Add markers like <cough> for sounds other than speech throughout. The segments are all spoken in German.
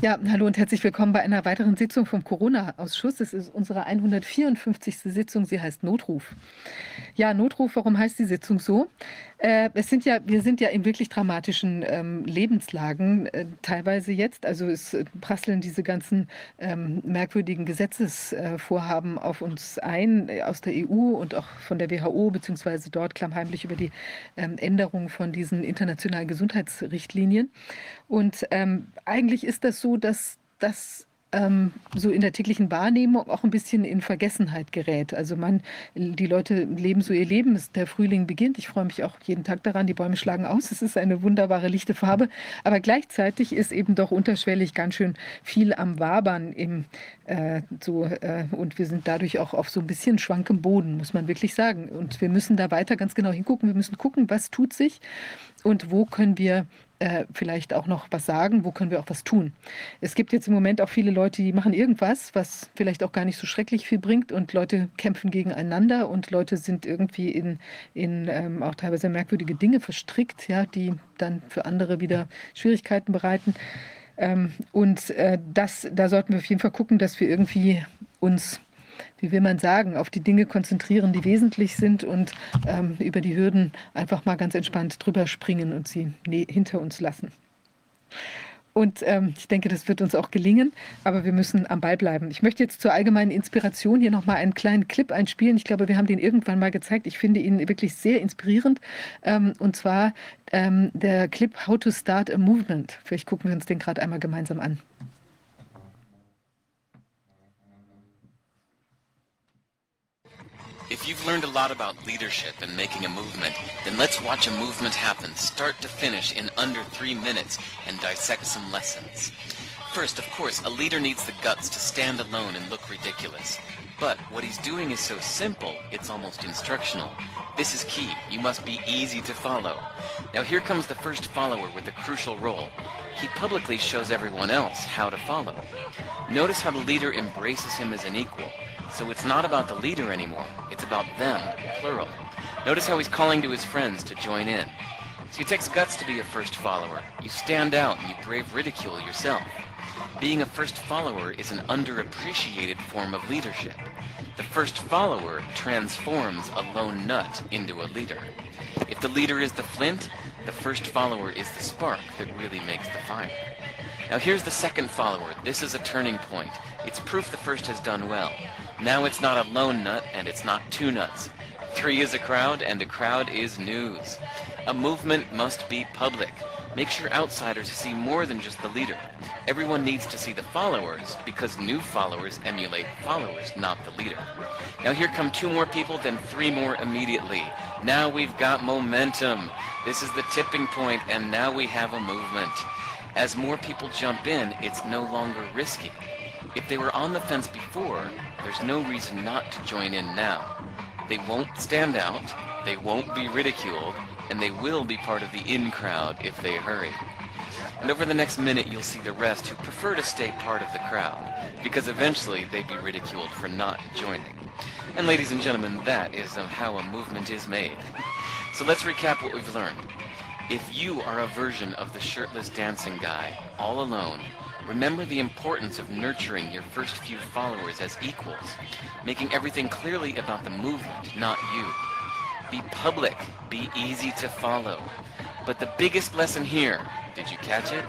Ja, hallo und herzlich willkommen bei einer weiteren Sitzung vom Corona-Ausschuss. Es ist unsere 154. Sitzung. Sie heißt Notruf. Ja, Notruf, warum heißt die Sitzung so? Äh, es sind ja, wir sind ja in wirklich dramatischen ähm, Lebenslagen, äh, teilweise jetzt. Also es äh, prasseln diese ganzen ähm, merkwürdigen Gesetzesvorhaben äh, auf uns ein, äh, aus der EU und auch von der WHO, beziehungsweise dort klammheimlich über die ähm, Änderung von diesen internationalen Gesundheitsrichtlinien. Und ähm, eigentlich ist das so, dass das ähm, so in der täglichen Wahrnehmung auch ein bisschen in Vergessenheit gerät. Also man, die Leute leben so ihr Leben, der Frühling beginnt. Ich freue mich auch jeden Tag daran, die Bäume schlagen aus. Es ist eine wunderbare lichte Farbe. Aber gleichzeitig ist eben doch unterschwellig ganz schön viel am Wabern im äh, so äh, und wir sind dadurch auch auf so ein bisschen schwankem Boden, muss man wirklich sagen. Und wir müssen da weiter ganz genau hingucken. Wir müssen gucken, was tut sich und wo können wir äh, vielleicht auch noch was sagen, wo können wir auch was tun. Es gibt jetzt im Moment auch viele Leute, die machen irgendwas, was vielleicht auch gar nicht so schrecklich viel bringt und Leute kämpfen gegeneinander und Leute sind irgendwie in, in ähm, auch teilweise merkwürdige Dinge verstrickt, ja, die dann für andere wieder Schwierigkeiten bereiten. Ähm, und äh, das, da sollten wir auf jeden Fall gucken, dass wir irgendwie uns wie will man sagen, auf die Dinge konzentrieren, die wesentlich sind und ähm, über die Hürden einfach mal ganz entspannt drüber springen und sie hinter uns lassen. Und ähm, ich denke, das wird uns auch gelingen, aber wir müssen am Ball bleiben. Ich möchte jetzt zur allgemeinen Inspiration hier nochmal einen kleinen Clip einspielen. Ich glaube, wir haben den irgendwann mal gezeigt. Ich finde ihn wirklich sehr inspirierend. Ähm, und zwar ähm, der Clip How to Start a Movement. Vielleicht gucken wir uns den gerade einmal gemeinsam an. If you've learned a lot about leadership and making a movement, then let's watch a movement happen start to finish in under three minutes and dissect some lessons. First, of course, a leader needs the guts to stand alone and look ridiculous. But what he's doing is so simple, it's almost instructional. This is key. You must be easy to follow. Now here comes the first follower with a crucial role. He publicly shows everyone else how to follow. Notice how the leader embraces him as an equal. So it's not about the leader anymore. It's about them, plural. Notice how he's calling to his friends to join in. So it takes guts to be a first follower. You stand out and you brave ridicule yourself. Being a first follower is an underappreciated form of leadership. The first follower transforms a lone nut into a leader. If the leader is the flint, the first follower is the spark that really makes the fire. Now here's the second follower. This is a turning point. It's proof the first has done well. Now it's not a lone nut and it's not two nuts. Three is a crowd and a crowd is news. A movement must be public. Make sure outsiders see more than just the leader. Everyone needs to see the followers because new followers emulate followers, not the leader. Now here come two more people, then three more immediately. Now we've got momentum. This is the tipping point and now we have a movement. As more people jump in, it's no longer risky. If they were on the fence before, there's no reason not to join in now. They won't stand out, they won't be ridiculed, and they will be part of the in crowd if they hurry. And over the next minute, you'll see the rest who prefer to stay part of the crowd, because eventually they'd be ridiculed for not joining. And ladies and gentlemen, that is how a movement is made. So let's recap what we've learned. If you are a version of the shirtless dancing guy, all alone, remember the importance of nurturing your first few followers as equals, making everything clearly about the movement, not you. Be public, be easy to follow. But the biggest lesson here, did you catch it?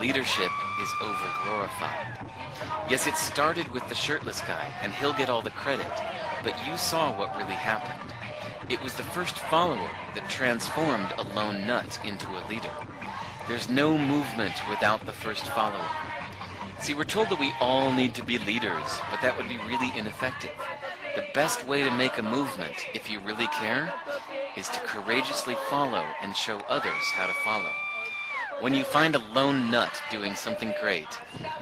Leadership is overglorified. Yes, it started with the shirtless guy, and he'll get all the credit, but you saw what really happened. It was the first follower that transformed a lone nut into a leader. There's no movement without the first follower. See, we're told that we all need to be leaders, but that would be really ineffective. The best way to make a movement, if you really care, is to courageously follow and show others how to follow. When you find a lone nut doing something great,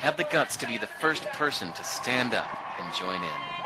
have the guts to be the first person to stand up and join in.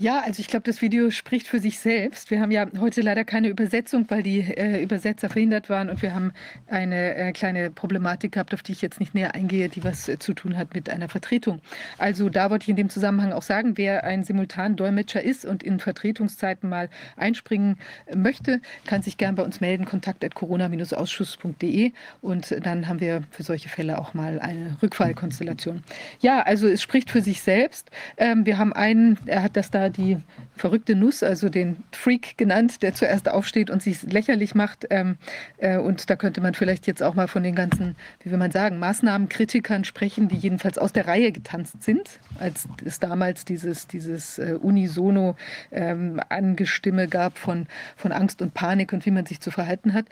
Ja, also ich glaube, das Video spricht für sich selbst. Wir haben ja heute leider keine Übersetzung, weil die äh, Übersetzer verhindert waren und wir haben eine äh, kleine Problematik gehabt, auf die ich jetzt nicht näher eingehe, die was äh, zu tun hat mit einer Vertretung. Also da wollte ich in dem Zusammenhang auch sagen, wer ein Simultan-Dolmetscher ist und in Vertretungszeiten mal einspringen möchte, kann sich gern bei uns melden, kontakt.corona-ausschuss.de und dann haben wir für solche Fälle auch mal eine Rückfallkonstellation. Ja, also es spricht für sich selbst. Ähm, wir haben einen, er hat das da die verrückte Nuss, also den Freak genannt, der zuerst aufsteht und sich lächerlich macht. Ähm, äh, und da könnte man vielleicht jetzt auch mal von den ganzen, wie will man sagen, Maßnahmenkritikern sprechen, die jedenfalls aus der Reihe getanzt sind, als es damals dieses, dieses äh, Unisono ähm, Angestimme gab von, von Angst und Panik und wie man sich zu verhalten hat.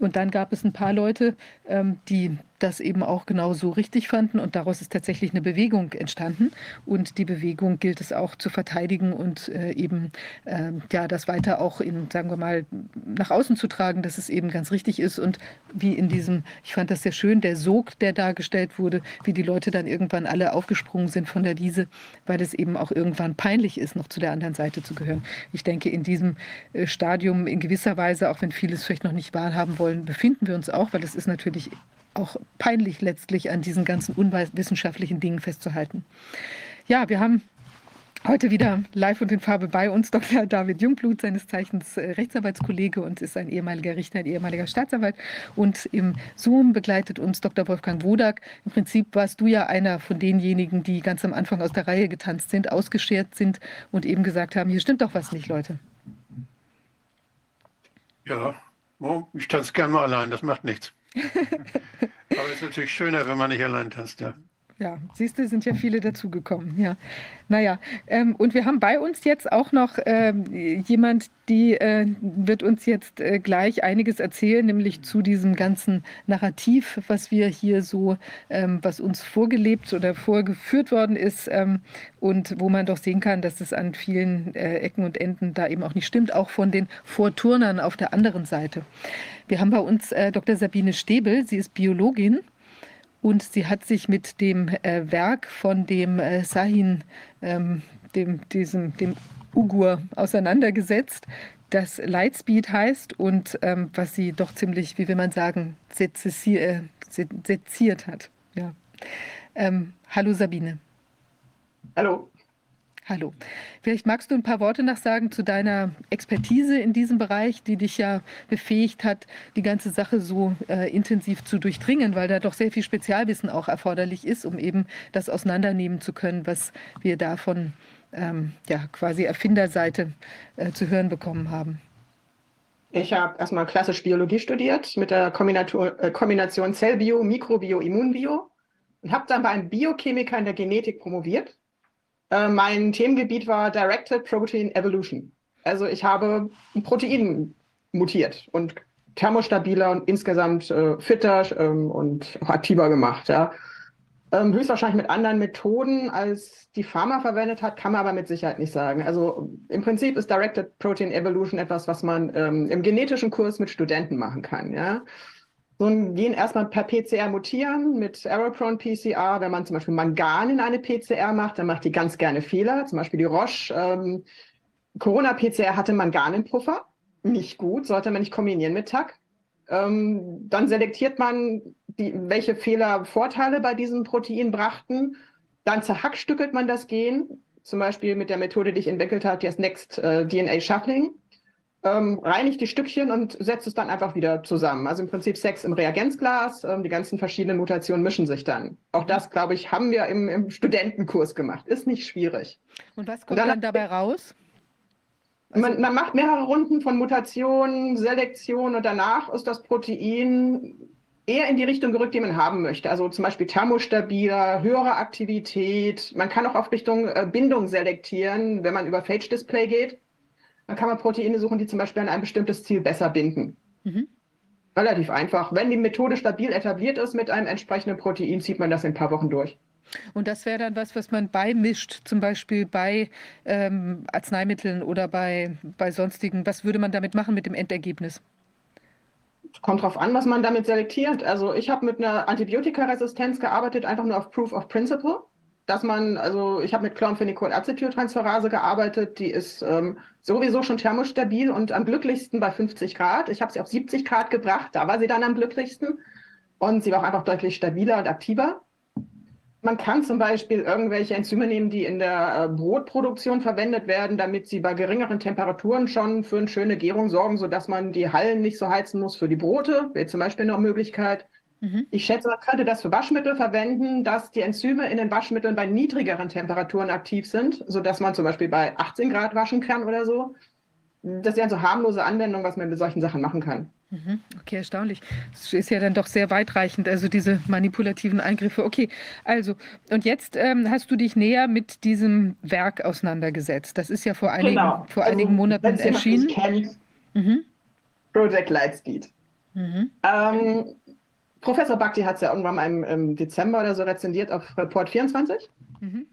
Und dann gab es ein paar Leute, ähm, die das eben auch genau so richtig fanden. Und daraus ist tatsächlich eine Bewegung entstanden. Und die Bewegung gilt es auch zu verteidigen und äh, eben äh, ja das weiter auch in sagen wir mal nach außen zu tragen, dass es eben ganz richtig ist. Und wie in diesem ich fand das sehr schön der Sog, der dargestellt wurde, wie die Leute dann irgendwann alle aufgesprungen sind von der Wiese, weil es eben auch irgendwann peinlich ist, noch zu der anderen Seite zu gehören. Ich denke in diesem äh, Stadium in gewisser Weise, auch wenn vieles vielleicht noch nicht wahrhaben wollen, befinden wir uns auch, weil es ist natürlich auch peinlich letztlich an diesen ganzen unwissenschaftlichen Dingen festzuhalten. Ja, wir haben Heute wieder live und in Farbe bei uns Dr. David Jungblut, seines Zeichens äh, Rechtsanwaltskollege und ist ein ehemaliger Richter, ein ehemaliger Staatsanwalt. Und im Zoom begleitet uns Dr. Wolfgang Wodak. Im Prinzip warst du ja einer von denjenigen, die ganz am Anfang aus der Reihe getanzt sind, ausgeschert sind und eben gesagt haben, hier stimmt doch was nicht, Leute. Ja, ich tanze gerne mal allein, das macht nichts. <laughs> Aber es ist natürlich schöner, wenn man nicht allein tanzt, ja. Ja, siehst du, sind ja viele dazugekommen. Ja, naja, ähm, und wir haben bei uns jetzt auch noch ähm, jemand, die äh, wird uns jetzt äh, gleich einiges erzählen, nämlich zu diesem ganzen Narrativ, was wir hier so, ähm, was uns vorgelebt oder vorgeführt worden ist ähm, und wo man doch sehen kann, dass es an vielen äh, Ecken und Enden da eben auch nicht stimmt, auch von den Vorturnern auf der anderen Seite. Wir haben bei uns äh, Dr. Sabine Stäbel, sie ist Biologin und sie hat sich mit dem äh, Werk von dem äh, Sahin, ähm, dem, diesem, dem Ugur, auseinandergesetzt, das Lightspeed heißt und ähm, was sie doch ziemlich, wie will man sagen, seziert, äh, seziert hat. Ja. Ähm, hallo Sabine. Hallo. Hallo. Vielleicht magst du ein paar Worte noch sagen zu deiner Expertise in diesem Bereich, die dich ja befähigt hat, die ganze Sache so äh, intensiv zu durchdringen, weil da doch sehr viel Spezialwissen auch erforderlich ist, um eben das auseinandernehmen zu können, was wir da von ähm, ja, quasi Erfinderseite äh, zu hören bekommen haben. Ich habe erstmal klassisch Biologie studiert mit der Kombination, äh, Kombination Zellbio, Mikrobio, Immunbio und habe dann bei einem Biochemiker in der Genetik promoviert äh, mein Themengebiet war Directed Protein Evolution. Also ich habe ein Protein mutiert und thermostabiler und insgesamt äh, fitter ähm, und <laughs> aktiver gemacht. Ja. Ähm, höchstwahrscheinlich mit anderen Methoden, als die Pharma verwendet hat, kann man aber mit Sicherheit nicht sagen. Also im Prinzip ist Directed Protein Evolution etwas, was man ähm, im genetischen Kurs mit Studenten machen kann. Ja so ein Gen erstmal per PCR mutieren mit Error-Prone PCR. Wenn man zum Beispiel Mangan in eine PCR macht, dann macht die ganz gerne Fehler. Zum Beispiel die Roche ähm, Corona-PCR hatte Mangan im Puffer. Nicht gut, sollte man nicht kombinieren mit TAC. Ähm, dann selektiert man, die, welche Fehler Vorteile bei diesem Protein brachten. Dann zerhackstückelt man das Gen, zum Beispiel mit der Methode, die ich entwickelt habe, die heißt Next äh, DNA Shuffling ähm, reinigt die Stückchen und setzt es dann einfach wieder zusammen. Also im Prinzip Sex im Reagenzglas, ähm, die ganzen verschiedenen Mutationen mischen sich dann. Auch das, glaube ich, haben wir im, im, Studentenkurs gemacht. Ist nicht schwierig. Und was kommt und dann, dann, dabei raus? Also man, man, macht mehrere Runden von Mutationen, Selektion und danach ist das Protein eher in die Richtung gerückt, die man haben möchte. Also zum Beispiel thermostabiler, höhere Aktivität. Man kann auch auf Richtung äh, Bindung selektieren, wenn man über Phage Display geht dann kann man Proteine suchen, die zum Beispiel an ein bestimmtes Ziel besser binden. Mhm. Relativ einfach. Wenn die Methode stabil etabliert ist mit einem entsprechenden Protein, zieht man das in ein paar Wochen durch. Und das wäre dann was, was man beimischt, zum Beispiel bei ähm, Arzneimitteln oder bei, bei sonstigen. Was würde man damit machen mit dem Endergebnis? Kommt drauf an, was man damit selektiert. Also ich habe mit einer Antibiotikaresistenz gearbeitet, einfach nur auf Proof of Principle. Dass man, also ich habe mit Chloramphenicol-Acetyltransferase gearbeitet, die ist ähm, sowieso schon thermostabil und am glücklichsten bei 50 Grad. Ich habe sie auf 70 Grad gebracht, da war sie dann am glücklichsten und sie war auch einfach deutlich stabiler und aktiver. Man kann zum Beispiel irgendwelche Enzyme nehmen, die in der äh, Brotproduktion verwendet werden, damit sie bei geringeren Temperaturen schon für eine schöne Gärung sorgen, sodass man die Hallen nicht so heizen muss für die Brote. Wäre zum Beispiel eine Möglichkeit. Mhm. Ich schätze, man könnte das für Waschmittel verwenden, dass die Enzyme in den Waschmitteln bei niedrigeren Temperaturen aktiv sind, sodass man zum Beispiel bei 18 Grad waschen kann oder so. Das ist ja so harmlose Anwendung, was man mit solchen Sachen machen kann. Mhm. Okay, erstaunlich. Das ist ja dann doch sehr weitreichend, also diese manipulativen Eingriffe. Okay, also, und jetzt ähm, hast du dich näher mit diesem Werk auseinandergesetzt. Das ist ja vor einigen, genau. vor also, einigen Monaten erschienen. Kennt, mhm. Project Lightspeed. Mhm. Ähm, Professor Bhakti hat es ja irgendwann mal im, im, Dezember oder so rezensiert auf Report 24. Mhm.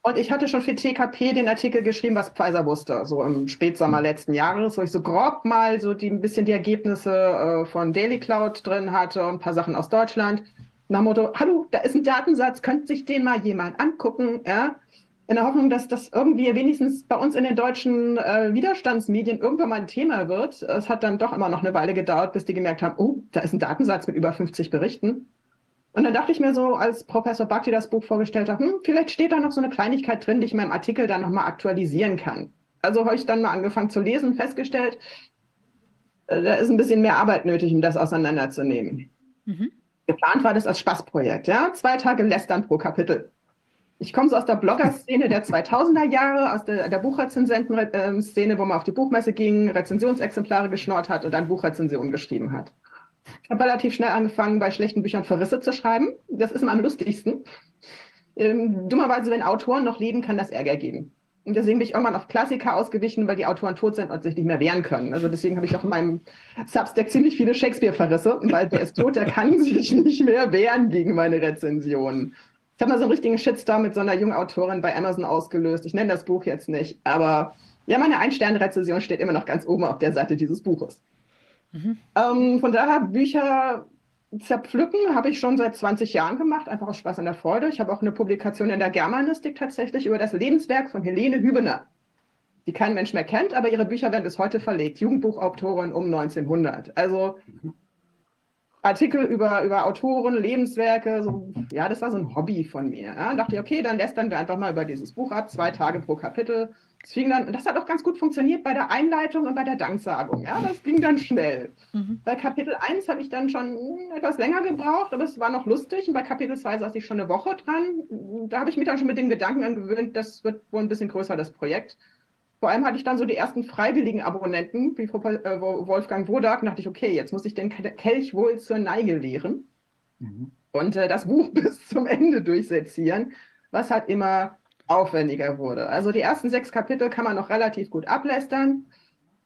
Und ich hatte schon für TKP den Artikel geschrieben, was Pfizer wusste, so im Spätsommer letzten Jahres, wo ich so grob mal so die, ein bisschen die Ergebnisse äh, von Daily Cloud drin hatte und ein paar Sachen aus Deutschland. Nach dem Motto, hallo, da ist ein Datensatz, könnte sich den mal jemand angucken, ja? In der Hoffnung, dass das irgendwie wenigstens bei uns in den deutschen äh, Widerstandsmedien irgendwann mal ein Thema wird. Es hat dann doch immer noch eine Weile gedauert, bis die gemerkt haben, oh, da ist ein Datensatz mit über 50 Berichten. Und dann dachte ich mir so, als Professor Bhakti das Buch vorgestellt hat, hm, vielleicht steht da noch so eine Kleinigkeit drin, die ich in meinem Artikel dann nochmal aktualisieren kann. Also habe ich dann mal angefangen zu lesen, festgestellt, äh, da ist ein bisschen mehr Arbeit nötig, um das auseinanderzunehmen. Mhm. Geplant war das als Spaßprojekt, ja, zwei Tage lästern pro Kapitel. Ich komme so aus der Blogger-Szene der 2000er Jahre, aus der, der Buchrezensentenszene, wo man auf die Buchmesse ging, Rezensionsexemplare geschnort hat und dann Buchrezensionen geschrieben hat. Ich habe relativ schnell angefangen, bei schlechten Büchern Verrisse zu schreiben. Das ist immer am lustigsten. Ähm, dummerweise, wenn Autoren noch leben, kann das Ärger geben. Und deswegen bin ich irgendwann auf Klassiker ausgewichen, weil die Autoren tot sind und sich nicht mehr wehren können. Also deswegen habe ich auch in meinem Substack ziemlich viele Shakespeare-Verrisse, weil der ist tot, der kann <laughs> sich nicht mehr wehren gegen meine Rezensionen. Ich habe mal so einen richtigen Shitstorm mit so einer jungen Autorin bei Amazon ausgelöst. Ich nenne das Buch jetzt nicht, aber ja, meine Ein-Sterne-Rezension steht immer noch ganz oben auf der Seite dieses Buches. Mhm. Ähm, von daher, Bücher zerpflücken habe ich schon seit 20 Jahren gemacht, einfach aus Spaß an der Freude. Ich habe auch eine Publikation in der Germanistik tatsächlich über das Lebenswerk von Helene Hübener, die kein Mensch mehr kennt, aber ihre Bücher werden bis heute verlegt. Jugendbuchautorin um 1900. Also. Artikel über, über Autoren, Lebenswerke, so, ja, das war so ein Hobby von mir. Ja. dachte ich, okay, dann lästern wir einfach mal über dieses Buch ab, zwei Tage pro Kapitel. Das, fing dann, das hat auch ganz gut funktioniert bei der Einleitung und bei der Danksagung. Ja, das ging dann schnell. Mhm. Bei Kapitel 1 habe ich dann schon etwas länger gebraucht, aber es war noch lustig. Und bei Kapitel 2 saß ich schon eine Woche dran. Da habe ich mich dann schon mit dem Gedanken angewöhnt, das wird wohl ein bisschen größer, das Projekt. Vor allem hatte ich dann so die ersten freiwilligen Abonnenten, wie äh, Wolfgang Wodak, dachte ich, okay, jetzt muss ich den Kelch wohl zur Neige lehren mhm. und äh, das Buch <laughs> bis zum Ende durchsezieren, was halt immer aufwendiger wurde. Also die ersten sechs Kapitel kann man noch relativ gut ablästern.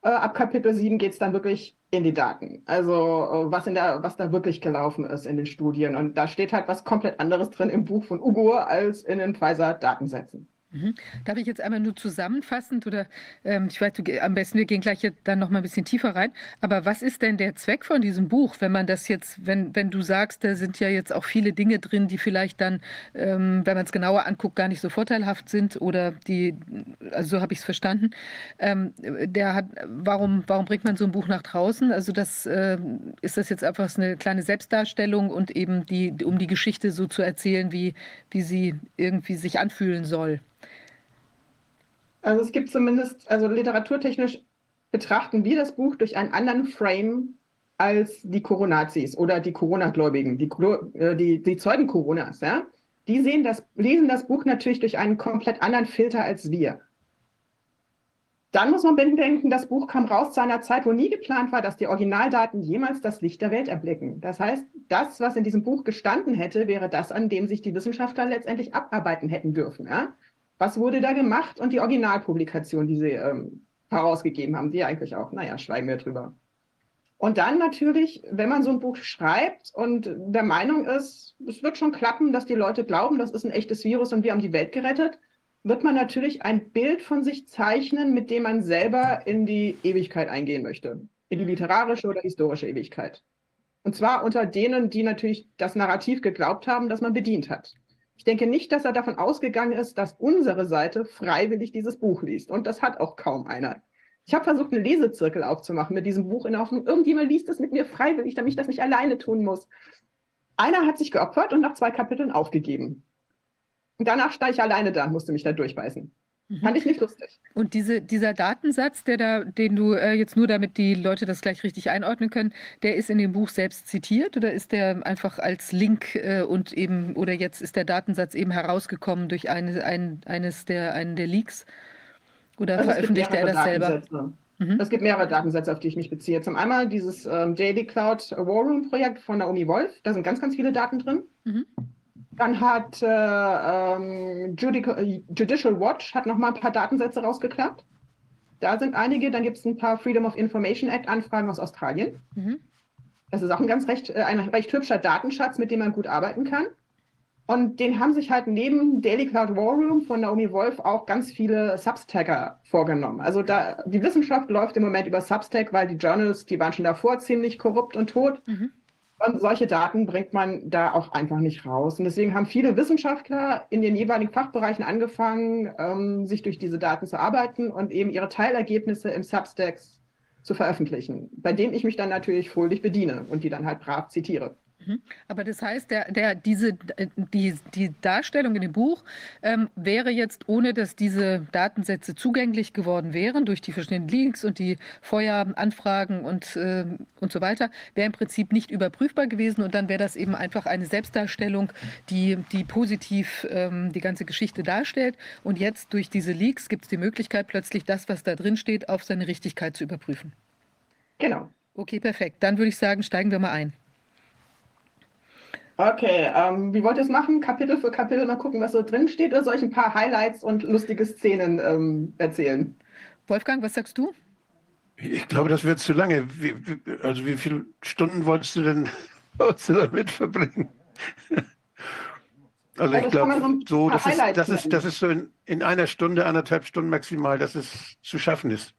Äh, ab Kapitel 7 geht es dann wirklich in die Daten. Also äh, was, in der, was da wirklich gelaufen ist in den Studien. Und da steht halt was komplett anderes drin im Buch von Ugo als in den Pfizer-Datensätzen. Mhm. Darf ich jetzt einmal nur zusammenfassend oder ähm, ich weiß, du, am besten wir gehen gleich dann noch mal ein bisschen tiefer rein. Aber was ist denn der Zweck von diesem Buch, wenn man das jetzt, wenn, wenn du sagst, da sind ja jetzt auch viele Dinge drin, die vielleicht dann, ähm, wenn man es genauer anguckt, gar nicht so vorteilhaft sind oder die, also so habe ich es verstanden. Ähm, der hat, warum, warum bringt man so ein Buch nach draußen? Also das äh, ist das jetzt einfach eine kleine Selbstdarstellung und eben die, um die Geschichte so zu erzählen, wie, wie sie irgendwie sich anfühlen soll. Also es gibt zumindest, also literaturtechnisch betrachten wir das Buch durch einen anderen Frame als die Coronazis oder die Corona-Gläubigen, die, äh, die, die Zeugen Coronas. Ja? Die sehen das, lesen das Buch natürlich durch einen komplett anderen Filter als wir. Dann muss man bedenken, das Buch kam raus zu einer Zeit, wo nie geplant war, dass die Originaldaten jemals das Licht der Welt erblicken. Das heißt, das, was in diesem Buch gestanden hätte, wäre das, an dem sich die Wissenschaftler letztendlich abarbeiten hätten dürfen. Ja? Was wurde da gemacht und die Originalpublikation, die sie ähm, herausgegeben haben, die eigentlich auch, naja, schweigen wir drüber. Und dann natürlich, wenn man so ein Buch schreibt und der Meinung ist, es wird schon klappen, dass die Leute glauben, das ist ein echtes Virus und wir haben die Welt gerettet, wird man natürlich ein Bild von sich zeichnen, mit dem man selber in die Ewigkeit eingehen möchte. In die literarische oder historische Ewigkeit. Und zwar unter denen, die natürlich das Narrativ geglaubt haben, das man bedient hat. Ich denke nicht, dass er davon ausgegangen ist, dass unsere Seite freiwillig dieses Buch liest. Und das hat auch kaum einer. Ich habe versucht, einen Lesezirkel aufzumachen mit diesem Buch in der Hoffnung, irgendjemand liest es mit mir freiwillig, damit ich das nicht alleine tun muss. Einer hat sich geopfert und nach zwei Kapiteln aufgegeben. Und danach stand ich alleine da und musste mich da durchbeißen. Mhm. Fand ich nicht lustig. Und diese, dieser Datensatz, der da, den du äh, jetzt nur, damit die Leute das gleich richtig einordnen können, der ist in dem Buch selbst zitiert oder ist der einfach als Link äh, und eben, oder jetzt ist der Datensatz eben herausgekommen durch eine, ein, eines der, einen der Leaks? Oder Also veröffentlicht er das selber? Mhm. Es gibt mehrere Datensätze, auf die ich mich beziehe. Zum einen dieses ähm, Daily Cloud War Room Projekt von Naomi Wolf. Da sind ganz, ganz viele Daten drin. Mhm. Dann hat äh, ähm, Judical, Judicial Watch hat noch mal ein paar Datensätze rausgeklappt. Da sind einige. Dann gibt es ein paar Freedom of Information Act Anfragen aus Australien. Mhm. Das ist auch ein ganz recht, äh, ein recht hübscher Datenschatz, mit dem man gut arbeiten kann. Und den haben sich halt neben Daily Cloud War Room von Naomi Wolf auch ganz viele Substacker vorgenommen. Also da, die Wissenschaft läuft im Moment über Substack, weil die Journals, die waren schon davor ziemlich korrupt und tot. Mhm. Und solche Daten bringt man da auch einfach nicht raus. Und deswegen haben viele Wissenschaftler in den jeweiligen Fachbereichen angefangen, ähm, sich durch diese Daten zu arbeiten und eben ihre Teilergebnisse im Substacks zu veröffentlichen, bei denen ich mich dann natürlich fröhlich bediene und die dann halt brav zitiere. Mhm. Aber das heißt, der, der, diese, äh, die, die Darstellung in dem Buch ähm, wäre jetzt, ohne dass diese Datensätze zugänglich geworden wären, durch die verschiedenen Leaks und die Feueranfragen und, äh, und so weiter, wäre im Prinzip nicht überprüfbar gewesen und dann wäre das eben einfach eine Selbstdarstellung, die, die positiv ähm, die ganze Geschichte darstellt. Und jetzt durch diese Leaks gibt es die Möglichkeit, plötzlich das, was da drin steht, auf seine Richtigkeit zu überprüfen. Genau. Okay, perfekt. Dann würde ich sagen, steigen wir mal ein. Okay, ähm, wie wollt ihr es machen? Kapitel für Kapitel mal gucken, was so drin steht, oder soll ich ein paar Highlights und lustige Szenen ähm, erzählen? Wolfgang, was sagst du? Ich glaube, das wird zu lange. Wie, wie, also wie viele Stunden wolltest du denn, <laughs> wolltest du damit verbringen? Also <laughs> Also ich man glaube, so das ist, das ist, das ist so in, in einer Stunde, anderthalb Stunden maximal, dass es zu schaffen ist.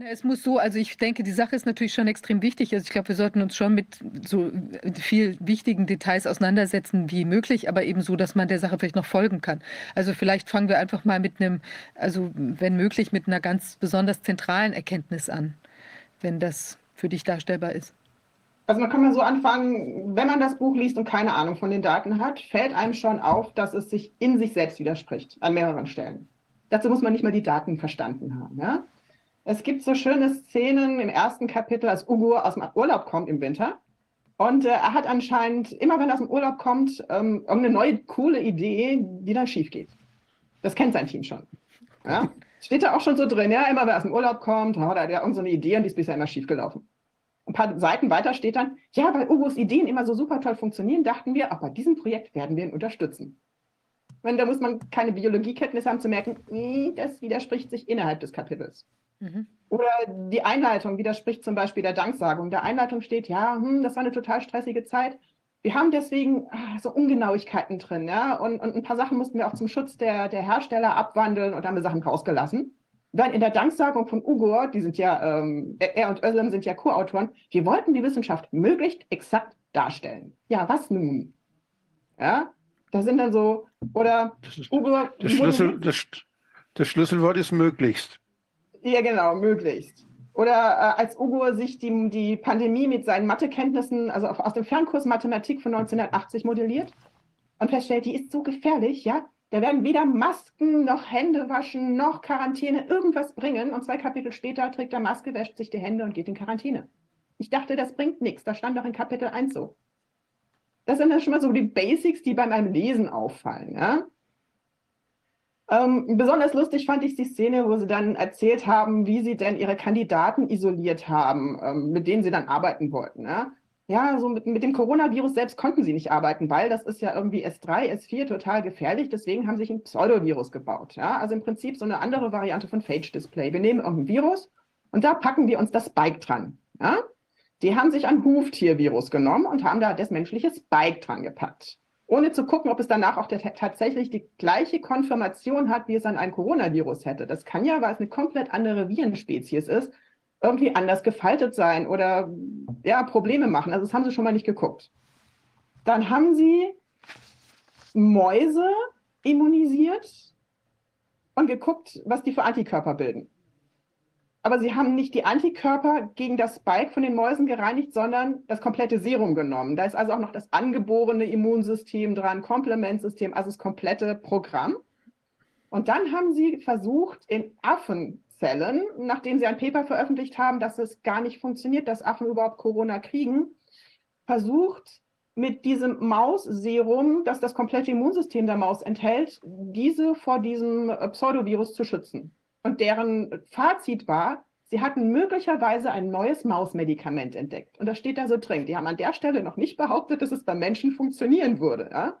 Es muss so, also ich denke, die Sache ist natürlich schon extrem wichtig. Also ich glaube, wir sollten uns schon mit so viel wichtigen Details auseinandersetzen wie möglich, aber eben so, dass man der Sache vielleicht noch folgen kann. Also vielleicht fangen wir einfach mal mit einem, also wenn möglich, mit einer ganz besonders zentralen Erkenntnis an, wenn das für dich darstellbar ist. Also man kann mal so anfangen, wenn man das Buch liest und keine Ahnung von den Daten hat, fällt einem schon auf, dass es sich in sich selbst widerspricht an mehreren Stellen. Dazu muss man nicht mal die Daten verstanden haben. Ja? Es gibt so schöne Szenen im ersten Kapitel, als Ugo aus dem Urlaub kommt im Winter. Und äh, er hat anscheinend, immer wenn er aus dem Urlaub kommt, ähm, irgendeine neue coole Idee, die dann schief geht. Das kennt sein Team schon. Ja? <laughs> Steht da auch schon so drin, ja, immer wenn er aus dem Urlaub kommt, oh, da hat er irgendeine so eine Idee und die ist bisher immer schief gelaufen. Ein paar Seiten weiter steht dann, ja, weil Ugos Ideen immer so super toll funktionieren, dachten wir, auch bei diesem Projekt werden wir ihn unterstützen. Und da muss man keine Biologiekenntnisse haben, zu merken, "Nee, das widerspricht sich innerhalb des Kapitels. Mhm. Oder die Einleitung widerspricht zum Beispiel der Danksagung. In der Einleitung steht, ja, hm, das war eine total stressige Zeit. Wir haben deswegen ah, so Ungenauigkeiten drin, ja, und, und ein paar Sachen mussten wir auch zum Schutz der, der Hersteller abwandeln und haben wir Sachen rausgelassen. Dann in der Danksagung von Ugor, die sind ja, ähm, er und Özlem sind ja Co-Autoren, wir wollten die Wissenschaft möglichst exakt darstellen. Ja, was nun? Ja, da sind dann so, oder Das, ist, Ugor. das, Schlüssel, das, das Schlüsselwort ist möglichst. Ja, genau, möglichst. Oder äh, als Ugo sich die, die Pandemie mit seinen Mathekenntnissen, also aus dem Fernkurs Mathematik von 1980 modelliert und feststellt, die ist so gefährlich, ja, da werden weder Masken noch Hände waschen noch Quarantäne irgendwas bringen. Und zwei Kapitel später trägt er Maske, wäscht sich die Hände und geht in Quarantäne. Ich dachte, das bringt nichts. Das stand doch in Kapitel 1 so. Das sind dann schon mal so die Basics, die bei meinem Lesen auffallen. Ja? Ähm, besonders lustig fand ich die Szene, wo sie dann erzählt haben, wie sie denn ihre Kandidaten isoliert haben, ähm, mit denen sie dann arbeiten wollten. Ja, ja so mit, mit dem Coronavirus selbst konnten sie nicht arbeiten, weil das ist ja irgendwie S3, S4 total gefährlich. Deswegen haben sie sich ein Pseudovirus gebaut. Ja, also im Prinzip so eine andere Variante von Phage Display. Wir nehmen irgendein Virus und da packen wir uns das Spike dran. Ja, die haben sich ein Huftier-Virus genommen und haben da das menschliche Spike dran gepackt ohne zu gucken, ob es danach auch der, tatsächlich die gleiche Konfirmation hat, wie es an ein Coronavirus hätte. Das kann ja, weil es eine komplett andere Virenspezies ist, irgendwie anders gefaltet sein oder ja, Probleme machen. Also das haben sie schon mal nicht geguckt. Dann haben sie Mäuse immunisiert und geguckt, was die für Antikörper bilden. Aber sie haben nicht die Antikörper gegen das Spike von den Mäusen gereinigt, sondern das komplette Serum genommen. Da ist also auch noch das angeborene Immunsystem dran, Komplementsystem, also das komplette Programm. Und dann haben sie versucht, in Affenzellen, nachdem sie ein Paper veröffentlicht haben, dass es gar nicht funktioniert, dass Affen überhaupt Corona kriegen, versucht, mit diesem Mausserum, das das komplette Immunsystem der Maus enthält, diese vor diesem äh, Pseudovirus zu schützen. Und deren Fazit war, sie hatten möglicherweise ein neues Mausmedikament entdeckt. Und das steht da so drin. Die haben an der Stelle noch nicht behauptet, dass es bei Menschen funktionieren würde. Ja?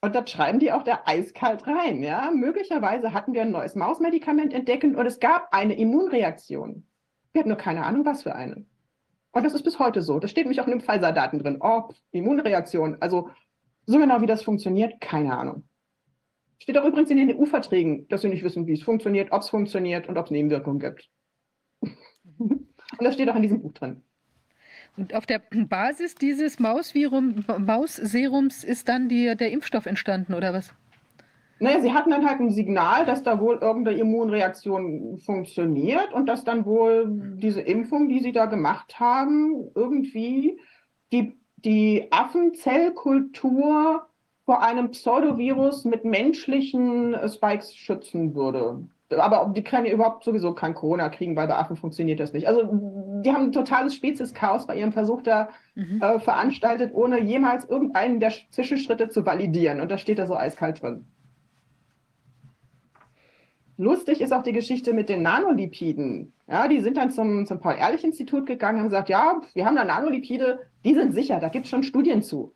Und das schreiben die auch da eiskalt rein. Ja? Möglicherweise hatten wir ein neues Mausmedikament entdeckt und es gab eine Immunreaktion. Wir hatten nur keine Ahnung, was für eine. Und das ist bis heute so. Das steht nämlich auch in den Pfizer-Daten drin. Oh, Immunreaktion. Also so genau, wie das funktioniert, keine Ahnung. Steht auch übrigens in den EU-Verträgen, dass wir nicht wissen, wie es funktioniert, ob es funktioniert und ob es Nebenwirkungen gibt. <laughs> und das steht auch in diesem Buch drin. Und auf der Basis dieses Mausserums ist dann die, der Impfstoff entstanden, oder was? Naja, sie hatten dann halt ein Signal, dass da wohl irgendeine Immunreaktion funktioniert und dass dann wohl diese Impfung, die sie da gemacht haben, irgendwie die, die Affenzellkultur vor einem Pseudovirus mit menschlichen Spikes schützen würde. Aber die können ja überhaupt sowieso kein Corona kriegen, weil bei Affen funktioniert das nicht. Also die haben ein totales Spezies-Chaos bei ihrem Versuch da mhm. äh, veranstaltet, ohne jemals irgendeinen der Zwischenschritte zu validieren. Und da steht da so eiskalt drin. Lustig ist auch die Geschichte mit den Nanolipiden. Ja, die sind dann zum, zum Paul-Ehrlich-Institut gegangen und haben gesagt, ja, wir haben da Nanolipide, die sind sicher, da gibt es schon Studien zu.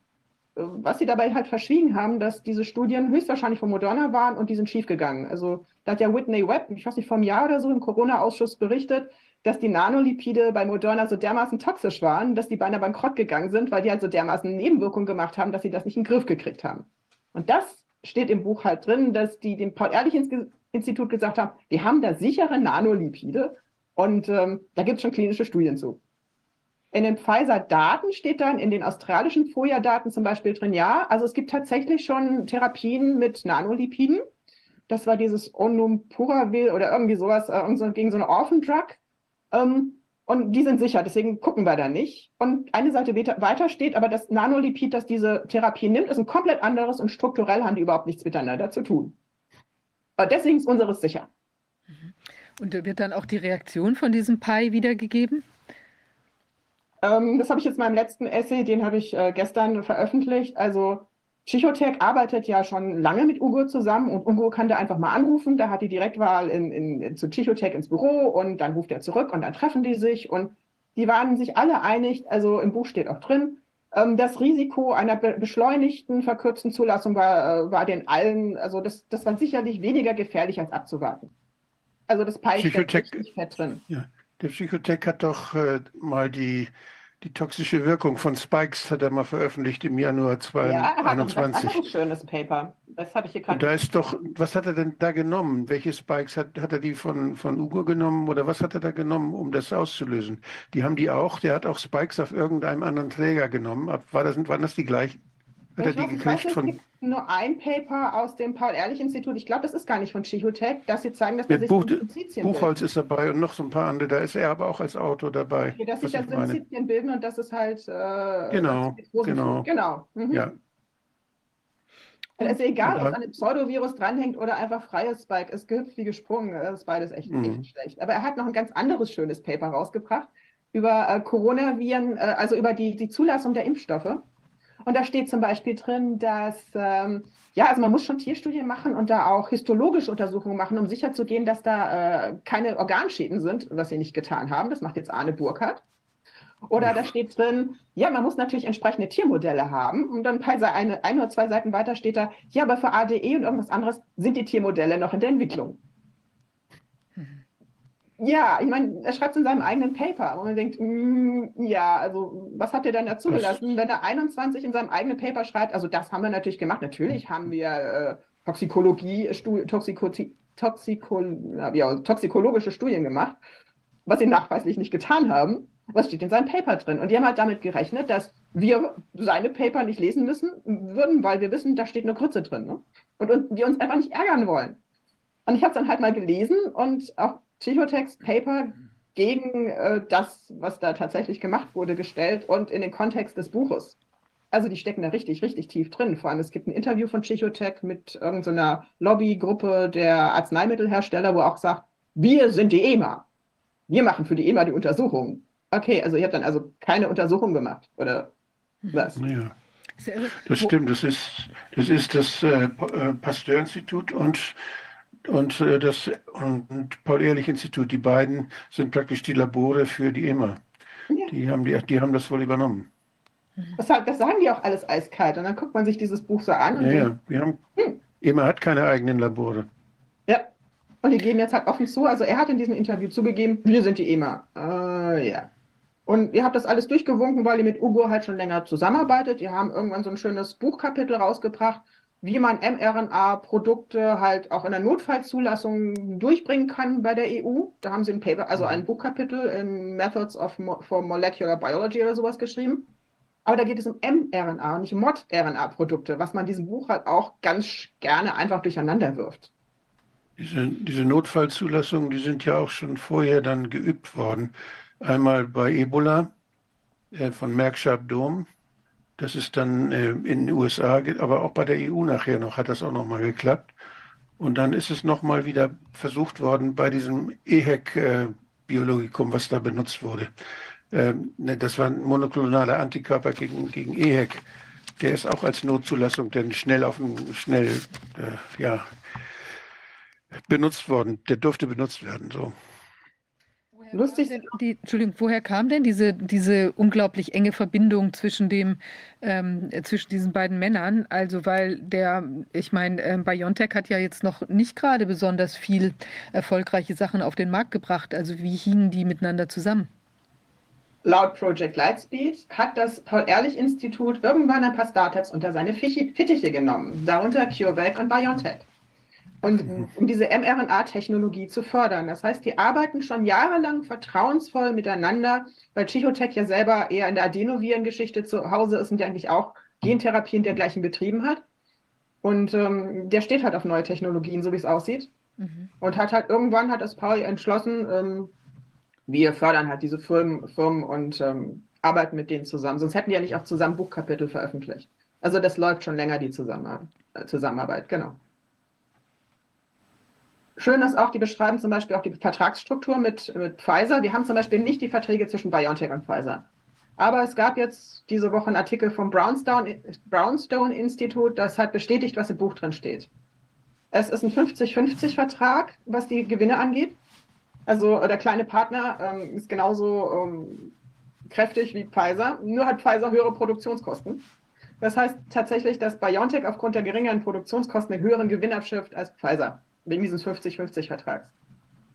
Was sie dabei halt verschwiegen haben, dass diese Studien höchstwahrscheinlich von Moderna waren und die sind schiefgegangen. Also da hat ja Whitney Webb, ich weiß nicht, vor einem Jahr oder so im Corona-Ausschuss berichtet, dass die Nanolipide bei Moderna so dermaßen toxisch waren, dass die beinahe bankrott gegangen sind, weil die halt so dermaßen Nebenwirkungen gemacht haben, dass sie das nicht in den Griff gekriegt haben. Und das steht im Buch halt drin, dass die dem Paul-Ehrlich-Institut Institut gesagt haben, wir haben da sichere Nanolipide und ähm, da gibt es schon klinische Studien zu. In den Pfizer-Daten steht dann, in den australischen FOIA-Daten zum Beispiel drin, ja, also es gibt tatsächlich schon Therapien mit Nanolipiden. Das war dieses Onumpuravil oder irgendwie sowas, äh, gegen so eine Orphan-Drug. Ähm, und die sind sicher, deswegen gucken wir da nicht. Und eine Seite weiter steht, aber das Nanolipid, das diese Therapie nimmt, ist ein komplett anderes und strukturell haben die überhaupt nichts miteinander zu tun. Aber deswegen ist unseres sicher. Mhm. Und wird dann auch die Reaktion von diesem Pi wiedergegeben? Ähm, das habe ich jetzt in meinem letzten Essay, den habe ich äh, gestern veröffentlicht. Also Psychotech arbeitet ja schon lange mit Ugo zusammen und Ugo kann da einfach mal anrufen. Da hat die Direktwahl in, in, zu Psychotech ins Büro und dann ruft er zurück und dann treffen die sich und die waren sich alle einig, also im Buch steht auch drin, ähm, das Risiko einer beschleunigten, verkürzten Zulassung war, äh, war den allen, also das, das war sicherlich weniger gefährlich als abzuwarten. Also das Pi steckt richtig fett drin. Ja, der Psychotech hat doch äh, mal die, die toxische Wirkung von Spikes hat er mal veröffentlicht im Januar 2021. Ja, er hat ein schönes Paper. Das habe ich hier gerade. Da ist doch, was hat er denn da genommen? Welche Spikes hat, hat er die von, von Ugo genommen oder was hat er da genommen, um das auszulösen? Die haben die auch, der hat auch Spikes auf irgendeinem anderen Träger genommen. War das, waren das die gleichen? Hat ich die gekriegt von nur ein Paper aus dem Paul-Ehrlich-Institut, ich glaube, das ist gar nicht von Chihotech, dass sie zeigen, dass da sich Buch, Buchholz ist dabei und noch so ein paar andere, da ist er aber auch als Autor dabei. Okay, dass sich da Synthesien bilden und das ist halt... Äh, genau, genau. Genau. Mhm. Ja. Es ist egal, ob an einem Pseudovirus dranhängt oder einfach freies Spike. Es gehüpft wie gesprungen. Das ist beides echt, mhm. echt schlecht. Aber er hat noch ein ganz anderes schönes Paper rausgebracht über äh, Coronaviren, äh, also über die, die Zulassung der Impfstoffe. Und da steht zum Beispiel drin, dass ähm, ja, also man muss schon Tierstudien machen und da auch histologische Untersuchungen machen, um sicherzugehen, dass da äh, keine Organschäden sind, was sie nicht getan haben. Das macht jetzt Arne Burkhardt. Oder da steht drin, ja, man muss natürlich entsprechende Tiermodelle haben. Und dann ein, eine, ein oder zwei Seiten weiter steht da, ja, aber für ADE und irgendwas anderes sind die Tiermodelle noch in der Entwicklung. Ja, ich meine, er schreibt es in seinem eigenen Paper und man denkt, mm, ja, also was habt ihr dann dazu gelassen, wenn er 21 in seinem eigenen Paper schreibt? Also das haben wir natürlich gemacht. Natürlich haben wir äh, Toxikologie, Toxiko, Toxiko, ja, toxikologische Studien gemacht, was sie nachweislich nicht getan haben. Was steht in seinem Paper drin? Und die haben halt damit gerechnet, dass wir seine Paper nicht lesen müssen würden, weil wir wissen, da steht eine Grütze drin. Ne? Und, und wir uns einfach nicht ärgern wollen. Und ich habe es dann halt mal gelesen und auch Psychotext Paper gegen äh, das, was da tatsächlich gemacht wurde, gestellt und in den Kontext des Buches. Also die stecken da richtig, richtig tief drin. Vor allem, es gibt ein Interview von Psychotech mit irgendeiner so Lobbygruppe der Arzneimittelhersteller, wo auch sagt, wir sind die EMA. Wir machen für die EMA die Untersuchung. Okay, also ihr habt dann also keine Untersuchung gemacht, oder was? Ja. Das stimmt, das ist das, ist das äh, äh Pasteur-Institut und, und äh, das und Paul-Ehrlich-Institut. Die beiden sind praktisch die Labore für die EMA. Ja. Die, haben die, die haben das wohl übernommen. Das, das, sagen die auch alles eiskalt. Und dann guckt man sich dieses Buch so an. ja, ja. Wir haben, hm. EMA hat keine eigenen Labore. Ja. Und die geben jetzt halt offen zu. Also er hat in diesem Interview zugegeben, wir sind die EMA. Äh, ja. Und ihr habt das alles durchgewunken, weil ihr mit Ugo halt schon länger zusammenarbeitet. Ihr haben irgendwann so ein schönes Buchkapitel rausgebracht, wie man mRNA-Produkte halt auch in der Notfallzulassung durchbringen kann bei der EU. Da haben sie ein Paper, also ein Buchkapitel in Methods of Mo for Molecular Biology oder sowas geschrieben. Aber da geht es um mRNA und nicht Mod-RNA-Produkte, was man diesem Buch halt auch ganz gerne einfach durcheinander wirft. Diese, diese Notfallzulassungen, die sind ja auch schon vorher dann geübt worden. Einmal bei Ebola äh, von Merck Sharp Dome. Das ist dann äh, in den USA, aber auch bei der EU nachher noch, hat das auch nochmal geklappt. Und dann ist es nochmal wieder versucht worden bei diesem EHEC-Biologikum, äh, was da benutzt wurde. Ähm, ne, das war ein monoklonaler Antikörper gegen, gegen EHEC. Der ist auch als Notzulassung denn schnell auf dem, schnell, äh, ja, benutzt worden. Der durfte benutzt werden, so. Lustig. Die, Entschuldigung, woher kam denn diese, diese unglaublich enge Verbindung zwischen dem, ähm, zwischen diesen beiden Männern? Also, weil der, ich meine, ähm, BioNTech hat ja jetzt noch nicht gerade besonders viel erfolgreiche Sachen auf den Markt gebracht. Also, wie hingen die miteinander zusammen? Laut Project Lightspeed hat das Paul-Ehrlich-Institut irgendwann ein paar Startups unter seine Fittiche genommen, darunter CureVac und BioNTech. Und um diese mRNA-Technologie zu fördern. Das heißt, die arbeiten schon jahrelang vertrauensvoll miteinander, weil Chichotech ja selber eher in der Adenoviren-Geschichte zu Hause ist und ja eigentlich auch Gentherapien dergleichen betrieben hat. Und ähm, der steht halt auf neue Technologien, so wie es aussieht. Mhm. Und hat halt irgendwann hat das Paul entschlossen, ähm, wir fördern halt diese Firmen, Firmen und ähm, arbeiten mit denen zusammen. Sonst hätten die ja nicht auch zusammen Buchkapitel veröffentlicht. Also das läuft schon länger, die Zusammenarbeit, Zusammenarbeit genau. Schön ist auch, die beschreiben zum Beispiel auch die Vertragsstruktur mit, mit Pfizer. Wir haben zum Beispiel nicht die Verträge zwischen BioNTech und Pfizer. Aber es gab jetzt diese Woche einen Artikel vom Brownstone, Brownstone Institut, das hat bestätigt, was im Buch drin steht. Es ist ein 50-50-Vertrag, was die Gewinne angeht. Also der kleine Partner ähm, ist genauso ähm, kräftig wie Pfizer, nur hat Pfizer höhere Produktionskosten. Das heißt tatsächlich, dass BioNTech aufgrund der geringeren Produktionskosten einen höheren Gewinn abschöpft als Pfizer, wegen dieses 50-50-Vertrags.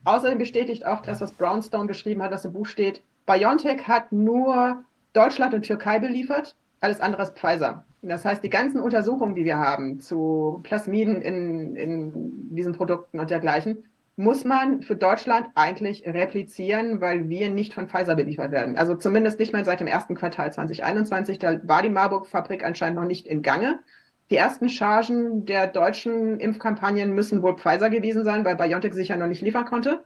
Außerdem bestätigt auch das, was Brownstone geschrieben hat, was im Buch steht, BioNTech hat nur Deutschland und Türkei beliefert, alles andere ist Pfizer. Das heißt, die ganzen Untersuchungen, die wir haben zu Plasmiden in, in diesen Produkten und dergleichen, muss man für Deutschland eigentlich replizieren, weil wir nicht von Pfizer beliefert werden. Also zumindest nicht mehr seit dem ersten Quartal 2021. Da war die Marburg-Fabrik anscheinend noch nicht in Gange. Die ersten Chargen der deutschen Impfkampagnen müssen wohl Pfizer gewesen sein, weil BioNTech sich ja noch nicht liefern konnte.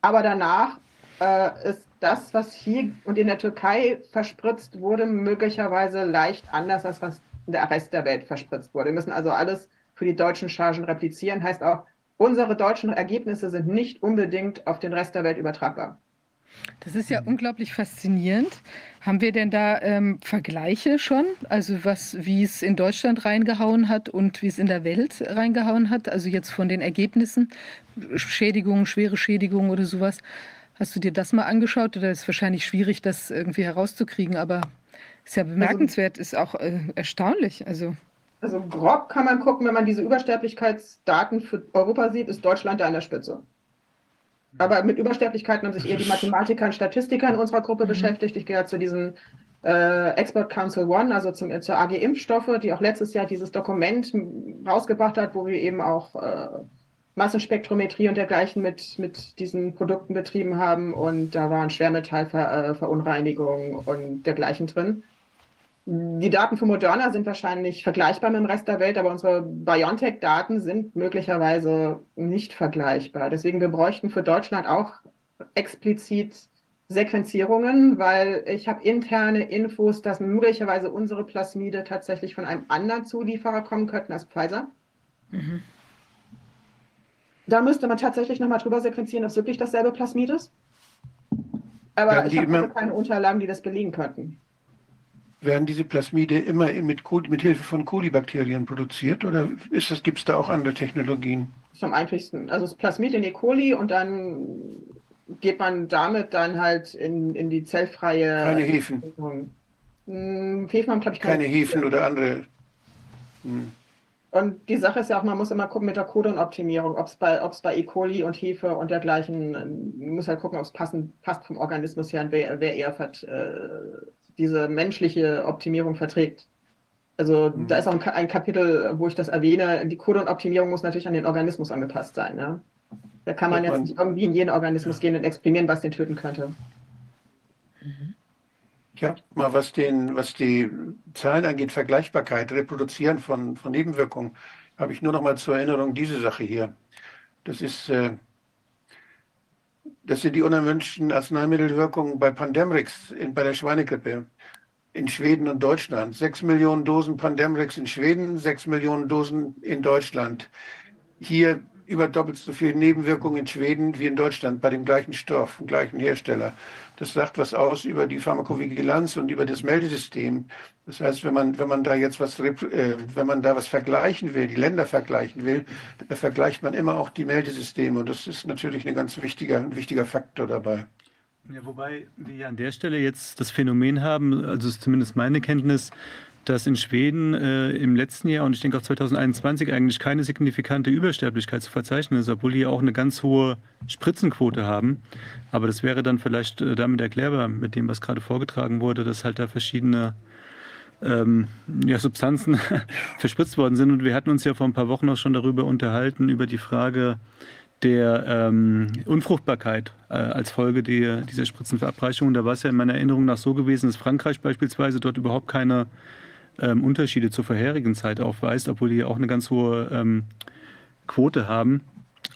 Aber danach äh, ist das, was hier und in der Türkei verspritzt wurde, möglicherweise leicht anders, als was in der Rest der Welt verspritzt wurde. Wir müssen also alles für die deutschen Chargen replizieren. Heißt auch, unsere deutschen Ergebnisse sind nicht unbedingt auf den Rest der Welt übertragbar. Das ist ja unglaublich faszinierend. Haben wir denn da ähm, Vergleiche schon? Also was, wie es in Deutschland reingehauen hat und wie es in der Welt reingehauen hat? Also jetzt von den Ergebnissen, Schädigungen, schwere Schädigungen oder sowas. Hast du dir das mal angeschaut? Oder ist es wahrscheinlich schwierig, das irgendwie herauszukriegen? Aber ist ja bemerkenswert, ist auch äh, erstaunlich. Also also grob kann man gucken, wenn man diese Übersterblichkeitsdaten für Europa sieht, ist Deutschland da an der Spitze. Aber mit Übersterblichkeiten haben sich eher die Mathematiker und Statistiker in unserer Gruppe mhm. beschäftigt. Ich gehöre zu diesem äh, Expert Council One, also zum, zur AG Impfstoffe, die auch letztes Jahr dieses Dokument rausgebracht hat, wo wir eben auch äh, Massenspektrometrie und dergleichen mit, mit diesen Produkten betrieben haben und da waren Schwermetallverunreinigungen und dergleichen drin. Die Daten von Moderna sind wahrscheinlich vergleichbar mit dem Rest der Welt, aber unsere BioNTech-Daten sind möglicherweise nicht vergleichbar. Deswegen wir bräuchten für Deutschland auch explizit Sequenzierungen, weil ich habe interne Infos, dass möglicherweise unsere Plasmide tatsächlich von einem anderen Zulieferer kommen könnten als Pfizer. Mhm. Da müsste man tatsächlich nochmal drüber sequenzieren, ob es wirklich dasselbe Plasmid ist. Aber ja, ich habe immer, keine Unterlagen, die das belegen könnten. Werden diese Plasmide immer mit, mit Hilfe von Kolibakterien produziert oder gibt es da auch andere Technologien? Zum einfachsten. Also das Plasmid in E. coli und dann geht man damit dann halt in, in die zellfreie. Keine Hefen. Hm, Hefen haben, glaube ich, keine. Keine Hefen oder andere. Hm. Und die Sache ist ja auch, man muss immer gucken mit der Codon-Optimierung, ob es bei, bei E. coli und Hefe und dergleichen, man muss halt gucken, ob es passt vom Organismus her und wer, wer eher vert, äh, diese menschliche Optimierung verträgt. Also mhm. da ist auch ein, Kapitel, wo ich das erwähne, die Codon-Optimierung muss natürlich an den Organismus angepasst sein. Ne? Da kann man jetzt nicht irgendwie in jeden Organismus ja. gehen und exprimieren, was den töten könnte. Mhm. Ja, mal was, den, was die Zahlen angeht, Vergleichbarkeit, Reproduzieren von, von Nebenwirkungen, habe ich nur noch mal zur Erinnerung diese Sache hier. Das ist, äh, das sind die unerwünschten Arzneimittelwirkungen bei Pandemrix in, bei der Schweinegrippe in Schweden und Deutschland. Sechs Millionen Dosen Pandemrix in Schweden, sechs Millionen Dosen in Deutschland. Hier über doppelt so viele Nebenwirkungen in Schweden wie in Deutschland bei dem gleichen Stoff, dem gleichen Hersteller. Das sagt was aus über die Pharmakovigilanz und über das Meldesystem. Das heißt, wenn man, wenn man da jetzt was, äh, wenn man da was vergleichen will, die Länder vergleichen will, dann vergleicht man immer auch die Meldesysteme. Und das ist natürlich ein ganz wichtiger, ein wichtiger Faktor dabei. Ja, wobei wir an der Stelle jetzt das Phänomen haben, also ist zumindest meine Kenntnis, dass in Schweden äh, im letzten Jahr und ich denke auch 2021 eigentlich keine signifikante Übersterblichkeit zu verzeichnen ist, obwohl die auch eine ganz hohe Spritzenquote haben. Aber das wäre dann vielleicht äh, damit erklärbar mit dem, was gerade vorgetragen wurde, dass halt da verschiedene ähm, ja, Substanzen <laughs> verspritzt worden sind. Und wir hatten uns ja vor ein paar Wochen auch schon darüber unterhalten, über die Frage der ähm, Unfruchtbarkeit äh, als Folge die, dieser Spritzenverabreichung. Da war es ja in meiner Erinnerung nach so gewesen, dass Frankreich beispielsweise dort überhaupt keine ähm, Unterschiede zur vorherigen Zeit aufweist, obwohl die ja auch eine ganz hohe ähm, Quote haben.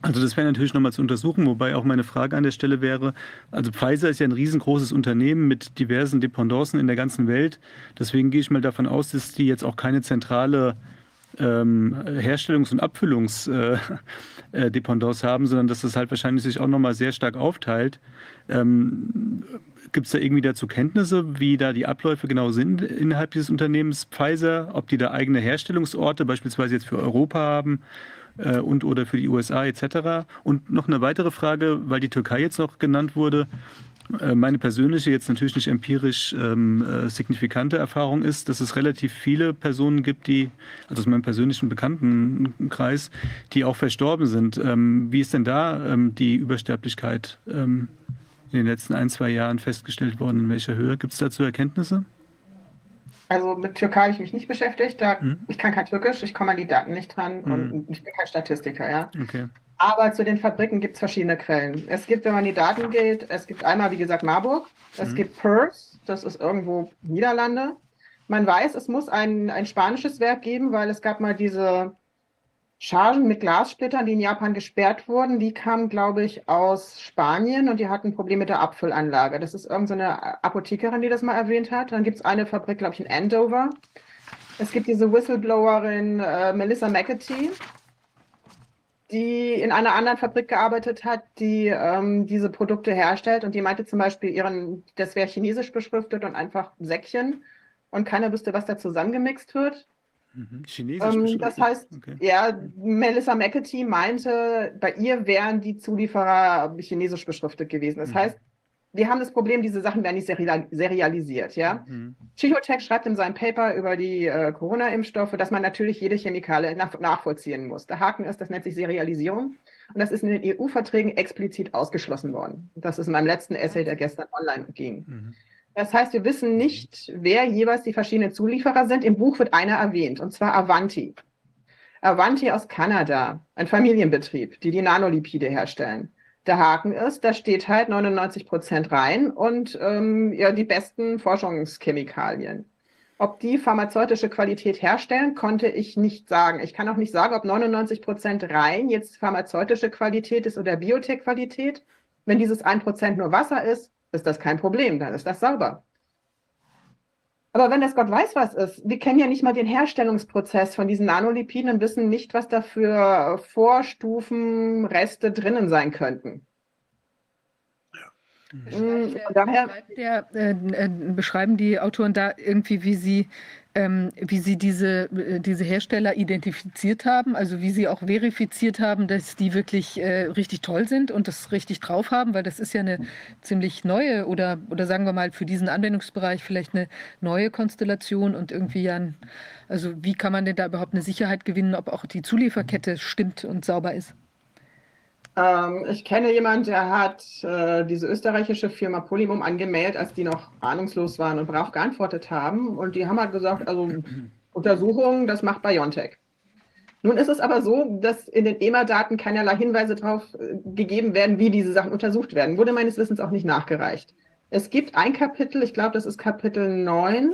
Also das wäre natürlich nochmal zu untersuchen, wobei auch meine Frage an der Stelle wäre, also Pfizer ist ja ein riesengroßes Unternehmen mit diversen Dependancen in der ganzen Welt. Deswegen gehe ich mal davon aus, dass die jetzt auch keine zentrale ähm, Herstellungs- und Abfüllungsdependance äh, <laughs> äh, haben, sondern dass das halt wahrscheinlich sich auch nochmal sehr stark aufteilt. Ähm, Gibt es da irgendwie dazu Kenntnisse, wie da die Abläufe genau sind innerhalb dieses Unternehmens Pfizer? Ob die da eigene Herstellungsorte beispielsweise jetzt für Europa haben äh, und oder für die USA etc. Und noch eine weitere Frage, weil die Türkei jetzt noch genannt wurde. Äh, meine persönliche, jetzt natürlich nicht empirisch ähm, äh, signifikante Erfahrung ist, dass es relativ viele Personen gibt, die, also aus meinem persönlichen Bekanntenkreis, die auch verstorben sind. Ähm, wie ist denn da ähm, die Übersterblichkeit ähm, in den letzten ein, zwei Jahren festgestellt worden? In welcher Höhe? Gibt es dazu Erkenntnisse? Also mit Türkei habe ich mich nicht beschäftigt. Da, hm? Ich kann kein Türkisch, ich komme an die Daten nicht dran hm. und ich bin kein Statistiker, ja. Okay. Aber zu den Fabriken gibt es verschiedene Quellen. Es gibt, wenn man die Daten geht, es gibt einmal, wie gesagt, Marburg, es hm. gibt Perth, das ist irgendwo Niederlande. Man weiß, es muss ein, ein spanisches Werk geben, weil es gab mal diese Chargen mit Glassplittern, die in Japan gesperrt wurden, die kamen, glaube ich, aus Spanien und die hatten ein Problem mit der Abfüllanlage. Das ist irgendeine so Apothekerin, die das mal erwähnt hat. Dann gibt es eine Fabrik, glaube ich, in Andover. Es gibt diese Whistleblowerin äh, Melissa McAtee, die in einer anderen Fabrik gearbeitet hat, die ähm, diese Produkte herstellt und die meinte zum Beispiel, ihren, das wäre chinesisch beschriftet und einfach Säckchen und keiner wüsste, was da zusammengemixt wird. Mhm. Chinesisch ähm, das heißt, okay. ja, Melissa McAtee meinte, bei ihr wären die Zulieferer chinesisch beschriftet gewesen. Das mhm. heißt, wir haben das Problem, diese Sachen werden nicht serialisiert. Ja? Mhm. Chichotech schreibt in seinem Paper über die äh, Corona-Impfstoffe, dass man natürlich jede Chemikalie nach nachvollziehen muss. Der Haken ist, das nennt sich Serialisierung. Und das ist in den EU-Verträgen explizit ausgeschlossen worden. Das ist in meinem letzten Essay, der gestern online ging. Mhm. Das heißt, wir wissen nicht, wer jeweils die verschiedenen Zulieferer sind. Im Buch wird einer erwähnt, und zwar Avanti. Avanti aus Kanada, ein Familienbetrieb, die die Nanolipide herstellen. Der Haken ist, da steht halt 99 Prozent rein und ähm, ja, die besten Forschungschemikalien. Ob die pharmazeutische Qualität herstellen, konnte ich nicht sagen. Ich kann auch nicht sagen, ob 99 Prozent rein jetzt pharmazeutische Qualität ist oder Biotech-Qualität. Wenn dieses 1 Prozent nur Wasser ist, ist das kein Problem, dann ist das sauber. Aber wenn das Gott weiß, was ist, wir kennen ja nicht mal den Herstellungsprozess von diesen Nanolipiden und wissen nicht, was da für Vorstufenreste drinnen sein könnten. Mhm. Daher der, äh, äh, beschreiben die Autoren da irgendwie, wie sie ähm, wie Sie diese, äh, diese Hersteller identifiziert haben, also wie Sie auch verifiziert haben, dass die wirklich äh, richtig toll sind und das richtig drauf haben, weil das ist ja eine ziemlich neue oder, oder sagen wir mal für diesen Anwendungsbereich vielleicht eine neue Konstellation und irgendwie ja, ein, also wie kann man denn da überhaupt eine Sicherheit gewinnen, ob auch die Zulieferkette stimmt und sauber ist? Ähm, ich kenne jemanden, der hat äh, diese österreichische Firma Polymum angemeldet, als die noch ahnungslos waren und brav geantwortet haben. Und die haben halt gesagt, also Untersuchungen, das macht BioNTech. Nun ist es aber so, dass in den EMA-Daten keinerlei Hinweise darauf äh, gegeben werden, wie diese Sachen untersucht werden. Wurde meines Wissens auch nicht nachgereicht. Es gibt ein Kapitel, ich glaube, das ist Kapitel 9,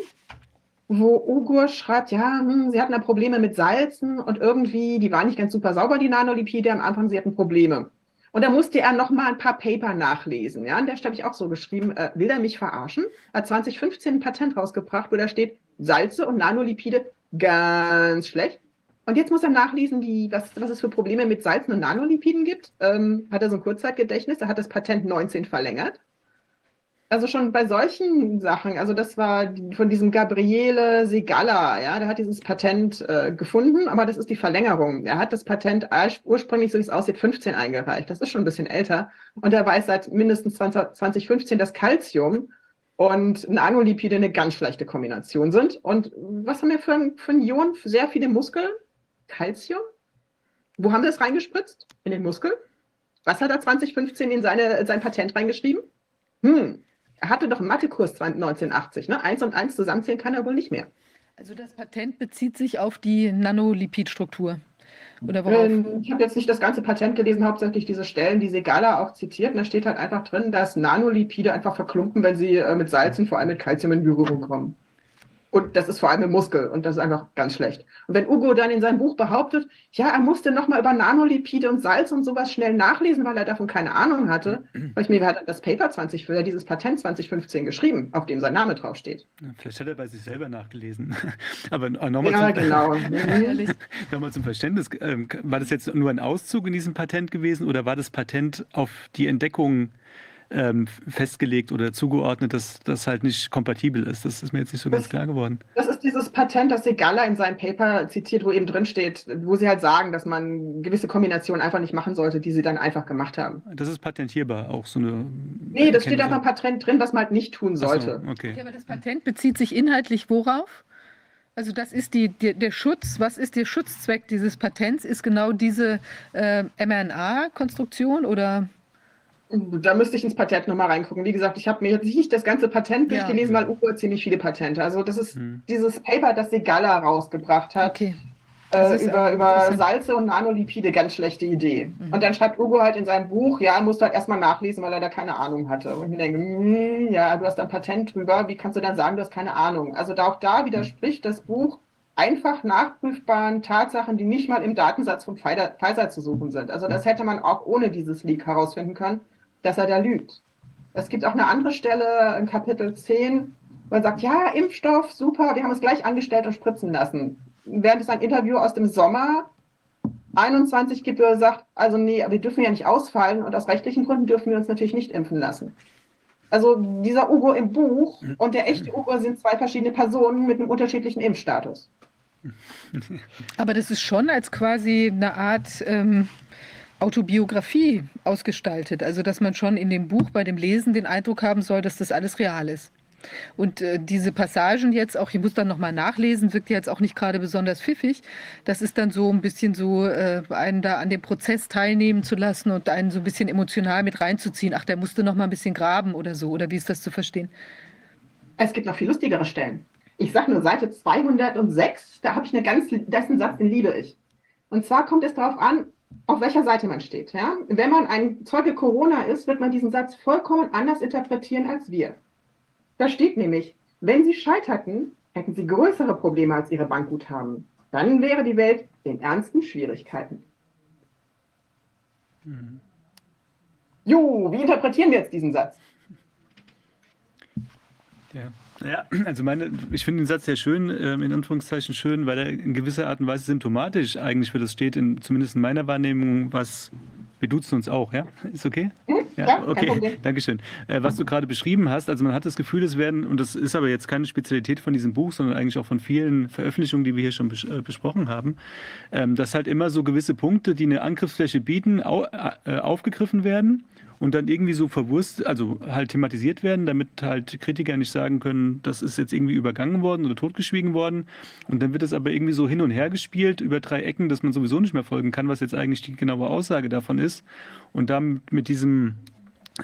wo Ugur schreibt, ja, hm, sie hatten da Probleme mit Salzen und irgendwie, die waren nicht ganz super sauber, die Nanolipide am Anfang, sie hatten Probleme. Und da musste er noch mal ein paar Paper nachlesen. Ja, an der Stelle habe ich auch so geschrieben, äh, will er mich verarschen? Er hat 2015 ein Patent rausgebracht, wo da steht, Salze und Nanolipide ganz schlecht. Und jetzt muss er nachlesen, wie, was, was es für Probleme mit Salzen und Nanolipiden gibt. Ähm, hat er so ein Kurzzeitgedächtnis, er hat das Patent 19 verlängert also schon bei solchen Sachen, also das war von diesem Gabriele Segalla, ja, der hat dieses Patent äh, gefunden, aber das ist die Verlängerung. Er hat das Patent ursprünglich, so wie es aussieht, 15 eingereicht. Das ist schon ein bisschen älter. Und er weiß seit mindestens 20, 2015, dass Calcium und Nanolipide eine ganz schlechte Kombination sind. Und was haben wir für ein, für ein Ion? Sehr viele Muskeln? Calcium? Wo haben wir das reingespritzt? In den Muskel? Was hat er 2015 in seine, sein Patent reingeschrieben? Hm, er hatte doch einen Mathekurs 1980, ne? Eins und eins zusammenzählen kann er wohl nicht mehr. Also das Patent bezieht sich auf die Nanolipidstruktur. Oder worauf? Ähm, ich habe jetzt nicht das ganze Patent gelesen, hauptsächlich diese Stellen, die Segala auch zitiert. Und da steht halt einfach drin, dass Nanolipide einfach verklumpen, wenn sie äh, mit Salzen, vor allem mit Kalzium in Berührung kommen. Und das ist vor allem im Muskel und das ist einfach ganz schlecht. Und wenn Ugo dann in seinem Buch behauptet, ja, er musste nochmal über Nanolipide und Salz und sowas schnell nachlesen, weil er davon keine Ahnung hatte, weil ich mir, wer hat das Paper 20, für dieses Patent 2015 geschrieben, auf dem sein Name draufsteht. vielleicht hat er bei sich selber nachgelesen. <laughs> Aber nochmal ja, zum, genau. <laughs> nochmal zum Verständnis, ähm, war das jetzt nur ein Auszug in diesem Patent gewesen oder war das Patent auf die Entdeckung ähm, festgelegt oder zugeordnet, dass das halt nicht kompatibel ist. Das ist mir jetzt nicht so das, ganz klar geworden. Das ist dieses Patent, das Segala in seinem Paper zitiert, wo eben drin steht, wo sie halt sagen, dass man gewisse Kombinationen einfach nicht machen sollte, die sie dann einfach gemacht haben. Das ist patentierbar, auch so eine. Nee, das steht einfach ein Patent drin, was man halt nicht tun sollte. So, okay. okay. Aber das Patent bezieht sich inhaltlich worauf? Also das ist die, die, der Schutz, was ist der Schutzzweck dieses Patents? Ist genau diese äh, mRNA-Konstruktion oder? Da müsste ich ins Patent nochmal reingucken. Wie gesagt, ich habe mir jetzt nicht das ganze Patent durchgelesen, ja. weil Ugo hat ziemlich viele Patente. Also das ist hm. dieses Paper, das Segala rausgebracht hat. Okay. Äh, über, über Salze und Nanolipide, ganz schlechte Idee. Mhm. Und dann schreibt Ugo halt in seinem Buch, ja, er musste halt erstmal nachlesen, weil er da keine Ahnung hatte. Und ich denke, mm, ja, du hast ein Patent drüber, wie kannst du dann sagen, du hast keine Ahnung? Also da auch da widerspricht das Buch einfach nachprüfbaren Tatsachen, die nicht mal im Datensatz von Pfizer zu suchen sind. Also das hätte man auch ohne dieses Leak herausfinden können dass er da lügt. Es gibt auch eine andere Stelle in Kapitel 10, wo er sagt, ja, Impfstoff, super, wir haben es gleich angestellt und spritzen lassen. Während es ein Interview aus dem Sommer 21 gibt, wo er sagt, also nee, wir dürfen ja nicht ausfallen und aus rechtlichen Gründen dürfen wir uns natürlich nicht impfen lassen. Also dieser Ugo im Buch und der echte Ugo sind zwei verschiedene Personen mit einem unterschiedlichen Impfstatus. Aber das ist schon als quasi eine Art ähm, Autobiografie ausgestaltet. Also dass man schon in dem Buch bei dem Lesen den Eindruck haben soll, dass das alles real ist. Und äh, diese Passagen jetzt, auch ich muss dann nochmal nachlesen, wirkt jetzt auch nicht gerade besonders pfiffig. Das ist dann so ein bisschen so, äh, einen da an dem Prozess teilnehmen zu lassen und einen so ein bisschen emotional mit reinzuziehen. Ach, der musste noch mal ein bisschen graben oder so. Oder wie ist das zu verstehen? Es gibt noch viel lustigere Stellen. Ich sage nur Seite 206, da habe ich eine ganz, ein Satz, den liebe ich. Und zwar kommt es darauf an, auf welcher Seite man steht. Ja? Wenn man ein Zeuge Corona ist, wird man diesen Satz vollkommen anders interpretieren als wir. Da steht nämlich, wenn sie scheiterten, hätten sie größere Probleme als ihre Bankguthaben. Dann wäre die Welt in ernsten Schwierigkeiten. Mhm. Jo, wie interpretieren wir jetzt diesen Satz? Ja. Ja, also meine, ich finde den Satz sehr schön, ähm, in Anführungszeichen schön, weil er in gewisser Art und Weise symptomatisch eigentlich für das steht, in, zumindest in meiner Wahrnehmung, was wir duzen uns auch, ja? Ist okay? Hm? Ja, okay, <laughs> Dankeschön. Äh, was du gerade beschrieben hast, also man hat das Gefühl, es werden, und das ist aber jetzt keine Spezialität von diesem Buch, sondern eigentlich auch von vielen Veröffentlichungen, die wir hier schon bes äh, besprochen haben, ähm, dass halt immer so gewisse Punkte, die eine Angriffsfläche bieten, au äh, aufgegriffen werden und dann irgendwie so verwurst, also halt thematisiert werden, damit halt Kritiker nicht sagen können, das ist jetzt irgendwie übergangen worden oder totgeschwiegen worden. Und dann wird es aber irgendwie so hin und her gespielt über drei Ecken, dass man sowieso nicht mehr folgen kann, was jetzt eigentlich die genaue Aussage davon ist. Und dann mit diesem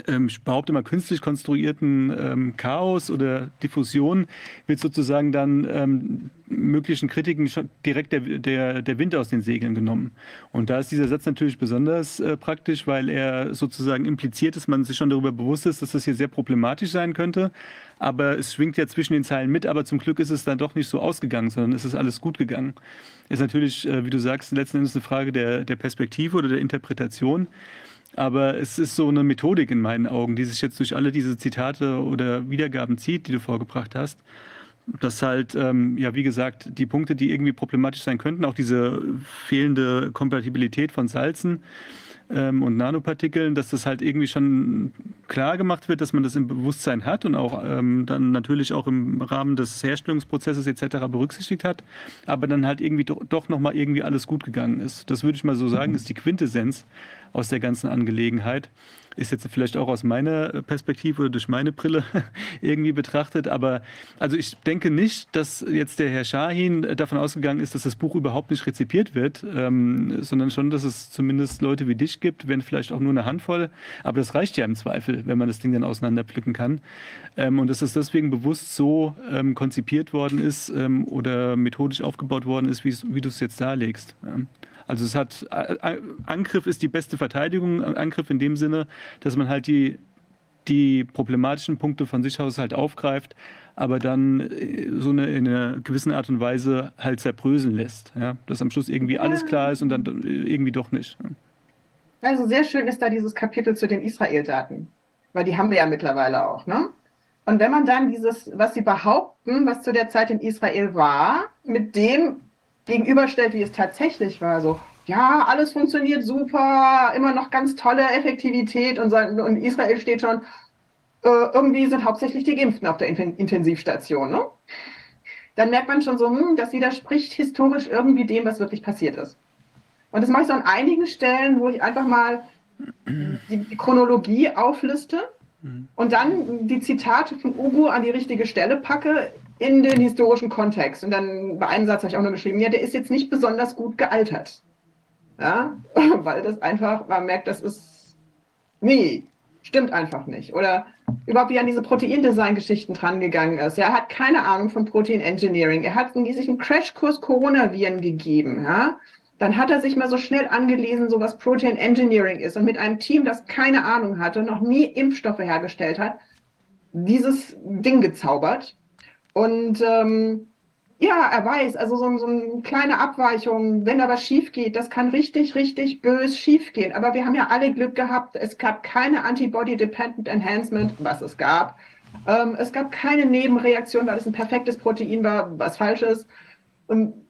ähm, ich behaupte mal, künstlich konstruierten ähm, Chaos oder Diffusion wird sozusagen dann ähm, möglichen Kritiken direkt der, der, der Wind aus den Segeln genommen. Und da ist dieser Satz natürlich besonders äh, praktisch, weil er sozusagen impliziert, dass man sich schon darüber bewusst ist, dass das hier sehr problematisch sein könnte. Aber es schwingt ja zwischen den Zeilen mit, aber zum Glück ist es dann doch nicht so ausgegangen, sondern es ist alles gut gegangen. Ist natürlich, äh, wie du sagst, letzten Endes eine Frage der, der Perspektive oder der Interpretation. Aber es ist so eine Methodik in meinen Augen, die sich jetzt durch alle diese Zitate oder Wiedergaben zieht, die du vorgebracht hast. Dass halt, ähm, ja, wie gesagt, die Punkte, die irgendwie problematisch sein könnten, auch diese fehlende Kompatibilität von Salzen, ähm, und Nanopartikeln, dass das halt irgendwie schon klar gemacht wird, dass man das im Bewusstsein hat und auch ähm, dann natürlich auch im Rahmen des Herstellungsprozesses etc. berücksichtigt hat, aber dann halt irgendwie doch, doch nochmal irgendwie alles gut gegangen ist. Das würde ich mal so sagen, ist die Quintessenz aus der ganzen Angelegenheit ist jetzt vielleicht auch aus meiner Perspektive oder durch meine Brille <laughs> irgendwie betrachtet. Aber also ich denke nicht, dass jetzt der Herr Shahin davon ausgegangen ist, dass das Buch überhaupt nicht rezipiert wird, ähm, sondern schon, dass es zumindest Leute wie dich gibt, wenn vielleicht auch nur eine Handvoll. Aber das reicht ja im Zweifel, wenn man das Ding dann auseinanderpflücken kann. Ähm, und dass es deswegen bewusst so ähm, konzipiert worden ist ähm, oder methodisch aufgebaut worden ist, wie du es jetzt darlegst. Also es hat Angriff ist die beste Verteidigung, Angriff in dem Sinne, dass man halt die die problematischen Punkte von sich aus halt aufgreift, aber dann äh, so eine, in einer gewissen Art und Weise halt zerbröseln lässt. Ja? Dass am Schluss irgendwie alles klar ist und dann irgendwie doch nicht. Also sehr schön ist da dieses Kapitel zu den Israel-Daten, weil die haben wir ja mittlerweile auch. Ne? Und wenn man dann dieses, was sie behaupten, was zu der Zeit in Israel war, mit dem gegenüberstellt, wie es tatsächlich war. So, ja, alles funktioniert super, immer noch ganz tolle Effektivität und, und Israel steht schon, äh, irgendwie sind hauptsächlich die Geimpften auf der Intensivstation. Ne? Dann merkt man schon so, hm, das widerspricht historisch irgendwie dem, was wirklich passiert ist. Und das mache ich so an einigen Stellen, wo ich einfach mal die, die Chronologie aufliste mhm. und dann die Zitate von Ugo an die richtige Stelle packe, in den historischen Kontext. Und dann bei einem Satz habe ich auch nur geschrieben, ja, der ist jetzt nicht besonders gut gealtert. Ja, <laughs> weil das einfach, man merkt, das ist, nee, stimmt einfach nicht. Oder überhaupt wie an diese Proteindesign-Geschichten drangegangen ist. Er hat keine Ahnung von Protein Engineering. Er hat sich einen Crashkurs Coronaviren gegeben. Ja? Dann hat er sich mal so schnell angelesen, so was Protein Engineering ist und mit einem Team, das keine Ahnung hatte, noch nie Impfstoffe hergestellt hat, dieses Ding gezaubert und ähm, ja, er weiß, also so, so eine kleine Abweichung, wenn da was schief geht, das kann richtig, richtig bös schief gehen. Aber wir haben ja alle Glück gehabt, es gab keine Antibody-Dependent Enhancement, was es gab. Ähm, es gab keine Nebenreaktion, weil es ein perfektes Protein war, was falsch ist. Und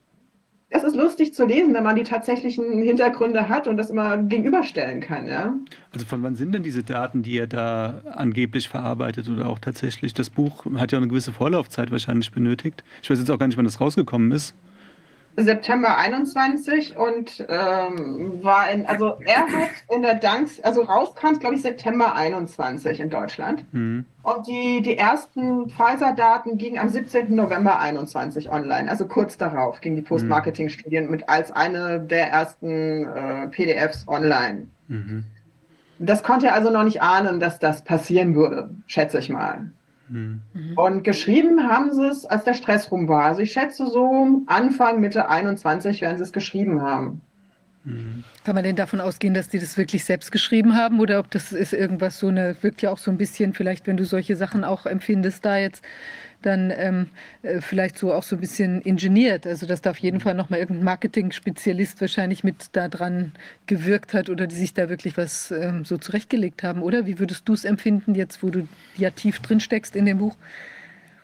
es ist lustig zu lesen, wenn man die tatsächlichen Hintergründe hat und das immer gegenüberstellen kann. Ja? Also von wann sind denn diese Daten, die er da angeblich verarbeitet oder auch tatsächlich? Das Buch hat ja eine gewisse Vorlaufzeit wahrscheinlich benötigt. Ich weiß jetzt auch gar nicht, wann das rausgekommen ist. September 21 und ähm, war in, also er hat in der Danks, also rauskam glaube ich, September 21 in Deutschland. Mhm. Und die, die ersten Pfizer-Daten gingen am 17. November 21 online, also kurz darauf ging die Post-Marketing-Studien mit als eine der ersten äh, PDFs online. Mhm. Das konnte er also noch nicht ahnen, dass das passieren würde, schätze ich mal. Mhm. Und geschrieben haben sie es, als der Stress rum war. Also ich schätze so Anfang, Mitte 21 werden sie es geschrieben haben. Kann man denn davon ausgehen, dass die das wirklich selbst geschrieben haben oder ob das ist irgendwas so eine, wirkt ja auch so ein bisschen, vielleicht wenn du solche Sachen auch empfindest da jetzt, dann ähm, äh, vielleicht so auch so ein bisschen ingeniert. Also dass da auf jeden Fall nochmal irgendein Marketing-Spezialist wahrscheinlich mit da dran gewirkt hat oder die sich da wirklich was ähm, so zurechtgelegt haben, oder? Wie würdest du es empfinden jetzt, wo du ja tief drin steckst in dem Buch?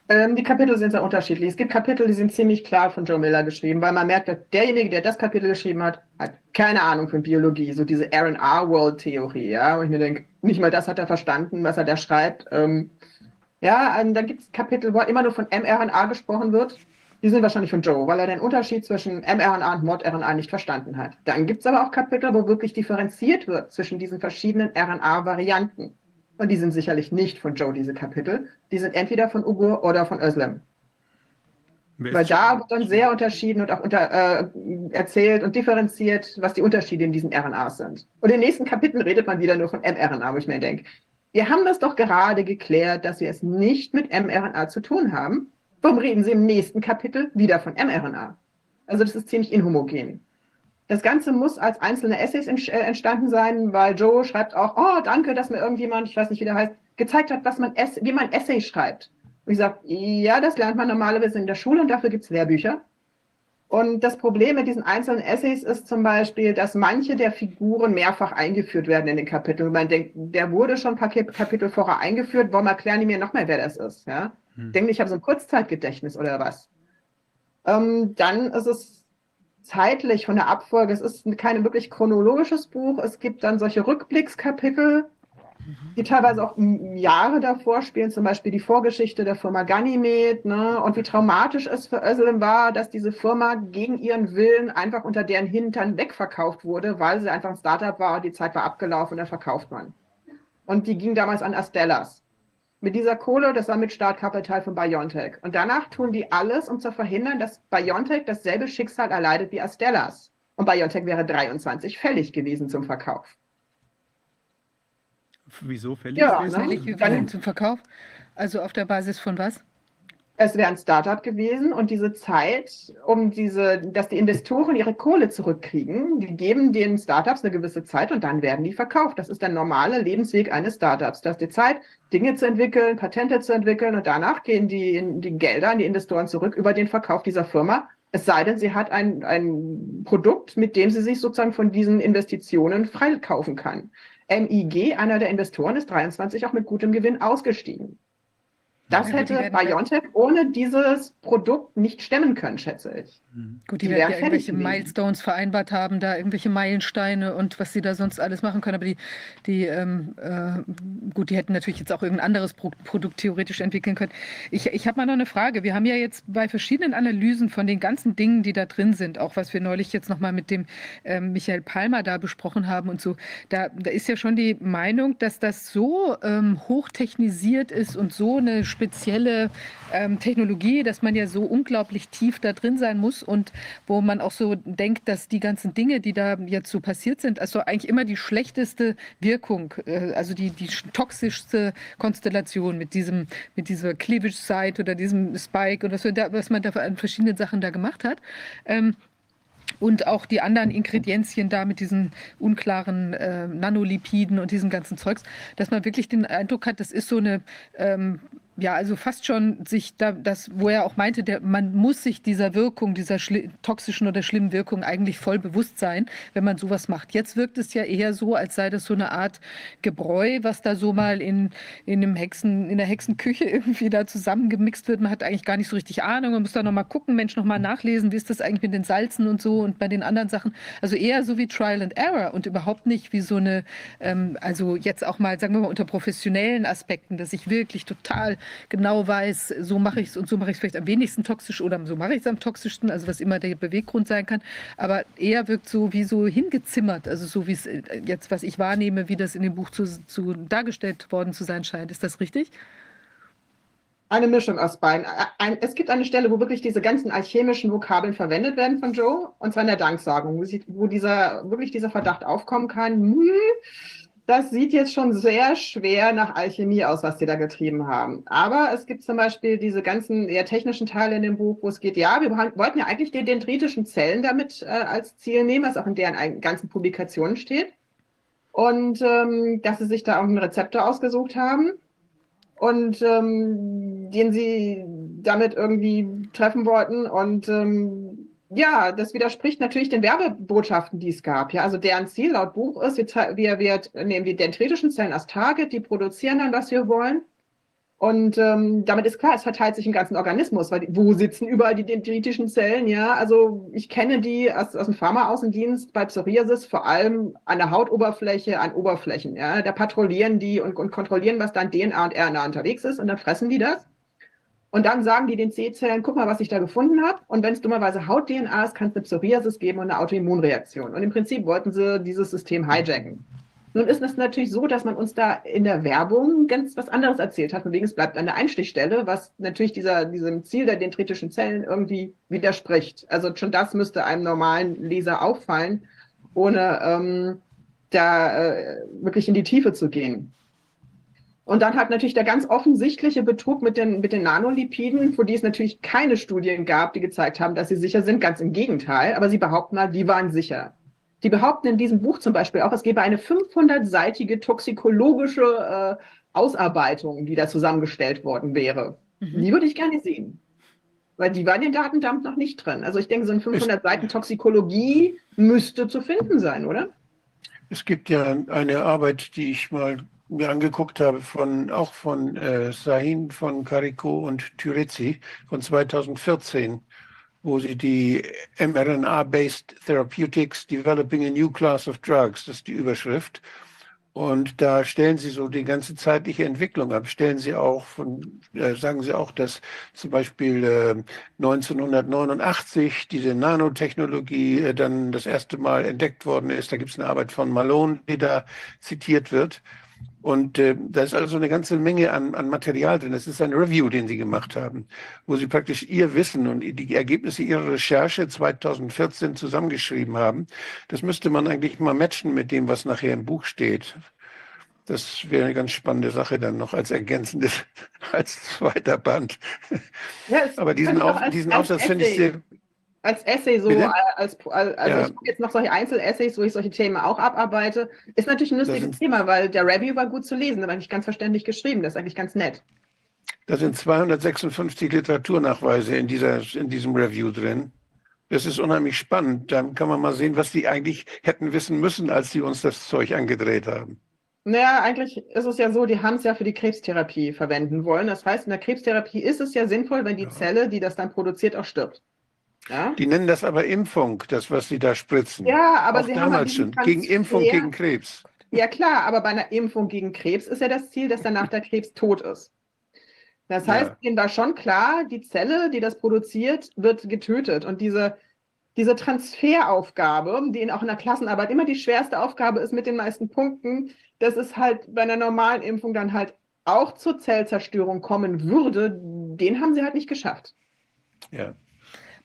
Ähm, die Kapitel sind sehr unterschiedlich. Es gibt Kapitel, die sind ziemlich klar von Joe Miller geschrieben, weil man merkt, dass derjenige, der das Kapitel geschrieben hat, hat keine Ahnung von Biologie, so diese RNA-World-Theorie, ja, wo ich mir denke, nicht mal das hat er verstanden, was er da schreibt. Ähm, ja, ähm, dann gibt es Kapitel, wo immer nur von mRNA gesprochen wird. Die sind wahrscheinlich von Joe, weil er den Unterschied zwischen mRNA und mod-RNA nicht verstanden hat. Dann gibt es aber auch Kapitel, wo wirklich differenziert wird zwischen diesen verschiedenen RNA-Varianten. Und die sind sicherlich nicht von Joe, diese Kapitel. Die sind entweder von Ugo oder von Özlem. Weil da wird dann sehr unterschieden und auch unter, äh, erzählt und differenziert, was die Unterschiede in diesen RNAs sind. Und in den nächsten Kapiteln redet man wieder nur von mRNA, wo ich mir denke, wir haben das doch gerade geklärt, dass wir es nicht mit mRNA zu tun haben. Warum reden Sie im nächsten Kapitel wieder von mRNA? Also das ist ziemlich inhomogen. Das Ganze muss als einzelne Essays äh, entstanden sein, weil Joe schreibt auch, oh, danke, dass mir irgendjemand, ich weiß nicht, wie der heißt, gezeigt hat, was man wie man Essay schreibt. Und ich sage, ja, das lernt man normalerweise in der Schule und dafür gibt es Lehrbücher. Und das Problem mit diesen einzelnen Essays ist zum Beispiel, dass manche der Figuren mehrfach eingeführt werden in den Kapiteln. Und man denkt, der wurde schon ein paar Kapitel vorher eingeführt, warum erklären die mir noch mehr, wer das ist? Ja? Hm. Denke ich habe so ein Kurzzeitgedächtnis oder was. Ähm, dann ist es zeitlich von der Abfolge, es ist kein wirklich chronologisches Buch. Es gibt dann solche Rückblickskapitel, die teilweise auch Jahre davor spielen, zum Beispiel die Vorgeschichte der Firma Ganymed ne, und wie traumatisch es für Özlem war, dass diese Firma gegen ihren Willen einfach unter deren Hintern wegverkauft wurde, weil sie einfach ein Startup war und die Zeit war abgelaufen und dann verkauft man. Und die ging damals an Astellas mit dieser Kohle, das war mit Startkapital von BioNTech. Und danach tun die alles, um zu verhindern, dass BioNTech dasselbe Schicksal erleidet wie Astellas. Und BioNTech wäre 23 fällig gewesen zum Verkauf. Wieso fällig ja, gewesen? Ne? Fällig gewesen zum Verkauf? Also auf der Basis von was? es wäre ein Startup gewesen und diese Zeit, um diese, dass die Investoren ihre Kohle zurückkriegen, die geben den Startups eine gewisse Zeit und dann werden die verkauft. Das ist der normale Lebensweg eines Startups. Du hast die Zeit, Dinge zu entwickeln, Patente zu entwickeln und danach gehen die, die Gelder an die Investoren zurück über den Verkauf dieser Firma. Es sei denn, sie hat ein, ein Produkt, mit dem sie sich sozusagen von diesen Investitionen freikaufen kann. MIG, einer der Investoren, ist 23 auch mit gutem Gewinn ausgestiegen. Das hätte BioNTech ohne dieses Produkt nicht stemmen können, schätze ich. Gut, die, die werden ja irgendwelche Milestones vereinbart haben, da irgendwelche Meilensteine und was sie da sonst alles machen können. Aber die, die ähm, äh, gut, die hätten natürlich jetzt auch irgendein anderes Pro Produkt theoretisch entwickeln können. Ich, ich habe mal noch eine Frage. Wir haben ja jetzt bei verschiedenen Analysen von den ganzen Dingen, die da drin sind, auch was wir neulich jetzt nochmal mit dem ähm, Michael Palmer da besprochen haben und so, da, da ist ja schon die Meinung, dass das so ähm, hochtechnisiert ist und so eine spezielle ähm, Technologie, dass man ja so unglaublich tief da drin sein muss und wo man auch so denkt, dass die ganzen Dinge, die da jetzt so passiert sind, also eigentlich immer die schlechteste Wirkung, äh, also die, die toxischste Konstellation mit diesem, mit dieser Cleavage-Site oder diesem Spike und was, da, was man da an verschiedenen Sachen da gemacht hat. Ähm, und auch die anderen Ingredienzien da mit diesen unklaren äh, Nanolipiden und diesem ganzen Zeugs, dass man wirklich den Eindruck hat, das ist so eine ähm, ja, also fast schon sich da, das, wo er auch meinte, der, man muss sich dieser Wirkung, dieser toxischen oder schlimmen Wirkung eigentlich voll bewusst sein, wenn man sowas macht. Jetzt wirkt es ja eher so, als sei das so eine Art Gebräu, was da so mal in, in, einem Hexen, in der Hexenküche <laughs> irgendwie da zusammengemixt wird. Man hat eigentlich gar nicht so richtig Ahnung. Man muss da nochmal gucken, Mensch, nochmal nachlesen, wie ist das eigentlich mit den Salzen und so und bei den anderen Sachen. Also eher so wie Trial and Error und überhaupt nicht wie so eine, ähm, also jetzt auch mal, sagen wir mal, unter professionellen Aspekten, dass ich wirklich total genau weiß, so mache ich es und so mache ich es vielleicht am wenigsten toxisch oder so mache ich es am toxischsten, also was immer der Beweggrund sein kann. Aber eher wirkt so wie so hingezimmert, also so wie es äh, jetzt, was ich wahrnehme, wie das in dem Buch zu, zu dargestellt worden zu sein scheint. Ist das richtig? Eine Mischung aus beiden. Es gibt eine Stelle, wo wirklich diese ganzen alchemischen Vokabeln verwendet werden von Joe, und zwar in der Danksagung, wo, wo dieser, wirklich dieser Verdacht aufkommen kann, hm, das sieht jetzt schon sehr schwer nach Alchemie aus, was sie da getrieben haben. Aber es gibt zum Beispiel diese ganzen eher technischen Teile in dem Buch, wo es geht, ja, wir wollten ja eigentlich die dendritischen Zellen damit äh, als Ziel nehmen, was auch in deren ganzen Publikationen steht. Und ähm, dass sie sich da auch einen Rezeptor ausgesucht haben und ähm, den sie damit irgendwie treffen wollten. Und ähm, ja, das widerspricht natürlich den Werbebotschaften, die es gab. Ja, also deren Ziel laut Buch ist, wir, wir nehmen die dendritischen Zellen als Target, die produzieren dann, was wir wollen. Und ähm, damit ist klar, es verteilt sich im ganzen Organismus, weil wo sitzen überall die dendritischen Zellen? Ja, also ich kenne die aus, aus dem Pharmaaußendienst bei Psoriasis vor allem an der Hautoberfläche, an Oberflächen. Ja, da patrouillieren die und, und kontrollieren, was dann DNA und RNA unterwegs ist und dann fressen die das. Und dann sagen die den C-Zellen, guck mal, was ich da gefunden habe. Und wenn es dummerweise Haut-DNA ist, kann es eine Psoriasis geben und eine Autoimmunreaktion. Und im Prinzip wollten sie dieses System hijacken. Nun ist es natürlich so, dass man uns da in der Werbung ganz was anderes erzählt hat. Von wegen, es bleibt an der Einstichstelle, was natürlich dieser, diesem Ziel der dendritischen Zellen irgendwie widerspricht. Also schon das müsste einem normalen Leser auffallen, ohne ähm, da äh, wirklich in die Tiefe zu gehen. Und dann hat natürlich der ganz offensichtliche Betrug mit den, mit den Nanolipiden, für die es natürlich keine Studien gab, die gezeigt haben, dass sie sicher sind. Ganz im Gegenteil. Aber sie behaupten mal, die waren sicher. Die behaupten in diesem Buch zum Beispiel auch, es gäbe eine 500-seitige toxikologische äh, Ausarbeitung, die da zusammengestellt worden wäre. Mhm. Die würde ich gerne sehen. Weil die war in den Datendump noch nicht drin. Also ich denke, so ein 500 Seiten Toxikologie müsste zu finden sein, oder? Es gibt ja eine Arbeit, die ich mal mir angeguckt habe, von, auch von äh, Sahin von Carico und Türezi von 2014, wo sie die mRNA-based Therapeutics Developing a New Class of Drugs, das ist die Überschrift. Und da stellen Sie so die ganze zeitliche Entwicklung ab. Stellen Sie auch von, äh, sagen Sie auch, dass zum Beispiel äh, 1989 diese Nanotechnologie äh, dann das erste Mal entdeckt worden ist. Da gibt es eine Arbeit von Malone, die da zitiert wird. Und äh, da ist also eine ganze Menge an, an Material drin. Das ist ein Review, den Sie gemacht haben, wo Sie praktisch Ihr Wissen und die Ergebnisse Ihrer Recherche 2014 zusammengeschrieben haben. Das müsste man eigentlich mal matchen mit dem, was nachher im Buch steht. Das wäre eine ganz spannende Sache dann noch als ergänzendes, <laughs> als zweiter Band. Ja, Aber diesen, Auf, diesen Aufsatz finde ich sehr, als Essay so, Bitte? als, als also ja. ich habe jetzt noch solche Einzelessays, wo ich solche Themen auch abarbeite. Ist natürlich ein lustiges Thema, weil der Review war gut zu lesen, aber nicht ganz verständlich geschrieben. Das ist eigentlich ganz nett. Da sind 256 Literaturnachweise in, dieser, in diesem Review drin. Das ist unheimlich spannend. Dann kann man mal sehen, was die eigentlich hätten wissen müssen, als sie uns das Zeug angedreht haben. Naja, eigentlich ist es ja so, die haben es ja für die Krebstherapie verwenden wollen. Das heißt, in der Krebstherapie ist es ja sinnvoll, wenn die ja. Zelle, die das dann produziert, auch stirbt. Ja? Die nennen das aber Impfung, das, was sie da spritzen. Ja, aber Auch sie damals haben halt schon. Gegen Impfung gegen Krebs. Ja, klar, aber bei einer Impfung gegen Krebs ist ja das Ziel, dass danach der Krebs tot ist. Das heißt, ja. ihnen war schon klar, die Zelle, die das produziert, wird getötet. Und diese, diese Transferaufgabe, die in, auch in der Klassenarbeit immer die schwerste Aufgabe ist mit den meisten Punkten, das ist halt bei einer normalen Impfung dann halt auch zur Zellzerstörung kommen würde, den haben sie halt nicht geschafft. Ja.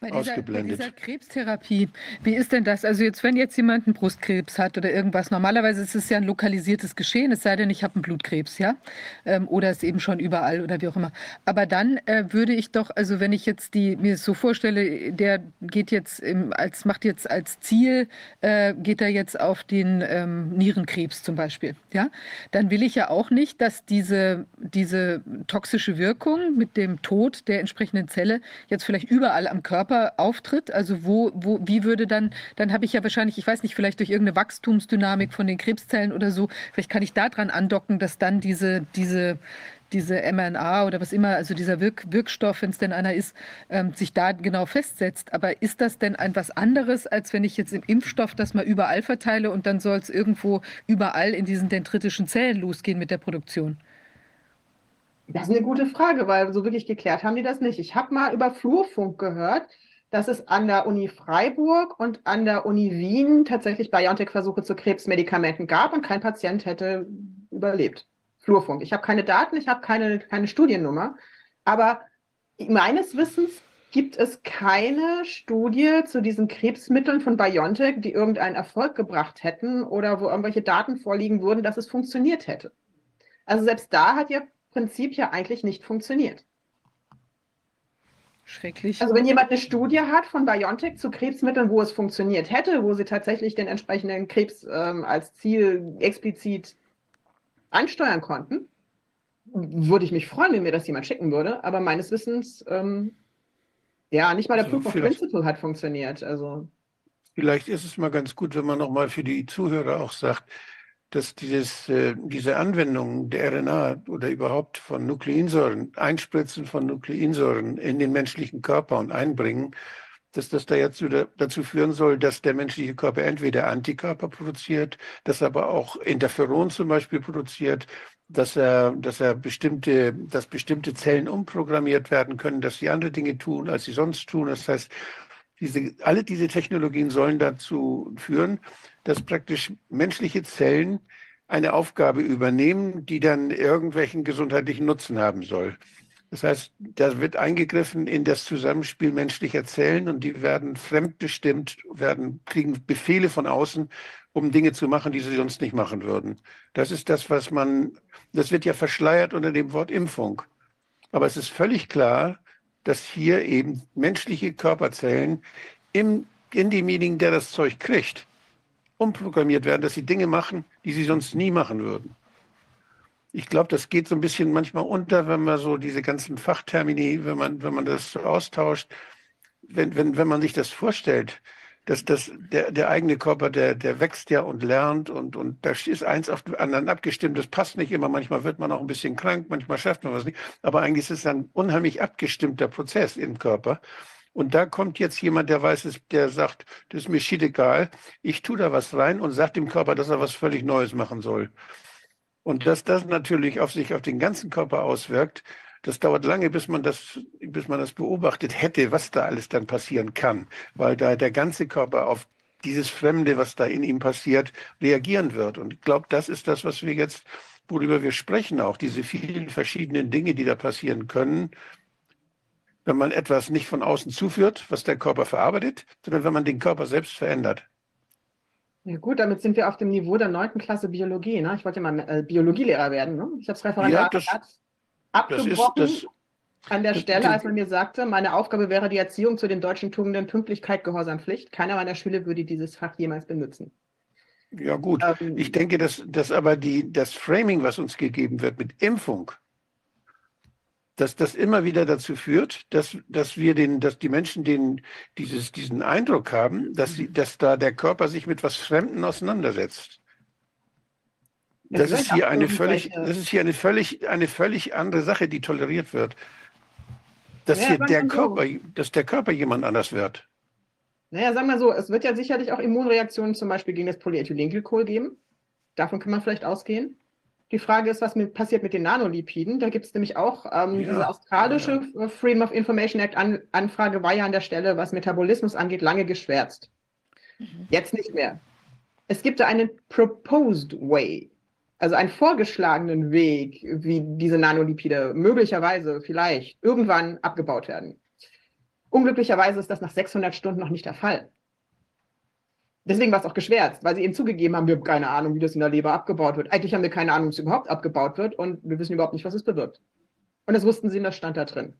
Bei dieser, ausgeblendet. Bei dieser Krebstherapie, wie ist denn das? Also jetzt, wenn jetzt jemand einen Brustkrebs hat oder irgendwas, normalerweise ist es ja ein lokalisiertes Geschehen, es sei denn, ich habe einen Blutkrebs, ja? Ähm, oder ist eben schon überall oder wie auch immer. Aber dann äh, würde ich doch, also wenn ich jetzt die, mir so vorstelle, der geht jetzt im, als, macht jetzt als Ziel, äh, geht er jetzt auf den ähm, Nierenkrebs zum Beispiel, ja? Dann will ich ja auch nicht, dass diese, diese toxische Wirkung mit dem Tod der entsprechenden Zelle jetzt vielleicht überall am Körper Körper auftritt? Also wo, wo, wie würde dann, dann habe ich ja wahrscheinlich, ich weiß nicht, vielleicht durch irgendeine Wachstumsdynamik von den Krebszellen oder so, vielleicht kann ich daran andocken, dass dann diese, diese, diese mRNA oder was immer, also dieser Wirk Wirkstoff, wenn es denn einer ist, ähm, sich da genau festsetzt. Aber ist das denn ein was anderes, als wenn ich jetzt im Impfstoff das mal überall verteile und dann soll es irgendwo überall in diesen dendritischen Zellen losgehen mit der Produktion? Das ist eine gute Frage, weil so wirklich geklärt haben die das nicht. Ich habe mal über Flurfunk gehört, dass es an der Uni Freiburg und an der Uni Wien tatsächlich BioNTech-Versuche zu Krebsmedikamenten gab und kein Patient hätte überlebt. Flurfunk. Ich habe keine Daten, ich habe keine, keine Studiennummer, aber meines Wissens gibt es keine Studie zu diesen Krebsmitteln von BioNTech, die irgendeinen Erfolg gebracht hätten oder wo irgendwelche Daten vorliegen würden, dass es funktioniert hätte. Also selbst da hat ihr Prinzip ja eigentlich nicht funktioniert. Schrecklich. Also wenn jemand eine Studie hat von BioNTech zu Krebsmitteln, wo es funktioniert hätte, wo sie tatsächlich den entsprechenden Krebs ähm, als Ziel explizit ansteuern konnten, würde ich mich freuen, wenn mir das jemand schicken würde. Aber meines Wissens, ähm, ja, nicht mal der Also Proof of Principle hat funktioniert. Also Vielleicht ist es mal ganz gut, wenn man nochmal für die Zuhörer auch sagt, dass dieses, äh, diese Anwendung der RNA oder überhaupt von Nukleinsäuren, Einspritzen von Nukleinsäuren in den menschlichen Körper und einbringen, dass das da jetzt dazu führen soll, dass der menschliche Körper entweder Antikörper produziert, dass er aber auch Interferon zum Beispiel produziert, dass er, dass er bestimmte, dass bestimmte Zellen umprogrammiert werden können, dass sie andere Dinge tun, als sie sonst tun. Das heißt, diese, alle diese Technologien sollen dazu führen, dass praktisch menschliche Zellen eine Aufgabe übernehmen, die dann irgendwelchen gesundheitlichen Nutzen haben soll. Das heißt, da wird eingegriffen in das Zusammenspiel menschlicher Zellen und die werden fremdbestimmt, werden, kriegen Befehle von außen, um Dinge zu machen, die sie sonst nicht machen würden. Das ist das, was man, das wird ja verschleiert unter dem Wort Impfung. Aber es ist völlig klar, dass hier eben menschliche Körperzellen im, in demjenigen, der das Zeug kriegt, umprogrammiert werden, dass sie Dinge machen, die sie sonst nie machen würden. Ich glaube, das geht so ein bisschen manchmal unter, wenn man so diese ganzen Fachtermini, wenn man, wenn man das so austauscht, wenn, wenn, wenn man sich das vorstellt, dass das, der, der eigene Körper, der, der wächst ja und lernt und, und da ist eins auf den anderen abgestimmt. Das passt nicht immer. Manchmal wird man auch ein bisschen krank, manchmal schafft man was nicht. Aber eigentlich ist es ein unheimlich abgestimmter Prozess im Körper. Und da kommt jetzt jemand, der weiß es, der sagt, das ist mir shit egal, ich tue da was rein und sagt dem Körper, dass er was völlig Neues machen soll. Und dass das natürlich auf sich auf den ganzen Körper auswirkt, das dauert lange, bis man das, bis man das beobachtet hätte, was da alles dann passieren kann, weil da der ganze Körper auf dieses Fremde, was da in ihm passiert, reagieren wird. Und ich glaube, das ist das, was wir jetzt, worüber wir sprechen, auch diese vielen verschiedenen Dinge, die da passieren können, wenn man etwas nicht von außen zuführt, was der Körper verarbeitet, sondern wenn man den Körper selbst verändert. Ja gut, damit sind wir auf dem Niveau der neunten Klasse Biologie. Ne? Ich wollte ja mal äh, Biologielehrer werden. Ne? Ich habe das Referendariat das- Das ist abgebrochen das, an der Stelle, als man mir sagte, meine Aufgabe wäre die Erziehung zu den deutschen Tugenden Pünktlichkeit, Gehorsam, Pflicht. Keiner meiner Schüler würde dieses Fach jemals benutzen. ja gut. Ähm, Ich denke, dass, dass aber die, das Framing, was uns gegeben wird mit Impfung, dass das immer wieder dazu führt, dass, dass wir den, dass die Menschen den, dieses, diesen Eindruck haben, dass, sie, dass da der Körper sich mit was Fremden auseinandersetzt. Das ist hier eine völlig, das ist hier eine völlig, eine völlig andere Sache, die toleriert wird. Dass Ja, hier der wir so. Körper, dass der Körper jemand anders wird. Naja, sagen wir so, es wird ja sicherlich auch Immunreaktionen zum Beispiel gegen das Polyethylenglycol geben. Davon kann man vielleicht ausgehen. Die Frage ist, was mit, passiert mit den Nanolipiden? Da gibt es nämlich auch ähm, Ja, diese australische äh, Freedom of Information Act an, Anfrage war ja an der Stelle, was Metabolismus angeht, lange geschwärzt. Jetzt nicht mehr. Es gibt da einen Proposed Way, also einen vorgeschlagenen Weg, wie diese Nanolipide möglicherweise vielleicht irgendwann abgebaut werden. Unglücklicherweise ist das nach 600 Stunden noch nicht der Fall. Deswegen war es auch geschwärzt, weil sie eben zugegeben haben, wir haben keine Ahnung, wie das in der Leber abgebaut wird. Eigentlich haben wir keine Ahnung, wie es überhaupt abgebaut wird und wir wissen überhaupt nicht, was es bewirkt. Und das wussten sie und das stand da drin.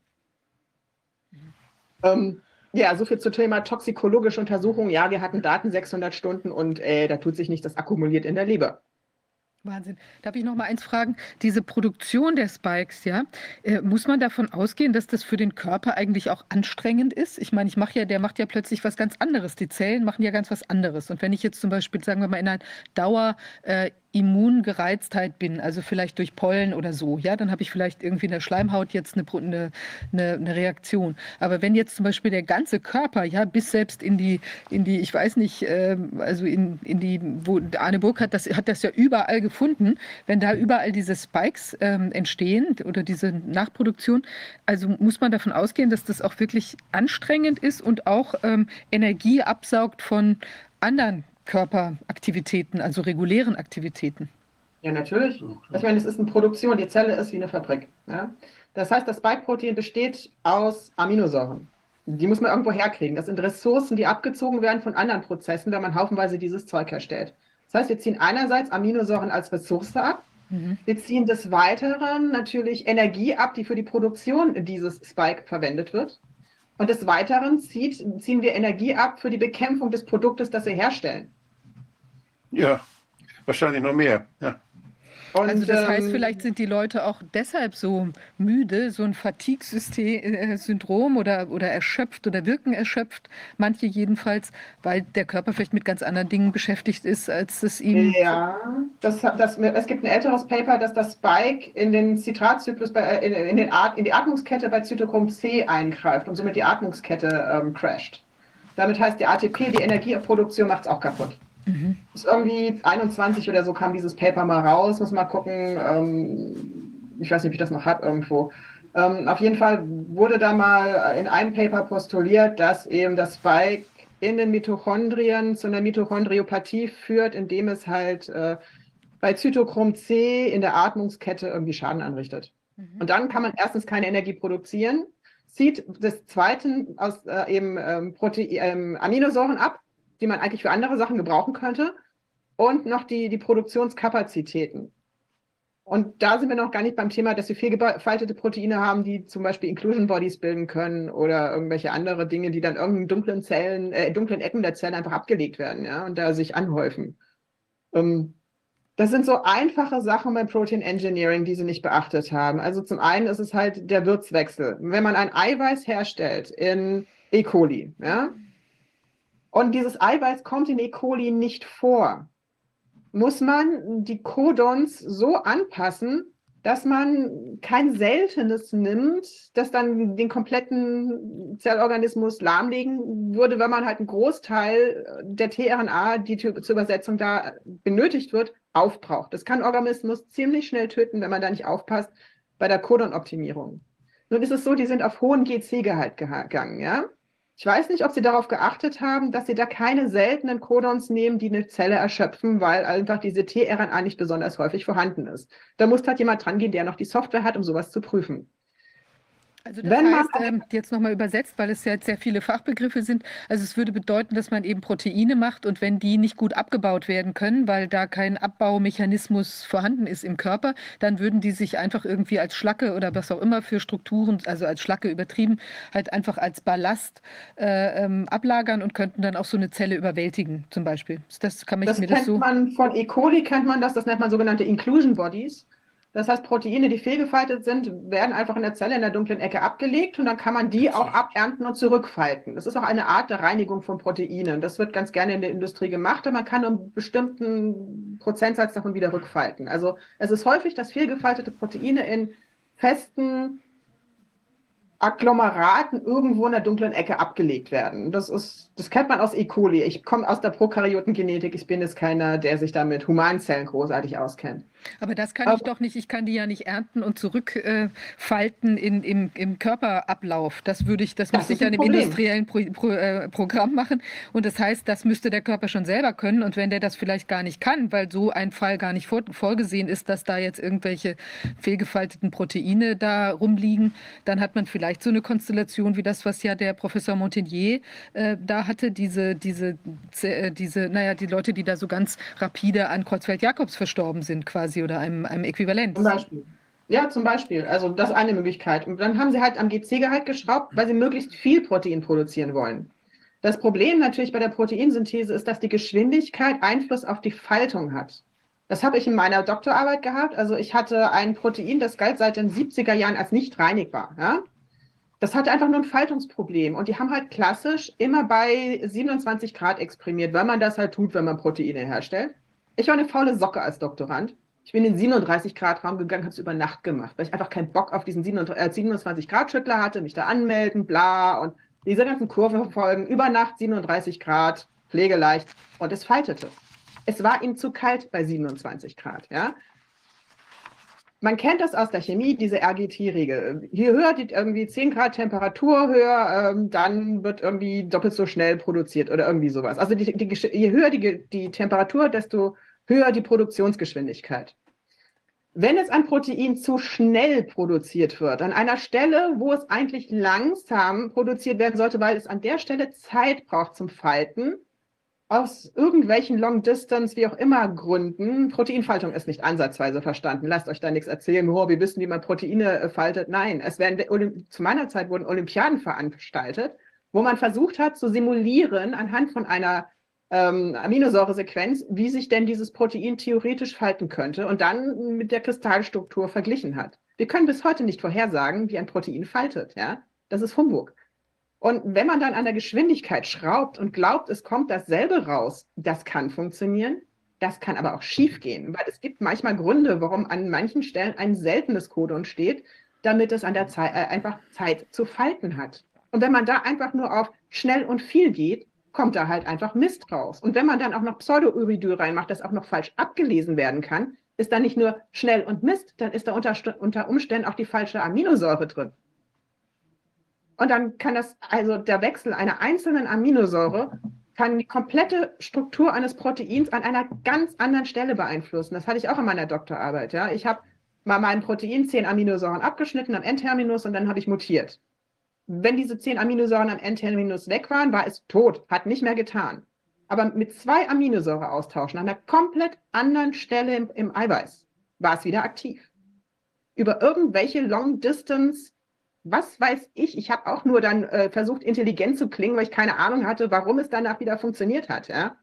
Ähm, ja, so viel zum Thema toxikologische Untersuchung. Ja, wir hatten Daten 600 Stunden und äh, da tut sich nichts, das akkumuliert in der Leber. Wahnsinn. Darf ich noch mal eins fragen? Diese Produktion der Spikes, ja, äh, muss man davon ausgehen, dass das für den Körper eigentlich auch anstrengend ist? Ich meine, ich mache ja, der macht ja plötzlich was ganz anderes. Die Zellen machen ja ganz was anderes. Und wenn ich jetzt zum Beispiel, sagen wir mal, in einer Dauer äh, Immungereiztheit bin, also vielleicht durch Pollen oder so, ja, dann habe ich vielleicht irgendwie in der Schleimhaut jetzt eine, eine, eine, Reaktion. Aber wenn jetzt zum Beispiel der ganze Körper, ja, bis selbst in die, in die, ich weiß nicht, ähm, also in, in die, wo Arne Burkhardt das hat das ja überall gefunden, wenn da überall diese Spikes ähm, entstehen oder diese Nachproduktion, also muss man davon ausgehen, dass das auch wirklich anstrengend ist und auch ähm, Energie absaugt von anderen Körperaktivitäten, also regulären Aktivitäten. Ja, natürlich. Ich meine, es ist eine Produktion, die Zelle ist wie eine Fabrik. Ja? Das heißt, das Spike-Protein besteht aus Aminosäuren. Die muss man irgendwo herkriegen. Das sind Ressourcen, die abgezogen werden von anderen Prozessen, wenn man haufenweise dieses Zeug herstellt. Das heißt, wir ziehen einerseits Aminosäuren als Ressource ab. Mhm. Wir ziehen des Weiteren natürlich Energie ab, die für die Produktion dieses Spike verwendet wird. Und des Weiteren zieht, ziehen wir Energie ab für die Bekämpfung des Produktes, das wir herstellen. Ja, wahrscheinlich noch mehr. Ja. Und, Also das heißt, ähm, vielleicht sind die Leute auch deshalb so müde, so ein Fatigue-Syndrom oder, oder erschöpft oder wirken erschöpft, manche jedenfalls, weil der Körper vielleicht mit ganz anderen Dingen beschäftigt ist, als es ihm... Ja, das, das, es gibt ein älteres Paper, dass das Spike in den Zitratzyklus, bei, äh, in, in, den At in die Atmungskette bei Zytochrom C eingreift und somit die Atmungskette ähm, crasht. Damit heißt, die ATP, die Energieproduktion, macht es auch kaputt. Mhm. Ist irgendwie 21 oder so kam dieses Paper mal raus, muss mal gucken. Ähm, ich weiß nicht, ob ich das noch habe irgendwo. Ähm, auf jeden Fall wurde da mal in einem Paper postuliert, dass eben das Spike in den Mitochondrien zu einer Mitochondriopathie führt, indem es halt äh, bei Zytochrom C in der Atmungskette irgendwie Schaden anrichtet. Mhm. Und dann kann man erstens keine Energie produzieren, zieht des Zweiten aus äh, eben ähm, Prote ähm, Aminosäuren ab, die man eigentlich für andere Sachen gebrauchen könnte, und noch die, die Produktionskapazitäten. Und da sind wir noch gar nicht beim Thema, dass wir vielgefaltete Proteine haben, die zum Beispiel Inclusion Bodies bilden können oder irgendwelche andere Dinge, die dann irgendeinen dunklen Zellen, äh, dunklen Ecken der Zellen einfach abgelegt werden, ja, und da sich anhäufen. Ähm, das sind so einfache Sachen beim Protein Engineering, die sie nicht beachtet haben. Also zum einen ist es halt der Würzwechsel. Wenn man ein Eiweiß herstellt in E. coli, ja, und dieses Eiweiß kommt in E. coli nicht vor, muss man die Codons so anpassen, dass man kein seltenes nimmt, das dann den kompletten Zellorganismus lahmlegen würde, wenn man halt einen Großteil der tRNA, die zur Übersetzung da benötigt wird, aufbraucht. Das kann Organismus ziemlich schnell töten, wenn man da nicht aufpasst bei der Codon-Optimierung. Nun ist es so, die sind auf hohen GC-Gehalt gegangen, ja. Ich weiß nicht, ob Sie darauf geachtet haben, dass Sie da keine seltenen Codons nehmen, die eine Zelle erschöpfen, weil einfach diese tRNA nicht besonders häufig vorhanden ist. Da muss halt jemand dran gehen, der noch die Software hat, um sowas zu prüfen. Also das Wenn man- heißt, ähm, jetzt nochmal übersetzt, weil es ja jetzt sehr viele Fachbegriffe sind, also es würde bedeuten, dass man eben Proteine macht und wenn die nicht gut abgebaut werden können, weil da kein Abbaumechanismus vorhanden ist im Körper, dann würden die sich einfach irgendwie als Schlacke oder was auch immer für Strukturen, also als Schlacke übertrieben, halt einfach als Ballast äh, ähm, ablagern und könnten dann auch so eine Zelle überwältigen, zum Beispiel. Das kann man Das mir das so. man von E. coli, kennt man das, das nennt man sogenannte Inclusion Bodies. Das heißt, Proteine, die fehlgefaltet sind, werden einfach in der Zelle in der dunklen Ecke abgelegt und dann kann man die auch abernten und zurückfalten. Das ist auch eine Art der Reinigung von Proteinen. Das wird ganz gerne in der Industrie gemacht und man kann einen bestimmten Prozentsatz davon wieder rückfalten. Also es ist häufig, dass fehlgefaltete Proteine in festen Agglomeraten irgendwo in der dunklen Ecke abgelegt werden. Das ist, das kennt man aus E. coli. Ich komme aus der Prokaryotengenetik. Ich bin jetzt keiner, der sich da mit Humanzellen großartig auskennt. Aber das kann ich Aber- doch nicht. Ich kann die ja nicht ernten und zurückfalten äh, in, im, im Körperablauf. Das würde ich, das, Das müsste ich ja in einem industriellen Pro, Pro, äh, Programm machen. Und das heißt, das müsste der Körper schon selber können. Und wenn der das vielleicht gar nicht kann, weil so ein Fall gar nicht vor, vorgesehen ist, dass da jetzt irgendwelche fehlgefalteten Proteine da rumliegen, dann hat man vielleicht so eine Konstellation wie das, was ja der Professor Montagnier äh, da hatte, diese, diese, äh, diese, naja, die Leute, die da so ganz rapide an Kreuzfeld-Jakobs verstorben sind, quasi, oder einem, einem Äquivalent. Zum Beispiel. Ja, zum Beispiel. Also das ist eine Möglichkeit. Und dann haben sie halt am GC-Gehalt geschraubt, weil sie möglichst viel Protein produzieren wollen. Das Problem natürlich bei der Proteinsynthese ist, dass die Geschwindigkeit Einfluss auf die Faltung hat. Das habe ich in meiner Doktorarbeit gehabt. Also ich hatte ein Protein, das galt seit den 70er Jahren als nicht reinigbar. Ja? Das hatte einfach nur ein Faltungsproblem. Und die haben halt klassisch immer bei 27 Grad exprimiert, weil man das halt tut, wenn man Proteine herstellt. Ich war eine faule Socke als Doktorand. Ich bin in den 37 Grad Raum gegangen, habe es über Nacht gemacht, weil ich einfach keinen Bock auf diesen 27 Grad Schüttler hatte, mich da anmelden, bla und diese ganzen Kurven verfolgen. Über Nacht 37 Grad, pflegeleicht und es faltete. Es war ihm zu kalt bei 27 Grad, ja. Man kennt das aus der Chemie, diese RGT-Regel. Je höher die irgendwie 10 Grad Temperatur höher, ähm, dann wird irgendwie doppelt so schnell produziert oder irgendwie sowas. Also die, die, je höher die, die Temperatur, desto höher die Produktionsgeschwindigkeit. Wenn jetzt ein Protein zu schnell produziert wird, an einer Stelle, wo es eigentlich langsam produziert werden sollte, weil es an der Stelle Zeit braucht zum Falten, aus irgendwelchen Long Distance, wie auch immer Gründen, Proteinfaltung ist nicht ansatzweise verstanden. Lasst euch da nichts erzählen, oh, wir wissen, wie man Proteine äh, faltet. Nein, es werden, zu meiner Zeit wurden Olympiaden veranstaltet, wo man versucht hat zu simulieren anhand von einer ähm, Aminosäuresequenz, wie sich denn dieses Protein theoretisch falten könnte und dann mit der Kristallstruktur verglichen hat. Wir können bis heute nicht vorhersagen, wie ein Protein faltet. Ja? Das ist Humbug. Und wenn man dann an der Geschwindigkeit schraubt und glaubt, es kommt dasselbe raus, das kann funktionieren. Das kann aber auch schiefgehen, weil es gibt manchmal Gründe, warum an manchen Stellen ein seltenes Codon steht, damit es an der Zeit äh, einfach Zeit zu falten hat. Und wenn man da einfach nur auf schnell und viel geht, kommt da halt einfach Mist raus. Und wenn man dann auch noch Pseudo-Uridyl reinmacht, das auch noch falsch abgelesen werden kann, ist da nicht nur schnell und Mist, dann ist da unter, unter Umständen auch die falsche Aminosäure drin. Und dann kann das, also der Wechsel einer einzelnen Aminosäure kann die komplette Struktur eines Proteins an einer ganz anderen Stelle beeinflussen. Das hatte ich auch in meiner Doktorarbeit. Ja. Ich habe mal mein Protein zehn Aminosäuren abgeschnitten am N-Terminus und dann habe ich mutiert. Wenn diese zehn Aminosäuren am N-Terminus weg waren, war es tot, hat nicht mehr getan. Aber mit zwei Aminosäure austauschen an einer komplett anderen Stelle im, im Eiweiß war es wieder aktiv. Über irgendwelche Long-Distance was weiß ich, ich habe auch nur dann äh, versucht, intelligent zu klingen, weil ich keine Ahnung hatte, warum es danach wieder funktioniert hat. Ja?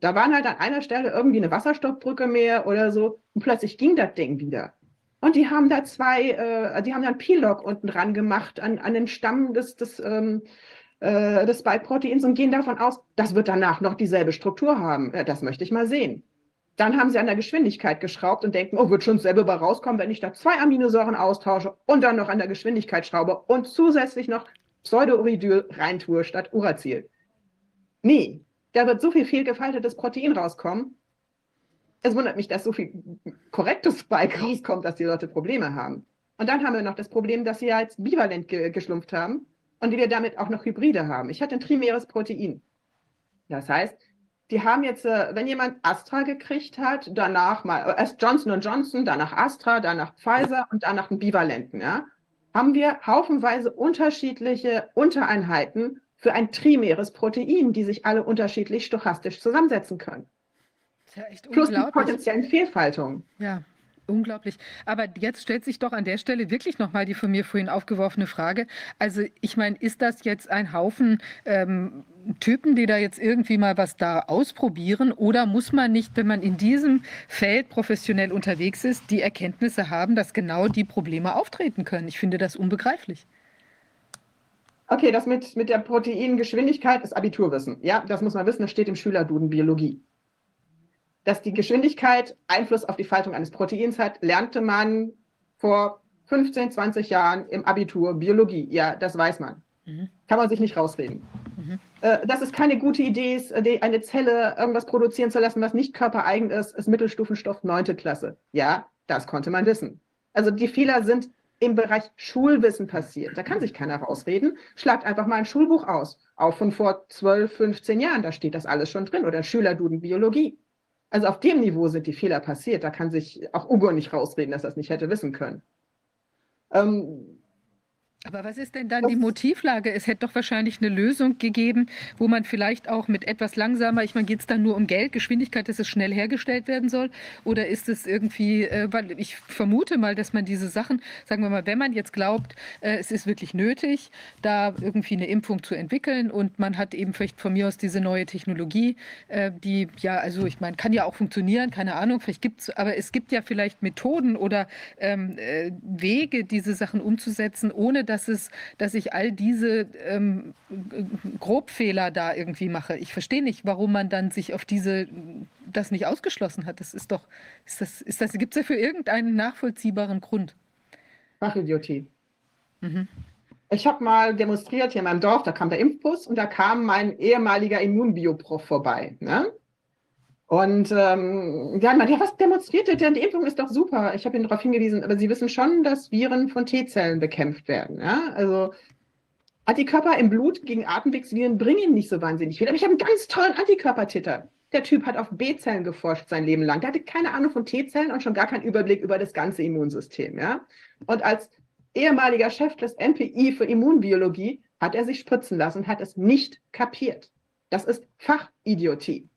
Da waren halt an einer Stelle irgendwie eine Wasserstoffbrücke mehr oder so und plötzlich ging das Ding wieder. Und die haben da zwei, äh, die haben dann P-Log unten dran gemacht an, an den Stamm des, des, ähm, äh, des Spike-Proteins und gehen davon aus, das wird danach noch dieselbe Struktur haben. Ja, das möchte ich mal sehen. Dann haben sie an der Geschwindigkeit geschraubt und denken, oh, wird schon selber bei rauskommen, wenn ich da zwei Aminosäuren austausche und dann noch an der Geschwindigkeit schraube und zusätzlich noch Pseudouridil reintue statt Uracil. Nee, da wird so viel fehlgefaltetes Protein rauskommen. Es wundert mich, dass so viel korrektes Spike rauskommt, dass die Leute Probleme haben. Und dann haben wir noch das Problem, dass sie ja jetzt bivalent ge geschlumpft haben und wir damit auch noch Hybride haben. Ich hatte ein trimeres Protein. Das heißt, die haben jetzt, äh, wenn jemand Astra gekriegt hat, danach mal äh, erst Johnson Johnson, danach Astra, danach Pfizer und danach einen Bivalenten, ja, haben wir haufenweise unterschiedliche Untereinheiten für ein trimeres Protein, die sich alle unterschiedlich stochastisch zusammensetzen können. Ja Plus die potenziellen Fehlfaltungen. Ja. Unglaublich. Aber jetzt stellt sich doch an der Stelle wirklich nochmal die von mir vorhin aufgeworfene Frage. Also ich meine, ist das jetzt ein Haufen ähm, Typen, die da jetzt irgendwie mal was da ausprobieren? Oder muss man nicht, wenn man in diesem Feld professionell unterwegs ist, die Erkenntnisse haben, dass genau die Probleme auftreten können? Ich finde das unbegreiflich. Okay, das mit, mit der Proteingeschwindigkeit ist Abiturwissen. Ja, das muss man wissen, das steht im Schülerduden Biologie dass die Geschwindigkeit Einfluss auf die Faltung eines Proteins hat, lernte man vor 15, 20 Jahren im Abitur Biologie. Ja, das weiß man. Mhm. Kann man sich nicht rausreden. Mhm. Äh, dass es keine gute Idee ist, eine Zelle irgendwas produzieren zu lassen, was nicht körpereigen ist, ist Mittelstufenstoff 9. Klasse. Ja, das konnte man wissen. Also die Fehler sind im Bereich Schulwissen passiert. Da kann sich keiner rausreden. Schlagt einfach mal ein Schulbuch aus. Auch von vor 12, 15 Jahren, da steht das alles schon drin. Oder Schülerduden Biologie. Also auf dem Niveau sind die Fehler passiert. Da kann sich auch Ugo nicht rausreden, dass er es nicht hätte wissen können. Ähm, aber was ist denn dann die Motivlage? Es hätte doch wahrscheinlich eine Lösung gegeben, wo man vielleicht auch mit etwas langsamer, ich meine, geht es dann nur um Geld, Geschwindigkeit, dass es schnell hergestellt werden soll? Oder ist es irgendwie, äh, weil ich vermute mal, dass man diese Sachen, sagen wir mal, wenn man jetzt glaubt, äh, es ist wirklich nötig, da irgendwie eine Impfung zu entwickeln und man hat eben vielleicht von mir aus diese neue Technologie, äh, die ja, also ich meine, kann ja auch funktionieren, keine Ahnung, vielleicht gibt es, aber es gibt ja vielleicht Methoden oder ähm, äh, Wege, diese Sachen umzusetzen, ohne dass dass, es, dass ich all diese ähm, Grobfehler da irgendwie mache. Ich verstehe nicht, warum man dann sich auf diese, das nicht ausgeschlossen hat. Das ist doch, ist das, ist das, gibt es dafür irgendeinen nachvollziehbaren Grund? Fachidiotie. Mhm. Ich habe mal demonstriert hier in meinem Dorf, da kam der Impfbus und da kam mein ehemaliger Immunbioprof vorbei. Ne? Und ähm, ja, was demonstriert ihr denn? Die Impfung ist doch super. Ich habe ihn darauf hingewiesen, aber Sie wissen schon, dass Viren von T-Zellen bekämpft werden. Ja? Also Antikörper im Blut gegen Atemwegsviren bringen nicht so wahnsinnig viel. Aber ich habe einen ganz tollen Antikörpertitter. Der Typ hat auf B-Zellen geforscht sein Leben lang. Der hatte keine Ahnung von T-Zellen und schon gar keinen Überblick über das ganze Immunsystem. Ja? Und als ehemaliger Chef des MPI für Immunbiologie hat er sich spritzen lassen und hat es nicht kapiert. Das ist Fachidiotie.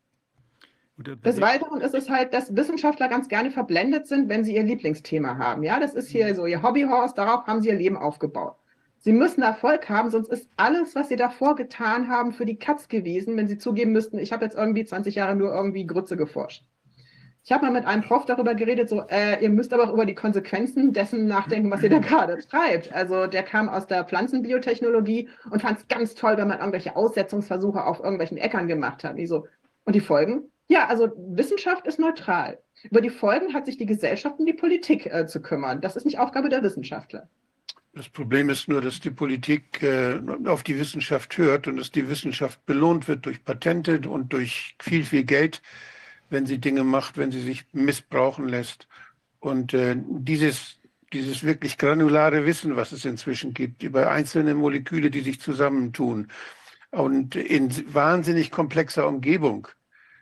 Des Weiteren ist es halt, dass Wissenschaftler ganz gerne verblendet sind, wenn sie ihr Lieblingsthema haben. Ja, das ist hier so ihr Hobbyhorse, darauf haben sie ihr Leben aufgebaut. Sie müssen Erfolg haben, sonst ist alles, was sie davor getan haben, für die Katz gewesen, wenn sie zugeben müssten, ich habe jetzt irgendwie 20 Jahre nur irgendwie Grütze geforscht. Ich habe mal mit einem Prof darüber geredet, so, äh, ihr müsst aber auch über die Konsequenzen dessen nachdenken, was ihr da <laughs> gerade treibt. Also der kam aus der Pflanzenbiotechnologie und fand es ganz toll, wenn man irgendwelche Aussetzungsversuche auf irgendwelchen Äckern gemacht hat. Und, so, und die Folgen? Ja, also Wissenschaft ist neutral. Über die Folgen hat sich die Gesellschaft und die Politik äh, zu kümmern. Das ist nicht Aufgabe der Wissenschaftler. Das Problem ist nur, dass die Politik äh, auf die Wissenschaft hört und dass die Wissenschaft belohnt wird durch Patente und durch viel, viel Geld, wenn sie Dinge macht, wenn sie sich missbrauchen lässt. Und äh, dieses, dieses wirklich granulare Wissen, was es inzwischen gibt, über einzelne Moleküle, die sich zusammentun und in wahnsinnig komplexer Umgebung,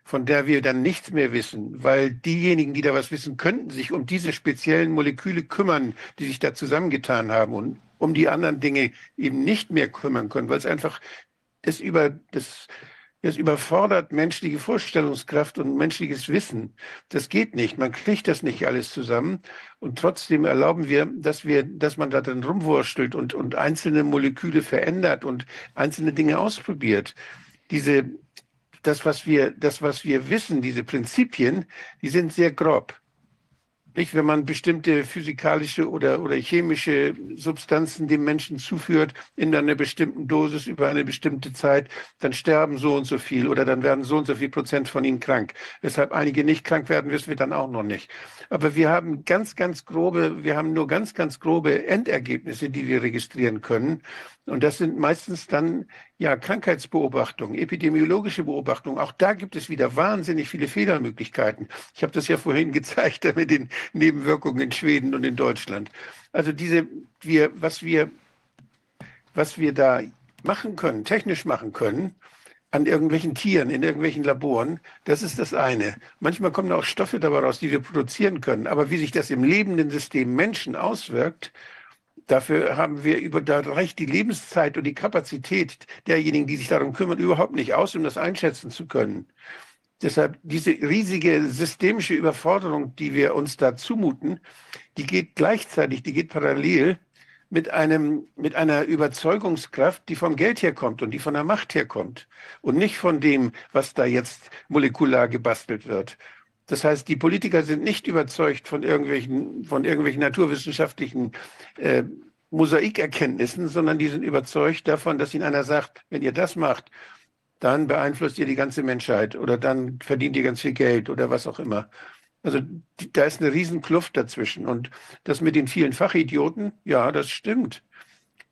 von der wir dann nichts mehr wissen, weil diejenigen, die da was wissen, könnten sich um diese speziellen Moleküle kümmern, die sich da zusammengetan haben und um die anderen Dinge eben nicht mehr kümmern können, weil es einfach das über das das überfordert menschliche Vorstellungskraft und menschliches Wissen. Das geht nicht. Man kriegt das nicht alles zusammen. Und trotzdem erlauben wir, dass wir, dass man da drin rumwurstelt und, und einzelne Moleküle verändert und einzelne Dinge ausprobiert. Diese, das, was wir, das, was wir wissen, diese Prinzipien, die sind sehr grob. Nicht, wenn man bestimmte physikalische oder, oder chemische Substanzen dem Menschen zuführt in einer bestimmten Dosis über eine bestimmte Zeit, dann sterben so und so viel oder dann werden so und so viel Prozent von ihnen krank. Weshalb einige nicht krank werden, wissen wir dann auch noch nicht. Aber wir haben ganz, ganz grobe, wir haben nur ganz, ganz grobe Endergebnisse, die wir registrieren können. Und das sind meistens dann ja Krankheitsbeobachtungen, epidemiologische Beobachtungen. Auch da gibt es wieder wahnsinnig viele Fehlermöglichkeiten. Ich habe das ja vorhin <laughs> gezeigt mit den Nebenwirkungen in Schweden und in Deutschland. Also diese, wir, was wir, was wir da machen können, technisch machen können, an irgendwelchen Tieren, in irgendwelchen Laboren, das ist das eine. Manchmal kommen auch Stoffe dabei raus, die wir produzieren können. Aber wie sich das im lebenden System Menschen auswirkt, Dafür haben wir über, da reicht die Lebenszeit und die Kapazität derjenigen, die sich darum kümmern, überhaupt nicht aus, um das einschätzen zu können. Deshalb diese riesige systemische Überforderung, die wir uns da zumuten, die geht gleichzeitig, die geht parallel mit einem, mit einer Überzeugungskraft, die vom Geld herkommt und die von der Macht herkommt und nicht von dem, was da jetzt molekular gebastelt wird. Das heißt, die Politiker sind nicht überzeugt von irgendwelchen, von irgendwelchen naturwissenschaftlichen äh, Mosaikerkenntnissen, sondern die sind überzeugt davon, dass ihnen einer sagt, wenn ihr das macht, dann beeinflusst ihr die ganze Menschheit oder dann verdient ihr ganz viel Geld oder was auch immer. Also da ist eine riesen Kluft dazwischen. Und das mit den vielen Fachidioten, ja, das stimmt.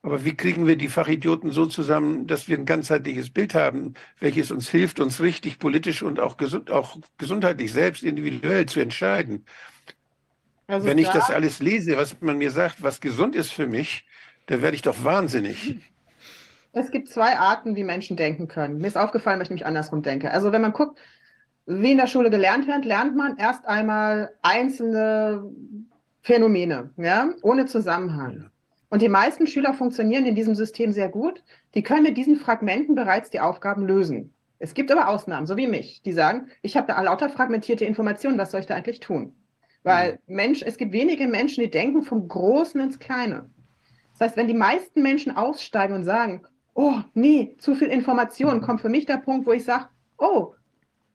Aber wie kriegen wir die Fachidioten so zusammen, dass wir ein ganzheitliches Bild haben, welches uns hilft, uns richtig politisch und auch, gesund, auch gesundheitlich selbst individuell zu entscheiden? Also Wenn ich da, das alles lese, was man mir sagt, was gesund ist für mich, dann werde ich doch wahnsinnig. <laughs> Es gibt zwei Arten, wie Menschen denken können. Mir ist aufgefallen, wenn ich mich andersrum denke. Also wenn man guckt, wie in der Schule gelernt wird, lernt man erst einmal einzelne Phänomene, ja, ohne Zusammenhang. Und die meisten Schüler funktionieren in diesem System sehr gut. Die können mit diesen Fragmenten bereits die Aufgaben lösen. Es gibt aber Ausnahmen, so wie mich, die sagen, ich habe da lauter fragmentierte Informationen, was soll ich da eigentlich tun? Weil mhm. Mensch, es gibt wenige Menschen, die denken vom Großen ins Kleine. Das heißt, wenn die meisten Menschen aussteigen und sagen, oh nee, zu viel Information, kommt für mich der Punkt, wo ich sage, oh,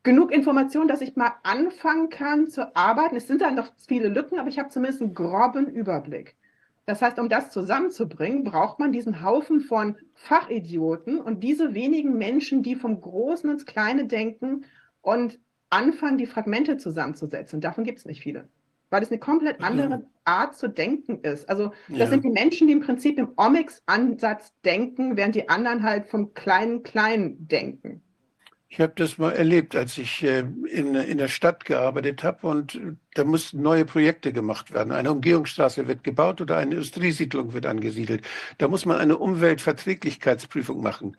genug Information, dass ich mal anfangen kann zu arbeiten. Es sind dann noch viele Lücken, aber ich habe zumindest einen groben Überblick. Das heißt, um das zusammenzubringen, braucht man diesen Haufen von Fachidioten und diese wenigen Menschen, die vom Großen ins Kleine denken und anfangen, die Fragmente zusammenzusetzen. Davon gibt es nicht viele. Weil es eine komplett andere Art zu denken ist. Also das ja. sind die Menschen, die im Prinzip im Omics-Ansatz denken, während die anderen halt vom kleinen Kleinen denken. Ich habe das mal erlebt, als ich äh, in, in der Stadt gearbeitet habe und äh, da mussten neue Projekte gemacht werden. Eine Umgehungsstraße wird gebaut oder eine Industriesiedlung wird angesiedelt. Da muss man eine Umweltverträglichkeitsprüfung machen.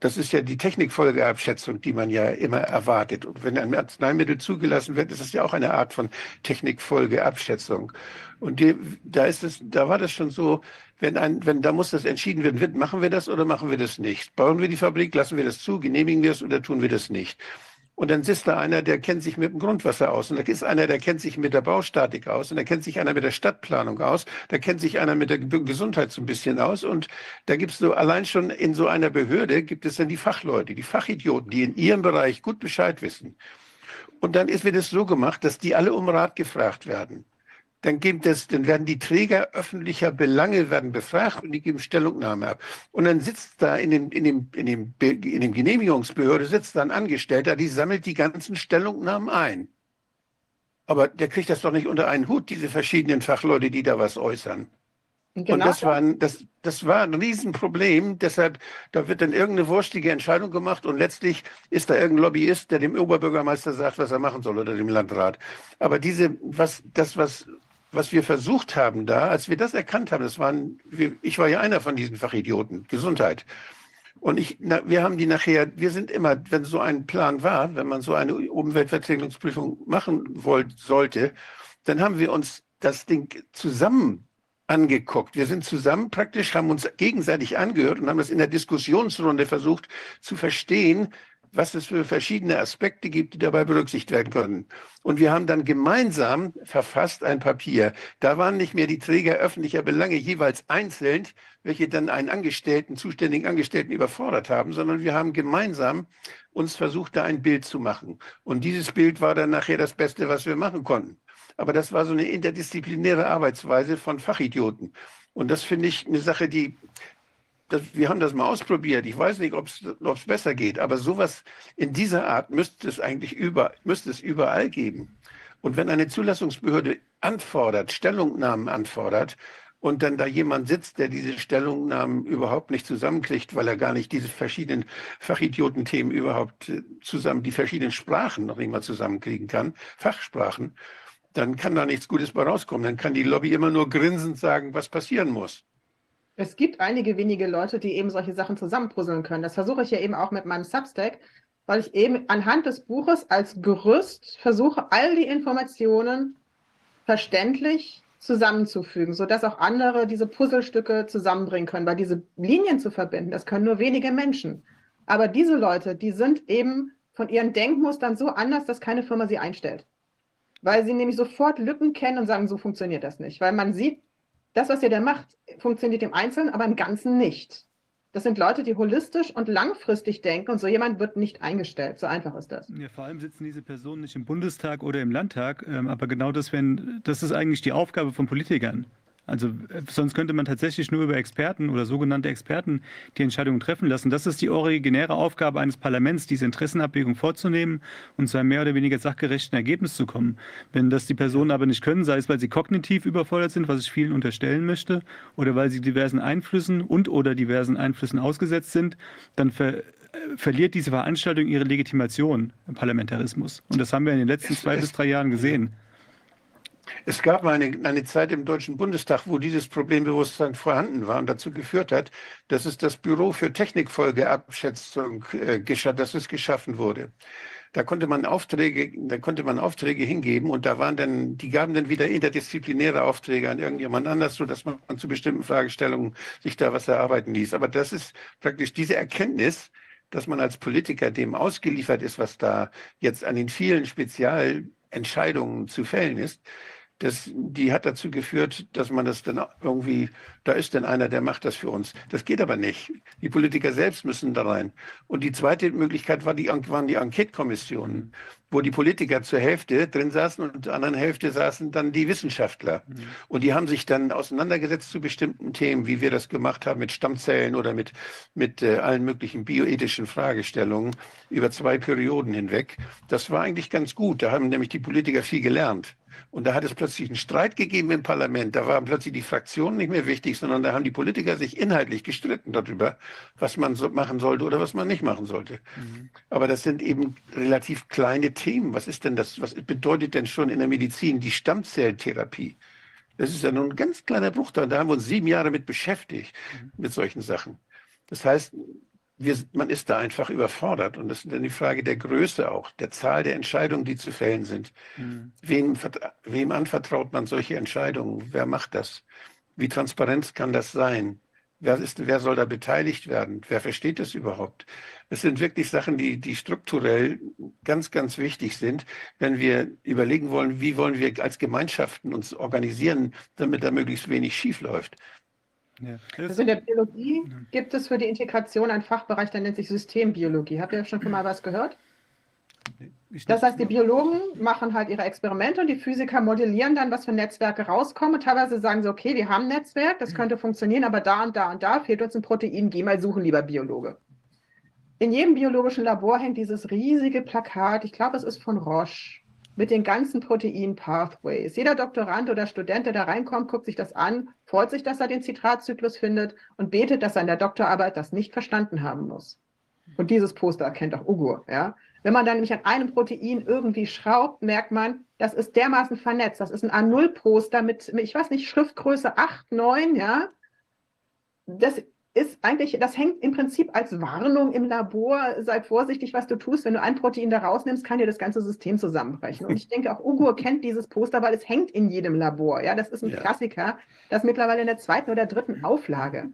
Das ist ja die Technikfolgeabschätzung, die man ja immer erwartet. Und wenn ein Arzneimittel zugelassen wird, ist es ja auch eine Art von Technikfolgeabschätzung. Und die, da ist es, da war das schon so, wenn ein, wenn da muss das entschieden werden, wird, machen wir das oder machen wir das nicht? Bauen wir die Fabrik, lassen wir das zu, genehmigen wir es oder tun wir das nicht? Und dann sitzt da einer, der kennt sich mit dem Grundwasser aus. Und da ist einer, der kennt sich mit der Baustatik aus. Und da kennt sich einer mit der Stadtplanung aus. Da kennt sich einer mit der Gesundheit so ein bisschen aus. Und da gibt es so, allein schon in so einer Behörde gibt es dann die Fachleute, die Fachidioten, die in ihrem Bereich gut Bescheid wissen. Und dann ist, wird es so gemacht, dass die alle um Rat gefragt werden dann, gibt es, dann werden die Träger öffentlicher Belange werden befragt und die geben Stellungnahme ab. Und dann sitzt da in dem, in dem, in dem, in dem Genehmigungsbehörde sitzt da ein Angestellter, die sammelt die ganzen Stellungnahmen ein. Aber der kriegt das doch nicht unter einen Hut, diese verschiedenen Fachleute, die da was äußern. Genau. Und das war, ein, das, das war ein Riesenproblem. Deshalb, da wird dann irgendeine wurstige Entscheidung gemacht und letztlich ist da irgendein Lobbyist, der dem Oberbürgermeister sagt, was er machen soll oder dem Landrat. Aber diese, was, das, was was wir versucht haben da, als wir das erkannt haben, das waren, ich war ja einer von diesen Fachidioten, Gesundheit. Und ich, na, wir haben die nachher, wir sind immer, wenn so ein Plan war, wenn man so eine Umweltverträglichkeitsprüfung machen wollte, sollte, dann haben wir uns das Ding zusammen angeguckt. Wir sind zusammen praktisch, haben uns gegenseitig angehört und haben das in der Diskussionsrunde versucht zu verstehen, was es für verschiedene Aspekte gibt, die dabei berücksichtigt werden können. Und wir haben dann gemeinsam verfasst ein Papier. Da waren nicht mehr die Träger öffentlicher Belange jeweils einzeln, welche dann einen Angestellten, zuständigen Angestellten überfordert haben, sondern wir haben gemeinsam uns versucht, da ein Bild zu machen. Und dieses Bild war dann nachher das Beste, was wir machen konnten. Aber das war so eine interdisziplinäre Arbeitsweise von Fachidioten. Und das finde ich eine Sache, die das, wir haben das mal ausprobiert. Ich weiß nicht, ob es besser geht, aber sowas in dieser Art müsste es eigentlich über, müsste es überall geben. Und wenn eine Zulassungsbehörde anfordert, Stellungnahmen anfordert, und dann da jemand sitzt, der diese Stellungnahmen überhaupt nicht zusammenkriegt, weil er gar nicht diese verschiedenen Fachidiotenthemen überhaupt äh, zusammen, die verschiedenen Sprachen noch nicht mal zusammenkriegen kann, Fachsprachen, dann kann da nichts Gutes bei rauskommen. Dann kann die Lobby immer nur grinsend sagen, was passieren muss. Es gibt einige wenige Leute, die eben solche Sachen zusammenpuzzeln können. Das versuche ich ja eben auch mit meinem Substack, weil ich eben anhand des Buches als Gerüst versuche, all die Informationen verständlich zusammenzufügen, sodass auch andere diese Puzzlestücke zusammenbringen können. Weil diese Linien zu verbinden, das können nur wenige Menschen. Aber diese Leute, die sind eben von ihren Denkmustern so anders, dass keine Firma sie einstellt. Weil sie nämlich sofort Lücken kennen und sagen, so funktioniert das nicht. Weil man sieht, das, was ihr da macht, funktioniert im Einzelnen, aber im Ganzen nicht. Das sind Leute, die holistisch und langfristig denken und so jemand wird nicht eingestellt. So einfach ist das. Ja, vor allem sitzen diese Personen nicht im Bundestag oder im Landtag, ähm, aber genau das, wenn, das ist eigentlich die Aufgabe von Politikern. Also äh, sonst könnte man tatsächlich nur über Experten oder sogenannte Experten die Entscheidungen treffen lassen. Das ist die originäre Aufgabe eines Parlaments, diese Interessenabwägung vorzunehmen und zu einem mehr oder weniger sachgerechten Ergebnis zu kommen. Wenn das die Personen aber nicht können, sei es, weil sie kognitiv überfordert sind, was ich vielen unterstellen möchte, oder weil sie diversen Einflüssen und oder diversen Einflüssen ausgesetzt sind, dann ver äh, verliert diese Veranstaltung ihre Legitimation im Parlamentarismus. Und das haben wir in den letzten zwei bis drei Jahren gesehen. Es gab mal eine, eine Zeit im Deutschen Bundestag, wo dieses Problembewusstsein vorhanden war und dazu geführt hat, dass es das Büro für Technikfolgeabschätzung, äh, dass es geschaffen wurde. Da konnte man Aufträge, da konnte man Aufträge hingeben und da waren dann, die gaben dann wieder interdisziplinäre Aufträge an irgendjemand anders, so dass man zu bestimmten Fragestellungen sich da was erarbeiten ließ. Aber das ist praktisch diese Erkenntnis, dass man als Politiker dem ausgeliefert ist, was da jetzt an den vielen Spezialentscheidungen zu fällen ist, das, die hat dazu geführt, dass man das dann irgendwie, da ist denn einer, der macht das für uns. Das geht aber nicht. Die Politiker selbst müssen da rein. Und die zweite Möglichkeit war die, waren die Enquete-Kommissionen, wo die Politiker zur Hälfte drin saßen und zur anderen Hälfte saßen dann die Wissenschaftler. Mhm. Und die haben sich dann auseinandergesetzt zu bestimmten Themen, wie wir das gemacht haben mit Stammzellen oder mit, mit äh, allen möglichen bioethischen Fragestellungen über zwei Perioden hinweg. Das war eigentlich ganz gut. Da haben nämlich die Politiker viel gelernt. Und da hat es plötzlich einen Streit gegeben im Parlament. Da waren plötzlich die Fraktionen nicht mehr wichtig, sondern da haben die Politiker sich inhaltlich gestritten darüber, was man so machen sollte oder was man nicht machen sollte. Mhm. Aber das sind eben relativ kleine Themen. Was ist denn das? Was bedeutet denn schon in der Medizin die Stammzelltherapie? Das ist ja nur ein ganz kleiner Bruchteil. Da haben wir uns sieben Jahre mit beschäftigt, mhm. mit solchen Sachen. Das heißt, wir, man ist da einfach überfordert. Und das ist dann die Frage der Größe auch, der Zahl der Entscheidungen, die zu fällen sind. Mhm. Wem, wem anvertraut man solche Entscheidungen? Wer macht das? Wie transparent kann das sein? Wer, ist, wer soll da beteiligt werden? Wer versteht das überhaupt? Das sind wirklich Sachen, die, die strukturell ganz, ganz wichtig sind, wenn wir überlegen wollen, wie wollen wir als Gemeinschaften uns organisieren, damit da möglichst wenig schief läuft. Ja. Also in der Biologie gibt es für die Integration einen Fachbereich, der nennt sich Systembiologie. Habt ihr schon mal was gehört? Das heißt, die Biologen machen halt ihre Experimente und die Physiker modellieren dann, was für Netzwerke rauskommen. teilweise sagen sie, okay, wir haben ein Netzwerk, das könnte funktionieren, aber da und da und da fehlt uns ein Protein, geh mal suchen, lieber Biologe. In jedem biologischen Labor hängt dieses riesige Plakat, ich glaube, es ist von Roche, mit den ganzen Protein-Pathways. Jeder Doktorand oder Student, der da reinkommt, guckt sich das an, freut sich, dass er den Zitratzyklus findet und betet, dass er in der Doktorarbeit das nicht verstanden haben muss. Und dieses Poster erkennt auch Ugur. Ja? Wenn man dann nämlich an einem Protein irgendwie schraubt, merkt man, das ist dermaßen vernetzt. Das ist ein A0-Poster mit, ich weiß nicht, Schriftgröße 8, 9, ja. Das ist eigentlich, das hängt im Prinzip als Warnung im Labor. Sei vorsichtig, was du tust. Wenn du ein Protein da rausnimmst, kann dir das ganze System zusammenbrechen. Und ich <laughs> denke, auch Ugur kennt dieses Poster, weil es hängt in jedem Labor. Ja, das ist ein ja. Klassiker. Das mittlerweile in der zweiten oder dritten Auflage.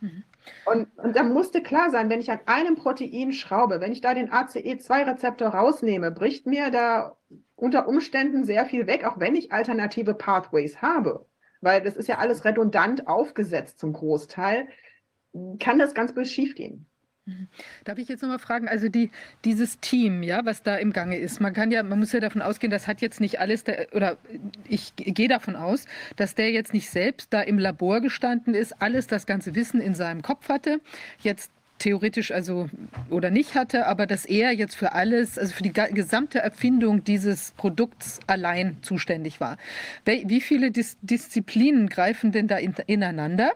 Mhm. Und, und da musste klar sein, wenn ich an einem Protein schraube, wenn ich da den ACE2-Rezeptor rausnehme, bricht mir da unter Umständen sehr viel weg, auch wenn ich alternative Pathways habe. Weil das ist ja alles redundant aufgesetzt zum Großteil kann das ganz böse schiefgehen. Mhm. Darf ich jetzt nochmal fragen, also die, dieses Team, ja, was da im Gange ist, man kann ja, man muss ja davon ausgehen, das hat jetzt nicht alles, der, oder ich gehe davon aus, dass der jetzt nicht selbst da im Labor gestanden ist, alles das ganze Wissen in seinem Kopf hatte, jetzt theoretisch also oder nicht hatte, aber dass er jetzt für alles, also für die gesamte Erfindung dieses Produkts allein zuständig war. Wie viele Dis Disziplinen greifen denn da in, ineinander?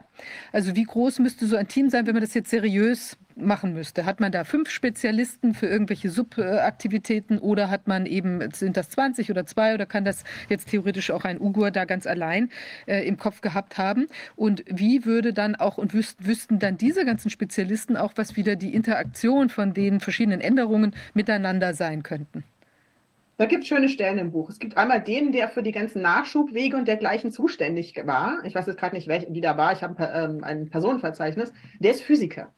Also wie groß müsste so ein Team sein, wenn man das jetzt seriös machen müsste. Hat man da fünf Spezialisten für irgendwelche Subaktivitäten oder hat man eben, sind das 20 oder zwei oder kann das jetzt theoretisch auch ein Ugur da ganz allein äh, im Kopf gehabt haben? Und wie würde dann auch und wüs wüssten dann diese ganzen Spezialisten auch, was wieder die Interaktion von den verschiedenen Änderungen miteinander sein könnten? Da gibt es schöne Stellen im Buch. Es gibt einmal den, der für die ganzen Nachschubwege und dergleichen zuständig war. Ich weiß jetzt gerade nicht, wer da war. Ich habe ähm, ein Personenverzeichnis. Der ist Physiker.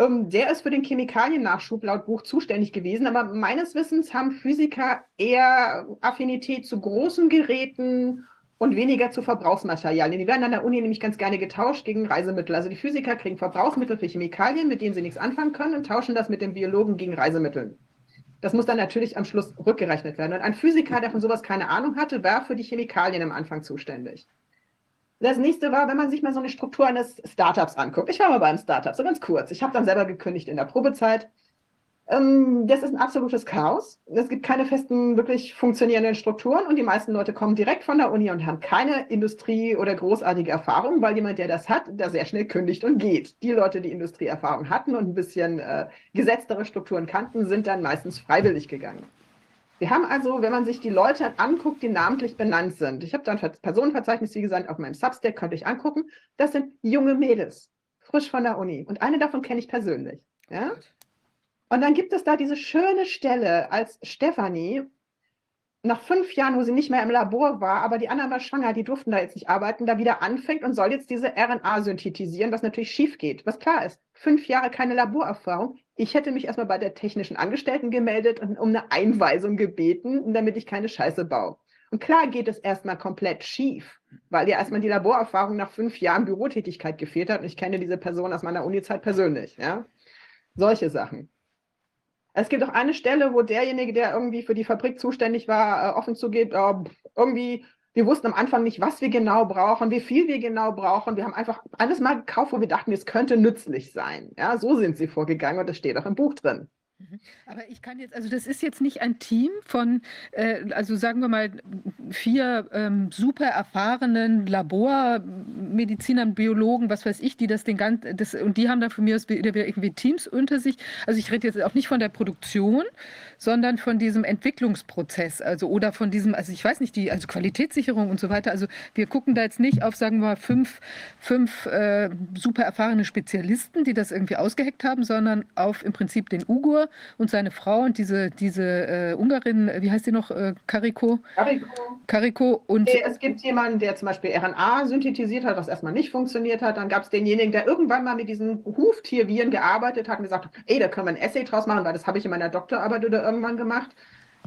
Ähm, der ist für den Chemikaliennachschub laut Buch zuständig gewesen, aber meines Wissens haben Physiker eher Affinität zu großen Geräten und weniger zu Verbrauchsmaterialien. Die werden an der Uni nämlich ganz gerne getauscht gegen Reisemittel. Also die Physiker kriegen Verbrauchsmittel für Chemikalien, mit denen sie nichts anfangen können und tauschen das mit den Biologen gegen Reisemittel. Das muss dann natürlich am Schluss rückgerechnet werden. Und ein Physiker, der von sowas keine Ahnung hatte, war für die Chemikalien am Anfang zuständig. Das nächste war, wenn man sich mal so eine Struktur eines Startups anguckt. Ich war mal beim Startup, so ganz kurz. Ich habe dann selber gekündigt in der Probezeit. Ähm, das ist ein absolutes Chaos. Es gibt keine festen, wirklich funktionierenden Strukturen und die meisten Leute kommen direkt von der Uni und haben keine Industrie- oder großartige Erfahrung, weil jemand, der das hat, da sehr schnell kündigt und geht. Die Leute, die Industrieerfahrung hatten und ein bisschen äh, gesetztere Strukturen kannten, sind dann meistens freiwillig gegangen. Wir haben also, wenn man sich die Leute anguckt, die namentlich benannt sind, ich habe da ein Personenverzeichnis, wie gesagt, auf meinem Substack, könnt ihr euch angucken, das sind junge Mädels, frisch von der Uni. Und eine davon kenne ich persönlich. Ja? Und dann gibt es da diese schöne Stelle, als Stefanie nach fünf Jahren, wo sie nicht mehr im Labor war, aber die anderen war schwanger, die durften da jetzt nicht arbeiten, da wieder anfängt und soll jetzt diese RNA synthetisieren, was natürlich schief geht. Was klar ist, fünf Jahre keine Laborerfahrung. Ich hätte mich erstmal bei der technischen Angestellten gemeldet und um eine Einweisung gebeten, damit ich keine Scheiße baue. Und klar geht es erstmal komplett schief, weil ja erstmal die Laborerfahrung nach fünf Jahren Bürotätigkeit gefehlt hat und ich kenne diese Person aus meiner Unizeit persönlich. Ja? Solche Sachen. Es gibt auch eine Stelle, wo derjenige, der irgendwie für die Fabrik zuständig war, äh, offen zugeht, äh, irgendwie, wir wussten am Anfang nicht, was wir genau brauchen, wie viel wir genau brauchen. Wir haben einfach alles mal gekauft, wo wir dachten, es könnte nützlich sein. Ja, so sind sie vorgegangen und das steht auch im Buch drin. Aber ich kann jetzt, also das ist jetzt nicht ein Team von, äh, also sagen wir mal, vier ähm, super erfahrenen Labormedizinern, Biologen, was weiß ich, die das den ganzen, das, und die haben da von mir aus irgendwie Teams unter sich. Also ich rede jetzt auch nicht von der Produktion, sondern von diesem Entwicklungsprozess, also oder von diesem, also ich weiß nicht, die, also Qualitätssicherung und so weiter. Also wir gucken da jetzt nicht auf, sagen wir mal, fünf, fünf äh, super erfahrene Spezialisten, die das irgendwie ausgeheckt haben, sondern auf im Prinzip den Ugur und seine Frau und diese, diese äh, Ungarin, wie heißt sie noch, äh, Kariko? Kariko. Kariko und. Nee, es gibt jemanden, der zum Beispiel RNA synthetisiert hat, was erstmal nicht funktioniert hat. Dann gab es denjenigen, der irgendwann mal mit diesen Huftierviren gearbeitet hat und gesagt hat, ey, da können wir ein Essay draus machen, weil das habe ich in meiner Doktorarbeit oder irgendwann gemacht.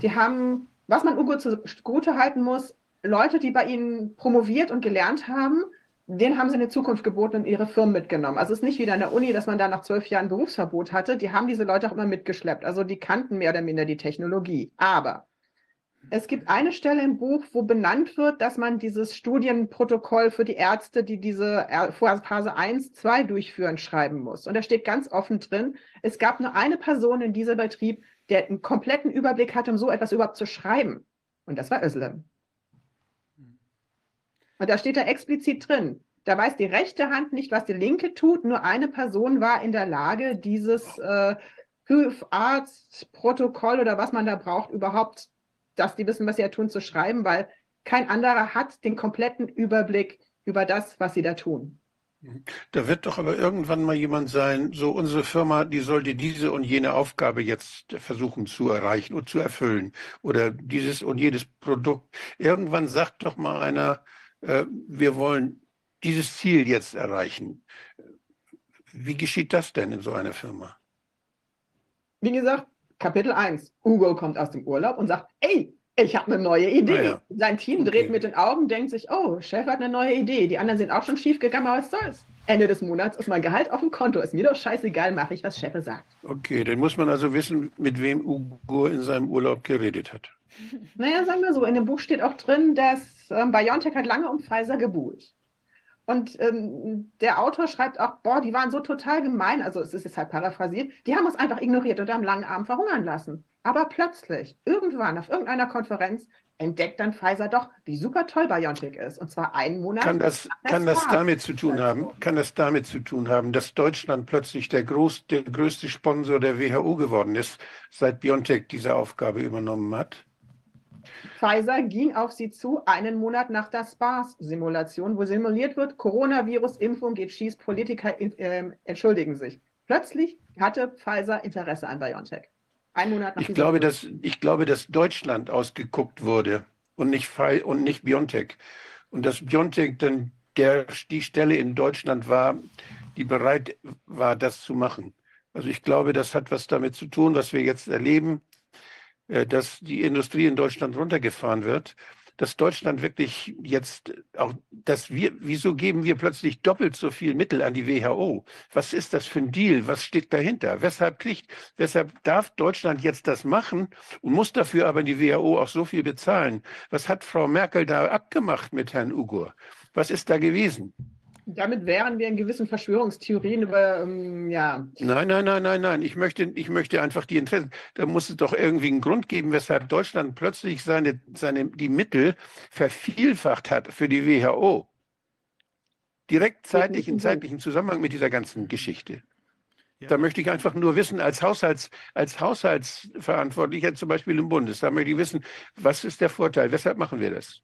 Die haben, was man Ugo zugute halten muss, Leute, die bei ihnen promoviert und gelernt haben, denen haben sie eine Zukunft geboten und ihre Firmen mitgenommen. Also es ist nicht wieder an der Uni, dass man da nach zwölf Jahren Berufsverbot hatte. Die haben diese Leute auch immer mitgeschleppt. Also die kannten mehr oder minder die Technologie. Aber es gibt eine Stelle im Buch, wo benannt wird, dass man dieses Studienprotokoll für die Ärzte, die diese Phase 1, 2 durchführen, schreiben muss. Und da steht ganz offen drin, es gab nur eine Person in diesem Betrieb, der einen kompletten Überblick hatte, um so etwas überhaupt zu schreiben. Und das war Özlem. Und da steht da explizit drin, da weiß die rechte Hand nicht, was die linke tut. Nur eine Person war in der Lage, dieses äh, Arztprotokoll oder was man da braucht, überhaupt, dass die wissen, was sie da tun, zu schreiben, weil kein anderer hat den kompletten Überblick über das, was sie da tun. Da wird doch aber irgendwann mal jemand sein, so unsere Firma, die sollte diese und jene Aufgabe jetzt versuchen zu erreichen und zu erfüllen. Oder dieses und jedes Produkt. Irgendwann sagt doch mal einer, wir wollen dieses Ziel jetzt erreichen. Wie geschieht das denn in so einer Firma? Wie gesagt, Kapitel 1. Hugo kommt aus dem Urlaub und sagt, ey, ich habe eine neue Idee. Ah, ja. Sein Team dreht okay. mit den Augen, denkt sich, oh, Chef hat eine neue Idee. Die anderen sind auch schon schief gegangen, aber was soll's? Ende des Monats ist mein Gehalt auf dem Konto. Ist mir doch scheißegal, mache ich, was Chef sagt. Okay, dann muss man also wissen, mit wem Hugo in seinem Urlaub geredet hat. <laughs> Naja, sagen wir so, in dem Buch steht auch drin, dass ähm, BioNTech hat lange um Pfizer gebuhlt. Und ähm, der Autor schreibt auch, boah, die waren so total gemein, also es ist jetzt halt paraphrasiert, die haben uns einfach ignoriert und am langen Arm verhungern lassen. Aber plötzlich, irgendwann auf irgendeiner Konferenz, entdeckt dann Pfizer doch, wie super toll BioNTech ist. Und zwar einen Monat. Kann das, kann das damit zu tun haben, kann das damit zu tun haben, dass Deutschland plötzlich der, groß, der größte Sponsor der WHO geworden ist, seit BioNTech diese Aufgabe übernommen hat? Pfizer ging auf sie zu, einen Monat nach der SPARS-Simulation, wo simuliert wird, Coronavirus-Impfung geht schieß, Politiker äh, entschuldigen sich. Plötzlich hatte Pfizer Interesse an BioNTech. Ein Monat nach ich glaube, dass, ich glaube, dass Deutschland ausgeguckt wurde und nicht, und nicht BioNTech. Und dass BioNTech dann der, die Stelle in Deutschland war, die bereit war, das zu machen. Also ich glaube, das hat was damit zu tun, was wir jetzt erleben dass die Industrie in Deutschland runtergefahren wird, dass Deutschland wirklich jetzt auch, dass wir, wieso geben wir plötzlich doppelt so viel Mittel an die WHO? Was ist das für ein Deal? Was steht dahinter? Weshalb kriegt, weshalb darf Deutschland jetzt das machen und muss dafür aber die WHO auch so viel bezahlen? Was hat Frau Merkel da abgemacht mit Herrn Ugur? Was ist da gewesen? Damit wären wir in gewissen Verschwörungstheorien über, ähm, ja. Nein, nein, nein, nein, nein. Ich möchte, ich möchte einfach die Interessen. Da muss es doch irgendwie einen Grund geben, weshalb Deutschland plötzlich seine, seine, die Mittel vervielfacht hat für die WHO. Direkt zeitlich, in zeitlichen Zusammenhang mit dieser ganzen Geschichte. Ja. Da möchte ich einfach nur wissen, als, Haushalts, als Haushaltsverantwortlicher zum Beispiel im Bundestag, möchte ich wissen, was ist der Vorteil? Weshalb machen wir das?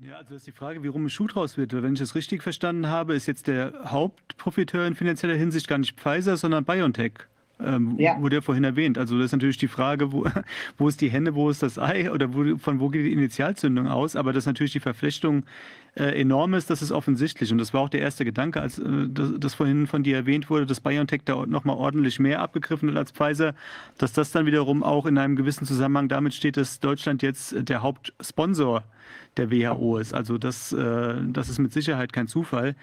Ja, also das ist die Frage, wie rum ein Schuh draus wird. Wenn ich das richtig verstanden habe, ist jetzt der Hauptprofiteur in finanzieller Hinsicht gar nicht Pfizer, sondern BioNTech. Ähm, ja. Wurde ja vorhin erwähnt. Also das ist natürlich die Frage, wo, <laughs> wo ist die Henne, wo ist das Ei oder wo, von wo geht die Initialzündung aus? Aber dass natürlich die Verflechtung äh, enorm ist, das ist offensichtlich. Und das war auch der erste Gedanke, als äh, das, das, vorhin von dir erwähnt wurde, dass BioNTech da nochmal ordentlich mehr abgegriffen hat als Pfizer, dass das dann wiederum auch in einem gewissen Zusammenhang damit steht, dass Deutschland jetzt der Hauptsponsor der WHO ist. Also das, äh, das ist mit Sicherheit kein Zufall.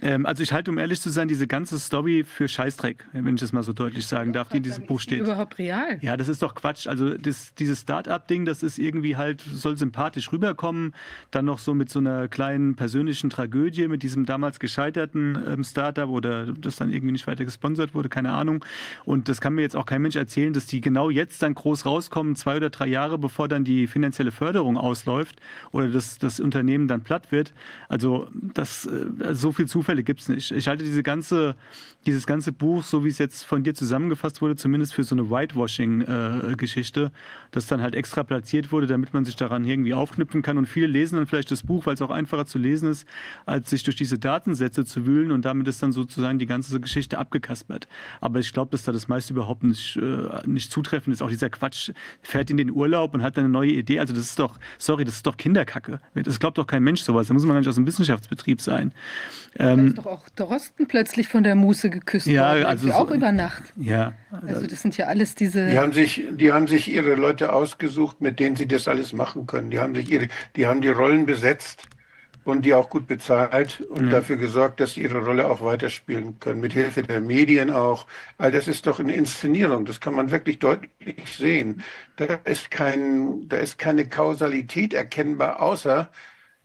Ähm, also ich halte, um ehrlich zu sein, diese ganze Story für Scheißdreck, wenn ich das mal so deutlich sagen darf, die in diesem Buch steht. Überhaupt real? Ja, das ist doch Quatsch. Also das, dieses Start-up-Ding, das ist irgendwie halt, soll sympathisch rüberkommen, dann noch so mit so einer kleinen persönlichen Tragödie mit diesem damals gescheiterten ähm, Startup oder das dann irgendwie nicht weiter gesponsert wurde, keine Ahnung. Und das kann mir jetzt auch kein Mensch erzählen, dass die genau jetzt dann groß rauskommen, zwei oder drei Jahre bevor dann die finanzielle Förderung ausläuft oder das, das Unternehmen dann platt wird. Also das, äh, so viel Zufälle gibt es nicht. Ich halte diese ganze, dieses ganze Buch, so wie es jetzt von dir zusammengefasst wurde, zumindest für so eine Whitewashing-Geschichte, äh, das dann halt extra platziert wurde, damit man sich daran irgendwie aufknüpfen kann. Und viele lesen dann vielleicht das Buch, weil es auch einfacher zu lesen ist, als sich durch diese Datensätze zu wühlen und damit ist dann sozusagen die ganze Geschichte abgekaspert. Aber ich glaube, dass da das meiste überhaupt nicht, äh, nicht zutreffend ist. Auch dieser Quatsch fährt in den Urlaub und hat dann eine neue Idee. Also das ist doch, sorry, das ist doch Kinderkacke. Das glaubt doch kein Mensch sowas. Da muss man gar nicht aus dem Wissenschaftsbetrieb sein. Da Ähm, ist doch auch Drosten plötzlich von der Muße geküsst Ja, worden, also auch so- über Nacht. ja, Also das sind ja alles diese... Die haben sich, die haben sich ihre Leute ausgesucht, mit denen sie das alles machen können. Die haben sich ihre, die haben die Rollen besetzt und die auch gut bezahlt und Mhm. dafür gesorgt, dass sie ihre Rolle auch weiterspielen können, mit Hilfe der Medien auch. All das ist doch eine Inszenierung. Das kann man wirklich deutlich sehen. Da ist kein, da ist keine Kausalität erkennbar, außer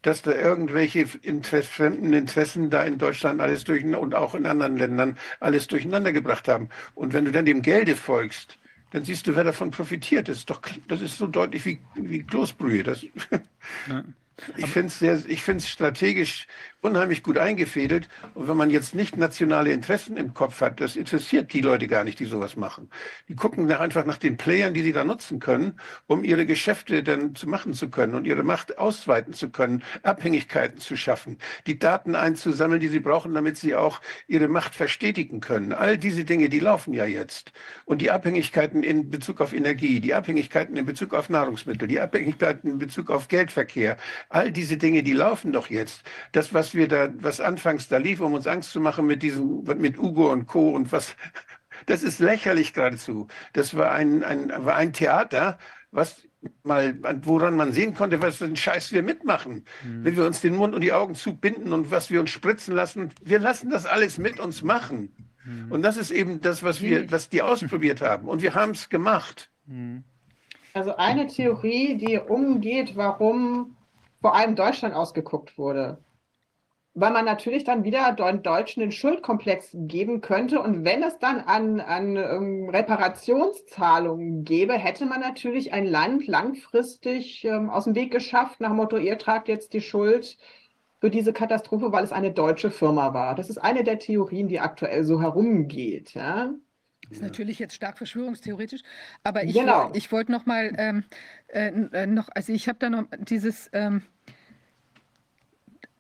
dass da irgendwelche Interess fremden Interessen da in Deutschland alles durch und auch in anderen Ländern alles durcheinander gebracht haben. Und wenn du dann dem Gelde folgst, dann siehst du, wer davon profitiert. Das ist doch, das ist so deutlich wie, wie Kloßbrühe. Das, Ja. <laughs> ich finde es sehr, ich finde es strategisch unheimlich gut eingefädelt. Und wenn man jetzt nicht nationale Interessen im Kopf hat, das interessiert die Leute gar nicht, die sowas machen. Die gucken nach, einfach nach den Playern, die sie da nutzen können, um ihre Geschäfte dann zu machen zu können und ihre Macht ausweiten zu können, Abhängigkeiten zu schaffen, die Daten einzusammeln, die sie brauchen, damit sie auch ihre Macht verstetigen können. All diese Dinge, die laufen ja jetzt. Und die Abhängigkeiten in Bezug auf Energie, die Abhängigkeiten in Bezug auf Nahrungsmittel, die Abhängigkeiten in Bezug auf Geldverkehr, all diese Dinge, die laufen doch jetzt. Das, was wir da, was anfangs da lief, um uns Angst zu machen mit diesem, mit Ugo und Co. und was, <laughs> das ist lächerlich geradezu. Das war ein, ein, war ein Theater, was mal, woran man sehen konnte, was für einen Scheiß wir mitmachen. Wenn wir uns den Mund und die Augen zubinden und was wir uns spritzen lassen, wir lassen das alles mit uns machen. Und das ist eben das, was wir, was die ausprobiert haben. Und wir haben es gemacht. Also eine Theorie, die umgeht, warum vor allem Deutschland ausgeguckt wurde. Weil man natürlich dann wieder den Deutschen den Schuldkomplex geben könnte. Und wenn es dann an, an ähm, Reparationszahlungen gäbe, hätte man natürlich ein Land langfristig ähm, aus dem Weg geschafft, nach dem Motto, ihr tragt jetzt die Schuld für diese Katastrophe, weil es eine deutsche Firma war. Das ist eine der Theorien, die aktuell so herumgeht. Ja? Ist natürlich jetzt stark verschwörungstheoretisch, aber ich, Genau. ich wollte noch mal ähm, äh, äh, noch, also ich habe da noch dieses, ähm,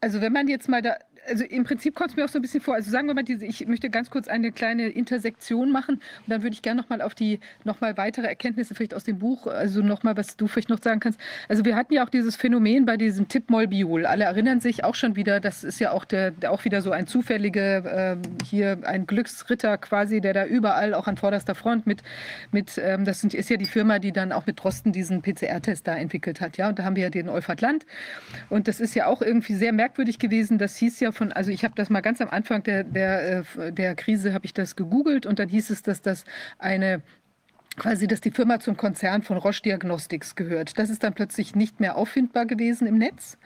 also wenn man jetzt mal da, also im Prinzip kommt es mir auch so ein bisschen vor, also sagen wir mal, diese, ich möchte ganz kurz eine kleine Intersektion machen und dann würde ich gerne noch mal auf die, noch mal weitere Erkenntnisse vielleicht aus dem Buch, also noch mal, was du vielleicht noch sagen kannst. Also wir hatten ja auch dieses Phänomen bei diesem Tippmolbiol. Alle erinnern sich auch schon wieder, das ist ja auch der, auch wieder so ein zufälliger, ähm, hier ein Glücksritter quasi, der da überall auch an vorderster Front mit, mit ähm, das sind, ist ja die Firma, die dann auch mit Drosten diesen PCR-Test da entwickelt hat, ja, und da haben wir ja den Euphrat Land und das ist ja auch irgendwie sehr merkwürdig gewesen. Das hieß ja von, also ich habe das mal ganz am Anfang der, der, äh, der Krise, habe ich das gegoogelt und dann hieß es, dass das eine quasi, dass die Firma zum Konzern von Roche Diagnostics gehört. Das ist dann plötzlich nicht mehr auffindbar gewesen im Netz.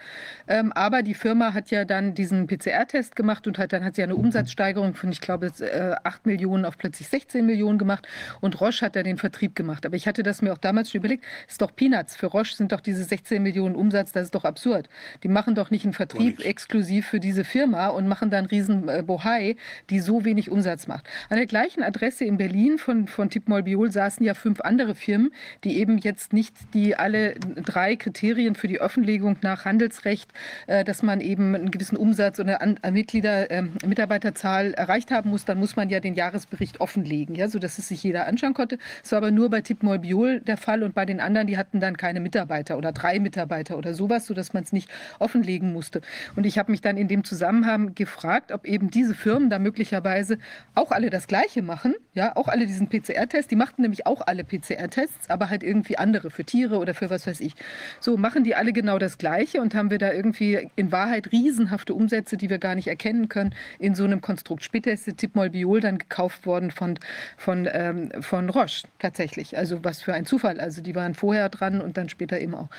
Ähm, aber die Firma hat ja dann diesen PCR-Test gemacht und hat dann hat sie eine Umsatzsteigerung von, ich glaube, äh, 8 Millionen auf plötzlich 16 Millionen gemacht und Roche hat da den Vertrieb gemacht. Aber ich hatte das mir auch damals schon überlegt, ist doch Peanuts. Für Roche sind doch diese 16 Millionen Umsatz, das ist doch absurd. Die machen doch nicht einen Vertrieb exklusiv für diese Firma und machen dann riesen äh, Bohai, die so wenig Umsatz macht. An der gleichen Adresse in Berlin von, von Tipmol Biol saßen ja fünf andere Firmen, die eben jetzt nicht die alle drei Kriterien für die Offenlegung nach Handelsrecht, äh, dass man eben einen gewissen Umsatz oder an Mitglieder, ähm, Mitarbeiterzahl erreicht haben muss, dann muss man ja den Jahresbericht offenlegen, ja, sodass es sich jeder anschauen konnte. Das war aber nur bei Tipmol Biol der Fall und bei den anderen, die hatten dann keine Mitarbeiter oder drei Mitarbeiter oder sowas, sodass man es nicht offenlegen musste. Und ich habe mich dann in dem Zusammenhang gefragt, ob eben diese Firmen da möglicherweise auch alle das Gleiche machen, ja, auch alle diesen PCR-Test. Die machten nämlich auch alle PCR-Tests, aber halt irgendwie andere für Tiere oder für was weiß ich. So machen die alle genau das Gleiche und haben wir da irgendwie in Wahrheit riesenhafte Umsätze, die wir gar nicht erkennen können, in so einem Konstrukt. Später ist Tipmol-Biol dann gekauft worden von, von, ähm, von Roche tatsächlich. Also was für ein Zufall. Also die waren vorher dran und dann später eben auch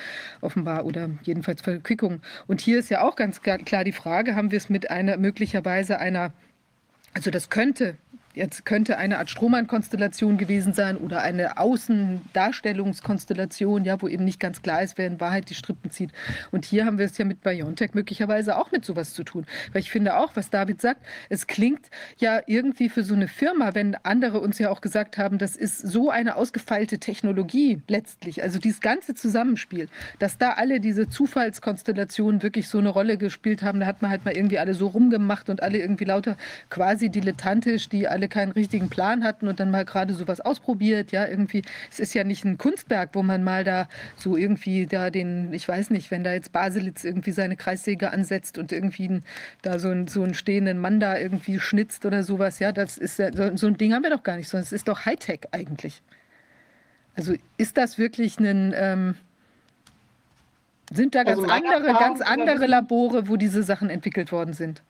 offenbar oder jedenfalls Verquickung. Und hier ist ja auch ganz klar die Frage, haben wir es mit einer möglicherweise einer also das könnte Jetzt könnte eine Art Strohmann-Konstellation gewesen sein oder eine Außendarstellungskonstellation, ja, wo eben nicht ganz klar ist, wer in Wahrheit die Strippen zieht. Und hier haben wir es ja mit BioNTech möglicherweise auch mit sowas zu tun. Weil ich finde auch, was David sagt, es klingt ja irgendwie für so eine Firma, wenn andere uns ja auch gesagt haben, das ist so eine ausgefeilte Technologie letztlich, also dieses ganze Zusammenspiel, dass da alle diese Zufallskonstellationen wirklich so eine Rolle gespielt haben, da hat man halt mal irgendwie alle so rumgemacht und alle irgendwie lauter quasi dilettantisch, die alle keinen richtigen Plan hatten und dann mal gerade sowas ausprobiert. Ja, irgendwie, es ist ja nicht ein Kunstwerk, wo man mal da so irgendwie da den, ich weiß nicht, wenn da jetzt Baselitz irgendwie seine Kreissäge ansetzt und irgendwie da so, ein, so einen stehenden Mann da irgendwie schnitzt oder sowas. Ja, das ist ja, so, so ein Ding haben wir doch gar nicht, sondern es ist doch Hightech eigentlich. Also ist das wirklich ein, ähm, sind da ganz also andere, ganz andere Labore, wo diese Sachen entwickelt worden sind?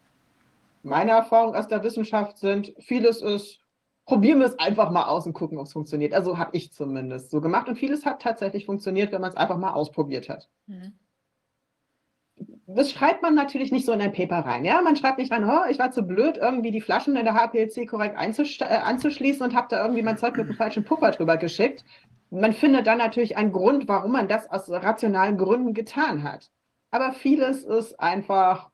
Meine Erfahrungen aus der Wissenschaft sind, vieles ist, probieren wir es einfach mal aus und gucken, ob es funktioniert. Also habe ich zumindest so gemacht. Und vieles hat tatsächlich funktioniert, wenn man es einfach mal ausprobiert hat. Mhm. Das schreibt man natürlich nicht so in ein Paper rein. Ja, man schreibt nicht rein, oh, ich war zu blöd, irgendwie die Flaschen in der HPLC korrekt äh, anzuschließen und habe da irgendwie mein Zeug mit einem falschen Puffer drüber geschickt. Man findet dann natürlich einen Grund, warum man das aus rationalen Gründen getan hat. Aber vieles ist einfach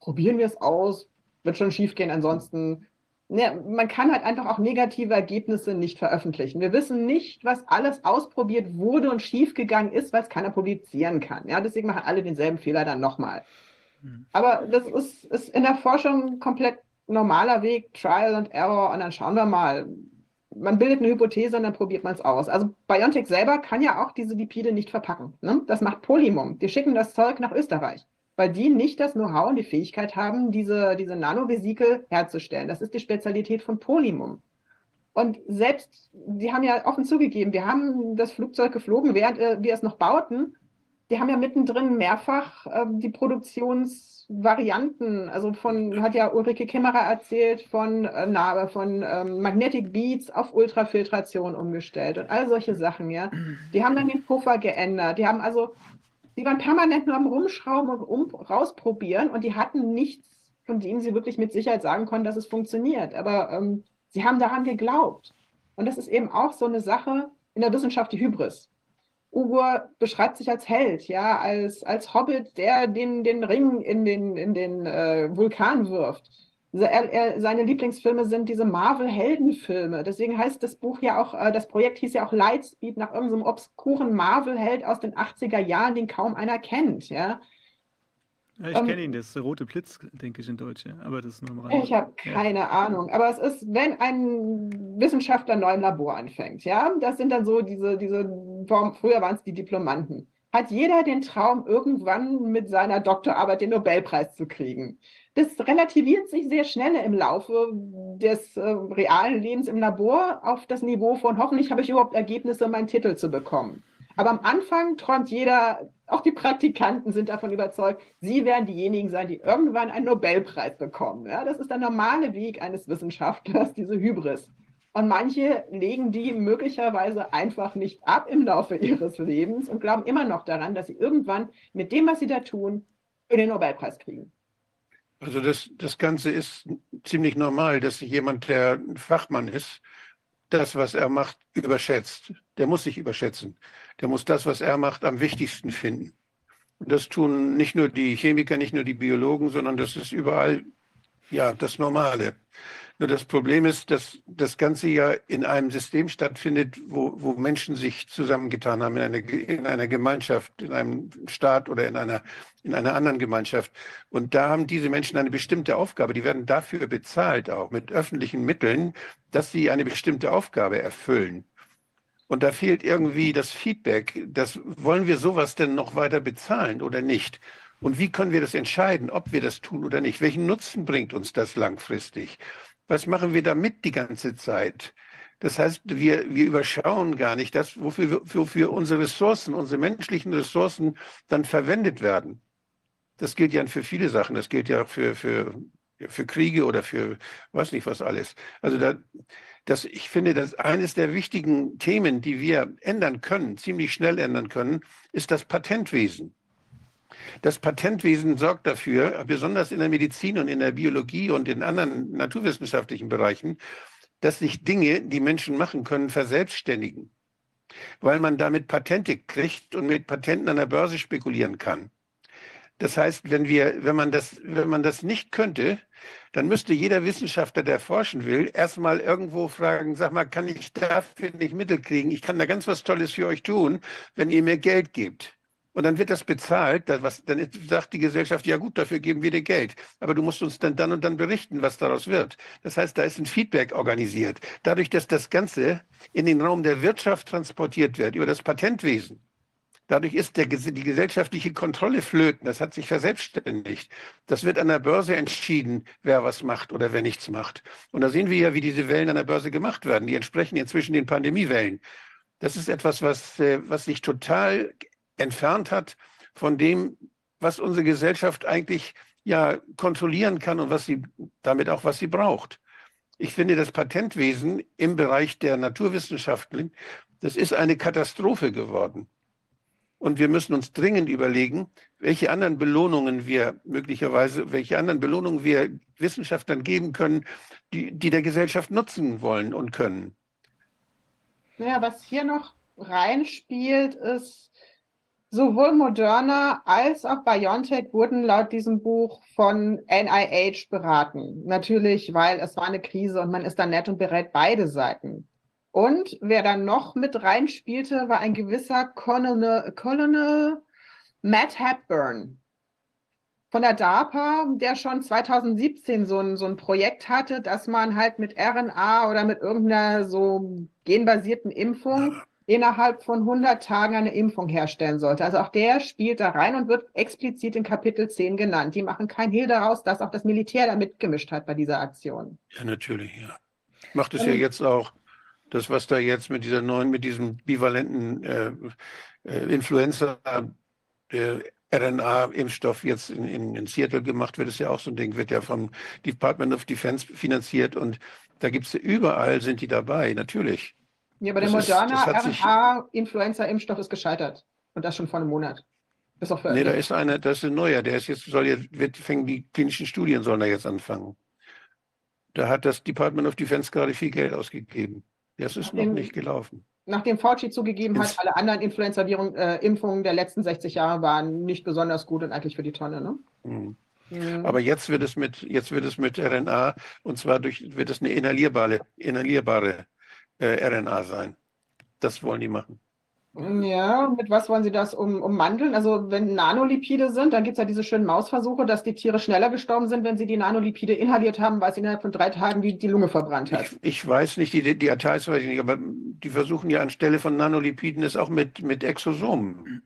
probieren wir es aus, wird schon schief gehen, ansonsten. Ne, man kann halt einfach auch negative Ergebnisse nicht veröffentlichen. Wir wissen nicht, was alles ausprobiert wurde und schiefgegangen ist, weil es keiner publizieren kann. Ja, deswegen machen alle denselben Fehler dann nochmal. Mhm. Aber das ist, ist in der Forschung ein komplett normaler Weg, Trial and Error, und dann schauen wir mal. Man bildet eine Hypothese und dann probiert man es aus. Also BioNTech selber kann ja auch diese Lipide nicht verpacken. Ne? Das macht Polymum. Die schicken das Zeug nach Österreich weil die nicht das Know-how und die Fähigkeit haben, diese, diese Nanovesikel herzustellen. Das ist die Spezialität von Polymum. Und selbst, die haben ja offen zugegeben, wir haben das Flugzeug geflogen, während äh, wir es noch bauten. Die haben ja mittendrin mehrfach äh, die Produktionsvarianten, also von, hat ja Ulrike Kimmerer erzählt, von, äh, von ähm, Magnetic Beats auf Ultrafiltration umgestellt und all solche Sachen, ja. Die haben dann den Puffer geändert. Die haben also die waren permanent nur am Rumschrauben und um, rausprobieren und die hatten nichts, von dem sie wirklich mit Sicherheit sagen konnten, dass es funktioniert. Aber ähm, sie haben daran geglaubt. Und das ist eben auch so eine Sache in der Wissenschaft, die Hybris. Ugur beschreibt sich als Held, ja, als, als Hobbit, der den, den Ring in den, in den äh, Vulkan wirft. Seine Lieblingsfilme sind diese Marvel-Heldenfilme. Deswegen heißt das Buch ja auch, äh, das Projekt hieß ja auch Lightspeed nach irgendeinem obskuren Marvel-Held aus den 80er Jahren, den kaum einer kennt. Ja, ja ich ähm, kenne ihn, das ist der rote Blitz, denke ich, in Deutsch. Aber das ist nur am. Ich habe keine ja. Ahnung. Aber es ist, wenn ein Wissenschaftler neu im Labor anfängt, ja, das sind dann so diese, diese früher waren es die Diplomanten hat jeder den Traum, irgendwann mit seiner Doktorarbeit den Nobelpreis zu kriegen das relativiert sich sehr schnell im Laufe des äh, realen Lebens im Labor auf das Niveau von hoffentlich habe ich überhaupt Ergebnisse, um meinen Titel zu bekommen. Aber am Anfang träumt jeder, auch die Praktikanten sind davon überzeugt, sie werden diejenigen sein, die irgendwann einen Nobelpreis bekommen. Ja, das ist der normale Weg eines Wissenschaftlers, diese Hybris. Und manche legen die möglicherweise einfach nicht ab im Laufe ihres Lebens und glauben immer noch daran, dass sie irgendwann mit dem, was sie da tun, den Nobelpreis kriegen. Also das, das Ganze ist ziemlich normal, dass jemand, der ein Fachmann ist, das, was er macht, überschätzt. Der muss sich überschätzen. Der muss das, was er macht, am wichtigsten finden. Und das tun nicht nur die Chemiker, nicht nur die Biologen, sondern das ist überall ja das Normale. Nur das Problem ist, dass das Ganze ja in einem System stattfindet, wo, wo Menschen sich zusammengetan haben, in einer, in einer Gemeinschaft, in einem Staat oder in einer, in einer anderen Gemeinschaft. Und da haben diese Menschen eine bestimmte Aufgabe. Die werden dafür bezahlt, auch mit öffentlichen Mitteln, dass sie eine bestimmte Aufgabe erfüllen. Und da fehlt irgendwie das Feedback. Das, wollen wir sowas denn noch weiter bezahlen oder nicht? Und wie können wir das entscheiden, ob wir das tun oder nicht? Welchen Nutzen bringt uns das langfristig? Was machen wir damit die ganze Zeit? Das heißt, wir, wir überschauen gar nicht das, wofür, wofür unsere Ressourcen, unsere menschlichen Ressourcen dann verwendet werden. Das gilt ja für viele Sachen. Das gilt ja auch für, für, für Kriege oder für weiß nicht was alles. Also da, das, ich finde, dass eines der wichtigen Themen, die wir ändern können, ziemlich schnell ändern können, ist das Patentwesen. Das Patentwesen sorgt dafür, besonders in der Medizin und in der Biologie und in anderen naturwissenschaftlichen Bereichen, dass sich Dinge, die Menschen machen können, verselbstständigen, weil man damit Patente kriegt und mit Patenten an der Börse spekulieren kann. Das heißt, wenn wir, wenn man das, wenn man das nicht könnte, dann müsste jeder Wissenschaftler, der forschen will, erstmal irgendwo fragen, sag mal, kann ich dafür nicht Mittel kriegen? Ich kann da ganz was Tolles für euch tun, wenn ihr mir Geld gebt. Und dann wird das bezahlt, was, dann sagt die Gesellschaft, ja gut, dafür geben wir dir Geld. Aber du musst uns dann dann und dann berichten, was daraus wird. Das heißt, da ist ein Feedback organisiert. Dadurch, dass das Ganze in den Raum der Wirtschaft transportiert wird, über das Patentwesen, Dadurch ist der, die gesellschaftliche Kontrolle flöten. Das hat sich verselbstständigt. Das wird an der Börse entschieden, wer was macht oder wer nichts macht. Und da sehen wir ja, wie diese Wellen an der Börse gemacht werden. Die entsprechen inzwischen den Pandemiewellen. Das ist etwas, was, äh, was sich total entfernt hat von dem, was unsere Gesellschaft eigentlich ja kontrollieren kann und was sie damit auch, was sie braucht. Ich finde das Patentwesen im Bereich der Naturwissenschaften, das ist eine Katastrophe geworden. Und wir müssen uns dringend überlegen, welche anderen Belohnungen wir möglicherweise, welche anderen Belohnungen wir Wissenschaftlern geben können, die, die der Gesellschaft nutzen wollen und können. Naja, was hier noch reinspielt, ist, sowohl Moderna als auch BioNTech wurden laut diesem Buch von NIH beraten. Natürlich, weil es war eine Krise und man ist dann nett und berät, beide Seiten und wer dann noch mit reinspielte, war ein gewisser Colonel, Colonel Matt Hepburn von der DARPA, der schon 2017 so ein, so ein Projekt hatte, dass man halt mit RNA oder mit irgendeiner so genbasierten Impfung innerhalb von 100 Tagen eine Impfung herstellen sollte. Also auch der spielt da rein und wird explizit in Kapitel 10 genannt. Die machen kein Hehl daraus, dass auch das Militär da mitgemischt hat bei dieser Aktion. Ja, natürlich, ja. Macht es ja jetzt auch das, was da jetzt mit dieser neuen, mit diesem bivalenten äh, äh, Influenza, der RNA-Impfstoff jetzt in, in, in, Seattle gemacht wird, ist ja auch so ein Ding, wird ja vom Department of Defense finanziert und da gibt es überall, sind die dabei, natürlich. Ja, aber der moderne RNA-Influenza-Impfstoff ist gescheitert. Und das schon vor einem Monat. Ist auch nee, da ist einer, das ist ein neuer, der ist jetzt, soll jetzt, wird, fängen die klinischen Studien sollen da jetzt anfangen. Da hat das Department of Defense gerade viel Geld ausgegeben. Das ist nachdem, noch nicht gelaufen. Nachdem Fauci zugegeben hat, alle anderen Influenza-Impfungen äh, der letzten 60 Jahre waren nicht besonders gut und eigentlich für die Tonne. Ne? Mhm. Mhm. Aber jetzt wird es mit, jetzt wird es mit RNA und zwar durch, wird es eine inhalierbare, inhalierbare äh, RNA sein. Das wollen die machen. Ja, mit was wollen Sie das um, ummanteln? Also wenn Nanolipide sind, dann gibt es ja diese schönen Mausversuche, dass die Tiere schneller gestorben sind, wenn sie die Nanolipide inhaliert haben, weil es innerhalb von drei Tagen die, die Lunge verbrannt hat. Ich, ich weiß nicht, die, die Details weiß ich nicht, aber die versuchen ja anstelle von Nanolipiden es auch mit, mit Exosomen.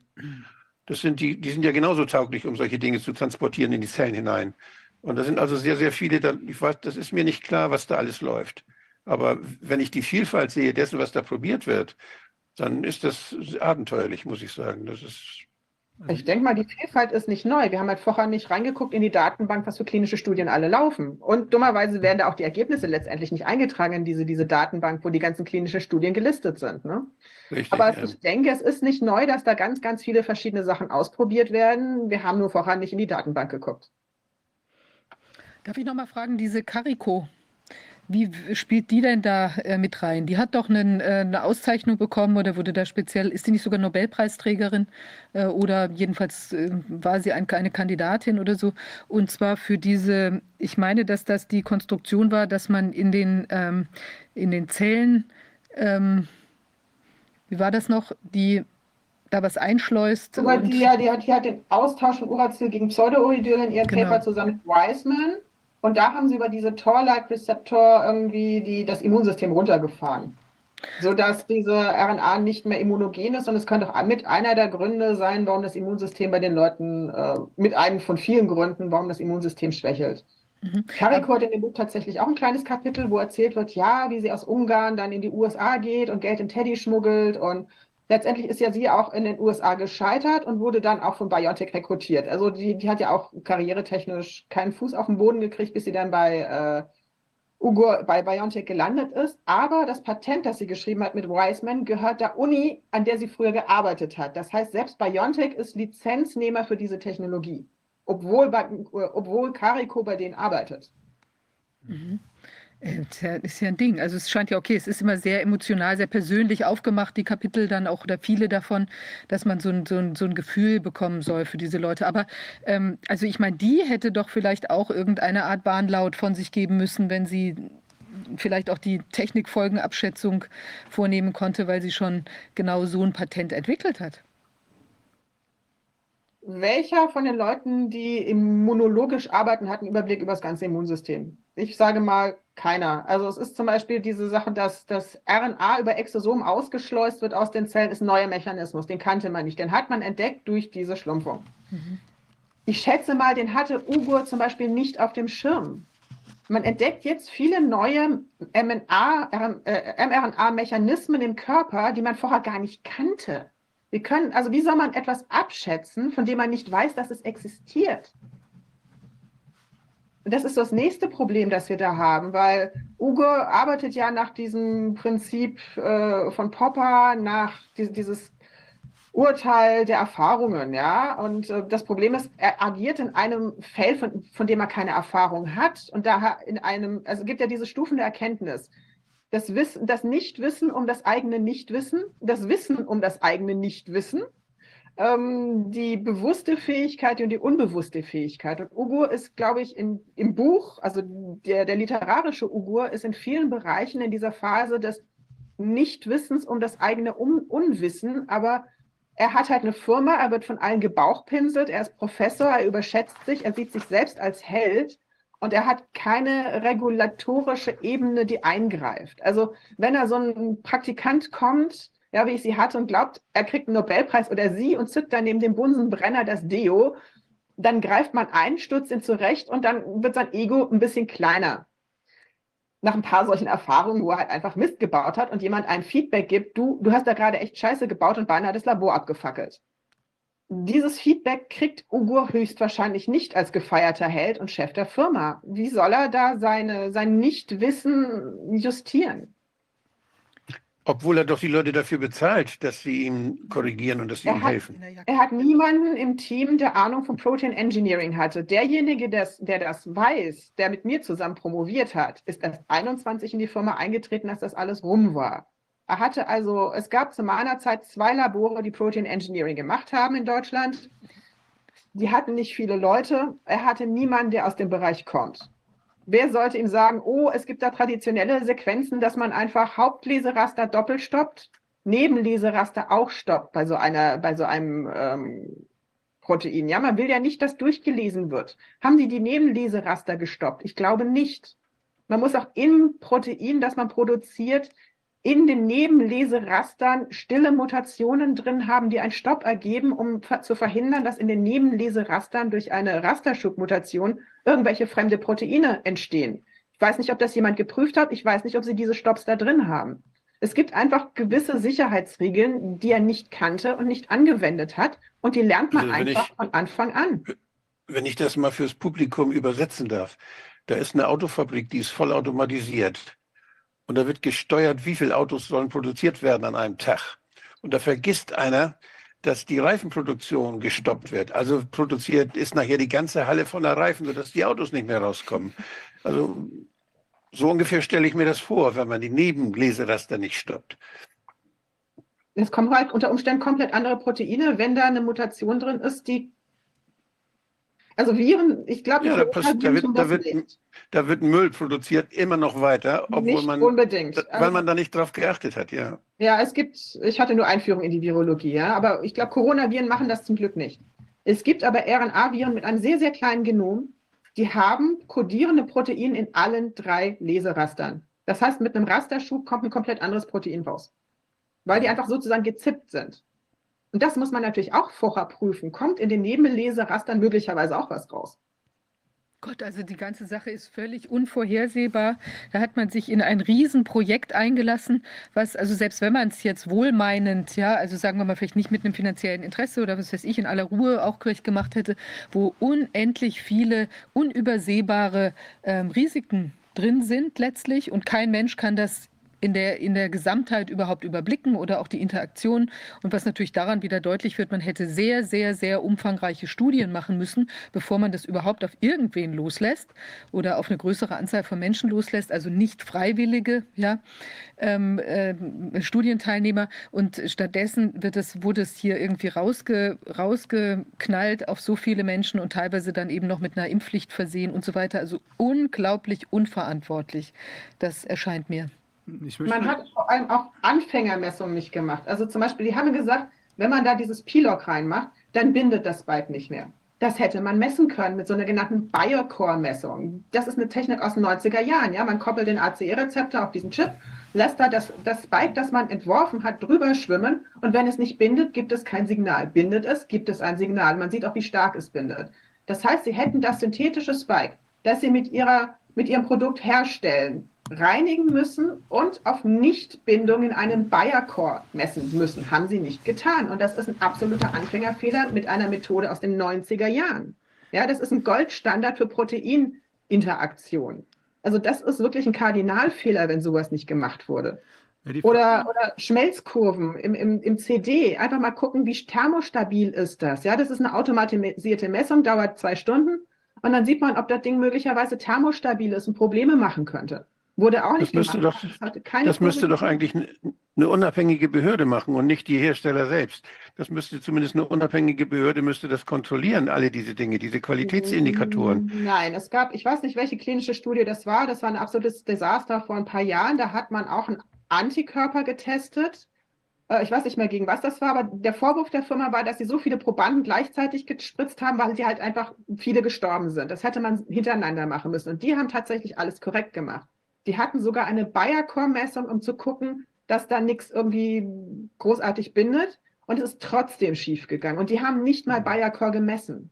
Das sind die, die sind ja genauso tauglich, um solche Dinge zu transportieren in die Zellen hinein. Und da sind also sehr, sehr viele, da, ich weiß, das ist mir nicht klar, was da alles läuft. Aber wenn ich die Vielfalt sehe dessen, was da probiert wird, dann ist das abenteuerlich, muss ich sagen. Das ist ich denke mal, die Vielfalt ist nicht neu. Wir haben halt vorher nicht reingeguckt in die Datenbank, was für klinische Studien alle laufen. Und dummerweise werden da auch die Ergebnisse letztendlich nicht eingetragen in diese, diese Datenbank, wo die ganzen klinischen Studien gelistet sind. Ne? Richtig, Aber ja. ich denke, es ist nicht neu, dass da ganz, ganz viele verschiedene Sachen ausprobiert werden. Wir haben nur vorher nicht in die Datenbank geguckt. Darf ich nochmal fragen, diese Carico, wie spielt die denn da äh, mit rein? Die hat doch einen, äh, eine Auszeichnung bekommen oder wurde da speziell, ist die nicht sogar Nobelpreisträgerin äh, oder jedenfalls äh, war sie ein, eine Kandidatin oder so? Und zwar für diese, ich meine, dass das die Konstruktion war, dass man in den, ähm, in den Zellen, ähm, wie war das noch, die da was einschleust. Die, ja, die, hat, die hat den Austausch von Uracil gegen Pseudouridol in ihrem genau. Paper zusammen mit Wiseman. Und da haben sie über diese Tor-like-Rezeptor irgendwie die, das Immunsystem runtergefahren. Sodass diese RNA nicht mehr immunogen ist. Und es könnte auch mit einer der Gründe sein, warum das Immunsystem bei den Leuten, äh, mit einem von vielen Gründen, warum das Immunsystem schwächelt. Mhm. Kariko hat in dem Buch tatsächlich auch ein kleines Kapitel, wo erzählt wird, ja, wie sie aus Ungarn dann in die USA geht und Geld in Teddy schmuggelt und letztendlich ist ja sie auch in den USA gescheitert und wurde dann auch von Biontech rekrutiert. Also die, die hat ja auch karrieretechnisch keinen Fuß auf den Boden gekriegt, bis sie dann bei äh, Ugur bei BioNTech gelandet ist. Aber das Patent, das sie geschrieben hat mit Wiseman, gehört der Uni, an der sie früher gearbeitet hat. Das heißt, selbst BioNTech ist Lizenznehmer für diese Technologie, obwohl, bei, obwohl Carico bei denen arbeitet. Mhm. Das ist ja ein Ding. Also es scheint ja okay, es ist immer sehr emotional, sehr persönlich aufgemacht, die Kapitel dann auch oder viele davon, dass man so ein, so ein, so ein Gefühl bekommen soll für diese Leute. Aber ähm, also ich meine, die hätte doch vielleicht auch irgendeine Art Warnlaut von sich geben müssen, wenn sie vielleicht auch die Technikfolgenabschätzung vornehmen konnte, weil sie schon genau so ein Patent entwickelt hat. Welcher von den Leuten, die immunologisch arbeiten, hat einen Überblick über das ganze Immunsystem? Ich sage mal keiner. Also es ist zum Beispiel diese Sache, dass das RNA über Exosom ausgeschleust wird aus den Zellen, ist ein neuer Mechanismus. Den kannte man nicht. Den hat man entdeckt durch diese Schlumpfung. Mhm. Ich schätze mal, den hatte Ugur zum Beispiel nicht auf dem Schirm. Man entdeckt jetzt viele neue mRNA-Mechanismen im Körper, die man vorher gar nicht kannte. Wir können, also wie soll man etwas abschätzen, von dem man nicht weiß, dass es existiert? Das ist das nächste Problem, das wir da haben, weil Ugo arbeitet ja nach diesem Prinzip äh, von Popper, nach die, dieses Urteil der Erfahrungen, ja. Und äh, das Problem ist, er agiert in einem Feld, von, von dem er keine Erfahrung hat. Und da in einem, also gibt ja diese Stufen der Erkenntnis. Das Wissen, das Nichtwissen um das eigene Nichtwissen, das Wissen um das eigene Nichtwissen ähm, die bewusste Fähigkeit und die unbewusste Fähigkeit. Und Ugur ist, glaube ich, in, im Buch, also der, der literarische Ugur ist in vielen Bereichen in dieser Phase des Nichtwissens um das eigene Un Unwissen, aber er hat halt eine Firma, er wird von allen gebauchpinselt, er ist Professor, er überschätzt sich, er sieht sich selbst als Held und er hat keine regulatorische Ebene, die eingreift. Also wenn er so ein Praktikant kommt, ja, wie ich sie hatte und glaubt, er kriegt einen Nobelpreis oder sie und zückt dann neben dem Bunsenbrenner das Deo, dann greift man ein, stürzt ihn zurecht und dann wird sein Ego ein bisschen kleiner. Nach ein paar solchen Erfahrungen, wo er halt einfach Mist gebaut hat und jemand ein Feedback gibt, du, du hast da gerade echt Scheiße gebaut und beinahe das Labor abgefackelt. Dieses Feedback kriegt Ugur höchstwahrscheinlich nicht als gefeierter Held und Chef der Firma. Wie soll er da seine, sein Nichtwissen justieren? Obwohl er doch die Leute dafür bezahlt, dass sie ihm korrigieren und dass sie er ihm hat, helfen. Er hat niemanden im Team, der Ahnung von Protein Engineering hatte. Derjenige, des, der das weiß, der mit mir zusammen promoviert hat, ist erst 21 in die Firma eingetreten, als das alles rum war. Er hatte also, es gab zu meiner Zeit zwei Labore, die Protein Engineering gemacht haben in Deutschland. Die hatten nicht viele Leute. Er hatte niemanden, der aus dem Bereich kommt. Wer sollte ihm sagen, oh, es gibt da traditionelle Sequenzen, dass man einfach Hauptleseraster doppelt stoppt, Nebenleseraster auch stoppt bei so einer, bei so einem ähm, Protein. Ja, man will ja nicht, dass durchgelesen wird. Haben die die Nebenleseraster gestoppt? Ich glaube nicht. Man muss auch im Protein, das man produziert, in den Nebenleserastern stille Mutationen drin haben, die einen Stopp ergeben, um zu verhindern, dass in den Nebenleserastern durch eine Rasterschubmutation irgendwelche fremde Proteine entstehen. Ich weiß nicht, ob das jemand geprüft hat. Ich weiß nicht, ob sie diese Stopps da drin haben. Es gibt einfach gewisse Sicherheitsregeln, die er nicht kannte und nicht angewendet hat. Und die lernt man also einfach ich, von Anfang an. Wenn ich das mal fürs Publikum übersetzen darf. Da ist eine Autofabrik, die ist vollautomatisiert. Und da wird gesteuert, wie viele Autos sollen produziert werden an einem Tag. Und da vergisst einer, dass die Reifenproduktion gestoppt wird. Also produziert ist nachher die ganze Halle voller Reifen, sodass die Autos nicht mehr rauskommen. Also so ungefähr stelle ich mir das vor, wenn man die Nebenleseraster nicht stoppt. Es kommen halt unter Umständen komplett andere Proteine, wenn da eine Mutation drin ist, die also Viren, ich glaube, ja, da, da, wird, da, wird, da wird Müll produziert, immer noch weiter, obwohl nicht man, unbedingt. weil also, man da nicht drauf geachtet hat, ja. Ja, es gibt, ich hatte nur Einführung in die Virologie, ja, aber ich glaube, Coronaviren machen das zum Glück nicht. Es gibt aber RNA-Viren mit einem sehr, sehr kleinen Genom, die haben kodierende Proteine in allen drei Leserastern. Das heißt, mit einem Rasterschub kommt ein komplett anderes Protein raus, weil die einfach sozusagen gezippt sind. Und das muss man natürlich auch vorher prüfen. Kommt in den Nebenleserastern möglicherweise auch was raus? Gott, also die ganze Sache ist völlig unvorhersehbar. Da hat man sich in ein Riesenprojekt eingelassen, was, also selbst wenn man es jetzt wohlmeinend, ja, also sagen wir mal vielleicht nicht mit einem finanziellen Interesse oder was weiß ich, in aller Ruhe auch gleich gemacht hätte, wo unendlich viele unübersehbare ähm, Risiken drin sind letztlich und kein Mensch kann das in der, in der Gesamtheit überhaupt überblicken oder auch die Interaktion. Und was natürlich daran wieder deutlich wird, man hätte sehr, sehr, sehr umfangreiche Studien machen müssen, bevor man das überhaupt auf irgendwen loslässt oder auf eine größere Anzahl von Menschen loslässt, also nicht freiwillige ja, ähm, äh, Studienteilnehmer. Und stattdessen wird es, wurde es hier irgendwie rausge, rausgeknallt auf so viele Menschen und teilweise dann eben noch mit einer Impfpflicht versehen und so weiter. Also unglaublich unverantwortlich. Das erscheint mir. Man hat vor allem auch Anfängermessungen nicht gemacht. Also zum Beispiel, die haben gesagt, wenn man da dieses P-Log reinmacht, dann bindet das Byte nicht mehr. Das hätte man messen können mit so einer genannten Biocore-Messung. Das ist eine Technik aus den 90er Jahren. Ja? Man koppelt den ACE-Rezeptor auf diesen Chip, lässt da das, das Spike, das man entworfen hat, drüber schwimmen und wenn es nicht bindet, gibt es kein Signal. Bindet es, gibt es ein Signal. Man sieht auch, wie stark es bindet. Das heißt, sie hätten das synthetische Spike, das sie mit, ihrer, mit ihrem Produkt herstellen, reinigen müssen und auf Nichtbindung in einem Bayer-Core messen müssen. Haben sie nicht getan. Und das ist ein absoluter Anfängerfehler mit einer Methode aus den 90er Jahren. Ja, das ist ein Goldstandard für Proteininteraktion. Also das ist wirklich ein Kardinalfehler, wenn sowas nicht gemacht wurde. Ja, oder, oder Schmelzkurven im, im, im CD. Einfach mal gucken, wie thermostabil ist das. Ja, das ist eine automatisierte Messung, dauert zwei Stunden. Und dann sieht man, ob das Ding möglicherweise thermostabil ist und Probleme machen könnte. Wurde auch nicht das müsste gemacht. Doch, das, müsste doch eigentlich eine unabhängige Behörde machen und nicht die Hersteller selbst. Das müsste zumindest eine unabhängige Behörde müsste das kontrollieren, alle diese Dinge, diese Qualitätsindikatoren. Nein, es gab, ich weiß nicht, welche klinische Studie das war. Das war ein absolutes Desaster vor ein paar Jahren. Da hat man auch einen Antikörper getestet. Äh, ich weiß nicht mehr, gegen was das war, aber der Vorwurf der Firma war, dass sie so viele Probanden gleichzeitig gespritzt haben, weil sie halt einfach viele gestorben sind. Das hätte man hintereinander machen müssen. Und die haben tatsächlich alles korrekt gemacht. Die hatten sogar eine Bayer-Core-Messung, um zu gucken, dass da nichts irgendwie großartig bindet. Und es ist trotzdem schief gegangen. Und die haben nicht mal Bayer-Core gemessen.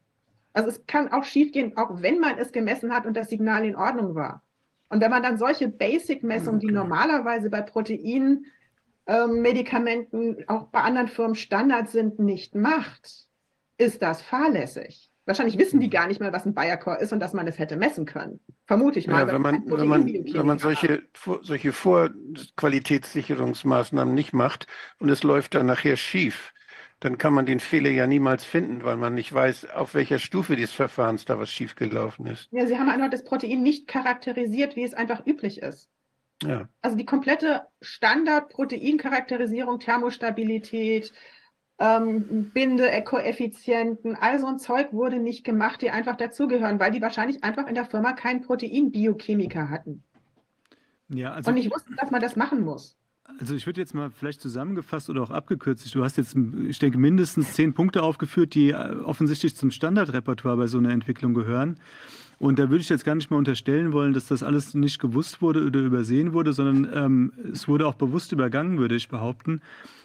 Also es kann auch schief gehen, auch wenn man es gemessen hat und das Signal in Ordnung war. Und wenn man dann solche Basic-Messungen, okay. die normalerweise bei Proteinen, ähm, Medikamenten, auch bei anderen Firmen Standard sind, nicht macht, ist das fahrlässig. Wahrscheinlich wissen die gar nicht mehr, was ein Bayer-Core ist und dass man es hätte messen können. Vermute ich mal. Ja, wenn, man, wenn, man, wenn man solche, solche Vorqualitätssicherungsmaßnahmen nicht macht und es läuft dann nachher schief, dann kann man den Fehler ja niemals finden, weil man nicht weiß, auf welcher Stufe des Verfahrens da was schiefgelaufen ist. Ja, Sie haben einfach das Protein nicht charakterisiert, wie es einfach üblich ist. Ja. Also die komplette Standard-Proteincharakterisierung, Thermostabilität, ähm, Bindekoeffizienten, all so ein Zeug wurde nicht gemacht, die einfach dazugehören, weil die wahrscheinlich einfach in der Firma keinen Proteinbiochemiker hatten. Ja, also, und ich wusste, dass man das machen muss. Also ich würde jetzt mal vielleicht zusammengefasst oder auch abgekürzt, du hast jetzt, ich denke, mindestens zehn Punkte aufgeführt, die äh, offensichtlich zum Standardrepertoire bei so einer Entwicklung gehören. Und da würde ich jetzt gar nicht mal unterstellen wollen, dass das alles nicht gewusst wurde oder übersehen wurde, sondern ähm, es wurde auch bewusst übergangen, würde ich behaupten.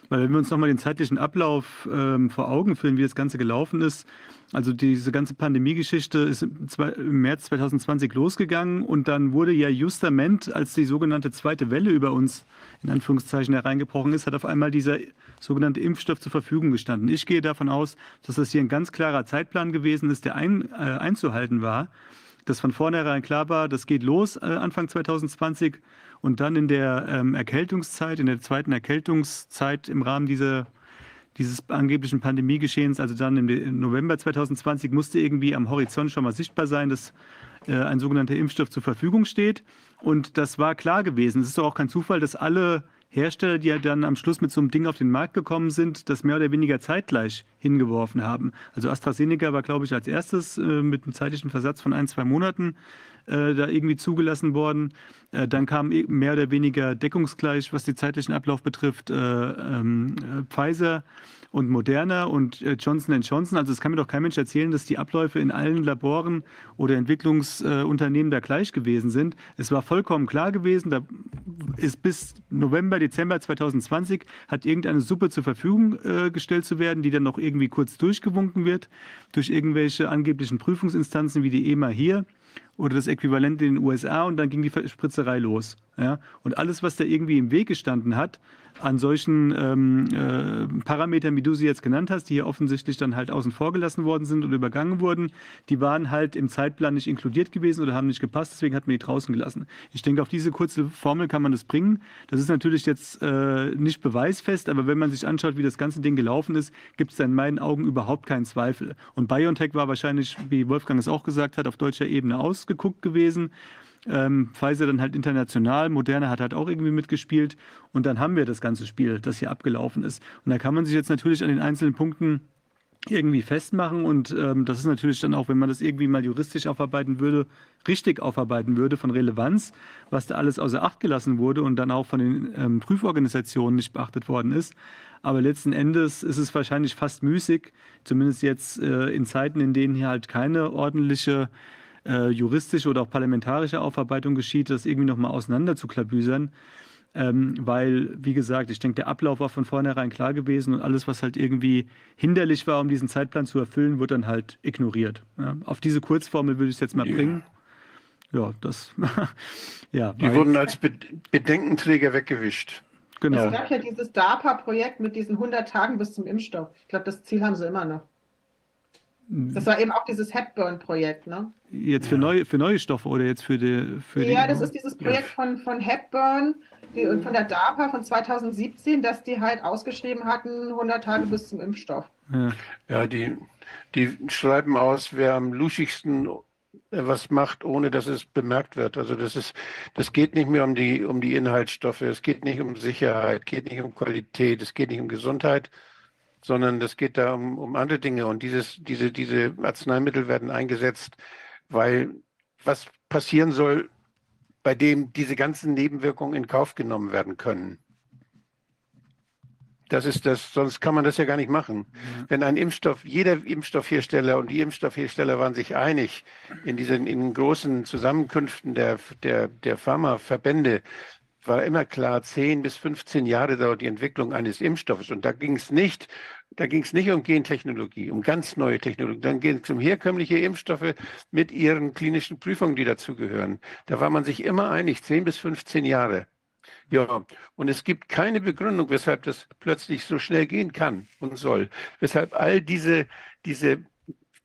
Weil wenn wir uns nochmal den zeitlichen Ablauf ähm, vor Augen führen, wie das Ganze gelaufen ist, also diese ganze Pandemiegeschichte ist im März 2020 losgegangen und dann wurde ja justament, als die sogenannte zweite Welle über uns in Anführungszeichen hereingebrochen ist, hat auf einmal dieser sogenannte Impfstoff zur Verfügung gestanden. Ich gehe davon aus, dass das hier ein ganz klarer Zeitplan gewesen ist, der ein, äh, einzuhalten war, dass von vornherein klar war, das geht los äh, Anfang 2020 und dann in der ähm, Erkältungszeit, in der zweiten Erkältungszeit im Rahmen dieser, dieses angeblichen Pandemiegeschehens, also dann im November 2020, musste irgendwie am Horizont schon mal sichtbar sein, dass äh, ein sogenannter Impfstoff zur Verfügung steht. Und das war klar gewesen. Es ist doch auch kein Zufall, dass alle Hersteller, die ja dann am Schluss mit so einem Ding auf den Markt gekommen sind, das mehr oder weniger zeitgleich hingeworfen haben. Also AstraZeneca war, glaube ich, als erstes äh, mit einem zeitlichen Versatz von ein, zwei Monaten äh, da irgendwie zugelassen worden. Äh, dann kam e, mehr oder weniger deckungsgleich, was den zeitlichen Ablauf betrifft, äh, ähm, äh, Pfizer und Moderna und äh, Johnson Johnson. Also es kann mir doch kein Mensch erzählen, dass die Abläufe in allen Laboren oder Entwicklungsunternehmen da gleich gewesen sind. Es war vollkommen klar gewesen, da ist bis November, Dezember 2020 hat irgendeine Suppe zur Verfügung äh, gestellt zu werden, die dann noch irgendwie kurz durchgewunken wird durch irgendwelche angeblichen Prüfungsinstanzen wie die EMA hier. Oder das Äquivalent in den USA und dann ging die Spritzerei los. Ja? Und alles, was da irgendwie im Weg gestanden hat, an solchen ähm, äh, Parametern, wie du sie jetzt genannt hast, die hier offensichtlich dann halt außen vor gelassen worden sind oder übergangen wurden, die waren halt im Zeitplan nicht inkludiert gewesen oder haben nicht gepasst, deswegen hat man die draußen gelassen. Ich denke, auf diese kurze Formel kann man das bringen. Das ist natürlich jetzt äh, nicht beweisfest, aber wenn man sich anschaut, wie das ganze Ding gelaufen ist, gibt es da in meinen Augen überhaupt keinen Zweifel. Und BioNTech war wahrscheinlich, wie Wolfgang es auch gesagt hat, auf deutscher Ebene ausgeguckt gewesen. Ähm, Pfizer dann halt international, Moderna hat halt auch irgendwie mitgespielt und dann haben wir das ganze Spiel, das hier abgelaufen ist. Und da kann man sich jetzt natürlich an den einzelnen Punkten irgendwie festmachen und ähm, das ist natürlich dann auch, wenn man das irgendwie mal juristisch aufarbeiten würde, richtig aufarbeiten würde von Relevanz, was da alles außer Acht gelassen wurde und dann auch von den ähm, Prüforganisationen nicht beachtet worden ist. Aber letzten Endes ist es wahrscheinlich fast müßig, zumindest jetzt äh, in Zeiten, in denen hier halt keine ordentliche äh, juristische oder auch parlamentarische Aufarbeitung geschieht, das irgendwie nochmal auseinander zu klabüsern. Ähm, weil, wie gesagt, ich denke, der Ablauf war von vornherein klar gewesen und alles, was halt irgendwie hinderlich war, um diesen Zeitplan zu erfüllen, wird dann halt ignoriert. Ja, auf diese Kurzformel würde ich es jetzt mal ja. bringen. Ja, das. <laughs> ja, Die wurden als Bedenkenträger weggewischt. Genau. Es gab ja dieses DARPA-Projekt mit diesen 100 Tagen bis zum Impfstoff. Ich glaube, das Ziel haben sie immer noch. Das war eben auch dieses Hepburn-Projekt, ne? Jetzt für, neue, für neue Stoffe oder jetzt für die. Für ja, die, das ist dieses Projekt von, von Hepburn die, und von der DARPA von 2017, dass die halt ausgeschrieben hatten, 100 Tage bis zum Impfstoff. Ja, ja die, die schreiben aus, wer am luschigsten was macht, ohne dass es bemerkt wird. Also das ist, das geht nicht mehr um die, um die Inhaltsstoffe, es geht nicht um Sicherheit, es geht nicht um Qualität, es geht nicht um Gesundheit, sondern es geht da um, um andere Dinge. Und dieses, diese, diese Arzneimittel werden eingesetzt, weil was passieren soll, bei dem diese ganzen Nebenwirkungen in Kauf genommen werden können. Das ist das, sonst kann man das ja gar nicht machen. Mhm. Wenn ein Impfstoff, jeder Impfstoffhersteller und die Impfstoffhersteller waren sich einig in diesen in großen Zusammenkünften der, der, der Pharmaverbände, war immer klar, 10 bis 15 Jahre dauert die Entwicklung eines Impfstoffes. Und da ging es nicht da ging es nicht um Gentechnologie, um ganz neue Technologie. Dann ging es um herkömmliche Impfstoffe mit ihren klinischen Prüfungen, die dazugehören. Da war man sich immer einig, 10 bis 15 Jahre. Ja, und es gibt keine Begründung, weshalb das plötzlich so schnell gehen kann und soll. Weshalb all diese, diese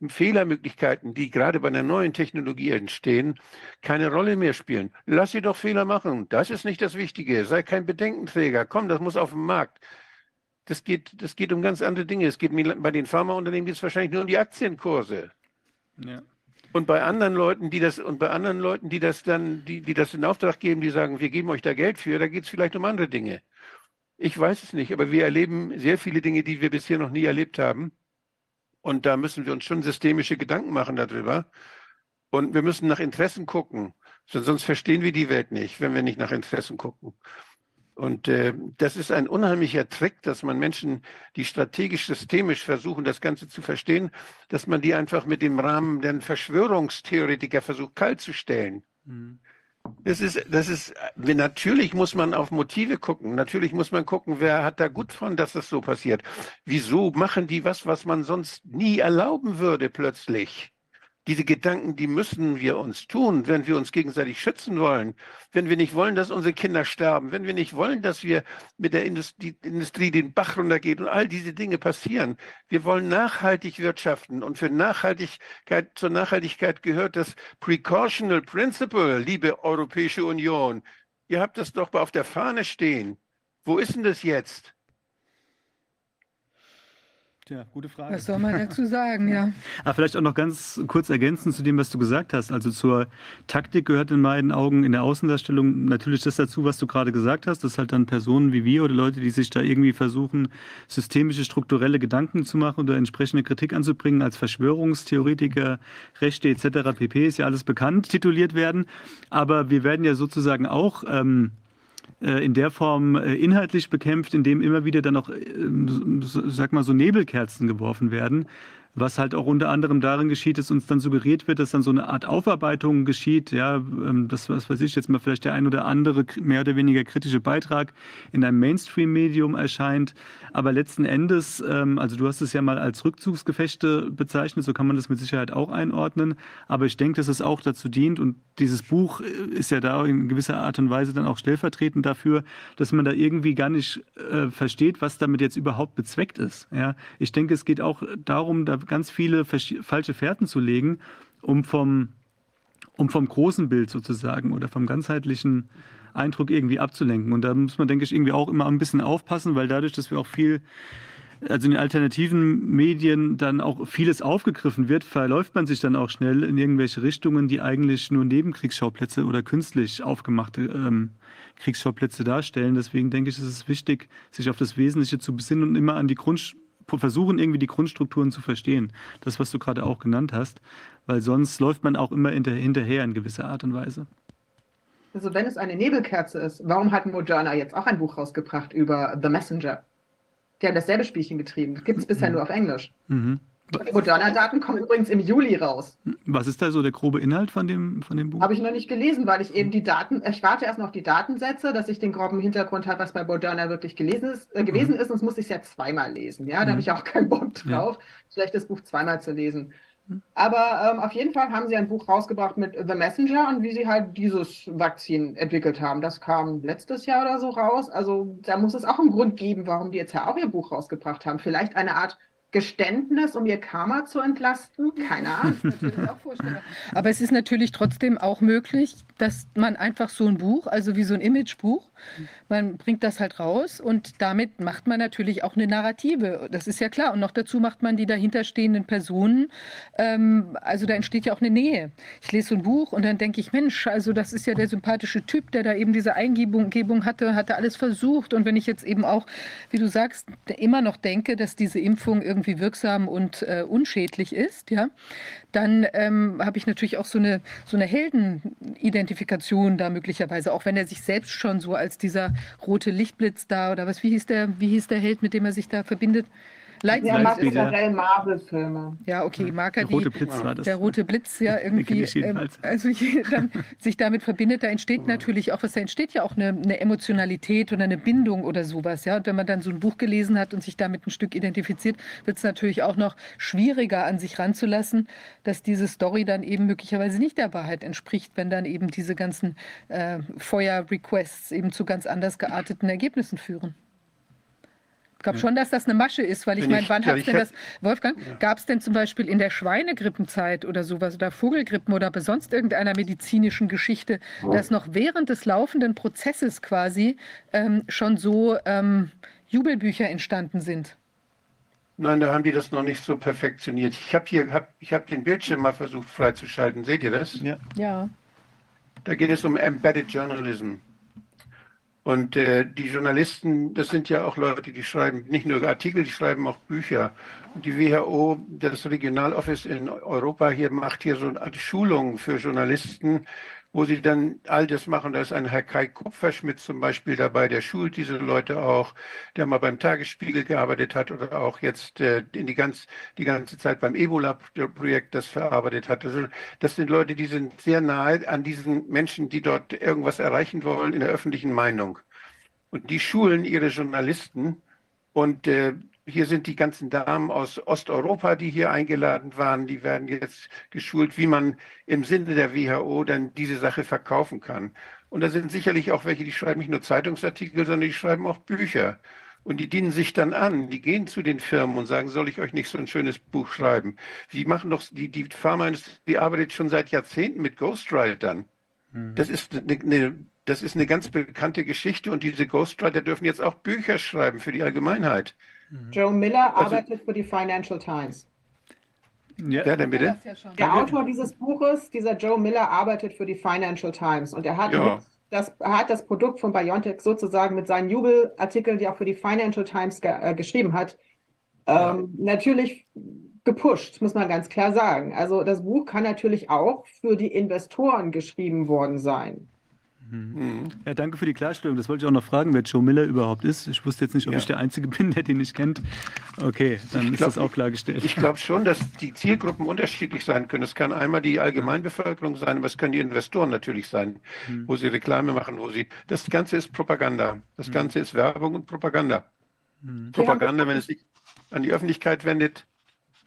Fehlermöglichkeiten, die gerade bei einer neuen Technologie entstehen, keine Rolle mehr spielen. Lass sie doch Fehler machen. Das ist nicht das Wichtige. Sei kein Bedenkenträger. Komm, das muss auf den Markt das geht, das geht um ganz andere Dinge. Es geht bei den Pharmaunternehmen geht es wahrscheinlich nur um die Aktienkurse. Ja. Und bei anderen Leuten, die das, und bei anderen Leuten, die das dann, die, die das in Auftrag geben, die sagen, wir geben euch da Geld für, da geht es vielleicht um andere Dinge. Ich weiß es nicht, aber wir erleben sehr viele Dinge, die wir bisher noch nie erlebt haben. Und da müssen wir uns schon systemische Gedanken machen darüber. Und wir müssen nach Interessen gucken. Sonst verstehen wir die Welt nicht, wenn wir nicht nach Interessen gucken. Und äh, das ist ein unheimlicher Trick, dass man Menschen, die strategisch systemisch versuchen, das Ganze zu verstehen, dass man die einfach mit dem Rahmen der Verschwörungstheoretiker versucht, kalt zu stellen. Mhm. Das ist, das ist, natürlich muss man auf Motive gucken. Natürlich muss man gucken, wer hat da gut von, dass das so passiert. Wieso machen die was, was man sonst nie erlauben würde plötzlich? Diese Gedanken, die müssen wir uns tun, wenn wir uns gegenseitig schützen wollen, wenn wir nicht wollen, dass unsere Kinder sterben, wenn wir nicht wollen, dass wir mit der Industrie, Industrie den Bach runtergeht und all diese Dinge passieren. Wir wollen nachhaltig wirtschaften und für Nachhaltigkeit, zur Nachhaltigkeit gehört das Precautional Principle, liebe Europäische Union. Ihr habt das doch auf der Fahne stehen. Wo ist denn das jetzt? Tja, gute Frage. Was soll man dazu sagen, <laughs> ja. Aber ah, vielleicht auch noch ganz kurz ergänzend zu dem, was du gesagt hast. Also zur Taktik gehört in meinen Augen in der Außendarstellung natürlich das dazu, was du gerade gesagt hast, dass halt dann Personen wie wir oder Leute, die sich da irgendwie versuchen, systemische, strukturelle Gedanken zu machen oder entsprechende Kritik anzubringen, als Verschwörungstheoretiker, Rechte etc. pp. ist ja alles bekannt, tituliert werden. Aber wir werden ja sozusagen auch ähm, äh, in der Form äh, inhaltlich bekämpft, indem immer wieder dann auch, ähm, sag mal, so Nebelkerzen geworfen werden, was halt auch unter anderem darin geschieht, dass uns dann suggeriert wird, dass dann so eine Art Aufarbeitung geschieht, ja, ähm, das, was weiß ich, jetzt mal vielleicht der ein oder andere mehr oder weniger kritische Beitrag in einem Mainstream-Medium erscheint, aber letzten Endes, ähm, also du hast es ja mal als Rückzugsgefechte bezeichnet, so kann man das mit Sicherheit auch einordnen, aber ich denke, dass es auch dazu dient und dieses Buch ist ja da in gewisser Art und Weise dann auch stellvertretend dafür, dass man da irgendwie gar nicht äh, versteht, was damit jetzt überhaupt bezweckt ist. Ja, ich denke, es geht auch darum, da ganz viele falsche Fährten zu legen, um vom, um vom großen Bild sozusagen oder vom ganzheitlichen Eindruck irgendwie abzulenken. Und da muss man, denke ich, irgendwie auch immer ein bisschen aufpassen, weil dadurch, dass wir auch viel also in den alternativen Medien dann auch vieles aufgegriffen wird, verläuft man sich dann auch schnell in irgendwelche Richtungen, die eigentlich nur Nebenkriegsschauplätze oder künstlich aufgemachte ähm, Kriegsschauplätze darstellen. Deswegen denke ich, ist es wichtig, sich auf das Wesentliche zu besinnen und immer an die Grund, versuchen, irgendwie die Grundstrukturen zu verstehen. Das, was du gerade auch genannt hast, weil sonst läuft man auch immer hinterher in gewisser Art und Weise. Also wenn es eine Nebelkerze ist, warum hat Moderna jetzt auch ein Buch rausgebracht über The Messenger? Die haben dasselbe Spielchen getrieben. Gibt es bisher mhm. nur auf Englisch. Mhm. Die Moderna-Daten kommen übrigens im Juli raus. Was ist da so der grobe Inhalt von dem, von dem Buch? Habe ich noch nicht gelesen, weil ich eben die Daten, ich warte erst noch auf die Datensätze, dass ich den groben Hintergrund habe, was bei Moderna wirklich gelesen ist, äh, gewesen mhm. ist, sonst muss ich es ja zweimal lesen. Ja, da mhm. habe ich auch keinen Bock drauf, ja. vielleicht das Buch zweimal zu lesen. Mhm. Aber ähm, auf jeden Fall haben sie ein Buch rausgebracht mit The Messenger und wie sie halt dieses Vakzin entwickelt haben. Das kam letztes Jahr oder so raus. Also da muss es auch einen Grund geben, warum die jetzt ja auch ihr Buch rausgebracht haben. Vielleicht eine Art Geständnis, um ihr Karma zu entlasten? Keine Ahnung. <laughs> Aber es ist natürlich trotzdem auch möglich, dass man einfach so ein Buch, also wie so ein Imagebuch, man bringt das halt raus und damit macht man natürlich auch eine Narrative. Das ist ja klar. Und noch dazu macht man die dahinterstehenden Personen. Ähm, also da entsteht ja auch eine Nähe. Ich lese so ein Buch und dann denke ich, Mensch, also das ist ja der sympathische Typ, der da eben diese Eingebung hatte, hatte alles versucht. Und wenn ich jetzt eben auch, wie du sagst, immer noch denke, dass diese Impfung irgendwie wirksam und äh, unschädlich ist, ja, dann ähm, habe ich natürlich auch so eine, so eine Heldenidentifikation da möglicherweise, auch wenn er sich selbst schon so als dieser rote Lichtblitz da oder was, wie hieß der, wie hieß der Held, mit dem er sich da verbindet? Lightspeed. Mag generell Marvel-Filme. Ja, okay, mag er der rote Blitz war das. Der rote Blitz, ja, <laughs> irgendwie. Ähm, also <laughs> dann, sich damit verbindet, da entsteht natürlich auch was, da entsteht ja auch eine, eine, Emotionalität oder eine Bindung oder sowas, ja. Und wenn man dann so ein Buch gelesen hat und sich damit ein Stück identifiziert, wird es natürlich auch noch schwieriger an sich ranzulassen, dass diese Story dann eben möglicherweise nicht der Wahrheit entspricht, wenn dann eben diese ganzen äh, Feuer-Requests eben zu ganz anders gearteten Ergebnissen führen. Ich glaube schon, dass das eine Masche ist, weil ich meine, wann ja, hat es denn das, Wolfgang, ja. gab es denn zum Beispiel in der Schweinegrippenzeit oder sowas oder Vogelgrippen oder sonst irgendeiner medizinischen Geschichte, dass noch während des laufenden Prozesses quasi ähm, schon so ähm, Jubelbücher entstanden sind? Nein, da haben die das noch nicht so perfektioniert. Ich habe hier, hab, ich habe den Bildschirm mal versucht freizuschalten. Seht ihr das? Ja. ja. Da geht es um Embedded Journalism. Und äh, die Journalisten, das sind ja auch Leute, die schreiben nicht nur Artikel, die schreiben auch Bücher. Und die WHO, das Regionaloffice in Europa hier macht hier so eine Schulung für Journalisten, wo sie dann all das machen. Da ist ein Herr Kai Kupferschmidt zum Beispiel dabei, der schult diese Leute auch, der mal beim Tagesspiegel gearbeitet hat oder auch jetzt äh, in die, ganz, die ganze Zeit beim Ebola-Projekt das verarbeitet hat. Also das sind Leute, die sind sehr nahe an diesen Menschen, die dort irgendwas erreichen wollen in der öffentlichen Meinung. Und die schulen ihre Journalisten und äh, hier sind die ganzen Damen aus Osteuropa, die hier eingeladen waren. Die werden jetzt geschult, wie man im Sinne der WHO dann diese Sache verkaufen kann. Und da sind sicherlich auch welche, die schreiben nicht nur Zeitungsartikel, sondern die schreiben auch Bücher. Und die dienen sich dann an. Die gehen zu den Firmen und sagen, soll ich euch nicht so ein schönes Buch schreiben? Die machen doch, die, die Pharmaindustrie arbeitet schon seit Jahrzehnten mit Ghostwritern. Mhm. Das ist eine, eine, das ist eine ganz bekannte Geschichte und diese Ghostwriter dürfen jetzt auch Bücher schreiben für die Allgemeinheit. Mhm. Joe Miller also, arbeitet für die Financial Times. Ja, Wer denn bitte? Der Autor dieses Buches, dieser Joe Miller, arbeitet für die Financial Times und er hat, ja. das, hat das Produkt von BioNTech sozusagen mit seinen Jubelartikeln, die er auch für die Financial Times ge äh, geschrieben hat, ähm, natürlich gepusht, muss man ganz klar sagen. Also das Buch kann natürlich auch für die Investoren geschrieben worden sein. Mhm. Ja, danke für die Klarstellung. Das wollte ich auch noch fragen, wer Joe Miller überhaupt ist. Ich wusste jetzt nicht, ob Ja. ich der Einzige bin, der den nicht kennt. Okay, dann Ich ist glaub, das auch klargestellt. Ich glaube schon, dass die Zielgruppen unterschiedlich sein können. Es kann einmal die Allgemeinbevölkerung sein, aber es können die Investoren natürlich sein, Hm. wo sie Reklame machen, wo sie. Das Ganze ist Propaganda. Das Ganze ist Werbung und Propaganda. Hm. Propaganda, wenn es sich an die Öffentlichkeit wendet.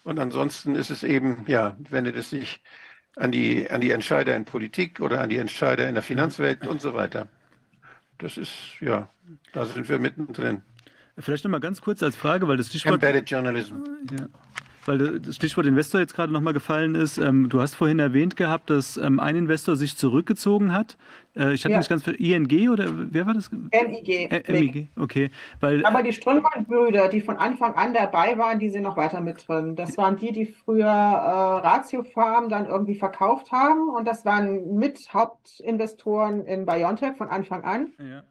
Und ansonsten ist es eben, ja, wendet es sich an die, an die Entscheider in Politik oder an die Entscheider in der Finanzwelt und so weiter. Das ist, ja, da sind wir mittendrin. Vielleicht noch mal ganz kurz als Frage, weil das Stichwort Embedded Journalism. Ja. Weil das Stichwort Investor jetzt gerade nochmal gefallen ist. Ähm, du hast vorhin erwähnt gehabt, dass ähm, ein Investor sich zurückgezogen hat. Äh, ich hatte Ja. nicht ganz ING oder wer war das? MIG. Ä MIG, okay. Weil, Aber die Strömmann-Brüder, die von Anfang an dabei waren, die sind noch weiter mit drin. Das waren die, die früher äh, Ratio Farm dann irgendwie verkauft haben. Und das waren mit Hauptinvestoren in Biontech von Anfang an. ja.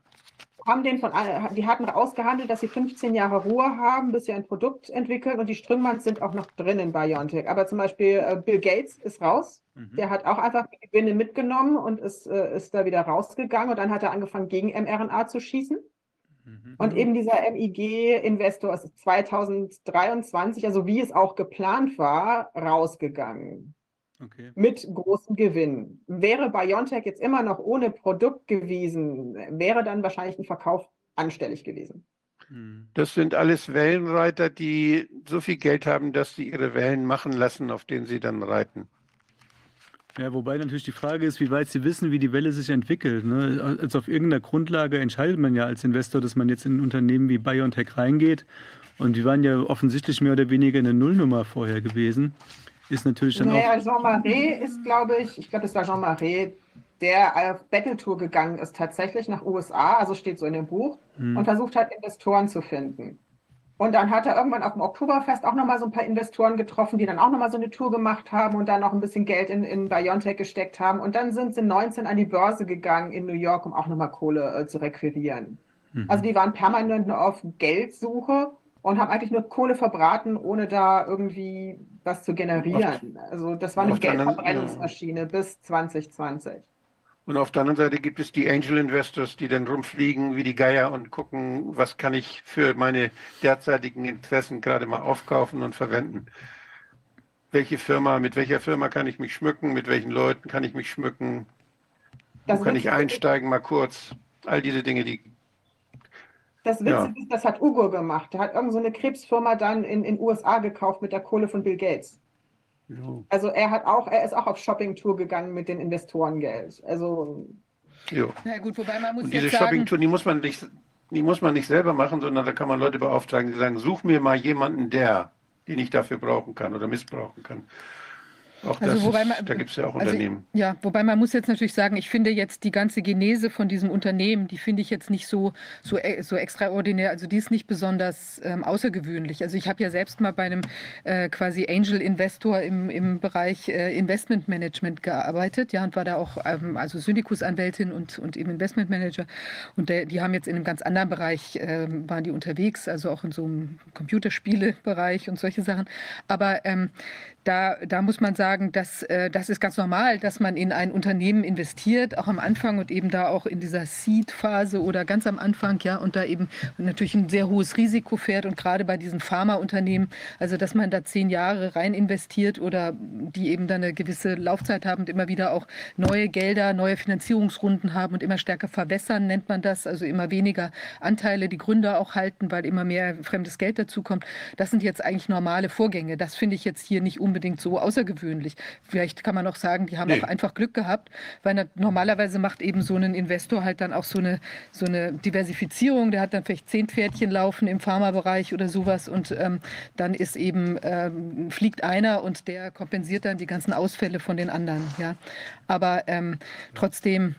Haben den von, an- die hatten ausgehandelt, dass sie 15 Jahre Ruhe haben, bis sie ein Produkt entwickeln. Und die Strömmanns sind auch noch drin in Biontech. Aber zum Beispiel äh, Bill Gates ist raus. Mhm. Der hat auch einfach die Gewinne mitgenommen und ist, äh, ist da wieder rausgegangen. Und dann hat er angefangen, gegen mRNA zu schießen. Mhm. Und eben dieser MIG-Investor ist 2023, also wie es auch geplant war, rausgegangen Okay. mit großem Gewinn. Wäre BioNTech jetzt immer noch ohne Produkt gewesen, wäre dann wahrscheinlich ein Verkauf anstellig gewesen. Mhm. Das sind alles Wellenreiter, die so viel Geld haben, dass sie ihre Wellen machen lassen, auf denen sie dann reiten. Ja, wobei natürlich die Frage ist, wie weit Sie wissen, wie die Welle sich entwickelt. Ne? Also auf irgendeiner Grundlage entscheidet man ja als Investor, dass man jetzt in ein Unternehmen wie BioNTech reingeht. Und die waren ja offensichtlich mehr oder weniger eine Nullnummer vorher gewesen. Ist natürlich dann auch. Naja, Jean Marais ist, glaube ich, ich glaube, es war Jean Marais, der auf Battletour gegangen ist, tatsächlich nach USA, also steht so in dem Buch, Hm. und versucht hat, Investoren zu finden. Und dann hat er irgendwann auf dem Oktoberfest auch nochmal so ein paar Investoren getroffen, die dann auch nochmal so eine Tour gemacht haben und dann noch ein bisschen Geld in, in Biontech gesteckt haben. Und dann sind sie 19 an die Börse gegangen in New York, um auch nochmal Kohle äh, zu requirieren. Mhm. Also die waren permanent nur auf Geldsuche und haben eigentlich nur Kohle verbraten, ohne da irgendwie was zu generieren. Also das war eine auf Geldverbrennungsmaschine bis 2020. Und auf der anderen Seite gibt es die Angel Investors, die dann rumfliegen wie die Geier und gucken, was kann ich für meine derzeitigen Interessen gerade mal aufkaufen und verwenden. Welche Firma, mit welcher Firma kann ich mich schmücken, mit welchen Leuten kann ich mich schmücken, Das wo kann ich einsteigen mal kurz. All diese Dinge, die Das Witzige Ja. ist, das hat Ugo gemacht. Der hat irgend so eine Krebsfirma dann in den USA gekauft mit der Kohle von Bill Gates. jo, Also er hat auch, er ist auch auf Shoppingtour gegangen mit den Investorengeld. Also jo. Na gut, wobei man muss Und diese Shoppingtour, die muss man nicht, die muss man nicht selber machen, sondern da kann man Leute beauftragen, die sagen, such mir mal jemanden, der, den ich dafür brauchen kann oder missbrauchen kann. Auch Also das wobei ist, man- da gibt es ja auch also Unternehmen. Ja, wobei man muss jetzt natürlich sagen, ich finde jetzt die ganze Genese von diesem Unternehmen, die finde ich jetzt nicht so, so, e- so extraordinär, also die ist nicht besonders ähm, außergewöhnlich. Also ich habe ja selbst mal bei einem äh, quasi Angel Investor im, im Bereich äh, Investment Management gearbeitet, ja, und war da auch ähm, also Syndikusanwältin und, und eben Investment Manager. Und der, die haben jetzt in einem ganz anderen Bereich, ähm, waren die unterwegs, also auch in so einem Computerspielebereich und solche Sachen. Aber ähm, da, da muss man sagen, dass, äh, das ist ganz normal, dass man in ein Unternehmen investiert, auch am Anfang und eben da auch in dieser Seed-Phase oder ganz am Anfang, ja, und da eben natürlich ein sehr hohes Risiko fährt und gerade bei diesen Pharmaunternehmen, also dass man da zehn Jahre rein investiert oder die eben dann eine gewisse Laufzeit haben und immer wieder auch neue Gelder, neue Finanzierungsrunden haben und immer stärker verwässern, nennt man das, also immer weniger Anteile die Gründer auch halten, weil immer mehr fremdes Geld dazukommt. Das sind jetzt eigentlich normale Vorgänge. Das finde ich jetzt hier nicht unbedingt so außergewöhnlich. Vielleicht kann man auch sagen, die haben Nee. auch einfach Glück gehabt, weil normalerweise macht eben so ein Investor halt dann auch so eine, so eine Diversifizierung. Der hat dann vielleicht zehn Pferdchen laufen im Pharmabereich oder sowas und ähm, dann ist eben, ähm, fliegt einer und der kompensiert dann die ganzen Ausfälle von den anderen. Ja. Aber ähm, trotzdem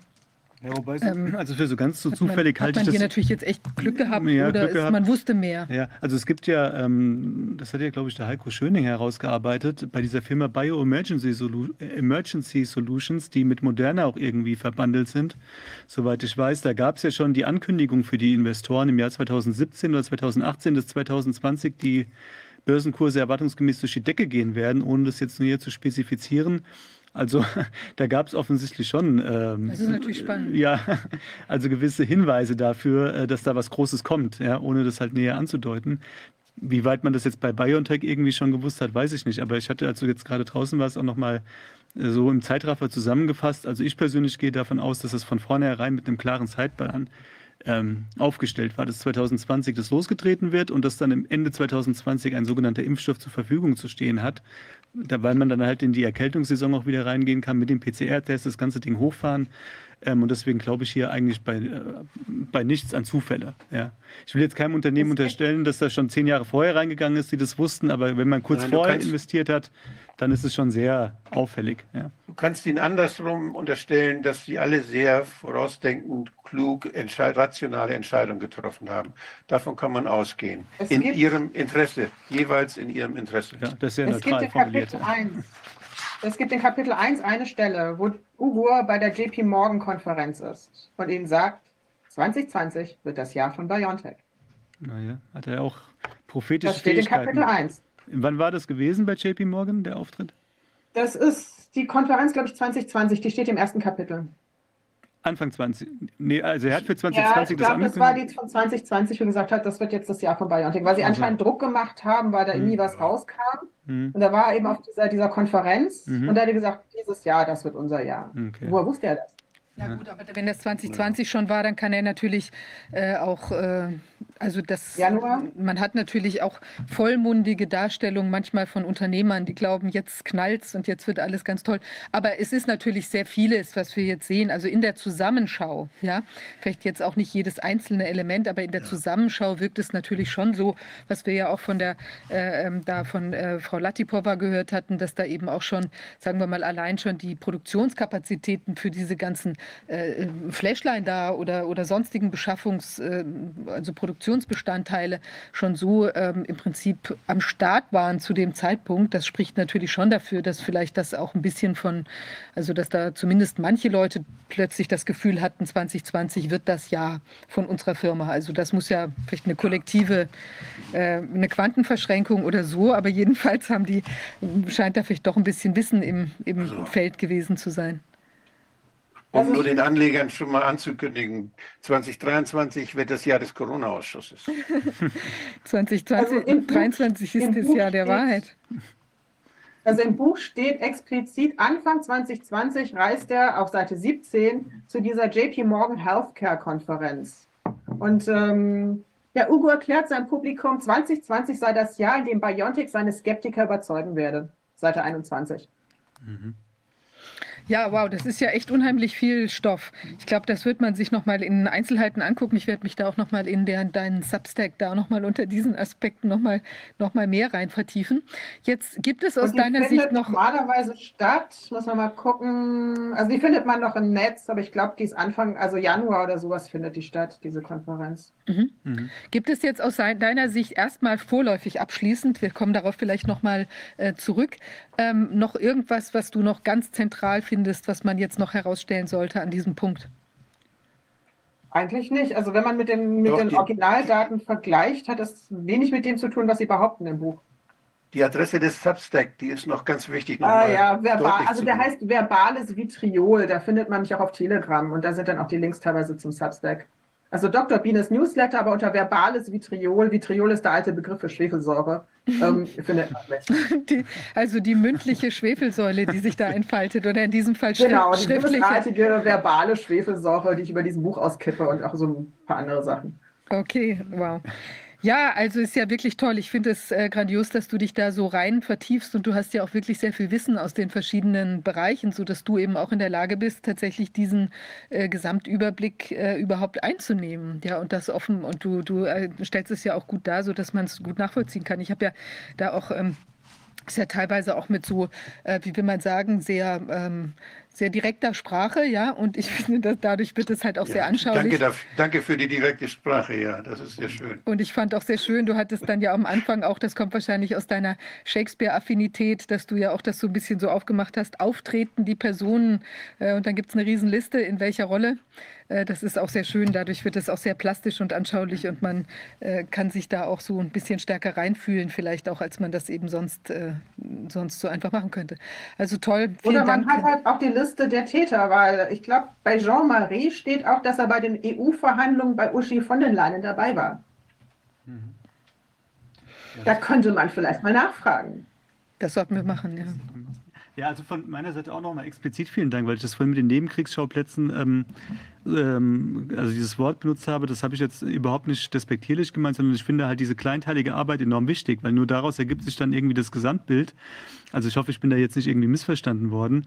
Ja, wobei, Ähm, also für so ganz so hat man, zufällig hat halte man ich hier das. natürlich jetzt echt Glück gehabt oder Glück ist, gehabt. man wusste mehr. Ja, also es gibt ja, ähm, das hat ja, glaube ich, der Heiko Schöning herausgearbeitet, bei dieser Firma Bio-Emergency Solu äh, Emergency Solutions, die mit Moderna auch irgendwie verbandelt sind. Soweit ich weiß, da gab es ja schon die Ankündigung für die Investoren im Jahr 2017 oder 2018, dass 2020 die Börsenkurse erwartungsgemäß durch die Decke gehen werden, ohne das jetzt näher zu spezifizieren. Also <laughs> da gab es offensichtlich schon. Ähm, Das ist natürlich spannend. Ja, <laughs> also gewisse Hinweise dafür, äh, dass da was Großes kommt, ja, ohne das halt näher anzudeuten. Wie weit man das jetzt bei BioNTech irgendwie schon gewusst hat, weiß ich nicht. Aber ich hatte, als du jetzt gerade draußen warst, auch nochmal so im Zeitraffer zusammengefasst. Also ich persönlich gehe davon aus, dass es von vornherein mit einem klaren Zeitplan ähm, aufgestellt war, dass 2020 das losgetreten wird und dass dann im Ende 2020 ein sogenannter Impfstoff zur Verfügung zu stehen hat, da, weil man dann halt in die Erkältungssaison auch wieder reingehen kann mit dem PCR-Test, das ganze Ding hochfahren. Ähm, und deswegen glaube ich hier eigentlich bei, äh, bei nichts an Zufälle. Ja. Ich will jetzt keinem Unternehmen Das unterstellen, dass das schon zehn Jahre vorher reingegangen ist, die das wussten, aber wenn man kurz Nein, vorher kannst- investiert hat, dann ist es schon sehr auffällig. Ja. Du kannst ihnen andersrum unterstellen, dass sie alle sehr vorausdenkend, klug, entscheid rationale Entscheidungen getroffen haben. Davon kann man ausgehen. Es In gibt- ihrem Interesse, jeweils in ihrem Interesse. Ja, das ist sehr Es gibt neutral in formuliert. Kapitel 1. Es gibt in Kapitel 1 eine Stelle, wo Ugur bei der JP Morgan Konferenz ist und ihnen sagt, 2020 wird das Jahr von BioNTech. Naja, hat er auch prophetische Das steht in Fähigkeiten. Kapitel 1. Wann war das gewesen bei JP Morgan, der Auftritt? Das ist die Konferenz, glaube ich, 2020, die steht im ersten Kapitel. Anfang 20. Nee, also er hat für Ja, 2020 ich glaube, das war die angekündigt. von 2020, wo gesagt hat, das wird jetzt das Jahr von BioNTech, weil sie Also. anscheinend Druck gemacht haben, weil da Hm. nie was rauskam. Hm, Und da war er eben auf dieser, dieser Konferenz Mhm. und da hat er gesagt, dieses Jahr, das wird unser Jahr. okay. Woher wusste er das? Ja Ja. gut, aber wenn das 2020 schon war, dann kann er natürlich äh, auch, äh, also das, Januar? man hat natürlich auch vollmundige Darstellungen manchmal von Unternehmern, die glauben, jetzt knallt's und jetzt wird alles ganz toll. Aber es ist natürlich sehr vieles, was wir jetzt sehen. Also in der Zusammenschau, ja, vielleicht jetzt auch nicht jedes einzelne Element, aber in der Zusammenschau wirkt es natürlich schon so, was wir ja auch von der, äh, ähm, da von äh, Frau Latipova gehört hatten, dass da eben auch schon, sagen wir mal, allein schon die Produktionskapazitäten für diese ganzen äh, Flashline da oder, oder sonstigen Beschaffungs-, äh, also Produktionsbestandteile schon so ähm, im Prinzip am Start waren zu dem Zeitpunkt. Das spricht natürlich schon dafür, dass vielleicht das auch ein bisschen von, also dass da zumindest manche Leute plötzlich das Gefühl hatten, 2020 wird das Jahr von unserer Firma. Also das muss ja vielleicht eine kollektive, äh, eine Quantenverschränkung oder so, aber jedenfalls haben die, scheint da vielleicht doch ein bisschen Wissen im, im Also. Feld gewesen zu sein. Um Also nur den Anlegern schon mal anzukündigen, 2023 wird das Jahr des Corona-Ausschusses. <laughs> 2020, Also im Buch- 23 ist das Buch Jahr der steht- Wahrheit. Also im Buch steht explizit, Anfang 2020 reist er auf Seite 17 zu dieser JP Morgan Healthcare Konferenz. Und ähm, ja, Ugo erklärt seinem Publikum, 2020 sei das Jahr, in dem BioNTech seine Skeptiker überzeugen werde. Seite 21. Mhm. Ja, wow, das ist ja echt unheimlich viel Stoff. Ich glaube, das wird man sich nochmal in Einzelheiten angucken. Ich werde mich da auch nochmal in der, deinen Substack da nochmal unter diesen Aspekten nochmal noch mal mehr rein vertiefen. Jetzt gibt es aus Und deiner Sicht noch. normalerweise statt, muss man mal gucken. Also die findet man noch im Netz, aber ich glaube, die ist Anfang, also Januar oder sowas findet die statt, diese Konferenz. Mhm. Mhm. Gibt es jetzt aus deiner Sicht erstmal vorläufig abschließend, wir kommen darauf vielleicht nochmal äh, zurück, ähm, noch irgendwas, was du noch ganz zentral findest, was man jetzt noch herausstellen sollte an diesem Punkt? Eigentlich nicht. Also wenn man mit, dem, mit Doch, den die- Originaldaten vergleicht, hat das wenig mit dem zu tun, was sie behaupten im Buch. Die Adresse des Substack, die ist noch ganz wichtig. Ah ja, verbal, also der heißt verbales Vitriol. Da findet man mich auch auf Telegram und da sind dann auch die Links teilweise zum Substack. Also Dr. Bienes Newsletter, aber unter verbales Vitriol. Vitriol ist der alte Begriff für Schwefelsäure. ähm, <laughs> findet man. <laughs> Die, also die mündliche Schwefelsäule, die sich da entfaltet oder in diesem Fall schri Genau, die bösartige verbale Schwefelsäure, die ich über diesem Buch auskippe und auch so ein paar andere Sachen. Okay, wow. Ja, also ist ja wirklich toll. Ich finde es äh, grandios, dass du dich da so rein vertiefst und du hast ja auch wirklich sehr viel Wissen aus den verschiedenen Bereichen, so dass du eben auch in der Lage bist, tatsächlich diesen äh, Gesamtüberblick äh, überhaupt einzunehmen. Ja, und das offen und du, du äh, stellst es ja auch gut dar, so dass man es gut nachvollziehen kann. Ich habe ja da auch ähm, ist ja teilweise auch mit so, äh, wie will man sagen, sehr, ähm, sehr direkter Sprache, ja. Und ich <laughs> finde, dass dadurch wird es halt auch sehr Ja, anschaulich. Danke, dafür, danke für die direkte Sprache, ja, das ist sehr schön. Und ich fand auch sehr schön, du hattest dann ja am Anfang auch, das kommt wahrscheinlich aus deiner Shakespeare-Affinität, dass du ja auch das so ein bisschen so aufgemacht hast, auftreten die Personen äh, und dann gibt es eine Riesenliste, in welcher Rolle das ist auch sehr schön. Dadurch wird es auch sehr plastisch und anschaulich und man äh, kann sich da auch so ein bisschen stärker reinfühlen, vielleicht auch, als man das eben sonst, äh, sonst so einfach machen könnte. Also toll. Vielen Oder man Dank. hat halt auch die Liste der Täter, weil ich glaube, bei Jean-Marie steht auch, dass er bei den EU-Verhandlungen bei Uschi von den Leyen dabei war. Mhm. Da könnte man vielleicht mal nachfragen. Das sollten wir machen, ja. Ja, also von meiner Seite auch nochmal explizit vielen Dank, weil ich das vorhin mit den Nebenkriegsschauplätzen, ähm, ähm, also dieses Wort benutzt habe, das habe ich jetzt überhaupt nicht despektierlich gemeint, sondern ich finde halt diese kleinteilige Arbeit enorm wichtig, weil nur daraus ergibt sich dann irgendwie das Gesamtbild. Also ich hoffe, ich bin da jetzt nicht irgendwie missverstanden worden.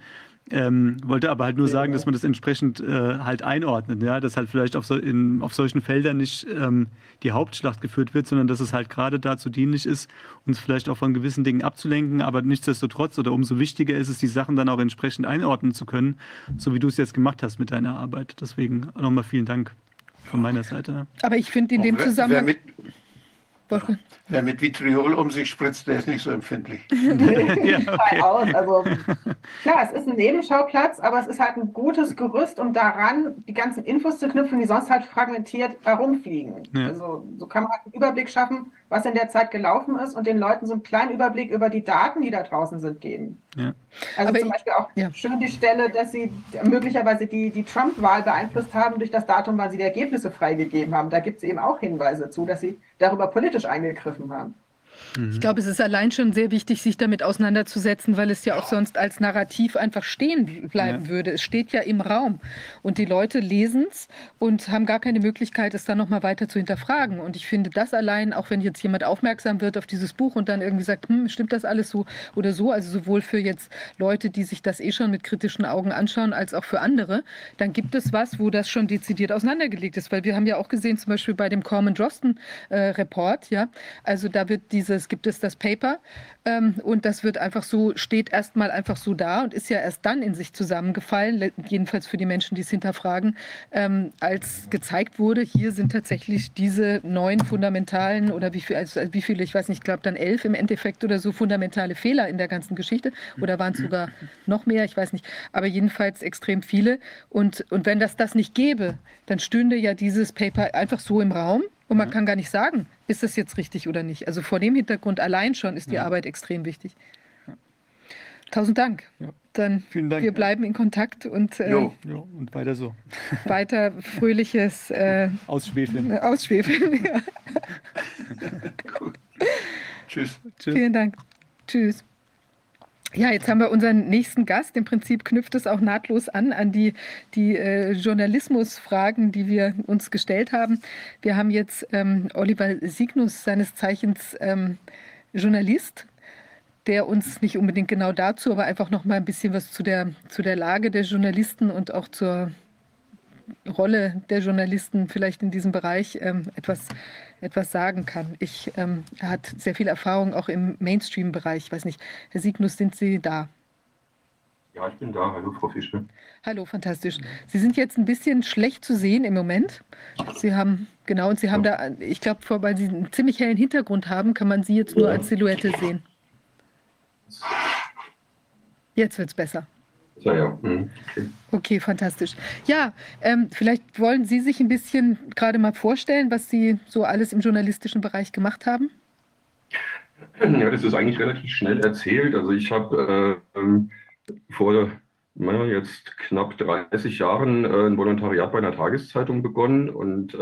Ähm, wollte aber halt nur sagen, dass man das entsprechend äh, halt einordnet, ja, dass halt vielleicht auf, so, in, auf solchen Feldern nicht ähm, die Hauptschlacht geführt wird, sondern dass es halt gerade dazu dienlich ist, uns vielleicht auch von gewissen Dingen abzulenken, aber nichtsdestotrotz oder umso wichtiger ist es, die Sachen dann auch entsprechend einordnen zu können, so wie du es jetzt gemacht hast mit deiner Arbeit. Deswegen nochmal vielen Dank von meiner Seite. Aber ich finde in dem Zusammenhang. Wer mit Vitriol um sich spritzt, der ist nicht so empfindlich. <laughs> ja, okay. aus. Also, klar, es ist ein Nebenschauplatz, aber es ist halt ein gutes Gerüst, um daran die ganzen Infos zu knüpfen, die sonst halt fragmentiert herumfliegen. Ja. Also, so kann man halt einen Überblick schaffen, was in der Zeit gelaufen ist und den Leuten so einen kleinen Überblick über die Daten, die da draußen sind, geben. Ja. Also aber zum Beispiel auch ja. schön die Stelle, dass sie möglicherweise die, die Trump-Wahl beeinflusst haben durch das Datum, wann sie die Ergebnisse freigegeben haben. Da gibt es eben auch Hinweise zu, dass sie darüber politisch eingegriffen haben. Mhm. Ich glaube, es ist allein schon sehr wichtig, sich damit auseinanderzusetzen, weil es ja auch sonst als Narrativ einfach stehen bleiben ja. würde. Es steht ja im Raum und die Leute lesen es und haben gar keine Möglichkeit, es dann nochmal weiter zu hinterfragen. Und ich finde das allein, auch wenn jetzt jemand aufmerksam wird auf dieses Buch und dann irgendwie sagt, hm, stimmt das alles so oder so, also sowohl für jetzt Leute, die sich das eh schon mit kritischen Augen anschauen, als auch für andere, dann gibt es was, wo das schon dezidiert auseinandergelegt ist. Weil wir haben ja auch gesehen, zum Beispiel bei dem Corman Drosten äh, Report, ja, also da wird dieses gibt es das Paper ähm, und das wird einfach so, steht erstmal einfach so da und ist ja erst dann in sich zusammengefallen, jedenfalls für die Menschen, die es hinterfragen, ähm, als gezeigt wurde, hier sind tatsächlich diese neun fundamentalen oder wie, viel, also wie viele, ich weiß nicht, ich glaube dann elf im Endeffekt oder so fundamentale Fehler in der ganzen Geschichte oder waren es sogar noch mehr, ich weiß nicht, aber jedenfalls extrem viele und, und wenn das das nicht gäbe, dann stünde ja dieses Paper einfach so im Raum und man mhm. kann gar nicht sagen, ist das jetzt richtig oder nicht. Also vor dem Hintergrund allein schon ist die ja. Arbeit extrem wichtig. Tausend Dank. Ja. Dann Vielen Dank. Wir bleiben in Kontakt und, äh, jo. Jo. und weiter so. <laughs> Weiter fröhliches äh, Ausschwefeln. Ausschwefeln. Ja. <laughs> Tschüss. Tschüss. Vielen Dank. Tschüss. Ja, jetzt haben wir unseren nächsten Gast. Im Prinzip knüpft es auch nahtlos an an die, die äh, Journalismusfragen, die wir uns gestellt haben. Wir haben jetzt ähm, Oliver Signus, seines Zeichens ähm, Journalist, der uns nicht unbedingt genau dazu, aber einfach noch mal ein bisschen was zu der, zu der Lage der Journalisten und auch zur Rolle der Journalisten vielleicht in diesem Bereich ähm, etwas etwas sagen kann. Ich, ähm, er hat sehr viel Erfahrung auch im Mainstream-Bereich. Ich weiß nicht, Herr Signus, sind Sie da? Ja, ich bin da. Hallo, Frau Fischer. Hallo, fantastisch. Sie sind jetzt ein bisschen schlecht zu sehen im Moment. Sie haben, genau, und Sie haben ja. da, ich glaube, weil Sie einen ziemlich hellen Hintergrund haben, kann man Sie jetzt nur als Silhouette sehen. Jetzt wird es besser. Ja, ja. Mhm. Okay. okay. fantastisch. Ja, ähm, vielleicht wollen Sie sich ein bisschen gerade mal vorstellen, was Sie so alles im journalistischen Bereich gemacht haben? Ja, das ist eigentlich relativ schnell erzählt. Also ich habe äh, vor naja, jetzt knapp 30 Jahren äh, ein Volontariat bei einer Tageszeitung begonnen und äh,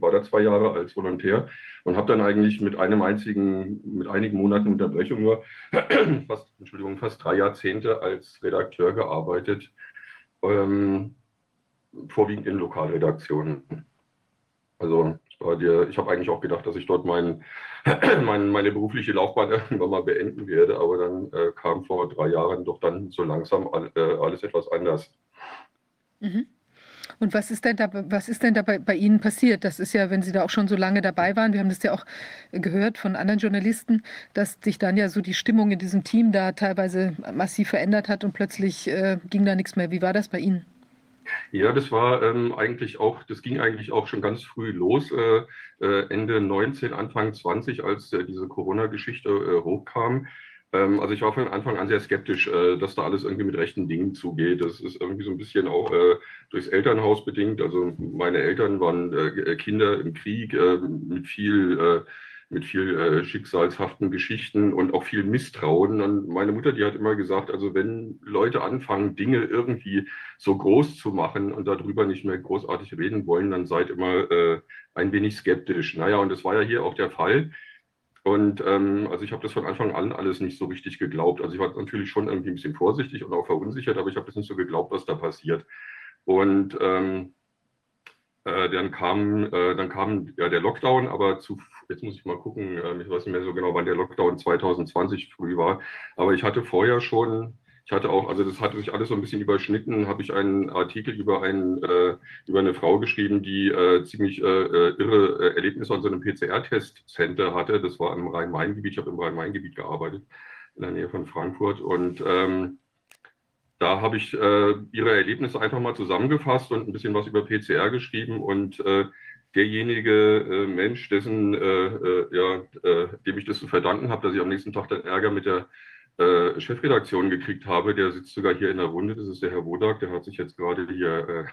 war da zwei Jahre als Volontär und habe dann eigentlich mit einem einzigen, mit einigen Monaten Unterbrechung nur <clears throat> fast, Entschuldigung, fast drei Jahrzehnte als Redakteur gearbeitet, ähm, vorwiegend in Lokalredaktionen. Also ich habe eigentlich auch gedacht, dass ich dort mein, <clears throat> mein, meine berufliche Laufbahn <laughs> irgendwann mal beenden werde, aber dann äh, kam vor drei Jahren doch dann so langsam all, äh, alles etwas anders. Mhm. Und was ist denn da, was ist denn da bei, bei, Ihnen passiert? Das ist ja, wenn Sie da auch schon so lange dabei waren, wir haben das ja auch gehört von anderen Journalisten, dass sich dann ja so die Stimmung in diesem Team da teilweise massiv verändert hat und plötzlich äh, ging da nichts mehr. Wie war das bei Ihnen? Ja, das war ähm, eigentlich auch, das ging eigentlich auch schon ganz früh los, äh, äh Ende 19, Anfang 20, als äh, diese Corona-Geschichte äh, hochkam. Ähm, also ich war von Anfang an sehr skeptisch, äh, dass da alles irgendwie mit rechten Dingen zugeht. Das ist irgendwie so ein bisschen auch äh, durchs Elternhaus bedingt. Also meine Eltern waren Kinder im Krieg mit viel mit viel äh, schicksalshaften Geschichten und auch viel Misstrauen. Und meine Mutter, die hat immer gesagt, also wenn Leute anfangen, Dinge irgendwie so groß zu machen und darüber nicht mehr großartig reden wollen, dann seid immer äh, ein wenig skeptisch. Naja, und das war ja hier auch der Fall. Und ähm, also ich habe das von Anfang an alles nicht so richtig geglaubt. Also ich war natürlich schon irgendwie ein bisschen vorsichtig und auch verunsichert, aber ich habe das nicht so geglaubt, was da passiert. Und ähm, äh, dann kam, äh, dann kam ja der Lockdown, aber zu, jetzt muss ich mal gucken, äh, ich weiß nicht mehr so genau, wann der Lockdown 2020 früh war, aber ich hatte vorher schon, ich hatte auch, also das hatte sich alles so ein bisschen überschnitten, habe ich einen Artikel über, einen, äh, über eine Frau geschrieben, die äh, ziemlich äh, irre Erlebnisse an so einem PCR-Test-Center hatte. Das war im Rhein-Main-Gebiet, ich habe im Rhein-Main-Gebiet gearbeitet, in der Nähe von Frankfurt und ähm, da habe ich äh, ihre Erlebnisse einfach mal zusammengefasst und ein bisschen was über PCR geschrieben und äh, derjenige äh, Mensch, dessen, äh, äh, ja, äh, dem ich das zu verdanken habe, dass ich am nächsten Tag dann Ärger mit der Chefredaktion gekriegt habe, der sitzt sogar hier in der Runde, das ist der Herr Wodak, der hat sich jetzt gerade hier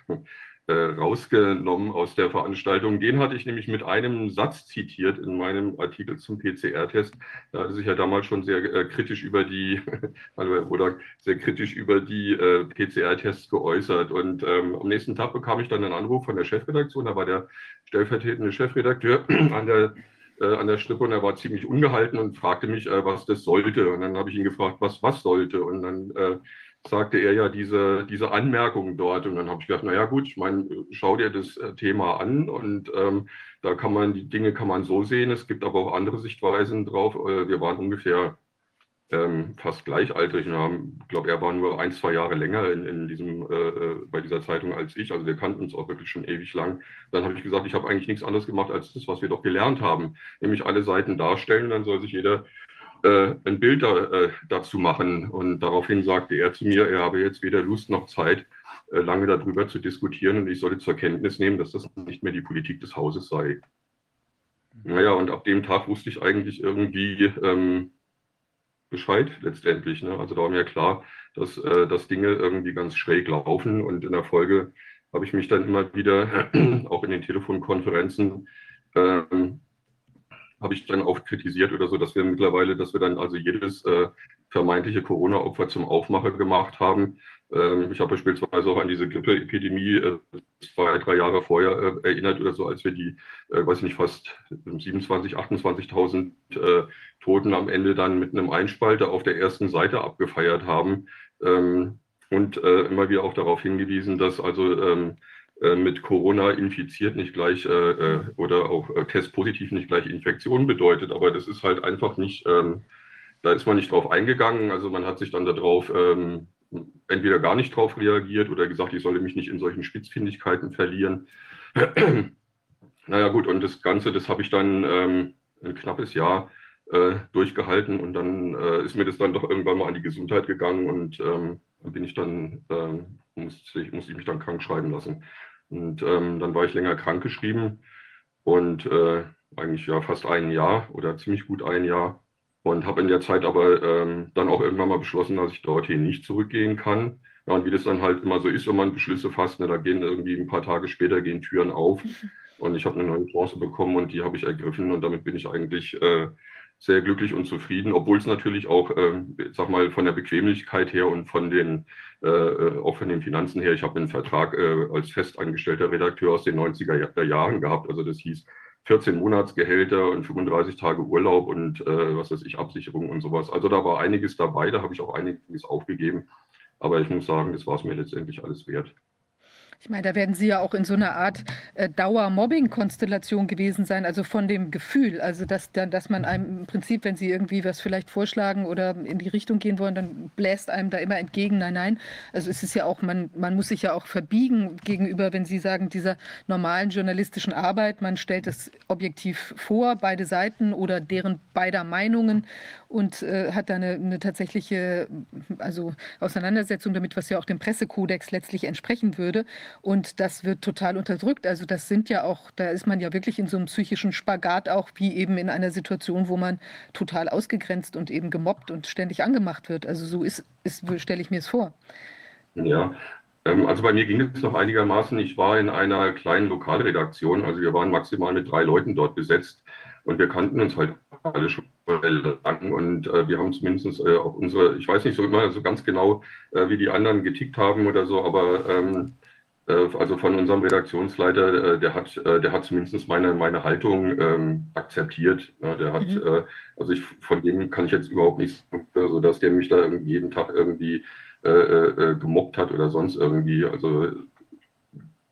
äh, rausgenommen aus der Veranstaltung. Den hatte ich nämlich mit einem Satz zitiert in meinem Artikel zum PCR-Test. Da hatte sich ja damals schon sehr äh, kritisch über die, <laughs> Rodak, sehr kritisch über die äh, PCR-Tests geäußert. Und ähm, am nächsten Tag bekam ich dann einen Anruf von der Chefredaktion. Da war der stellvertretende Chefredakteur <clears throat> an der äh, an der Strippe und er war ziemlich ungehalten und fragte mich, äh, was das sollte. Und dann habe ich ihn gefragt, was was sollte. Und dann äh, sagte er ja diese, diese Anmerkungen dort. Und dann habe ich gedacht, naja gut, ich meine, schau dir das äh, Thema an und ähm, da kann man, die Dinge kann man so sehen. Es gibt aber auch andere Sichtweisen drauf. Äh, wir waren ungefähr ähm, fast gleichaltrig. Ich glaube, er war nur ein, zwei Jahre länger in, in diesem, äh, äh, bei dieser Zeitung als ich. Also wir kannten uns auch wirklich schon ewig lang. Dann habe ich gesagt, ich habe eigentlich nichts anderes gemacht als das, was wir doch gelernt haben. Nämlich alle Seiten darstellen. Dann soll sich jeder äh, ein Bild da, äh, dazu machen. Und daraufhin sagte er zu mir, er habe jetzt weder Lust noch Zeit, äh, lange darüber zu diskutieren und ich solle zur Kenntnis nehmen, dass das nicht mehr die Politik des Hauses sei. Naja, und ab dem Tag wusste ich eigentlich irgendwie ähm, Bescheid letztendlich. Ne? Also da war mir klar, dass, äh, dass Dinge irgendwie ganz schräg laufen und in der Folge habe ich mich dann immer wieder, <clears throat> auch in den Telefonkonferenzen, ähm, habe ich dann auch kritisiert oder so, dass wir mittlerweile, dass wir dann also jedes äh, vermeintliche Corona-Opfer zum Aufmacher gemacht haben. Ähm, ich habe beispielsweise auch an diese Grippeepidemie äh, zwei, drei Jahre vorher äh, erinnert oder so, als wir die, äh, weiß ich nicht, fast 27, 28.000 äh, Toten am Ende dann mit einem Einspalter auf der ersten Seite abgefeiert haben. Ähm, und äh, immer wieder auch darauf hingewiesen, dass also ähm, äh, mit Corona infiziert nicht gleich äh, äh, oder auch äh, testpositiv nicht gleich Infektion bedeutet. Aber das ist halt einfach nicht, ähm, da ist man nicht drauf eingegangen. Also man hat sich dann darauf ähm, entweder gar nicht drauf reagiert oder gesagt, ich solle mich nicht in solchen Spitzfindigkeiten verlieren. <clears throat> naja gut, und das Ganze, das habe ich dann ähm, ein knappes Jahr äh, durchgehalten und dann äh, ist mir das dann doch irgendwann mal an die Gesundheit gegangen und ähm, bin ich dann, ähm, musste, ich, musste ich mich dann krank schreiben lassen. Und ähm, dann war ich länger krankgeschrieben und äh, eigentlich ja fast ein Jahr oder ziemlich gut ein Jahr. Und habe in der Zeit aber ähm, dann auch irgendwann mal beschlossen, dass ich dorthin nicht zurückgehen kann. Ja, und wie das dann halt immer so ist, wenn man Beschlüsse fasst, ne, da gehen irgendwie ein paar Tage später gehen Türen auf. <laughs> Und ich habe eine neue Chance bekommen und die habe ich ergriffen und damit bin ich eigentlich äh, sehr glücklich und zufrieden, obwohl es natürlich auch, äh, sag mal, von der Bequemlichkeit her und von den, äh, auch von den Finanzen her, ich habe einen Vertrag äh, als festangestellter Redakteur aus den 90er Jahren gehabt. Also das hieß 14 Monatsgehälter und 35 Tage Urlaub und äh, was weiß ich, Absicherung und sowas. Also da war einiges dabei, da habe ich auch einiges aufgegeben. Aber ich muss sagen, das war es mir letztendlich alles wert. Ich meine, da werden Sie ja auch in so einer Art äh, Dauer-Mobbing-Konstellation gewesen sein, also von dem Gefühl, also dass, dass man einem im Prinzip, wenn Sie irgendwie was vielleicht vorschlagen oder in die Richtung gehen wollen, dann bläst einem da immer entgegen. Nein, nein. Also es ist ja auch, man, man muss sich ja auch verbiegen gegenüber, wenn Sie sagen, dieser normalen journalistischen Arbeit. Man stellt es objektiv vor, beide Seiten oder deren beider Meinungen und äh, hat da eine, eine, tatsächliche also Auseinandersetzung damit, was ja auch dem Pressekodex letztlich entsprechen würde. Und das wird total unterdrückt. Also das sind ja auch, da ist man ja wirklich in so einem psychischen Spagat auch, wie eben in einer Situation, wo man total ausgegrenzt und eben gemobbt und ständig angemacht wird. Also so ist, ist stelle ich mir es vor. Ja, ähm, also bei mir ging es noch einigermaßen. Ich war in einer kleinen Lokalredaktion, also wir waren maximal mit drei Leuten dort besetzt und wir kannten uns halt alle schon lang und äh, wir haben zumindest äh, auch unsere, ich weiß nicht so immer so ganz genau, äh, wie die anderen getickt haben oder so, aber ähm, äh, also von unserem Redaktionsleiter, äh, der hat, äh, der hat zumindest meine, meine Haltung ähm, akzeptiert. Ja, der hat, mhm. also ich, von dem kann ich jetzt überhaupt nichts, so dass der mich da jeden Tag irgendwie gemobbt hat oder sonst irgendwie. Also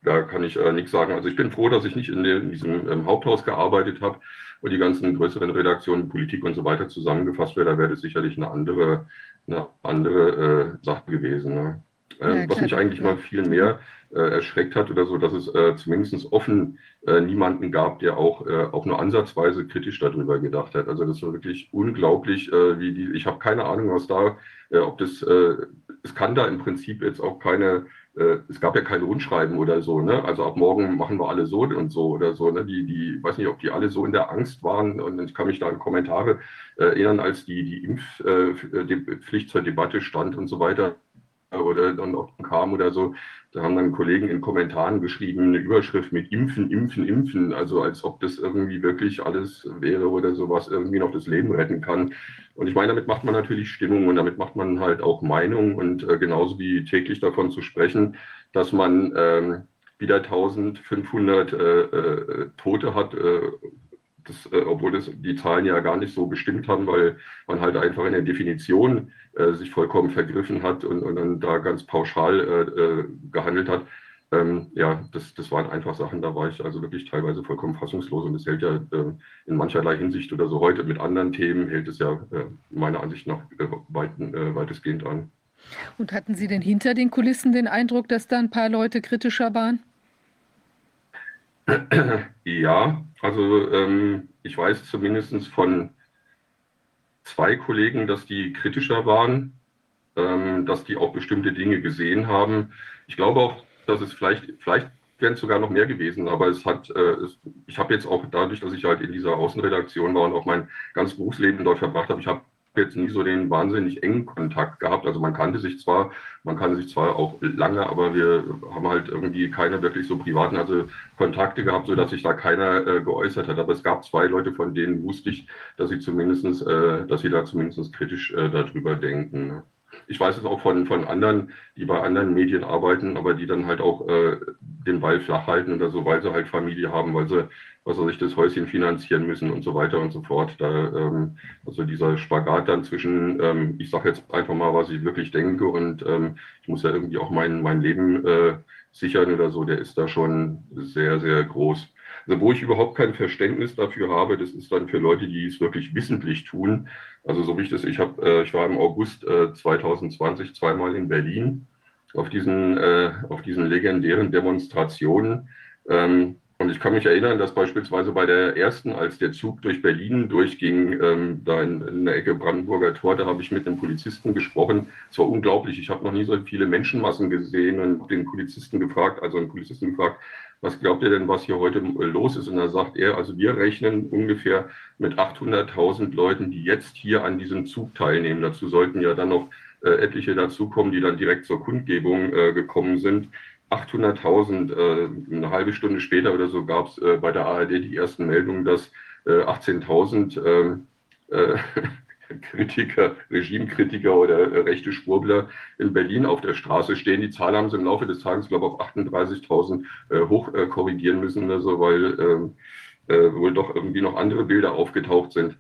da kann ich nichts sagen. Also ich bin froh, dass ich nicht in, den, in diesem ähm, Haupthaus gearbeitet habe, wo die ganzen größeren Redaktionen, Politik und so weiter zusammengefasst wäre. Da wäre das sicherlich eine andere, eine andere äh, Sache gewesen. Ne? Ähm, ja, was mich eigentlich mal viel mehr äh, erschreckt hat oder so, dass es äh, zumindest offen äh, niemanden gab, der auch, äh, auch nur ansatzweise kritisch darüber gedacht hat. Also das war wirklich unglaublich, äh, wie die, ich habe keine Ahnung, was da, äh, ob das, es kann da im Prinzip jetzt auch keine, es gab ja kein Rundschreiben oder so, ne? Also ab morgen machen wir alle so und so oder so, ne? Die, die, weiß nicht, ob die alle so in der Angst waren und ich kann mich da an Kommentare erinnern, als die, die Impfpflicht zur Debatte stand und so weiter oder dann auch kam oder so. Da haben dann Kollegen in Kommentaren geschrieben, eine Überschrift mit Impfen, Impfen, Impfen, also als ob das irgendwie wirklich alles wäre oder sowas irgendwie noch das Leben retten kann. Und ich meine, damit macht man natürlich Stimmung und damit macht man halt auch Meinung und äh, genauso wie täglich davon zu sprechen, dass man ähm, wieder 1500 äh, äh, Tote hat äh, das, äh, obwohl das die Zahlen ja gar nicht so bestimmt haben, weil man halt einfach in der Definition äh, sich vollkommen vergriffen hat und, und dann da ganz pauschal äh, äh, gehandelt hat. Ähm, ja, das, das waren einfach Sachen, da war ich also wirklich teilweise vollkommen fassungslos und das hält ja äh, in mancherlei Hinsicht oder so heute mit anderen Themen hält es ja äh, meiner Ansicht nach weit, weitestgehend an. Und hatten Sie denn hinter den Kulissen den Eindruck, dass da ein paar Leute kritischer waren? Ja, also ähm, ich weiß zumindest von zwei Kollegen, dass die kritischer waren, ähm, dass die auch bestimmte Dinge gesehen haben. Ich glaube auch, dass es vielleicht, vielleicht wären es sogar noch mehr gewesen, aber es hat, äh, es, ich habe jetzt auch dadurch, dass ich halt in dieser Außenredaktion war und auch mein ganzes Berufsleben dort verbracht habe, ich habe jetzt nie so den wahnsinnig engen Kontakt gehabt. Also man kannte sich zwar, man kannte sich zwar auch lange, aber wir haben halt irgendwie keine wirklich so privaten also Kontakte gehabt, sodass sich da keiner äh, geäußert hat. Aber es gab zwei Leute, von denen wusste ich, dass sie zumindestens, äh, dass sie da zumindest kritisch äh, darüber denken. Ich weiß es auch von, von anderen, die bei anderen Medien arbeiten, aber die dann halt auch äh, den Ball flach halten oder so, weil sie halt Familie haben, weil sie was weiß ich, das Häuschen finanzieren müssen und so weiter und so fort. Da, ähm, also dieser Spagat dann zwischen, ähm, ich sage jetzt einfach mal, was ich wirklich denke und ähm, ich muss ja irgendwie auch mein, mein Leben äh, sichern oder so, der ist da schon sehr, sehr groß. Also wo ich überhaupt kein Verständnis dafür habe, das ist dann für Leute, die es wirklich wissentlich tun. Also so wie ich habe, äh, ich war im August äh, 2020 zweimal in Berlin auf diesen, äh, auf diesen legendären Demonstrationen. Ähm, und ich kann mich erinnern, dass beispielsweise bei der ersten, als der Zug durch Berlin durchging, ähm, da in, in, der Ecke Brandenburger Tor, da habe ich mit einem Polizisten gesprochen. Es war unglaublich. Ich habe noch nie so viele Menschenmassen gesehen und den Polizisten gefragt, also einen Polizisten gefragt, was glaubt ihr denn, was hier heute los ist? Und da sagt er, also wir rechnen ungefähr mit 800.000 Leuten, die jetzt hier an diesem Zug teilnehmen. Dazu sollten ja dann noch äh, etliche dazukommen, die dann direkt zur Kundgebung äh, gekommen sind. 800.000, äh, eine halbe Stunde später oder so gab es äh, bei der ARD die ersten Meldungen, dass äh, 18.000 ähm, äh, Kritiker, Regimekritiker oder äh, rechte Schwurbler in Berlin auf der Straße stehen. Die Zahl haben sie im Laufe des Tages, glaube ich, auf 38.000 äh, hoch korrigieren müssen, also, weil ähm, wohl doch irgendwie noch andere Bilder aufgetaucht sind.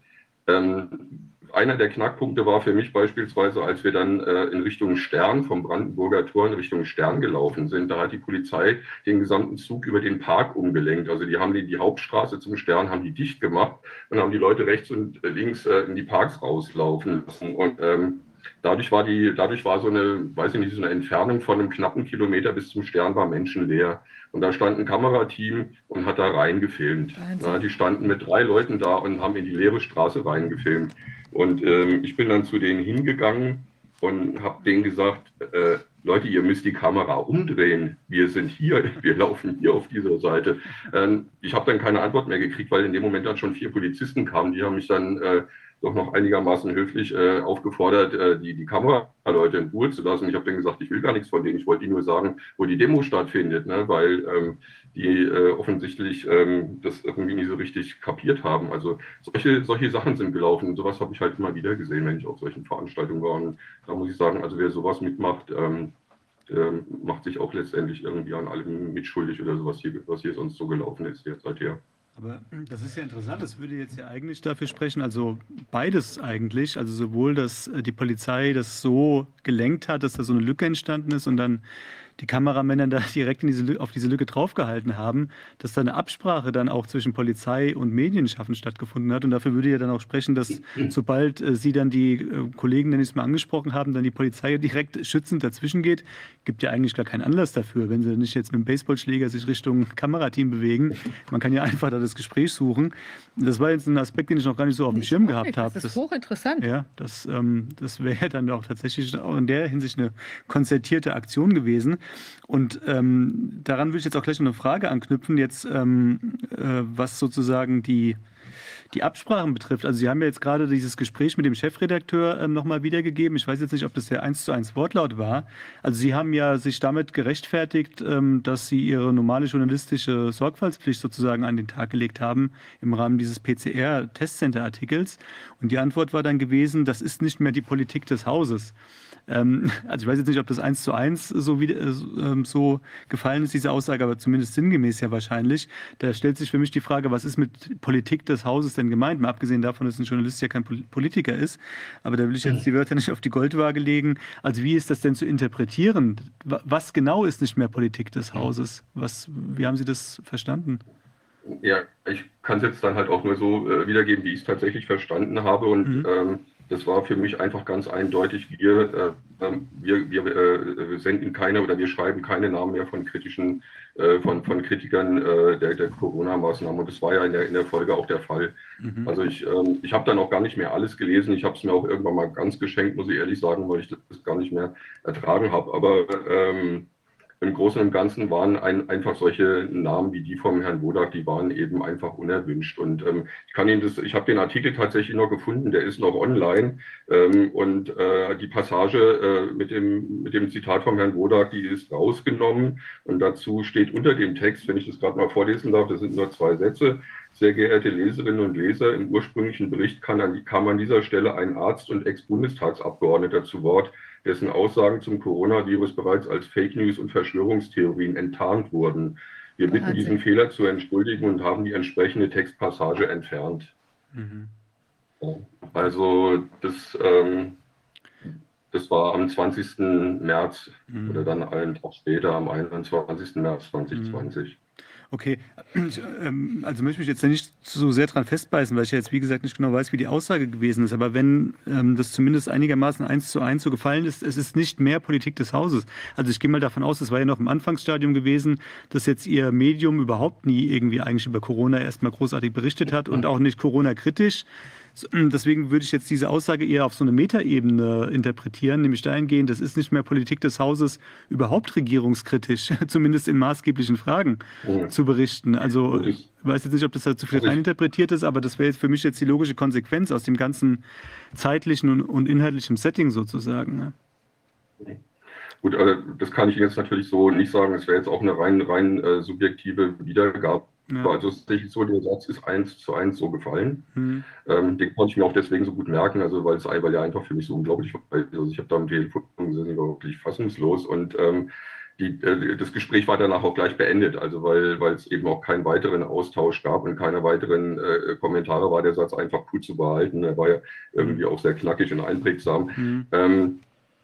Ähm, einer der Knackpunkte war für mich beispielsweise, als wir dann äh, in Richtung Stern, vom Brandenburger Tor in Richtung Stern gelaufen sind, da hat die Polizei den gesamten Zug über den Park umgelenkt. Also die haben die, die Hauptstraße zum Stern haben die dicht gemacht und haben die Leute rechts und links äh, in die Parks rauslaufen lassen. Und ähm, dadurch war die, dadurch war so eine, weiß ich nicht, so eine Entfernung von einem knappen Kilometer bis zum Stern war menschenleer. Und da stand ein Kamerateam und hat da reingefilmt. Ja, die standen mit drei Leuten da und haben in die leere Straße reingefilmt. Und ähm, ich bin dann zu denen hingegangen und habe denen gesagt, äh, Leute, ihr müsst die Kamera umdrehen. Wir sind hier, <laughs> wir laufen hier auf dieser Seite. Ähm, ich habe dann keine Antwort mehr gekriegt, weil in dem Moment dann schon vier Polizisten kamen. Die haben mich dann äh, doch noch einigermaßen höflich äh, aufgefordert, äh, die, die Kameraleute in Ruhe zu lassen. Ich habe dann gesagt, ich will gar nichts von denen. Ich wollte ihnen nur sagen, wo die Demo stattfindet, ne? weil ähm, die äh, offensichtlich ähm, das irgendwie nicht so richtig kapiert haben. Also solche, solche Sachen sind gelaufen. Und sowas habe ich halt immer wieder gesehen, wenn ich auf solchen Veranstaltungen war. Und da muss ich sagen, also wer sowas mitmacht, ähm, ähm, macht sich auch letztendlich irgendwie an allem mitschuldig oder sowas hier, was hier sonst so gelaufen ist jetzt seither. Aber das ist ja interessant, das würde jetzt ja eigentlich dafür sprechen, also beides eigentlich, also sowohl, dass äh, die Polizei das so gelenkt hat, dass da so eine Lücke entstanden ist und dann die Kameramänner da <laughs> direkt in diese, auf diese Lücke draufgehalten haben, dass da eine Absprache dann auch zwischen Polizei und Medienschaffen stattgefunden hat. Und dafür würde ja dann auch sprechen, dass <clears throat> sobald äh, Sie dann die äh, Kollegen, die es mal angesprochen haben, dann die Polizei direkt schützend dazwischen geht, gibt ja eigentlich gar keinen Anlass dafür, wenn Sie nicht jetzt mit dem Baseballschläger sich Richtung Kamerateam bewegen. Man kann ja <laughs> einfach da das Gespräch suchen. Das war jetzt ein Aspekt, den ich noch gar nicht so auf dem Schirm gehabt habe. Das ist hochinteressant. Ja, das, ähm, das wäre dann auch tatsächlich auch in der Hinsicht eine konzertierte Aktion gewesen. Und ähm, daran würde ich jetzt auch gleich noch eine Frage anknüpfen, jetzt ähm, äh, was sozusagen die, die Absprachen betrifft. Also Sie haben ja jetzt gerade dieses Gespräch mit dem Chefredakteur ähm, nochmal wiedergegeben. Ich weiß jetzt nicht, ob das der eins zu eins Wortlaut war. Also Sie haben ja sich damit gerechtfertigt, ähm, dass Sie Ihre normale journalistische Sorgfaltspflicht sozusagen an den Tag gelegt haben im Rahmen dieses PCR-Testcenter-Artikels. Und die Antwort war dann gewesen, das ist nicht mehr die Politik des Hauses. Ähm, <laughs> also ich weiß jetzt nicht, ob das eins zu eins so, wie, äh, so gefallen ist, diese Aussage, aber zumindest sinngemäß ja wahrscheinlich. Da stellt sich für mich die Frage, was ist mit Politik des Hauses denn gemeint? Mal abgesehen davon, dass ein Journalist ja kein Politiker ist. Aber da will ich jetzt die Wörter nicht auf die Goldwaage legen. Also wie ist das denn zu interpretieren? Was genau ist nicht mehr Politik des Hauses? Was, wie haben Sie das verstanden? Ja, ich kann es jetzt dann halt auch nur so äh, wiedergeben, wie ich es tatsächlich verstanden habe. Und mhm. ähm, das war für mich einfach ganz eindeutig, wir, äh, ähm, wir, wir äh, senden keine oder wir schreiben keine Namen mehr von kritischen, äh, von, von Kritikern äh, der, der Corona-Maßnahmen. Und das war ja in der, in der Folge auch der Fall. Mhm. Also ich, ähm, ich habe dann auch gar nicht mehr alles gelesen. Ich habe es mir auch irgendwann mal ganz geschenkt, muss ich ehrlich sagen, weil ich das gar nicht mehr ertragen habe. Aber ähm, im Großen und Ganzen waren ein, einfach solche Namen wie die vom Herrn Wodak, die waren eben einfach unerwünscht. Und ähm, ich kann Ihnen das, ich habe den Artikel tatsächlich noch gefunden, der ist noch online. Ähm, und äh, die Passage äh, mit, dem, mit dem Zitat vom Herrn Wodak, die ist rausgenommen. Und dazu steht unter dem Text, wenn ich das gerade mal vorlesen darf, das sind nur zwei Sätze. Sehr geehrte Leserinnen und Leser, im ursprünglichen Bericht an, kam an dieser Stelle ein Arzt und Ex-Bundestagsabgeordneter zu Wort, dessen Aussagen zum Coronavirus bereits als Fake News und Verschwörungstheorien enttarnt wurden. Wir bitten, diesen Fehler zu entschuldigen und haben die entsprechende Textpassage entfernt. Mhm. Also das, ähm, das war am 20. März mhm. oder dann einen Tag später, am 21. März 2020. Okay, ähm, also möchte ich mich jetzt nicht so sehr dran festbeißen, weil ich jetzt, wie gesagt, nicht genau weiß, wie die Aussage gewesen ist. Aber wenn ähm, das zumindest einigermaßen eins zu eins so gefallen ist, es ist nicht mehr Politik des Hauses. Also ich gehe mal davon aus, es war ja noch im Anfangsstadium gewesen, dass jetzt Ihr Medium überhaupt nie irgendwie eigentlich über Corona erstmal großartig berichtet hat und auch nicht Corona-kritisch. Deswegen würde ich jetzt diese Aussage eher auf so eine Metaebene interpretieren, nämlich dahingehend, das ist nicht mehr Politik des Hauses, überhaupt regierungskritisch, <laughs> zumindest in maßgeblichen Fragen ja. zu berichten. Also ich weiß jetzt nicht, ob das da zu viel reininterpretiert ist, aber das wäre jetzt für mich jetzt die logische Konsequenz aus dem ganzen zeitlichen und, und inhaltlichen Setting sozusagen. Ne? Gut, also das kann ich jetzt natürlich so nicht sagen. Es wäre jetzt auch eine rein, rein äh, subjektive Wiedergabe ja. Also so, der Satz ist eins zu eins so gefallen. Mhm. Ähm, den konnte ich mir auch deswegen so gut merken, also weil es weil ja einfach für mich so unglaublich war. Also ich habe da am Telefon gesessen, ich war wirklich fassungslos und ähm, die, äh, das Gespräch war danach auch gleich beendet, also weil, weil es eben auch keinen weiteren Austausch gab und keine weiteren äh, Kommentare war der Satz einfach cool zu behalten. Er war ja irgendwie auch sehr knackig und einprägsam. Mhm. Ähm,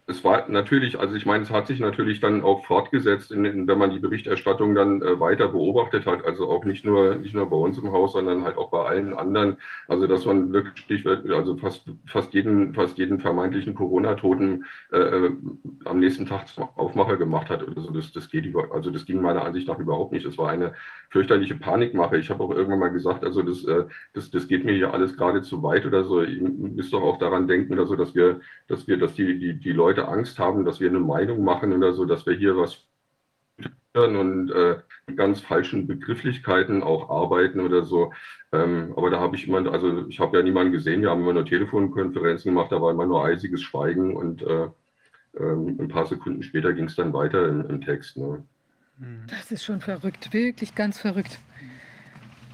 es war natürlich, also ich meine, es hat sich natürlich dann auch fortgesetzt, in, in, wenn man die Berichterstattung dann äh, weiter beobachtet hat, also auch nicht nur, nicht nur bei uns im Haus, sondern halt auch bei allen anderen. Also dass man wirklich, also fast, fast jeden, fast jeden vermeintlichen Corona-Toten äh, äh am nächsten Tag Aufmacher gemacht hat. Also das, das geht über, also das ging meiner Ansicht nach überhaupt nicht. Das war eine fürchterliche Panikmache. Ich habe auch irgendwann mal gesagt, also das, äh, das, das geht mir hier alles gerade zu weit oder so. Ihr müsst doch auch daran denken, also dass wir, dass wir, dass die, die, die Leute Leute Angst haben, dass wir eine Meinung machen oder so, dass wir hier was und äh, ganz falschen Begrifflichkeiten auch arbeiten oder so. Ähm, aber da habe ich immer, also ich habe ja niemanden gesehen, wir haben immer nur Telefonkonferenzen gemacht, da war immer nur eisiges Schweigen und äh, ähm, ein paar Sekunden später ging es dann weiter im, im Text. Ne? Das ist schon verrückt, wirklich ganz verrückt.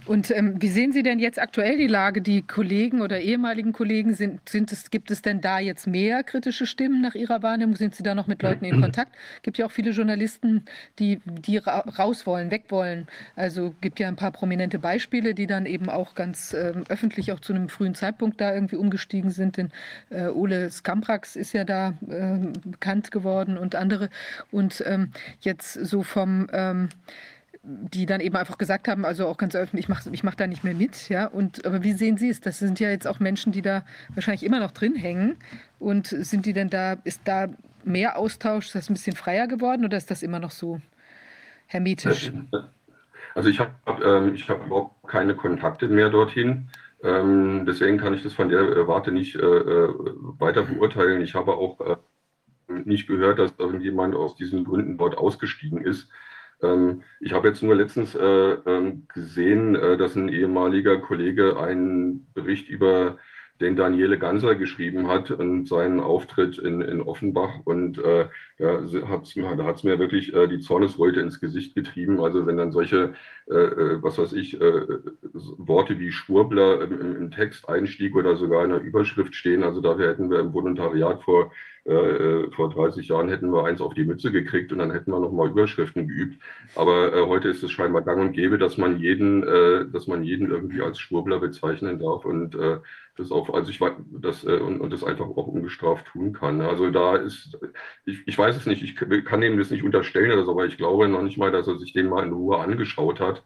Und ähm, wie sehen Sie denn jetzt aktuell die Lage? Die Kollegen oder ehemaligen Kollegen, sind, sind es, gibt es denn da jetzt mehr kritische Stimmen nach Ihrer Wahrnehmung? Sind Sie da noch mit Leuten in <clears throat> Kontakt? Gibt ja auch viele Journalisten, die, die ra raus wollen, weg wollen. Also gibt ja ein paar prominente Beispiele, die dann eben auch ganz ähm, öffentlich auch zu einem frühen Zeitpunkt da irgendwie umgestiegen sind. Denn äh, Ole Skamprax ist ja da äh, bekannt geworden und andere. Und ähm, jetzt so vom ähm, die dann eben einfach gesagt haben, also auch ganz öffentlich, ich mache ich mach da nicht mehr mit, ja. Und aber wie sehen Sie es? Das sind ja jetzt auch Menschen, die da wahrscheinlich immer noch drin hängen. Und sind die denn da, ist da mehr Austausch, ist das ein bisschen freier geworden oder ist das immer noch so hermetisch? Also ich habe ich hab überhaupt keine Kontakte mehr dorthin. Ähm, deswegen kann ich das von der Warte nicht äh, äh weiter beurteilen. Ich habe auch äh, nicht gehört, dass irgendjemand aus diesen Gründen dort ausgestiegen ist. Ähm, ich habe jetzt nur letztens äh, ähm, gesehen, äh, dass ein ehemaliger Kollege einen Bericht über den Daniele Ganser geschrieben hat und seinen Auftritt in, in Offenbach. Und äh, da hat es mir wirklich äh, die Zornesröte ins Gesicht getrieben. Also wenn dann solche, äh, äh was weiß ich, Worte wie Schwurbler im, im, Text einstieg oder sogar in der Überschrift stehen, also dafür hätten wir im Volontariat vor äh, äh, vor 30 Jahren hätten wir eins auf die Mütze gekriegt und dann hätten wir nochmal Überschriften geübt. Aber äh, heute ist es scheinbar gang und gäbe, dass man jeden, äh, dass man jeden irgendwie als Schwurbler bezeichnen darf und äh, das auch, also ich das äh, und, und, das einfach auch ungestraft tun kann. Also da ist, ich, ich weiß es nicht, ich kann ihm das nicht unterstellen oder so, aber ich glaube noch nicht mal, dass er sich den mal in Ruhe angeschaut hat.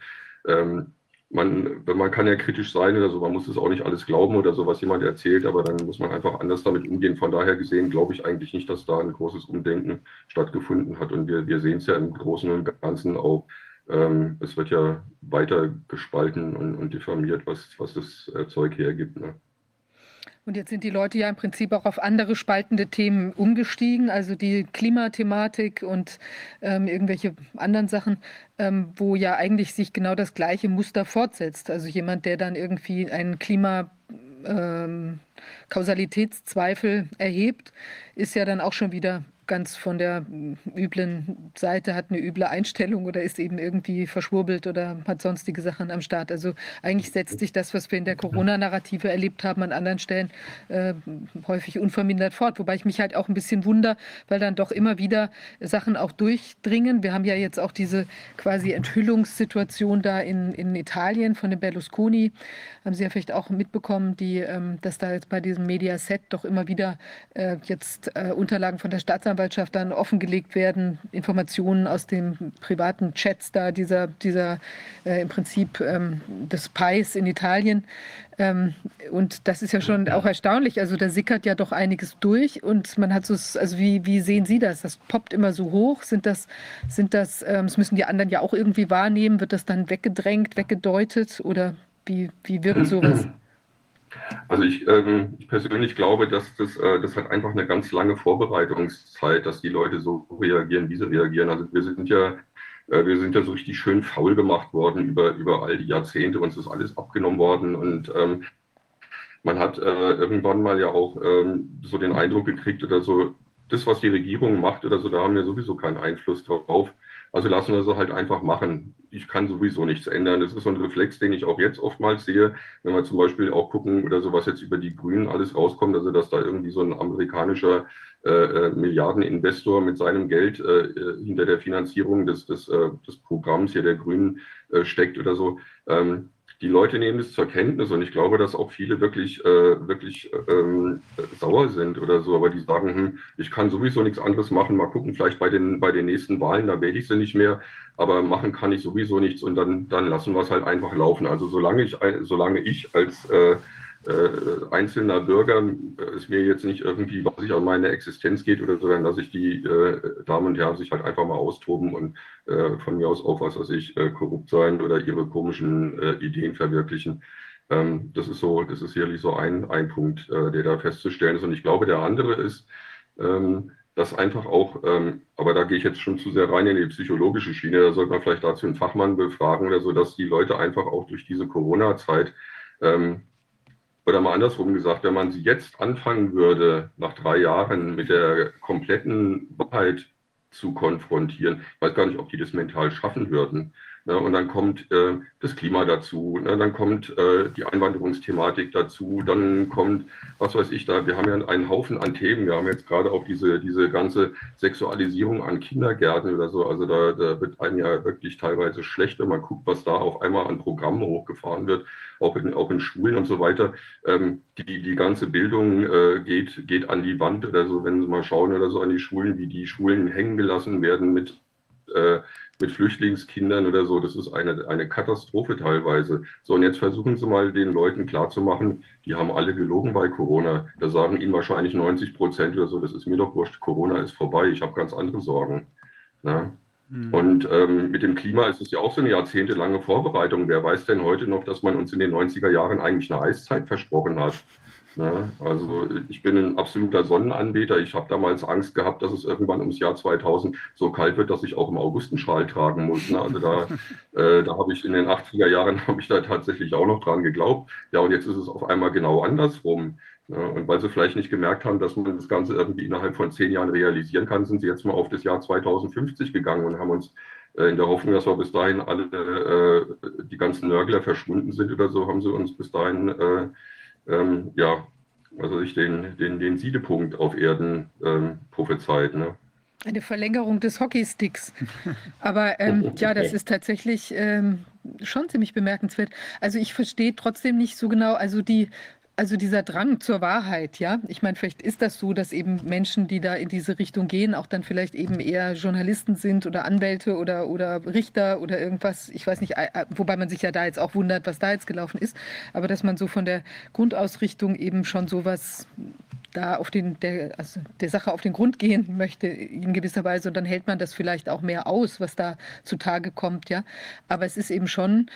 Ähm, man, man kann ja kritisch sein oder so, man muss es auch nicht alles glauben oder so, was jemand erzählt, aber dann muss man einfach anders damit umgehen. Von daher gesehen glaube ich eigentlich nicht, dass da ein großes Umdenken stattgefunden hat. Und wir, wir sehen es ja im Großen und Ganzen auch. Ähm, es wird ja weiter gespalten und, und diffamiert, was, was das äh, Zeug hergibt. Ne? Und jetzt sind die Leute ja im Prinzip auch auf andere spaltende Themen umgestiegen, also die Klimathematik und ähm, irgendwelche anderen Sachen, ähm, wo ja eigentlich sich genau das gleiche Muster fortsetzt. Also jemand, der dann irgendwie einen Klima ähm, Kausalitätszweifel erhebt, ist ja dann auch schon wieder ganz von der hm, üblen Seite, hat eine üble Einstellung oder ist eben irgendwie verschwurbelt oder hat sonstige Sachen am Start. Also eigentlich setzt sich das, was wir in der Corona-Narrative erlebt haben, an anderen Stellen äh, häufig unvermindert fort. Wobei ich mich halt auch ein bisschen wunder, weil dann doch immer wieder Sachen auch durchdringen. Wir haben ja jetzt auch diese quasi Enthüllungssituation da in, in Italien von dem Berlusconi. Haben Sie ja vielleicht auch mitbekommen, die, ähm, dass da jetzt bei diesem Mediaset doch immer wieder äh, jetzt äh, Unterlagen von der Staatsanwaltschaft Staatsanwaltschaft dann offengelegt werden, Informationen aus den privaten Chats da, dieser, dieser äh, im Prinzip ähm, des PIs in Italien. Ähm, und das ist ja schon auch erstaunlich. Also da sickert ja doch einiges durch und man hat so, also wie, wie sehen Sie das? Das poppt immer so hoch. Sind das, sind das, ähm, das müssen die anderen ja auch irgendwie wahrnehmen? Wird das dann weggedrängt, weggedeutet oder wie, wie wirkt <clears throat> sowas? Also ich, ähm, ich, persönlich glaube, dass das, äh, das hat einfach eine ganz lange Vorbereitungszeit, dass die Leute so reagieren, wie sie reagieren. Also wir sind ja, äh, wir sind ja so richtig schön faul gemacht worden über, über all die Jahrzehnte. Uns ist alles abgenommen worden und ähm, man hat äh, irgendwann mal ja auch ähm, so den Eindruck gekriegt oder so, das, was die Regierung macht oder so, da haben wir sowieso keinen Einfluss drauf. Also lassen wir sie halt einfach machen. Ich kann sowieso nichts ändern. Das ist so ein Reflex, den ich auch jetzt oftmals sehe, wenn wir zum Beispiel auch gucken oder so, was jetzt über die Grünen alles rauskommt, also dass da irgendwie so ein amerikanischer äh, äh Milliardeninvestor mit seinem Geld äh, äh, hinter der Finanzierung des, des, äh, des Programms hier der Grünen äh, steckt oder so. Ähm, die Leute nehmen es zur Kenntnis und ich glaube, dass auch viele wirklich, äh, wirklich ähm, sauer sind oder so, aber die sagen, hm, ich kann sowieso nichts anderes machen, mal gucken, vielleicht bei den, bei den nächsten Wahlen, da wähle ich sie nicht mehr, aber machen kann ich sowieso nichts und dann, dann lassen wir es halt einfach laufen. Also solange ich, solange ich als äh, äh, einzelner Bürger äh, es mir jetzt nicht irgendwie, was sich an meine Existenz geht oder so, dann lasse ich die äh, Damen und Herren sich halt einfach mal austoben und äh, von mir aus auch, was weiß ich, äh, korrupt sein oder ihre komischen äh, Ideen verwirklichen. Ähm, das ist so, das ist sicherlich so ein, ein Punkt, der da festzustellen ist. Und ich glaube, der andere ist, ähm, dass einfach auch, ähm, aber da gehe ich jetzt schon zu sehr rein in die psychologische Schiene, da sollte man vielleicht dazu einen Fachmann befragen oder so, dass die Leute einfach auch durch diese Corona-Zeit ähm, oder mal andersrum gesagt, wenn man sie jetzt anfangen würde, nach drei Jahren mit der kompletten Wahrheit zu konfrontieren, weiß gar nicht, ob die das mental schaffen würden. Ne, und dann kommt äh, das Klima dazu, ne, dann kommt äh, die Einwanderungsthematik dazu, dann kommt, was weiß ich da, wir haben ja einen Haufen an Themen, wir haben jetzt gerade auch diese, diese ganze Sexualisierung an Kindergärten oder so, also da, da wird einem ja wirklich teilweise schlecht, wenn man guckt, was da auf einmal an Programmen hochgefahren wird, auch in, auch in Schulen und so weiter. Ähm, die, die ganze Bildung äh, geht, geht an die Wand oder so, wenn Sie mal schauen oder so an die Schulen, wie die Schulen hängen gelassen werden mit äh, mit Flüchtlingskindern oder so. Das ist eine, eine Katastrophe teilweise. So, und jetzt versuchen Sie mal den Leuten klarzumachen, die haben alle gelogen bei Corona. Da sagen Ihnen wahrscheinlich 90 Prozent oder so, das ist mir doch wurscht, Corona ist vorbei, ich habe ganz andere Sorgen. Na? Mhm. Und ähm, mit dem Klima ist es ja auch so eine jahrzehntelange Vorbereitung. Wer weiß denn heute noch, dass man uns in den 90er Jahren eigentlich eine Eiszeit versprochen hat? Ne? Also ich bin ein absoluter Sonnenanbeter. Ich habe damals Angst gehabt, dass es irgendwann ums Jahr 2000 so kalt wird, dass ich auch im August einen Schal tragen muss. Ne? Also da, <laughs> äh, da habe ich in den 80er Jahren <laughs> habe ich da tatsächlich auch noch dran geglaubt. Ja, und jetzt ist es auf einmal genau andersrum. Ne? Und weil sie vielleicht nicht gemerkt haben, dass man das Ganze irgendwie innerhalb von zehn Jahren realisieren kann, sind sie jetzt mal auf das Jahr 2050 gegangen und haben uns äh, in der Hoffnung, dass wir bis dahin alle äh, die ganzen Nörgler verschwunden sind oder so, haben sie uns bis dahin äh, ähm, ja, also ich den, den, den Siedepunkt auf Erden ähm, prophezeit. Ne? Eine Verlängerung des Hockeysticks. <laughs> Aber ähm, ja, das ist tatsächlich ähm, schon ziemlich bemerkenswert. Also ich verstehe trotzdem nicht so genau, also die also dieser Drang zur Wahrheit, ja. Ich meine, vielleicht ist das so, dass eben Menschen, die da in diese Richtung gehen, auch dann vielleicht eben eher Journalisten sind oder Anwälte oder, oder Richter oder irgendwas. Ich weiß nicht, wobei man sich ja da jetzt auch wundert, was da jetzt gelaufen ist. Aber dass man so von der Grundausrichtung eben schon sowas da auf den, der, also der Sache auf den Grund gehen möchte in gewisser Weise und dann hält man das vielleicht auch mehr aus, was da zutage kommt, ja. Aber es ist eben schon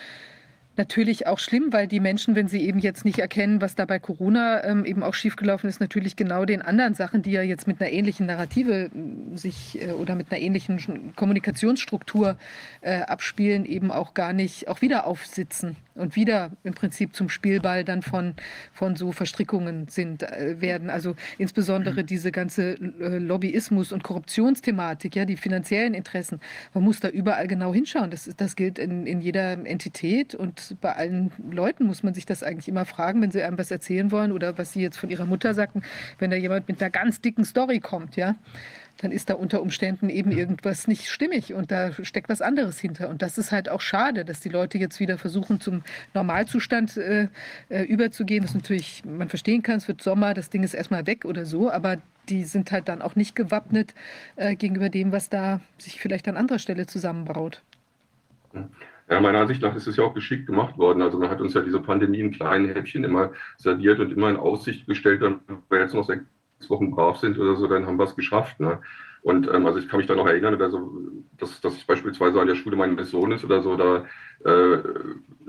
natürlich auch schlimm, weil die Menschen, wenn sie eben jetzt nicht erkennen, was da bei Corona ähm, eben auch schiefgelaufen ist, natürlich genau den anderen Sachen, die ja jetzt mit einer ähnlichen Narrative äh, sich äh, oder mit einer ähnlichen Kommunikationsstruktur äh, abspielen, eben auch gar nicht auch wieder aufsitzen und wieder im Prinzip zum Spielball dann von, von so Verstrickungen sind, äh, werden. Also insbesondere mhm. diese ganze äh, Lobbyismus- und Korruptionsthematik, ja, die finanziellen Interessen. Man muss da überall genau hinschauen. Das, das gilt in, in jeder Entität und bei allen Leuten muss man sich das eigentlich immer fragen, wenn sie einem was erzählen wollen oder was sie jetzt von ihrer Mutter sagten, wenn da jemand mit einer ganz dicken Story kommt, ja dann ist da unter Umständen eben irgendwas nicht stimmig und da steckt was anderes hinter. Und das ist halt auch schade, dass die Leute jetzt wieder versuchen, zum Normalzustand äh, äh, überzugehen. Was natürlich man verstehen kann, es wird Sommer, das Ding ist erstmal weg oder so, aber die sind halt dann auch nicht gewappnet äh, gegenüber dem, was da sich vielleicht an anderer Stelle zusammenbraut. Ja, meiner Ansicht nach ist es ja auch geschickt gemacht worden. Also man hat uns ja diese Pandemie in kleinen Häppchen immer serviert und immer in Aussicht gestellt, wenn wir jetzt noch sechs Wochen brav sind oder so, dann haben wir es geschafft. Ne? Und ähm, also ich kann mich da noch erinnern, also, dass, dass ich beispielsweise an der Schule meines Sohnes oder so, da, äh,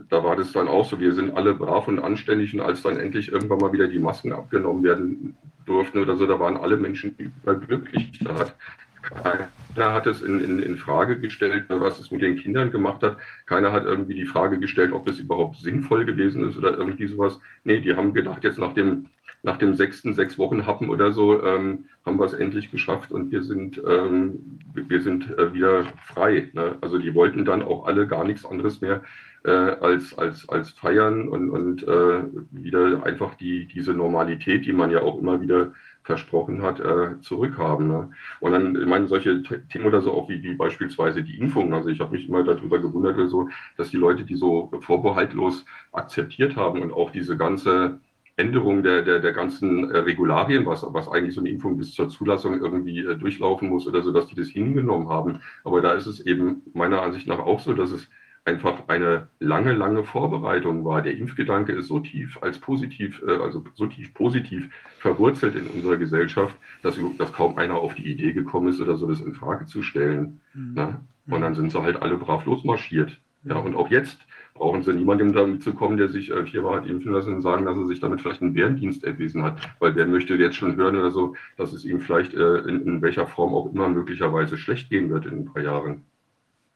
da war das dann auch so, wir sind alle brav und anständig und als dann endlich irgendwann mal wieder die Masken abgenommen werden durften oder so, da waren alle Menschen glücklich. Da hat keiner hat es in, in, in Frage gestellt, was es mit den Kindern gemacht hat. Keiner hat irgendwie die Frage gestellt, ob das überhaupt sinnvoll gewesen ist oder irgendwie sowas. Nee, die haben gedacht, jetzt nach dem nach dem sechsten sechs Wochen Happen oder so ähm, haben wir es endlich geschafft und wir sind, ähm, wir sind äh, wieder frei. Ne? Also die wollten dann auch alle gar nichts anderes mehr äh, als, als, als feiern und, und äh, wieder einfach die, diese Normalität, die man ja auch immer wieder versprochen hat, äh, zurückhaben. Ne? Und dann, ich meine, solche Themen oder so auch wie, wie beispielsweise die Impfung. Also ich habe mich immer darüber gewundert, so, dass die Leute, die so vorbehaltlos akzeptiert haben und auch diese ganze Änderung der, der, der ganzen äh, Regularien, was, was eigentlich so eine Impfung bis zur Zulassung irgendwie äh, durchlaufen muss oder so, dass die das hingenommen haben. Aber da ist es eben meiner Ansicht nach auch so, dass es einfach eine lange, lange Vorbereitung war. Der Impfgedanke ist so tief als positiv, äh, also so tief positiv verwurzelt in unserer Gesellschaft, dass, dass kaum einer auf die Idee gekommen ist oder so, das in Frage zu stellen. Mhm. Ne? Und dann sind sie halt alle brav losmarschiert. Ja, und auch jetzt brauchen sie niemandem damit zu kommen, der sich äh, viermal hat impfen lassen und sagen, dass er sich damit vielleicht einen Bärendienst erwiesen hat. Weil der möchte jetzt schon hören oder so, dass es ihm vielleicht äh, in, in, welcher Form auch immer möglicherweise schlecht gehen wird in ein paar Jahren.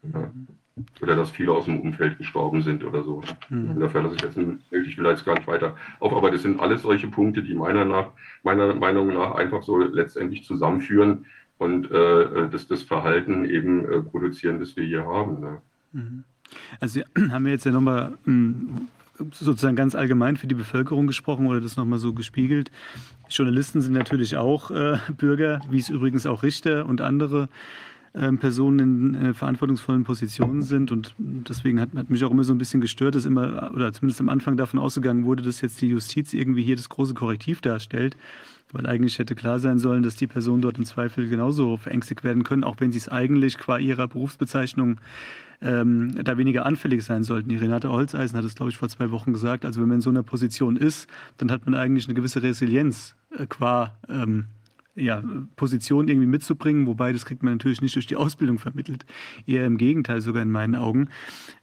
Ja. Oder dass viele aus dem Umfeld gestorben sind oder so. Mhm. Insofern, dass ich jetzt ich will jetzt gar nicht weiter auf, aber das sind alles solche Punkte, die meiner, nach, meiner Meinung nach einfach so letztendlich zusammenführen und äh, das, das Verhalten eben äh, produzieren, das wir hier haben. Ne? Mhm. Also <clears throat> haben wir jetzt ja nochmal hm, sozusagen ganz allgemein für die Bevölkerung gesprochen oder das nochmal so gespiegelt. Journalisten sind natürlich auch äh, Bürger, wie es übrigens auch Richter und andere äh, Personen in äh, verantwortungsvollen Positionen sind. Und deswegen hat, hat, mich auch immer so ein bisschen gestört, dass immer, oder zumindest am Anfang davon ausgegangen wurde, dass jetzt die Justiz irgendwie hier das große Korrektiv darstellt. Weil eigentlich hätte klar sein sollen, dass die Personen dort im Zweifel genauso verängstigt werden können, auch wenn sie es eigentlich qua ihrer Berufsbezeichnung ähm, da weniger anfällig sein sollten. Die Renate Holzeisen hat es, glaube ich, vor zwei Wochen gesagt. Also wenn man in so einer Position ist, dann hat man eigentlich eine gewisse Resilienz äh, qua ähm, ja, Position irgendwie mitzubringen, wobei das kriegt man natürlich nicht durch die Ausbildung vermittelt. Eher im Gegenteil, sogar in meinen Augen.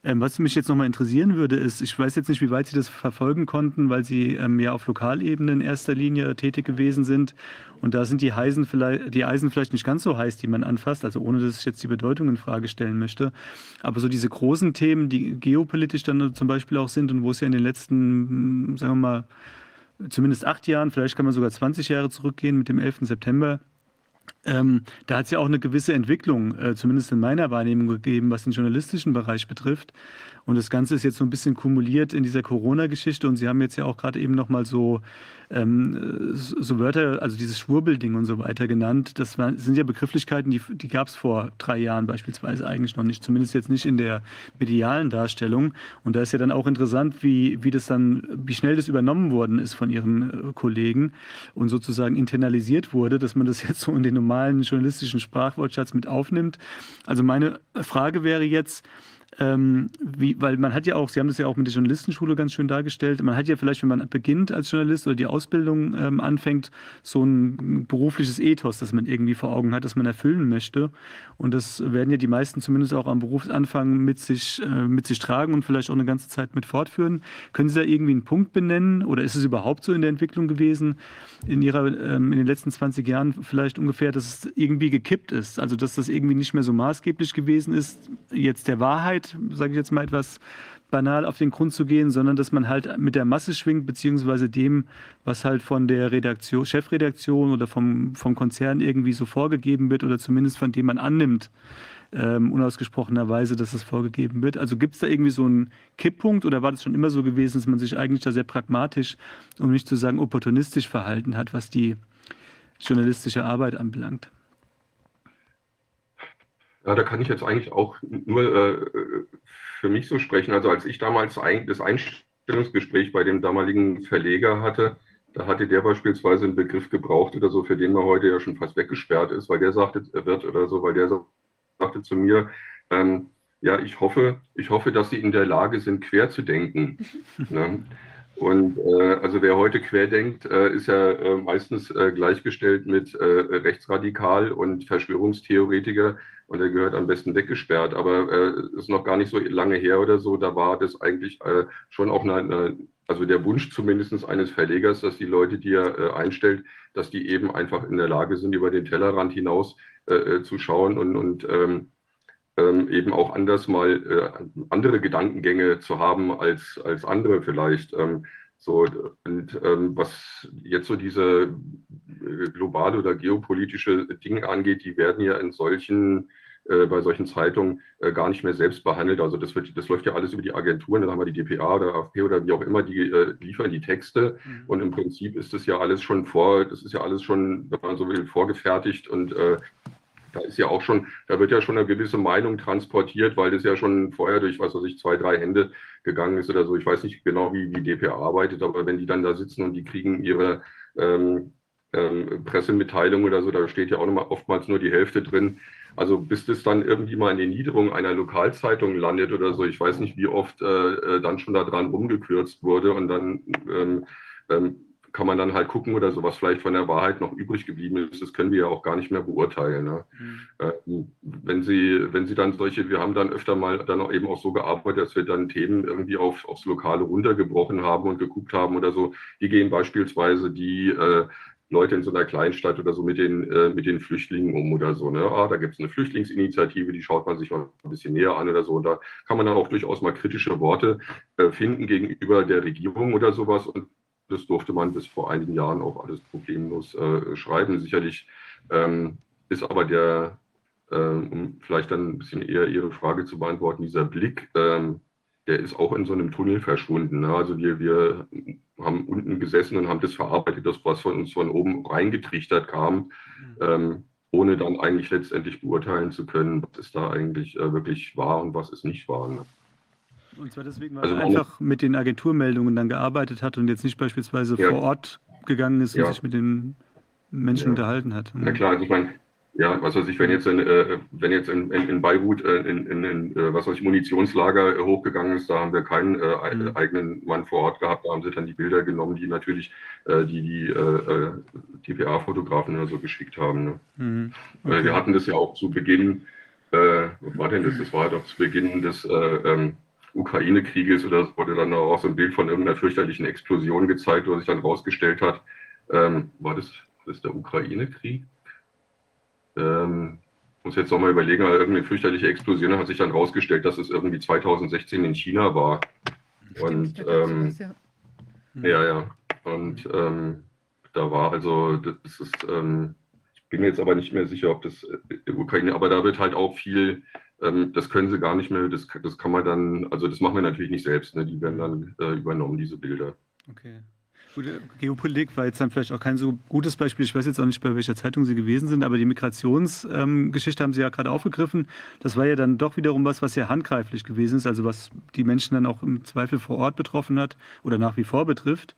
Ähm, was mich jetzt nochmal interessieren würde, ist, ich weiß jetzt nicht, wie weit Sie das verfolgen konnten, weil Sie ähm, ja auf Lokalebene in erster Linie tätig gewesen sind. Und da sind die, Heisen vielleicht, die Eisen vielleicht nicht ganz so heiß, die man anfasst, also ohne dass ich jetzt die Bedeutung in Frage stellen möchte. Aber so diese großen Themen, die geopolitisch dann zum Beispiel auch sind und wo es ja in den letzten, sagen wir mal, zumindest acht Jahren, vielleicht kann man sogar 20 Jahre zurückgehen mit dem 11. September. Ähm, da hat es ja auch eine gewisse Entwicklung, äh, zumindest in meiner Wahrnehmung gegeben, was den journalistischen Bereich betrifft. Und das Ganze ist jetzt so ein bisschen kumuliert in dieser Corona-Geschichte. Und Sie haben jetzt ja auch gerade eben nochmal so ähm, so Wörter, also dieses Schwurbelding und so weiter genannt, das waren, sind ja Begrifflichkeiten, die, die gab es vor drei Jahren beispielsweise eigentlich noch nicht, zumindest jetzt nicht in der medialen Darstellung. Und da ist ja dann auch interessant, wie, wie das dann, wie schnell das übernommen worden ist von ihren äh, Kollegen und sozusagen internalisiert wurde, dass man das <laughs> jetzt so in den normalen journalistischen Sprachwortschatz mit aufnimmt. Also meine Frage wäre jetzt, ähm, wie, weil man hat ja auch, Sie haben das ja auch mit der Journalistenschule ganz schön dargestellt, man hat ja vielleicht, wenn man beginnt als Journalist oder die Ausbildung ähm, anfängt, so ein berufliches Ethos, das man irgendwie vor Augen hat, das man erfüllen möchte. Und das werden ja die meisten zumindest auch am Berufsanfang mit sich, äh, mit sich tragen und vielleicht auch eine ganze Zeit mit fortführen. Können Sie da irgendwie einen Punkt benennen oder ist es überhaupt so in der Entwicklung gewesen, in, ihrer, ähm, in den letzten 20 Jahren vielleicht ungefähr, dass es irgendwie gekippt ist? Also dass das irgendwie nicht mehr so maßgeblich gewesen ist, jetzt der Wahrheit sage ich jetzt mal etwas banal auf den Grund zu gehen, sondern dass man halt mit der Masse schwingt, beziehungsweise dem, was halt von der Redaktion, Chefredaktion oder vom, vom Konzern irgendwie so vorgegeben wird oder zumindest von dem man annimmt, ähm, unausgesprochenerweise, dass es vorgegeben wird. Also gibt es da irgendwie so einen Kipppunkt oder war das schon immer so gewesen, dass man sich eigentlich da sehr pragmatisch, um nicht zu sagen opportunistisch verhalten hat, was die journalistische Arbeit anbelangt? Ja, da kann ich jetzt eigentlich auch nur äh, für mich so sprechen. Also als ich damals ein, das Einstellungsgespräch bei dem damaligen Verleger hatte, da hatte der beispielsweise einen Begriff gebraucht oder so, für den man heute ja schon fast weggesperrt ist, weil der sagte, er wird oder so, weil der sagte zu mir, ähm, ja, ich hoffe, ich hoffe, dass Sie in der Lage sind, quer zu denken. <laughs> ne? Und äh, also wer heute querdenkt, äh, ist ja äh, meistens äh, gleichgestellt mit äh, Rechtsradikal und Verschwörungstheoretiker und er gehört am besten weggesperrt. Aber äh, ist noch gar nicht so lange her oder so, da war das eigentlich äh, schon auch eine, eine, also der Wunsch zumindest eines Verlegers, dass die Leute, die er äh, einstellt, dass die eben einfach in der Lage sind, über den Tellerrand hinaus äh, äh, zu schauen und, und ähm, eben auch anders mal äh, andere Gedankengänge zu haben als, als andere vielleicht. Ähm, so, und ähm, was jetzt so diese äh, globale oder geopolitische Dinge angeht, die werden ja in solchen, äh, bei solchen Zeitungen äh, gar nicht mehr selbst behandelt. Also das, wird, das läuft ja alles über die Agenturen, dann haben wir die DPA oder AFP oder wie auch immer, die äh, liefern die Texte. Mhm. Und im Prinzip ist das ja alles schon vor, das ist ja alles schon, wenn man so will, vorgefertigt und äh, da ist ja auch schon, da wird ja schon eine gewisse Meinung transportiert, weil das ja schon vorher durch, was weiß ich, zwei, drei Hände gegangen ist oder so. Ich weiß nicht genau, wie, wie DPA arbeitet, aber wenn die dann da sitzen und die kriegen ihre ähm, ähm, Pressemitteilung oder so, da steht ja auch noch oftmals nur die Hälfte drin. Also bis das dann irgendwie mal in die Niederung einer Lokalzeitung landet oder so, ich weiß nicht, wie oft äh, äh dann schon daran rumgekürzt wurde und dann ähm, ähm, kann man dann halt gucken oder so, was vielleicht von der Wahrheit noch übrig geblieben ist. Das können wir ja auch gar nicht mehr beurteilen. Ne? Mhm. wenn, Sie, wenn Sie dann solche, wir haben dann öfter mal dann auch eben auch so gearbeitet, dass wir dann Themen irgendwie auf, aufs Lokale runtergebrochen haben und geguckt haben oder so. Die gehen beispielsweise die äh, Leute in so einer Kleinstadt oder so mit den, äh, mit den Flüchtlingen um oder so. Ne? Ah, da gibt es eine Flüchtlingsinitiative, die schaut man sich mal ein bisschen näher an oder so. Und da kann man dann auch durchaus mal kritische Worte äh, finden gegenüber der Regierung oder sowas. Und das durfte man bis vor einigen Jahren auch alles problemlos äh, schreiben. Sicherlich ähm, ist aber der, äh, um vielleicht dann ein bisschen eher Ihre Frage zu beantworten, dieser Blick, ähm, der ist auch in so einem Tunnel verschwunden. Ne? Also wir, wir haben unten gesessen und haben das verarbeitet, das was von uns von oben reingetrichtert kam, mhm. ähm, ohne dann eigentlich letztendlich beurteilen zu können, was ist da eigentlich äh, wirklich wahr und was ist nicht wahr. Ne? Und zwar deswegen, weil also er einfach mit den Agenturmeldungen dann gearbeitet hat und jetzt nicht beispielsweise ja. vor Ort gegangen ist und ja. sich mit den Menschen ja. unterhalten hat. Na klar, also ich meine, ja, was weiß ich, wenn jetzt in, äh, wenn jetzt in, in, in Beirut äh, in, in, in äh, was weiß ich, Munitionslager äh, hochgegangen ist, da haben wir keinen äh, mhm. eigenen Mann vor Ort gehabt, da haben sie dann die Bilder genommen, die natürlich äh, die, die DPA-Fotografen so geschickt haben. Ne? Mhm. Okay. wir hatten das ja auch zu Beginn, was war denn das? Das war doch zu Beginn des ähm, Ukraine-Krieges oder es wurde dann auch so ein Bild von irgendeiner fürchterlichen Explosion gezeigt, wo sich dann rausgestellt hat, ähm, war das, das der Ukraine-Krieg? Ähm, muss jetzt nochmal überlegen, aber irgendeine fürchterliche Explosion hat sich dann rausgestellt, dass es irgendwie 2016 in China war. Stimmt, und ähm, was, ja. ja, ja. Und ähm, da war also, das ist, ähm, ich bin mir jetzt aber nicht mehr sicher, ob das äh, Ukraine, aber da wird halt auch viel ähm, das können sie gar nicht mehr, das, das kann man dann, also das machen wir natürlich nicht selbst, ne? die werden dann äh, übernommen, diese Bilder. Okay. Gut, Geopolitik war jetzt dann vielleicht auch kein so gutes Beispiel. Ich weiß jetzt auch nicht, bei welcher Zeitung Sie gewesen sind, aber die Migrationsgeschichte ähm, haben Sie ja gerade aufgegriffen. Das war ja dann doch wiederum was, was sehr handgreiflich gewesen ist, also was die Menschen dann auch im Zweifel vor Ort betroffen hat oder nach wie vor betrifft.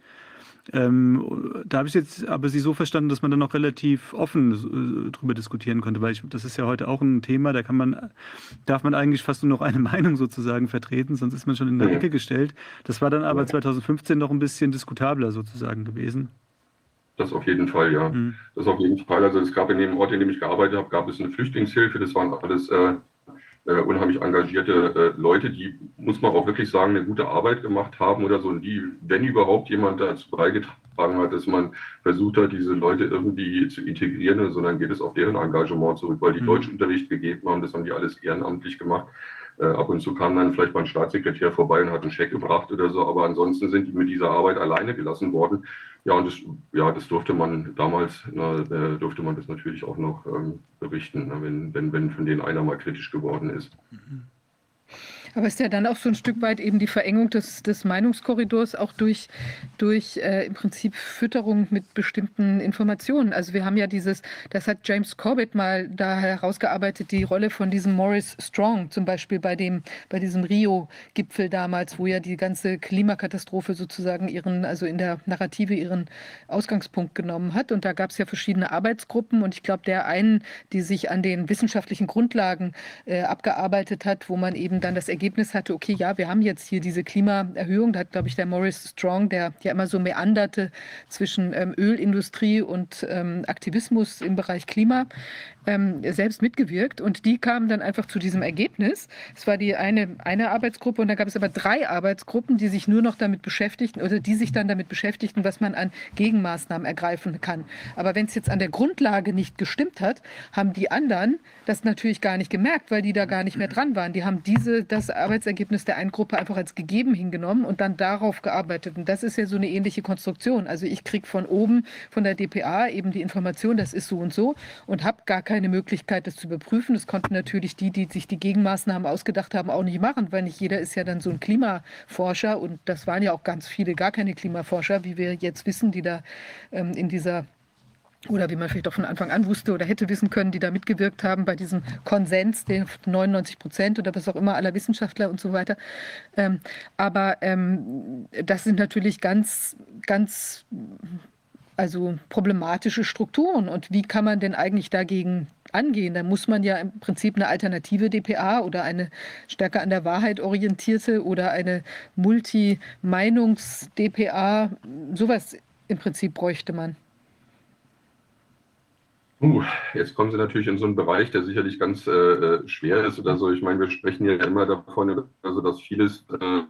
Ähm, da habe ich jetzt aber Sie so verstanden, dass man dann noch relativ offen äh, drüber diskutieren konnte, weil ich, das ist ja heute auch ein Thema, da kann man, darf man eigentlich fast nur noch eine <laughs> Meinung sozusagen vertreten, sonst ist man schon in der Ecke gestellt. Das war dann aber 2015 noch ein bisschen diskutabler sozusagen gewesen. Das auf jeden Fall, ja. Mhm. Das auf jeden Fall. Also es gab in dem Ort, in dem ich gearbeitet habe, gab es eine Flüchtlingshilfe. Das waren alles äh, äh, unheimlich engagierte äh, Leute, die, muss man auch wirklich sagen, eine gute Arbeit gemacht haben oder so. Und die, wenn überhaupt jemand dazu beigetragen hat, dass man versucht hat, diese Leute irgendwie zu integrieren, sondern geht es auf deren Engagement zurück, weil die mhm. Deutschunterricht gegeben haben, das haben die alles ehrenamtlich gemacht. Äh, ab und zu kam dann vielleicht mal ein Staatssekretär vorbei und hat einen Scheck gebracht oder so, aber ansonsten sind die mit dieser Arbeit alleine gelassen worden. Ja, und das, ja, das durfte man damals, na, äh, durfte man das natürlich auch noch ähm, berichten, na, wenn, wenn, wenn von denen einer mal kritisch geworden ist. Mhm. Aber es ist ja dann auch so ein Stück weit eben die Verengung des, des Meinungskorridors auch durch, durch äh, im Prinzip Fütterung mit bestimmten Informationen. Also wir haben ja dieses, das hat James Corbett mal da herausgearbeitet, die Rolle von diesem Morris Strong, zum Beispiel bei dem, bei diesem Rio-Gipfel damals, wo ja die ganze Klimakatastrophe sozusagen ihren, also in der Narrative ihren Ausgangspunkt genommen hat. Und da gab es ja verschiedene Arbeitsgruppen und ich glaube, der einen, die sich an den wissenschaftlichen Grundlagen äh, abgearbeitet hat, wo man eben dann das Ergebnis Ergebnis hatte, okay, ja, wir haben jetzt hier diese Klimaerhöhung. Da hat, glaube ich, der Morris Strong, der ja immer so meanderte zwischen ähm, Ölindustrie und ähm, Aktivismus im Bereich Klima, ähm, selbst mitgewirkt und die kamen dann einfach zu diesem Ergebnis. Es war die eine, eine Arbeitsgruppe und da gab es aber drei Arbeitsgruppen, die sich nur noch damit beschäftigten oder die sich dann damit beschäftigten, was man an Gegenmaßnahmen ergreifen kann. Aber wenn es jetzt an der Grundlage nicht gestimmt hat, haben die anderen das natürlich gar nicht gemerkt, weil die da gar nicht mehr dran waren. Die haben diese, das Arbeitsergebnis der einen Gruppe einfach als gegeben hingenommen und dann darauf gearbeitet. Und das ist ja so eine ähnliche Konstruktion. Also ich kriege von oben, von der DPA eben die Information, das ist so und so und habe gar keine keine Möglichkeit, das zu überprüfen. Das konnten natürlich die, die sich die Gegenmaßnahmen ausgedacht haben, auch nicht machen, weil nicht jeder ist ja dann so ein Klimaforscher und das waren ja auch ganz viele gar keine Klimaforscher, wie wir jetzt wissen, die da ähm, in dieser oder wie man vielleicht auch von Anfang an wusste oder hätte wissen können, die da mitgewirkt haben bei diesem Konsens, den 99 Prozent oder was auch immer aller Wissenschaftler und so weiter. Ähm, aber ähm, das sind natürlich ganz, ganz also problematische Strukturen. Und wie kann man denn eigentlich dagegen angehen? Da muss man ja im Prinzip eine alternative DPA oder eine stärker an der Wahrheit orientierte oder eine Multi-Meinungs-DPA, sowas im Prinzip bräuchte man? Uh, jetzt kommen Sie natürlich in so einen Bereich, der sicherlich ganz äh, äh schwer ist oder so. Ich meine, wir sprechen ja immer davon, also dass vieles, äh,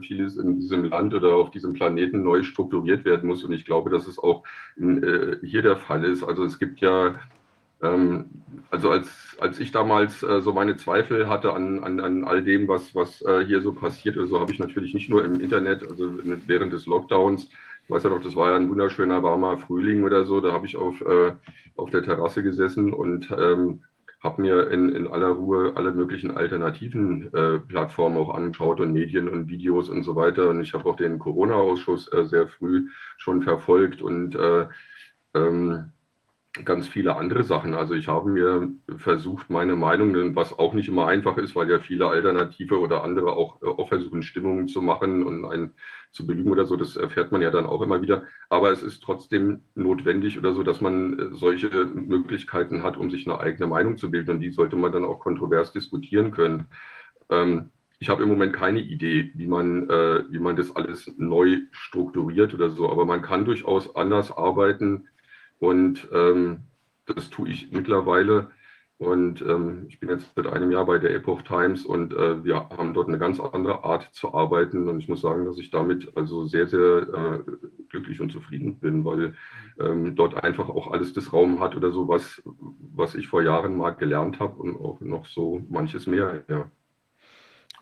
vieles in diesem Land oder auf diesem Planeten neu strukturiert werden muss. Und ich glaube, dass es auch äh, hier der Fall ist. Also es gibt ja, ähm, also als, als ich damals äh, so meine Zweifel hatte an, an, an all dem, was, was hier so passiert ist, so habe ich natürlich nicht nur im Internet, also während des Lockdowns, ich weiß ja noch, das war ja ein wunderschöner warmer Frühling oder so. Da habe ich auf, äh, auf der Terrasse gesessen und ähm, habe mir in, in aller Ruhe alle möglichen alternativen äh, Plattformen auch angeschaut und Medien und Videos und so weiter. Und ich habe auch den Corona-Ausschuss äh, sehr früh schon verfolgt und äh, ähm, ganz viele andere Sachen. Also ich habe mir versucht, meine Meinung, was auch nicht immer einfach ist, weil ja viele Alternative oder andere auch, äh, auch versuchen, Stimmungen zu machen und ein zu belügen oder so, das erfährt man ja dann auch immer wieder. Aber es ist trotzdem notwendig oder so, dass man äh, solche Möglichkeiten hat, um sich eine eigene Meinung zu bilden. Und die sollte man dann auch kontrovers diskutieren können. Ähm, ich habe im Moment keine Idee, wie man, äh, wie man das alles neu strukturiert oder so, aber man kann durchaus anders arbeiten. Und ähm, das tue ich mittlerweile. Und ähm, ich bin jetzt seit einem Jahr bei der Epoch Times und äh, wir haben dort eine ganz andere Art zu arbeiten. Und ich muss sagen, dass ich damit also sehr, sehr äh, glücklich und zufrieden bin, weil ähm, dort einfach auch alles das Raum hat oder so, was, was ich vor Jahren mal gelernt habe und auch noch so manches mehr. Ja.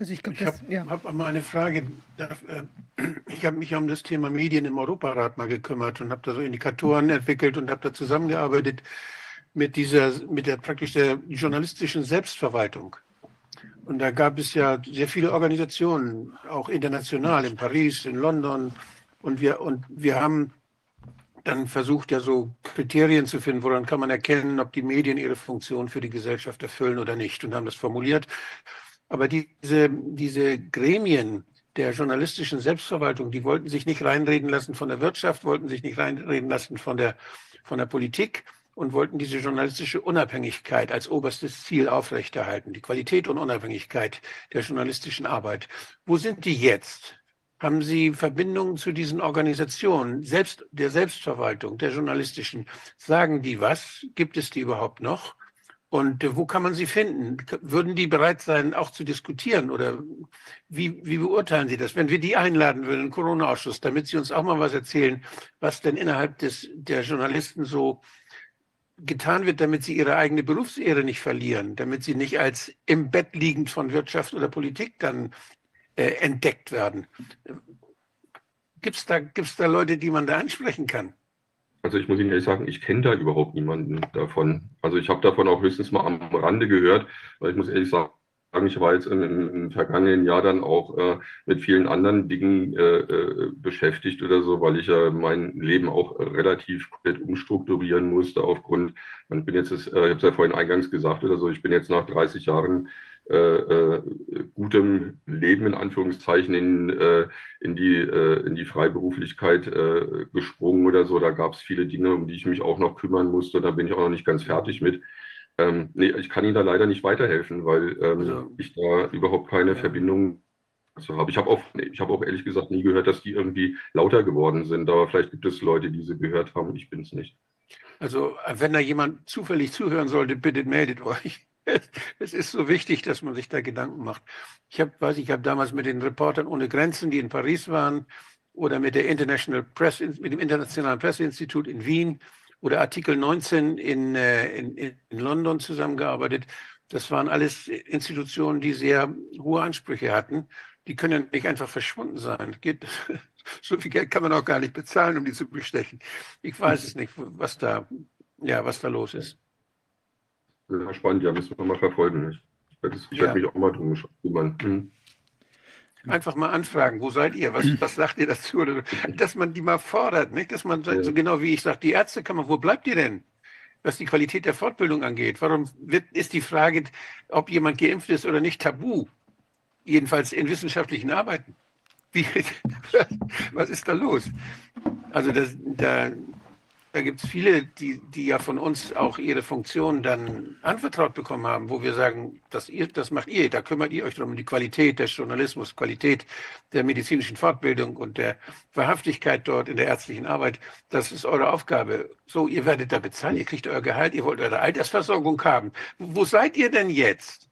Also ich, ich habe ja. hab mal eine Frage. Äh, ich habe mich um das Thema Medien im Europarat mal gekümmert und habe da so Indikatoren entwickelt und habe da zusammengearbeitet mit dieser, mit der praktisch der journalistischen Selbstverwaltung. Und da gab es ja sehr viele Organisationen, auch international, in Paris, in London. Und wir, und wir haben dann versucht, ja so Kriterien zu finden, woran kann man erkennen, ob die Medien ihre Funktion für die Gesellschaft erfüllen oder nicht. Und haben das formuliert. Aber diese, diese Gremien der journalistischen Selbstverwaltung, die wollten sich nicht reinreden lassen von der Wirtschaft, wollten sich nicht reinreden lassen von der, von der Politik, und wollten diese journalistische Unabhängigkeit als oberstes Ziel aufrechterhalten, die Qualität und Unabhängigkeit der journalistischen Arbeit. Wo sind die jetzt? Haben Sie Verbindungen zu diesen Organisationen, selbst der Selbstverwaltung, der journalistischen? Sagen die was? Gibt es die überhaupt noch? Und wo kann man sie finden? Würden die bereit sein, auch zu diskutieren? Oder wie, wie beurteilen Sie das? Wenn wir die einladen würden, den Corona-Ausschuss, damit Sie uns auch mal was erzählen, was denn innerhalb des, der Journalisten so getan wird, damit sie ihre eigene Berufsehre nicht verlieren, damit sie nicht als im Bett liegend von Wirtschaft oder Politik dann äh, entdeckt werden. Gibt es da, gibt's da Leute, die man da ansprechen kann? Also ich muss Ihnen ehrlich sagen, ich kenne da überhaupt niemanden davon. Also ich habe davon auch höchstens mal am Rande gehört, weil ich muss ehrlich sagen, ich war jetzt im, im vergangenen Jahr dann auch äh, mit vielen anderen Dingen äh, äh, beschäftigt oder so, weil ich ja mein Leben auch relativ komplett umstrukturieren musste aufgrund, ich bin jetzt, äh, ich habe es ja vorhin eingangs gesagt oder so, ich bin jetzt nach 30 Jahren äh, äh, gutem Leben in Anführungszeichen in, in, die, in die Freiberuflichkeit gesprungen oder so. Da gab es viele Dinge, um die ich mich auch noch kümmern musste. Da bin ich auch noch nicht ganz fertig mit. Ähm, nee, ich kann Ihnen da leider nicht weiterhelfen, weil ähm, also, ich da überhaupt keine ja. Verbindung zu habe. Ich habe auch, ich habe auch ehrlich gesagt nie gehört, dass die irgendwie lauter geworden sind. Aber vielleicht gibt es Leute, die sie gehört haben. Ich bin es nicht. Also, wenn da jemand zufällig zuhören sollte, bitte meldet euch. <laughs> Es ist so wichtig, dass man sich da Gedanken macht. Ich habe, weiß ich, habe damals mit den Reportern ohne Grenzen, die in Paris waren, oder mit der International Press, mit dem Internationalen Presseinstitut in Wien oder Artikel 19 in, äh, in, in London zusammengearbeitet. Das waren alles Institutionen, die sehr hohe Ansprüche hatten. Die können nicht einfach verschwunden sein. Geht, <laughs> so viel Geld kann man auch gar nicht bezahlen, um die zu bestechen. Ich weiß es nicht, was da, ja, was da los ist. Ja, spannend, ja, müssen wir mal verfolgen. Ich, ich ja. werde mich auch mal drum kümmern. Hm. Einfach mal anfragen, wo seid ihr? Was, was sagt ihr dazu? Dass man die mal fordert, nicht? Dass man so genau wie ich sage, die Ärztekammer, wo bleibt ihr denn? Was die Qualität der Fortbildung angeht. Warum wird, ist die Frage, ob jemand geimpft ist oder nicht, tabu? Jedenfalls in wissenschaftlichen Arbeiten. Wie, <laughs> was ist da los? Also das, da, da gibt es viele, die, die ja von uns auch ihre Funktion dann anvertraut bekommen haben, wo wir sagen, das, ihr, das macht ihr, da kümmert ihr euch darum, um die Qualität des Journalismus, Qualität der medizinischen Fortbildung und der Wahrhaftigkeit dort in der ärztlichen Arbeit. Das ist eure Aufgabe. So, ihr werdet da bezahlen, ihr kriegt euer Gehalt, ihr wollt eure Altersversorgung haben. Wo seid ihr denn jetzt?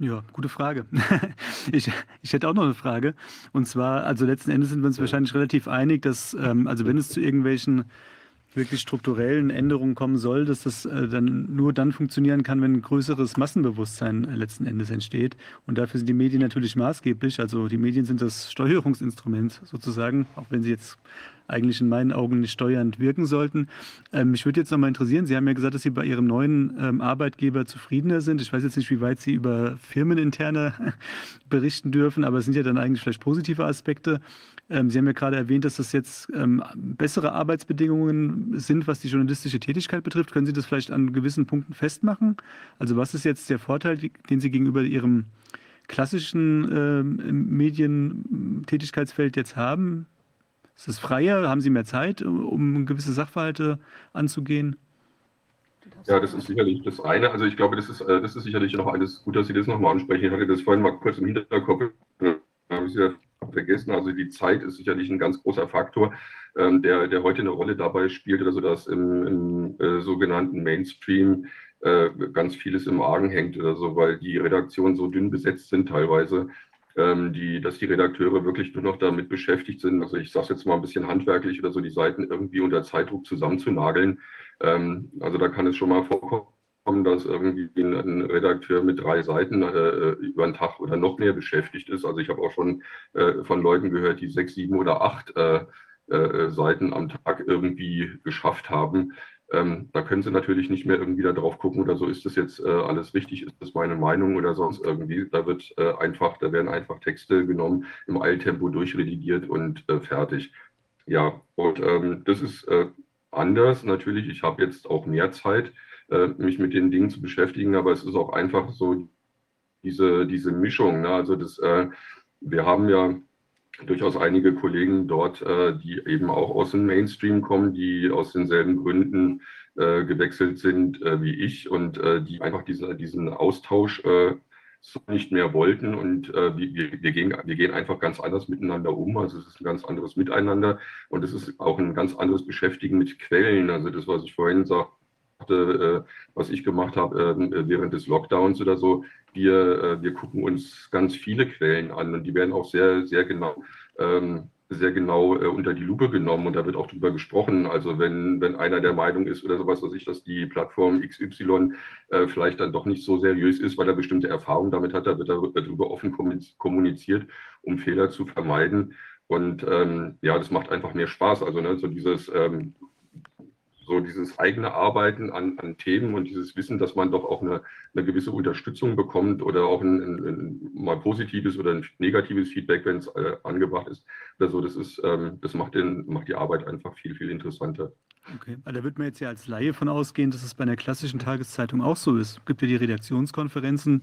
Ja, gute Frage. <laughs> Ich, ich hätte auch noch eine Frage. Und zwar, also letzten Endes sind wir uns wahrscheinlich relativ einig, dass, ähm, also wenn es zu irgendwelchen wirklich strukturellen Änderungen kommen soll, dass das äh, dann nur dann funktionieren kann, wenn ein größeres Massenbewusstsein äh, letzten Endes entsteht. Und dafür sind die Medien natürlich maßgeblich. Also die Medien sind das Steuerungsinstrument sozusagen, auch wenn sie jetzt eigentlich in meinen Augen nicht steuernd wirken sollten. Ähm, mich würde jetzt noch mal interessieren, Sie haben ja gesagt, dass Sie bei Ihrem neuen ähm, Arbeitgeber zufriedener sind. Ich weiß jetzt nicht, wie weit Sie über firmeninterne <laughs> berichten dürfen, aber es sind ja dann eigentlich vielleicht positive Aspekte. Ähm, Sie haben ja gerade erwähnt, dass das jetzt ähm, bessere Arbeitsbedingungen sind, was die journalistische Tätigkeit betrifft. Können Sie das vielleicht an gewissen Punkten festmachen? Also was ist jetzt der Vorteil, den Sie gegenüber Ihrem klassischen ähm, Medientätigkeitsfeld jetzt haben? Ist es freier? Haben Sie mehr Zeit, um gewisse Sachverhalte anzugehen? Ja, das ist sicherlich das eine. Also ich glaube, das ist, äh, das ist sicherlich noch alles gut, dass Sie das nochmal ansprechen. Ich hatte das vorhin mal kurz im Hinterkopf, habe ich ja vergessen. Also die Zeit ist sicherlich ein ganz großer Faktor, ähm, der, der heute eine Rolle dabei spielt, also dass im, im äh, sogenannten Mainstream äh, ganz vieles im Argen hängt oder so, weil die Redaktionen so dünn besetzt sind teilweise, ähm, die, dass die Redakteure wirklich nur noch damit beschäftigt sind, also ich sage jetzt mal ein bisschen handwerklich oder so, die Seiten irgendwie unter Zeitdruck zusammenzunageln. Ähm, also da kann es schon mal vorkommen, dass irgendwie ein Redakteur mit drei Seiten äh, über einen Tag oder noch mehr beschäftigt ist. Also ich habe auch schon äh, von Leuten gehört, die sechs, sieben oder acht äh, äh Seiten am Tag irgendwie geschafft haben. Ähm, da können Sie natürlich nicht mehr irgendwie da drauf gucken oder so, ist das jetzt äh, alles richtig, ist das meine Meinung oder sonst irgendwie. Da wird äh, einfach, da werden einfach Texte genommen, im Eiltempo durchredigiert und äh, fertig. Ja, und ähm, das ist äh, anders natürlich. Ich habe jetzt auch mehr Zeit, äh, mich mit den Dingen zu beschäftigen, aber es ist auch einfach so diese, diese Mischung. Ne? Also das, äh, wir haben ja durchaus einige Kollegen dort, äh, die eben auch aus dem Mainstream kommen, die aus denselben Gründen äh, gewechselt sind äh, wie ich und äh, die einfach diese, diesen Austausch äh, so nicht mehr wollten. Und äh, wir, wir, gehen, wir gehen einfach ganz anders miteinander um. Also es ist ein ganz anderes Miteinander und es ist auch ein ganz anderes Beschäftigen mit Quellen. Also das, was ich vorhin sagte, was ich gemacht habe während des Lockdowns oder so, wir, äh, wir gucken uns ganz viele Quellen an und die werden auch sehr, sehr genau, ähm, sehr genau äh, unter die Lupe genommen und da wird auch drüber gesprochen. Also wenn, wenn einer der Meinung ist oder sowas, dass ich, dass die Plattform XY äh, vielleicht dann doch nicht so seriös ist, weil er bestimmte Erfahrungen damit hat, da wird darüber offen kommuniziert, um Fehler zu vermeiden. Und ähm, ja, das macht einfach mehr Spaß. Also ne, so dieses ähm, so dieses eigene Arbeiten an, an, Themen und dieses Wissen, dass man doch auch eine, eine gewisse Unterstützung bekommt oder auch ein, ein, ein, mal positives oder ein negatives Feedback, wenn es äh, angebracht ist. Also das ist, ähm, das macht, den, macht die Arbeit einfach viel, viel interessanter. Okay, aber da wird man jetzt ja als Laie von ausgehen, dass es bei einer klassischen Tageszeitung auch so ist. Es gibt ja die Redaktionskonferenzen,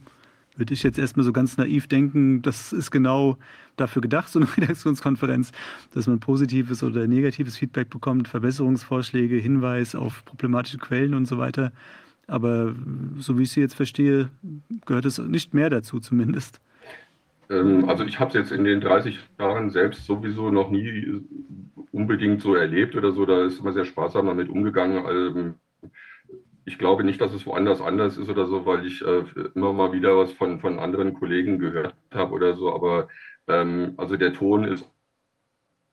würde ich jetzt erstmal so ganz naiv denken, das ist genau dafür gedacht, so eine <laughs> Redaktionskonferenz, dass man positives oder negatives Feedback bekommt, Verbesserungsvorschläge, Hinweis auf problematische Quellen und so weiter. Aber so wie ich sie jetzt verstehe, gehört es nicht mehr dazu zumindest. Ähm, also ich habe es jetzt in den 30 Jahren selbst sowieso noch nie unbedingt so erlebt oder so. Da ist immer sehr sparsam damit umgegangen. Ich glaube nicht, dass es woanders anders ist oder so, weil ich äh, immer mal wieder was von, von anderen Kollegen gehört habe oder so. Aber ähm, also der Ton ist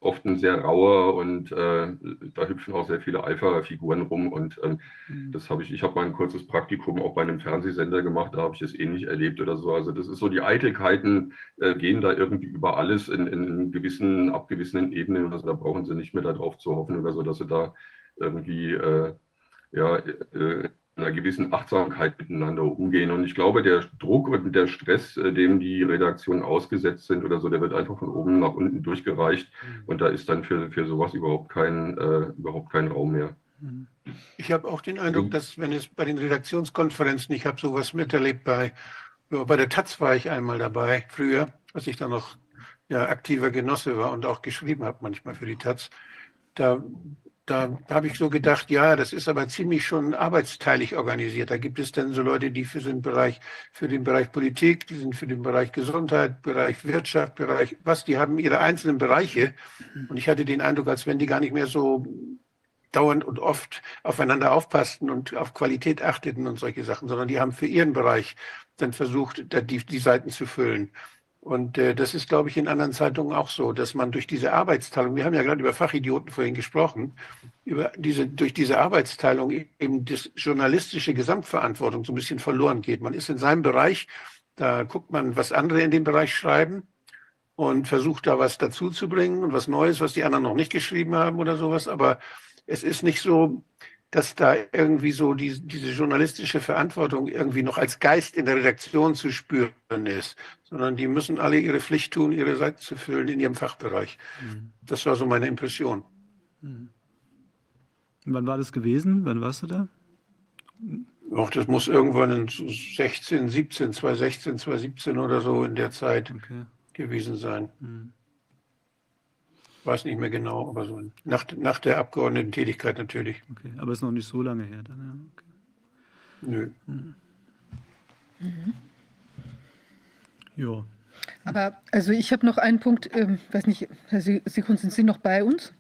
oft ein sehr rauer und äh, da hüpfen auch sehr viele Alpha-Figuren rum. Und ähm, mhm. das habe ich, ich habe mal ein kurzes Praktikum auch bei einem Fernsehsender gemacht, da habe ich es ähnlich erlebt oder so. Also das ist so, die Eitelkeiten äh, gehen da irgendwie über alles in, in gewissen, abgewissenen Ebenen. Also da brauchen sie nicht mehr darauf zu hoffen oder so, dass sie da irgendwie äh, ja, äh, einer gewissen Achtsamkeit miteinander umgehen. Und ich glaube, der Druck und der Stress, äh, dem die Redaktionen ausgesetzt sind oder so, der wird einfach von oben nach unten durchgereicht. Mhm. Und da ist dann für, für sowas überhaupt kein, äh, überhaupt kein Raum mehr. Mhm. Ich habe auch den Eindruck, dass wenn es bei den Redaktionskonferenzen, ich habe sowas miterlebt bei, bei der Taz war ich einmal dabei, früher, als ich da noch ja, aktiver Genosse war und auch geschrieben habe manchmal für die Taz da, da habe ich so gedacht, ja, das ist aber ziemlich schon arbeitsteilig organisiert. Da gibt es dann so Leute, die für den Bereich, für den Bereich Politik, die sind für den Bereich Gesundheit, Bereich Wirtschaft, Bereich was, die haben ihre einzelnen Bereiche. Und ich hatte den Eindruck, als wenn die gar nicht mehr so dauernd und oft aufeinander aufpassten und auf Qualität achteten und solche Sachen, sondern die haben für ihren Bereich dann versucht, die, die Seiten zu füllen. Und äh, das ist, glaube ich, in anderen Zeitungen auch so, dass man durch diese Arbeitsteilung, wir haben ja gerade über Fachidioten vorhin gesprochen, über diese, durch diese Arbeitsteilung eben das journalistische Gesamtverantwortung so ein bisschen verloren geht. Man ist in seinem Bereich, da guckt man, was andere in dem Bereich schreiben und versucht da was dazu zu bringen und was Neues, was die anderen noch nicht geschrieben haben oder sowas. Aber es ist nicht so, dass da irgendwie so die, diese journalistische Verantwortung irgendwie noch als Geist in der Redaktion zu spüren ist, sondern die müssen alle ihre Pflicht tun, ihre Seite zu füllen in ihrem Fachbereich. Mhm. Das war so meine Impression. Mhm. Wann war das gewesen? Wann warst du da? Auch das muss irgendwann in 16, 17, 2016, 2017 oder so in der Zeit okay. gewesen sein. Mhm weiß nicht mehr genau, aber so nach, nach der Abgeordnetentätigkeit natürlich. Okay, aber ist noch nicht so lange her dann, ja. Okay. Nö. Mhm. Mhm. Ja. Aber also ich habe noch einen Punkt, ähm, weiß nicht, Herr Sekund, sind Sie noch bei uns?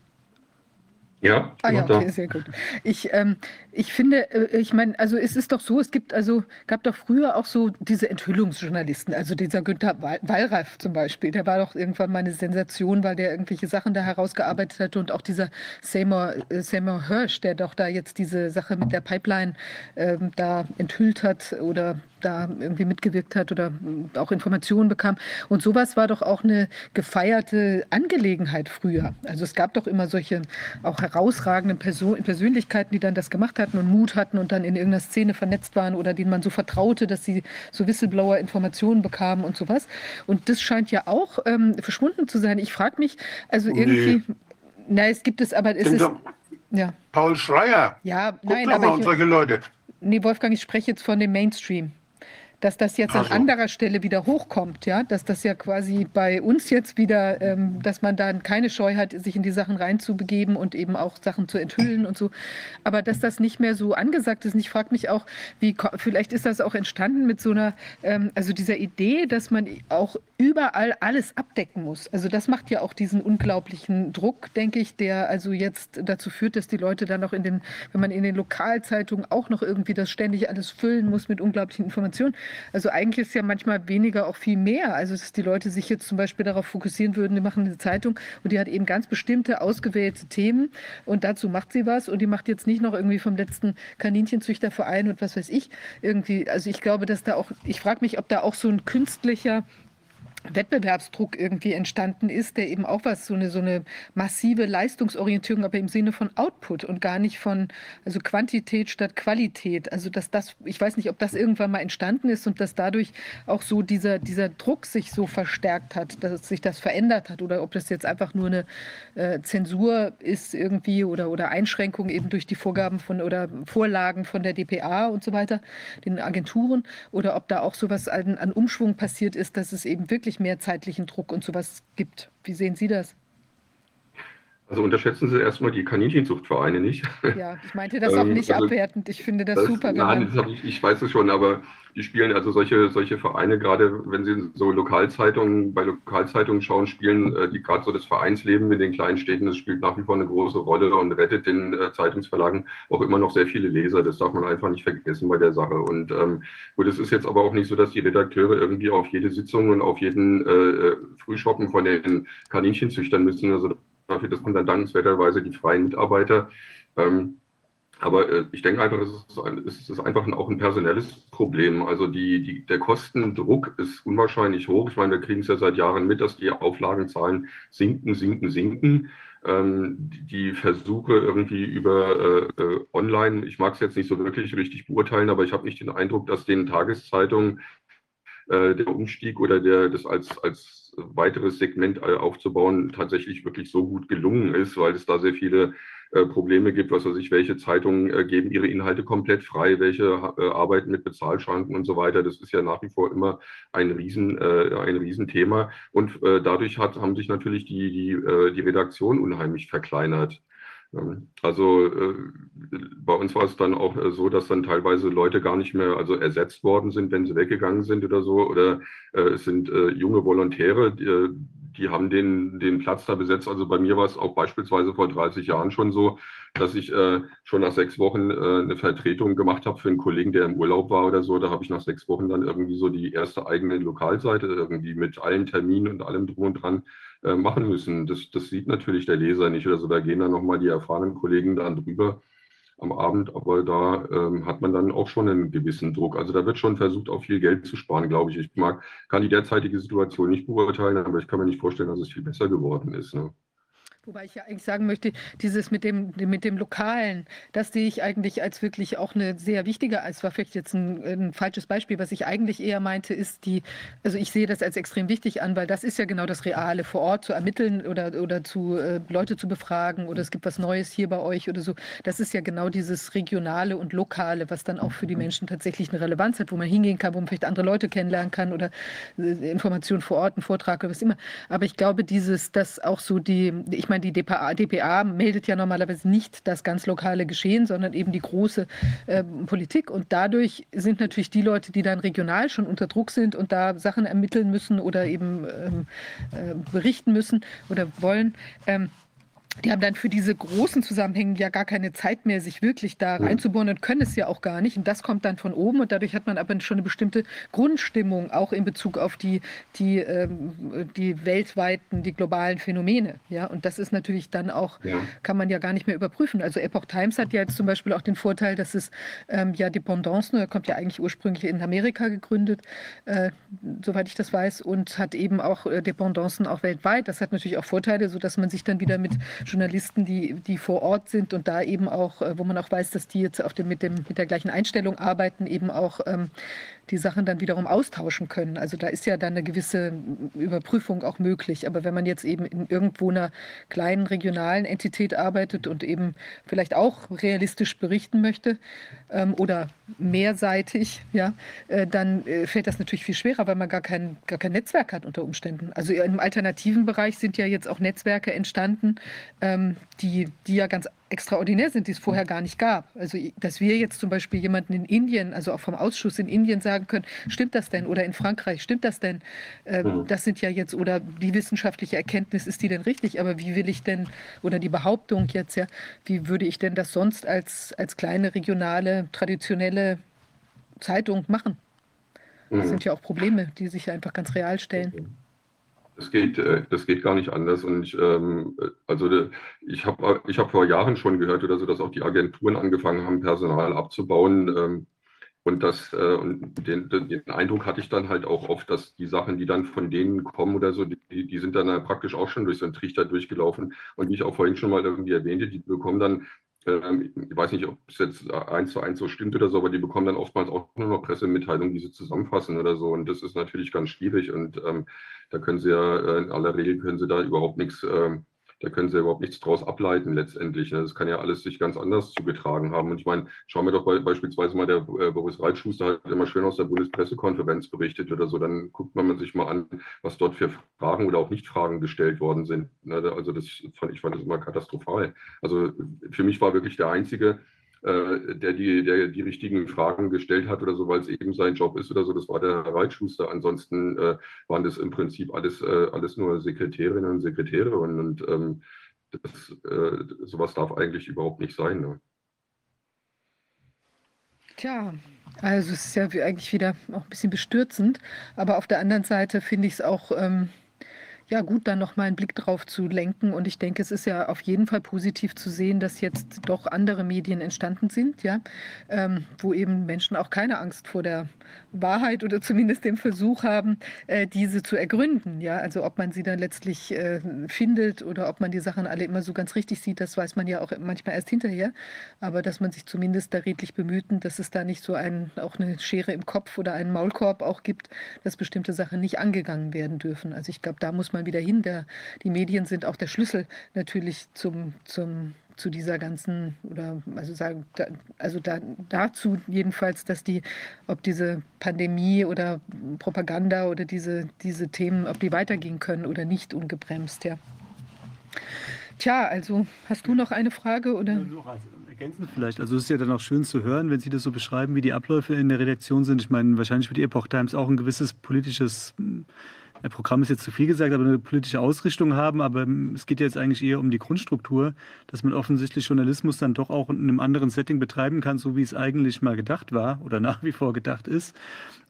Ja, ah, ja, okay, sehr gut. Ich, ähm, ich finde, äh, ich meine, also es ist doch so, es gibt also, gab doch früher auch so diese Enthüllungsjournalisten, also dieser Günther Wallraff zum Beispiel, der war doch irgendwann mal eine Sensation, weil der irgendwelche Sachen da herausgearbeitet hat und auch dieser Seymour, äh, Seymour Hirsch, der doch da jetzt diese Sache mit der Pipeline ähm, da enthüllt hat oder da irgendwie mitgewirkt hat oder auch Informationen bekam. Und sowas war doch auch eine gefeierte Angelegenheit früher. Also es gab doch immer solche auch herausragenden Person Persönlichkeiten, die dann das gemacht hatten und Mut hatten und dann in irgendeiner Szene vernetzt waren oder denen man so vertraute, dass sie so Whistleblower-Informationen bekamen und sowas. Und das scheint ja auch ähm, verschwunden zu sein. Ich frage mich, also irgendwie, nee. na, es gibt es, aber es ist... Ja. Paul Schreier. Ja, Guck nein, aber ich, Leute. Nee, Wolfgang, ich spreche jetzt von dem Mainstream dass das jetzt also. an anderer Stelle wieder hochkommt, ja, dass das ja quasi bei uns jetzt wieder, ähm, dass man dann keine Scheu hat, sich in die Sachen reinzubegeben und eben auch Sachen zu enthüllen und so. Aber dass das nicht mehr so angesagt ist. Und ich frage mich auch, wie vielleicht ist das auch entstanden mit so einer, ähm, also dieser Idee, dass man auch überall alles abdecken muss. Also das macht ja auch diesen unglaublichen Druck, denke ich, der also jetzt dazu führt, dass die Leute dann auch in den, wenn man in den Lokalzeitungen auch noch irgendwie das ständig alles füllen muss mit unglaublichen Informationen. Also eigentlich ist ja manchmal weniger auch viel mehr. Also dass die Leute sich jetzt zum Beispiel darauf fokussieren würden, die machen eine Zeitung und die hat eben ganz bestimmte ausgewählte Themen und dazu macht sie was und die macht jetzt nicht noch irgendwie vom letzten Kaninchenzüchterverein und was weiß ich irgendwie. Also ich glaube, dass da auch, ich frage mich, ob da auch so ein künstlicher Wettbewerbsdruck irgendwie entstanden ist, der eben auch was, so eine, so eine massive Leistungsorientierung, aber im Sinne von Output und gar nicht von, also Quantität statt Qualität. Also, dass das, ich weiß nicht, ob das irgendwann mal entstanden ist und dass dadurch auch so dieser, dieser Druck sich so verstärkt hat, dass sich das verändert hat oder ob das jetzt einfach nur eine äh, Zensur ist irgendwie oder, oder Einschränkung eben durch die Vorgaben von oder Vorlagen von der DPA und so weiter, den Agenturen, oder ob da auch sowas an, an Umschwung passiert ist, dass es eben wirklich mehr zeitlichen Druck und sowas gibt. Wie sehen Sie das? Also unterschätzen Sie erstmal die Kaninchenzuchtvereine nicht. Ja, ich meinte das auch ähm, nicht also, abwertend. Ich finde das, das super. Nein, das ich, ich weiß es schon, aber die spielen also solche, solche Vereine, gerade wenn Sie so Lokalzeitungen, bei Lokalzeitungen schauen, spielen äh, die gerade so das Vereinsleben in den kleinen Städten, das spielt nach wie vor eine große Rolle und rettet den äh, Zeitungsverlagen auch immer noch sehr viele Leser. Das darf man einfach nicht vergessen bei der Sache. Und ähm, gut, es ist jetzt aber auch nicht so, dass die Redakteure irgendwie auf jede Sitzung und auf jeden äh, äh Frühschoppen von den Kaninchenzüchtern müssen. Also dafür, dass man dann dankenswerterweise die freien Mitarbeiter. Ähm, aber äh, ich denke einfach, es ist, ein, es ist einfach ein, auch ein personelles Problem. Also die, die, der Kostendruck ist unwahrscheinlich hoch. Ich meine, wir kriegen es ja seit Jahren mit, dass die Auflagenzahlen sinken, sinken, sinken. Ähm, die Versuche irgendwie über äh, äh online, ich mag es jetzt nicht so wirklich richtig beurteilen, aber ich habe nicht den Eindruck, dass den Tageszeitungen der Umstieg oder der, das als, als weiteres Segment äh, aufzubauen tatsächlich wirklich so gut gelungen ist, weil es da sehr viele äh, Probleme gibt, was weiß ich, welche Zeitungen äh, geben ihre Inhalte komplett frei, welche äh, arbeiten mit Bezahlschranken und so weiter. Das ist ja nach wie vor immer ein Riesen, äh, ein Riesenthema. Und dadurch hat, haben sich natürlich die, die, die Redaktion unheimlich verkleinert. Ähm, Also äh, bei uns war es dann auch äh, so, dass dann teilweise Leute gar nicht mehr also ersetzt worden sind, wenn sie weggegangen sind oder so. Oder äh, es sind äh, junge Volontäre, die, äh, die haben den, den Platz da besetzt. Also bei mir war es auch beispielsweise vor 30 Jahren schon so, dass ich äh, schon nach sechs Wochen äh, eine Vertretung gemacht habe für einen Kollegen, der im Urlaub war oder so. Da habe ich nach sechs Wochen dann irgendwie so die erste eigene Lokalseite irgendwie mit allen Terminen und allem drum und dran äh, machen müssen. Das, das sieht natürlich der Leser nicht oder so. Da gehen dann nochmal die erfahrenen Kollegen dann drüber am Abend, aber da ähm, hat man dann auch schon einen gewissen Druck. Also da wird schon versucht, auch viel Geld zu sparen, glaube ich. Ich mag, kann die derzeitige Situation nicht beurteilen, aber ich kann mir nicht vorstellen, dass es viel besser geworden ist. Ne? Wobei ich ja eigentlich sagen möchte, dieses mit dem, mit dem Lokalen, das sehe ich eigentlich als wirklich auch eine sehr wichtige, es war vielleicht jetzt ein, ein, falsches Beispiel, was ich eigentlich eher meinte, ist die, also ich sehe das als extrem wichtig an, weil das ist ja genau das Reale, vor Ort zu ermitteln oder, oder zu äh, Leute zu befragen oder es gibt was Neues hier bei euch oder so. Das ist ja genau dieses Regionale und Lokale, was dann auch für die Menschen tatsächlich eine Relevanz hat, wo man hingehen kann, wo man vielleicht andere Leute kennenlernen kann oder äh, Informationen vor Ort, einen Vortrag oder was immer. Aber ich glaube, dieses, dass auch so die, ich meine, die DPA, DPA, meldet ja normalerweise nicht das ganz lokale Geschehen, sondern eben die große äh, Politik. Und dadurch sind natürlich die Leute, die dann regional schon unter Druck sind und da Sachen ermitteln müssen oder eben ähm, äh, berichten müssen oder wollen, ähm, die haben dann für diese großen Zusammenhänge ja gar keine Zeit mehr, sich wirklich da reinzubohren und können es ja auch gar nicht. Und das kommt dann von oben und dadurch hat man aber schon eine bestimmte Grundstimmung, auch in Bezug auf die, die, ähm, die weltweiten, die globalen Phänomene. Ja, und das ist natürlich dann auch, ja. kann man ja gar nicht mehr überprüfen. Also Epoch Times hat ja jetzt zum Beispiel auch den Vorteil, dass es ähm, ja Dependancen, er kommt ja eigentlich ursprünglich in Amerika gegründet, äh, soweit ich das weiß, und hat eben auch äh, Dependancen auch weltweit. Das hat natürlich auch Vorteile, sodass man sich dann wieder mit Journalisten, die, die vor Ort sind und da eben auch, äh, wo man auch weiß, dass die jetzt auf dem, mit, dem, mit der gleichen Einstellung arbeiten, eben auch ähm, die Sachen dann wiederum austauschen können. Also da ist ja dann eine gewisse Überprüfung auch möglich. Aber wenn man jetzt eben in irgendwo einer kleinen regionalen Entität arbeitet und eben vielleicht auch realistisch berichten möchte ähm, oder mehrseitig, ja, äh, dann äh, fällt das natürlich viel schwerer, weil man gar kein, gar kein Netzwerk hat unter Umständen. Also im alternativen Bereich sind ja jetzt auch Netzwerke entstanden, ähm, die, die ja ganz extraordinär sind, die es vorher gar nicht gab. Also, dass wir jetzt zum Beispiel jemanden in Indien, also auch vom Ausschuss in Indien sagen können, stimmt das denn? Oder in Frankreich, stimmt das denn? Ähm, das sind ja jetzt, oder die wissenschaftliche Erkenntnis, ist die denn richtig? Aber wie will ich denn, oder die Behauptung jetzt ja, wie würde ich denn das sonst als, als kleine regionale, traditionelle Zeitung machen? Das mhm. sind ja auch Probleme, die sich einfach ganz real stellen. Das geht, äh, das geht gar nicht anders. Und ich, ähm, also ich habe ich hab vor Jahren schon gehört oder so, dass auch die Agenturen angefangen haben, Personal abzubauen. Ähm, und das, äh, und den, den, Eindruck hatte ich dann halt auch oft, dass die Sachen, die dann von denen kommen oder so, die, die sind dann praktisch auch schon durch so einen Trichter durchgelaufen. Und wie ich auch vorhin schon mal irgendwie erwähnte, die bekommen dann ich weiß nicht, ob es jetzt eins zu eins so stimmt oder so, aber die bekommen dann oftmals auch nur noch Pressemitteilungen, die sie zusammenfassen oder so. Und das ist natürlich ganz schwierig. Und ähm, da können sie ja, äh, in aller Regel können sie da überhaupt nichts, ähm, da können sie überhaupt nichts draus ableiten letztendlich. Ne? Das kann ja alles sich ganz anders zugetragen haben. Und ich meine, schauen wir doch be beispielsweise mal, der äh, Boris Reitschuster hat immer schön aus der Bundespressekonferenz berichtet oder so. Dann guckt man sich mal an, was dort für Fragen oder auch Nicht-Fragen gestellt worden sind. Ne? Also das fand ich fand das immer katastrophal. Also für mich war wirklich der einzige äh, der die, der die richtigen Fragen gestellt hat oder so, weil es eben sein Job ist oder so. Das war der Reitschuster. Ansonsten äh, waren das im Prinzip alles, äh, alles nur Sekretärinnen und Sekretäre und, und ähm, das, äh, sowas darf eigentlich überhaupt nicht sein. Ne? Tja, also es ist ja eigentlich wieder auch ein bisschen bestürzend, aber auf der anderen Seite finde ich es auch ähm, ja, gut, dann noch mal einen Blick drauf zu lenken. Und ich denke, es ist ja auf jeden Fall positiv zu sehen, dass jetzt doch andere Medien entstanden sind, ja, ähm, wo eben Menschen auch keine Angst vor der Wahrheit oder zumindest den Versuch haben, äh, diese zu ergründen. Ja, also ob man sie dann letztlich äh, findet oder ob man die Sachen alle immer so ganz richtig sieht, das weiß man ja auch manchmal erst hinterher. Aber dass man sich zumindest da redlich bemüht, dass es da nicht so ein, auch eine Schere im Kopf oder einen Maulkorb auch gibt, dass bestimmte Sachen nicht angegangen werden dürfen. Also ich glaube, da muss man wieder hin. Der, die Medien sind auch der Schlüssel natürlich zum, zum zu dieser ganzen, oder also sagen, da, also da, dazu jedenfalls, dass die, ob diese Pandemie oder Propaganda oder diese, diese Themen, ob die weitergehen können oder nicht ungebremst, ja. Tja, also hast du noch eine Frage oder? Noch als ergänzend vielleicht. Also es ist ja dann auch schön zu hören, wenn Sie das so beschreiben, wie die Abläufe in der Redaktion sind. Ich meine, wahrscheinlich wird die Epoch Times auch ein gewisses politisches äh, Programm ist jetzt zu viel gesagt, aber eine politische Ausrichtung haben. Aber es geht jetzt eigentlich eher um die Grundstruktur, dass man offensichtlich Journalismus dann doch auch in einem anderen Setting betreiben kann, so wie es eigentlich mal gedacht war oder nach wie vor gedacht ist.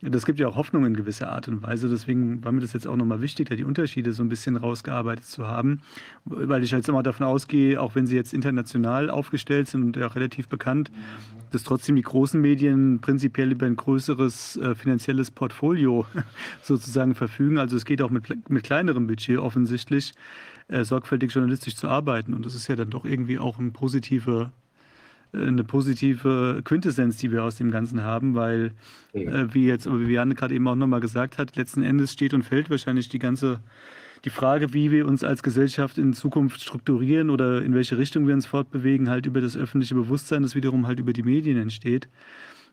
Das gibt ja auch Hoffnung in gewisser Art und Weise. Deswegen war mir das jetzt auch nochmal wichtig, da die Unterschiede so ein bisschen rausgearbeitet zu haben. Weil ich jetzt immer davon ausgehe, auch wenn sie jetzt international aufgestellt sind und ja relativ bekannt, dass trotzdem die großen Medien prinzipiell über ein größeres äh, finanzielles Portfolio <laughs> sozusagen verfügen. Also es geht auch mit, mit kleinerem Budget offensichtlich, äh, sorgfältig journalistisch zu arbeiten. Und das ist ja dann doch irgendwie auch ein positive, eine positive Quintessenz, die wir aus dem Ganzen haben, weil, äh, wie jetzt Viviane gerade eben auch nochmal gesagt hat, letzten Endes steht und fällt wahrscheinlich die ganze die Frage, wie wir uns als Gesellschaft in Zukunft strukturieren oder in welche Richtung wir uns fortbewegen, halt über das öffentliche Bewusstsein, das wiederum halt über die Medien entsteht.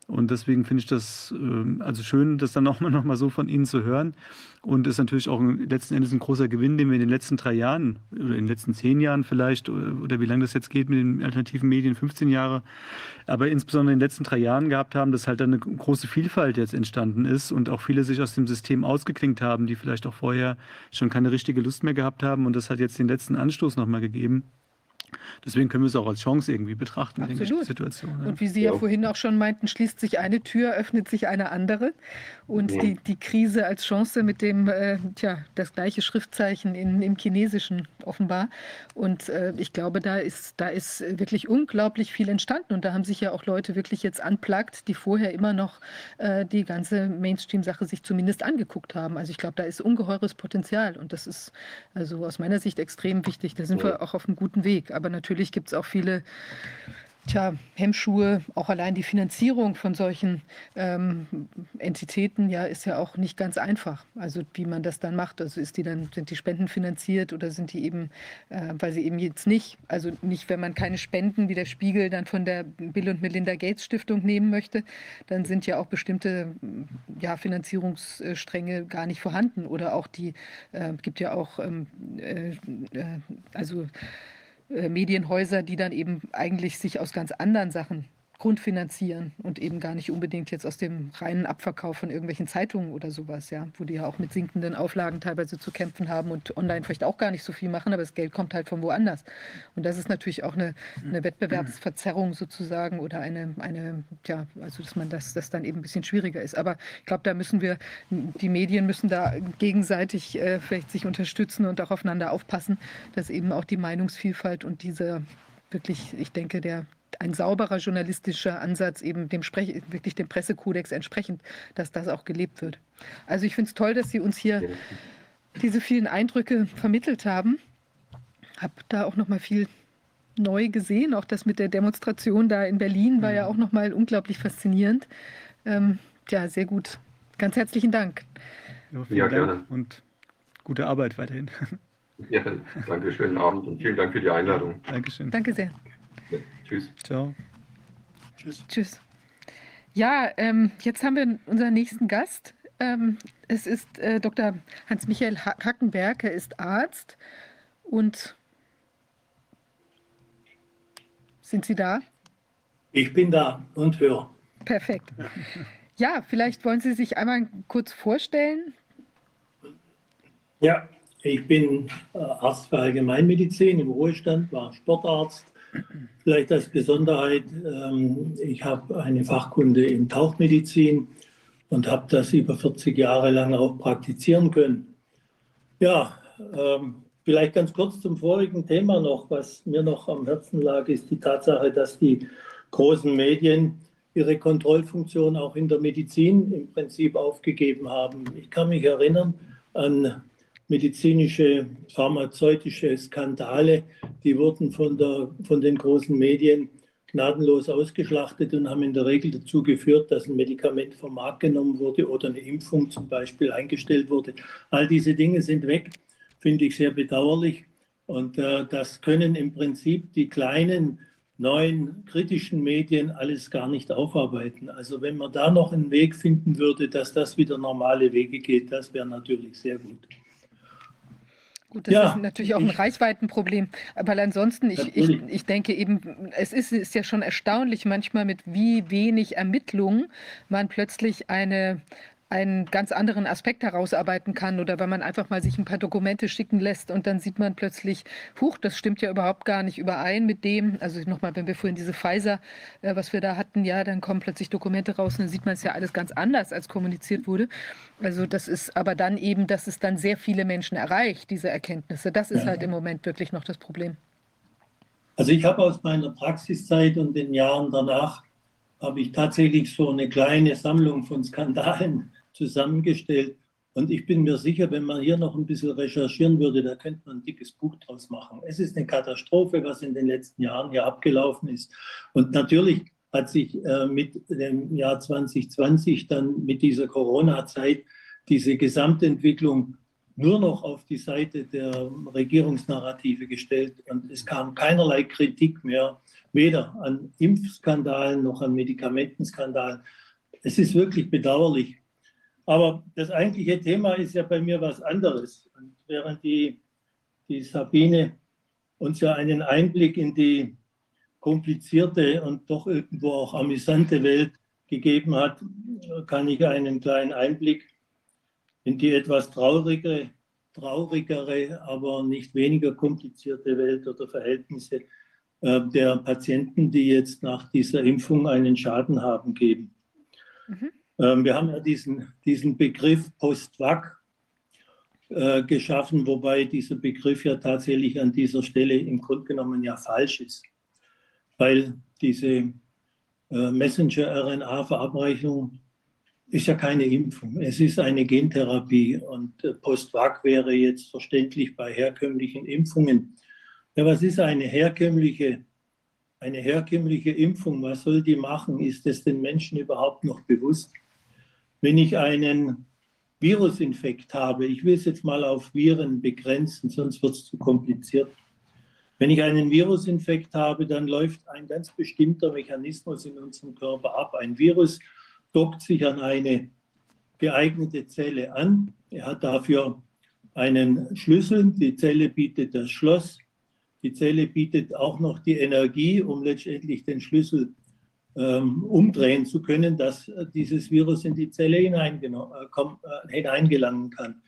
Und deswegen finde ich das äh, also schön, das dann nochmal noch mal so von Ihnen zu hören. Und ist natürlich auch letzten Endes ein großer Gewinn, den wir in den letzten drei Jahren oder in den letzten zehn Jahren vielleicht oder, wie lange das jetzt geht mit den alternativen Medien, 15 Jahre, aber insbesondere in den letzten drei Jahren gehabt haben, dass halt eine große Vielfalt jetzt entstanden ist und auch viele sich aus dem System ausgeklinkt haben, die vielleicht auch vorher schon keine richtige Lust mehr gehabt haben. Und das hat jetzt den letzten Anstoß nochmal gegeben. Deswegen können wir es auch als Chance irgendwie betrachten, Absolut. denke ich, die Situation. Ja. Und wie Sie ja. Ja. vorhin auch schon meinten, schließt sich eine Tür, öffnet sich eine andere. Und Ja. die, die Krise als Chance mit dem, äh, tja, das gleiche Schriftzeichen in, im Chinesischen offenbar. Und äh, ich glaube, da ist, da ist wirklich unglaublich viel entstanden. Und da haben sich ja auch Leute wirklich jetzt anplagt, die vorher immer noch äh, die ganze Mainstream-Sache sich zumindest angeguckt haben. Also ich glaube, da ist ungeheures Potenzial. Und das ist also aus meiner Sicht extrem wichtig. Da sind Ja. wir auch auf einem guten Weg. Aber natürlich gibt es auch viele Tja, Hemmschuhe, auch allein die Finanzierung von solchen ähm, Entitäten, ja, ist ja auch nicht ganz einfach. Also wie man das dann macht. Also ist die dann, sind die Spenden finanziert oder sind die eben, äh, weil sie eben jetzt nicht, also nicht, wenn man keine Spenden wie der Spiegel dann von der Bill und Melinda Gates Stiftung nehmen möchte, dann sind ja auch bestimmte ja, Finanzierungsstränge gar nicht vorhanden. Oder auch die, äh, gibt ja auch, ähm, äh, äh, also Medienhäuser, die dann eben eigentlich sich aus ganz anderen Sachen grundfinanzieren und eben gar nicht unbedingt jetzt aus dem reinen Abverkauf von irgendwelchen Zeitungen oder sowas, ja, wo die ja auch mit sinkenden Auflagen teilweise zu kämpfen haben und online vielleicht auch gar nicht so viel machen, aber das Geld kommt halt von woanders. Und das ist natürlich auch eine, eine Wettbewerbsverzerrung sozusagen oder eine, eine, ja, also dass man das, das dann eben ein bisschen schwieriger ist. Aber ich glaube, da müssen wir, die Medien müssen da gegenseitig äh, vielleicht sich unterstützen und auch aufeinander aufpassen, dass eben auch die Meinungsvielfalt und diese wirklich, ich denke, der ein sauberer journalistischer Ansatz eben dem Sprech wirklich dem Pressekodex entsprechend, dass das auch gelebt wird. Also ich finde es toll, dass Sie uns hier diese vielen Eindrücke vermittelt haben. Hab da auch noch mal viel neu gesehen. Auch das mit der Demonstration da in Berlin war ja auch noch mal unglaublich faszinierend. Ähm, ja, sehr gut. Ganz herzlichen Dank. Ja, vielen Ja, Dank gerne. und gute Arbeit weiterhin. Ja, danke, schönen Abend und vielen Dank für die Einladung. Dankeschön. Danke sehr. Tschüss. Ciao. Tschüss. Ja, ähm, jetzt haben wir unseren nächsten Gast. Ähm, es ist äh, Dr. Hans-Michael Ha- Hackenberg. Er ist Arzt und sind Sie da? Ich bin da und höre. Perfekt. <laughs> Ja, vielleicht wollen Sie sich einmal kurz vorstellen. Ja, ich bin äh, Arzt für Allgemeinmedizin im Ruhestand, war Sportarzt. Vielleicht als Besonderheit, ähm, ich habe eine Fachkunde in Tauchmedizin und habe das über 40 Jahre lang auch praktizieren können. Ja, ähm, vielleicht ganz kurz zum vorigen Thema noch, was mir noch am Herzen lag, ist die Tatsache, dass die großen Medien ihre Kontrollfunktion auch in der Medizin im Prinzip aufgegeben haben. Ich kann mich erinnern an medizinische, pharmazeutische Skandale, die wurden von, der, von den großen Medien gnadenlos ausgeschlachtet und haben in der Regel dazu geführt, dass ein Medikament vom Markt genommen wurde oder eine Impfung zum Beispiel eingestellt wurde. All diese Dinge sind weg, finde ich sehr bedauerlich. Und äh, das können im Prinzip die kleinen, neuen, kritischen Medien alles gar nicht aufarbeiten. Also wenn man da noch einen Weg finden würde, dass das wieder normale Wege geht, das wäre natürlich sehr gut. Gut, das Ja, ist natürlich auch ein ich- Reichweitenproblem. Aber ansonsten, ich, ich, ich denke eben, es ist, ist ja schon erstaunlich manchmal, mit wie wenig Ermittlung man plötzlich eine, einen ganz anderen Aspekt herausarbeiten kann oder wenn man einfach mal sich ein paar Dokumente schicken lässt und dann sieht man plötzlich, huch, das stimmt ja überhaupt gar nicht überein mit dem, also nochmal, wenn wir vorhin diese Pfizer, äh, was wir da hatten, ja, dann kommen plötzlich Dokumente raus und dann sieht man es ja alles ganz anders, als kommuniziert wurde. Also das ist aber dann eben, dass es dann sehr viele Menschen erreicht, diese Erkenntnisse. Das ist Ja. halt im Moment wirklich noch das Problem. Also ich habe aus meiner Praxiszeit und den Jahren danach, habe ich tatsächlich so eine kleine Sammlung von Skandalen zusammengestellt. Und ich bin mir sicher, wenn man hier noch ein bisschen recherchieren würde, da könnte man ein dickes Buch draus machen. Es ist eine Katastrophe, was in den letzten Jahren hier abgelaufen ist. Und natürlich hat sich äh, mit dem Jahr 2020 dann mit dieser Corona-Zeit diese Gesamtentwicklung nur noch auf die Seite der Regierungsnarrative gestellt und es kam keinerlei Kritik mehr, weder an Impfskandalen noch an Medikamentenskandalen. Es ist wirklich bedauerlich. Aber das eigentliche Thema ist ja bei mir was anderes. Und während die, die Sabine uns ja einen Einblick in die komplizierte und doch irgendwo auch amüsante Welt gegeben hat, kann ich einen kleinen Einblick in die etwas traurigere, traurigere, aber nicht weniger komplizierte Welt oder Verhältnisse äh, der Patienten, die jetzt nach dieser Impfung einen Schaden haben, geben. Mhm. Ähm, wir haben ja diesen, diesen Begriff Post-Vac äh, geschaffen, wobei dieser Begriff ja tatsächlich an dieser Stelle im Grunde genommen ja falsch ist, weil diese äh, Messenger-RNA-Verabreichung ist ja keine Impfung, es ist eine Gentherapie und äh, Post-Vac wäre jetzt verständlich bei herkömmlichen Impfungen. Ja, was ist eine herkömmliche, eine herkömmliche Impfung? Was soll die machen? Ist es den Menschen überhaupt noch bewusst? Wenn ich einen Virusinfekt habe, ich will es jetzt mal auf Viren begrenzen, sonst wird es zu kompliziert. Wenn ich einen Virusinfekt habe, dann läuft ein ganz bestimmter Mechanismus in unserem Körper ab. Ein Virus dockt sich an eine geeignete Zelle an. Er hat dafür einen Schlüssel. Die Zelle bietet das Schloss. Die Zelle bietet auch noch die Energie, um letztendlich den Schlüssel umdrehen zu können, dass äh, dieses Virus in die Zelle äh, äh, hineingelangen kann.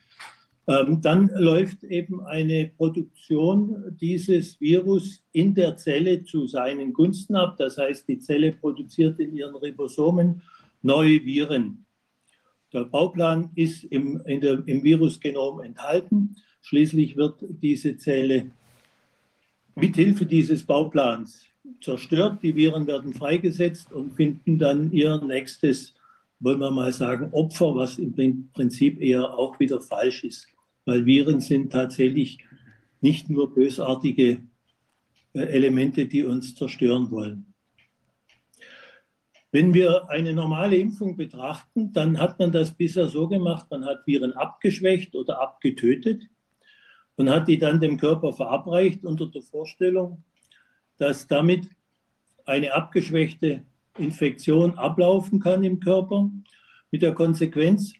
Ähm, dann läuft eben eine Produktion dieses Virus in der Zelle zu seinen Gunsten ab. Das heißt, die Zelle produziert in ihren Ribosomen neue Viren. Der Bauplan ist im, der, im Virusgenom enthalten. Schließlich wird diese Zelle mithilfe dieses Bauplans zerstört. Die Viren werden freigesetzt und finden dann ihr nächstes, wollen wir mal sagen, Opfer, was im Prinzip eher auch wieder falsch ist. Weil Viren sind tatsächlich nicht nur bösartige äh, Elemente, die uns zerstören wollen. Wenn wir eine normale Impfung betrachten, dann hat man das bisher so gemacht, man hat Viren abgeschwächt oder abgetötet und hat die dann dem Körper verabreicht unter der Vorstellung, dass damit eine abgeschwächte Infektion ablaufen kann im Körper, mit der Konsequenz,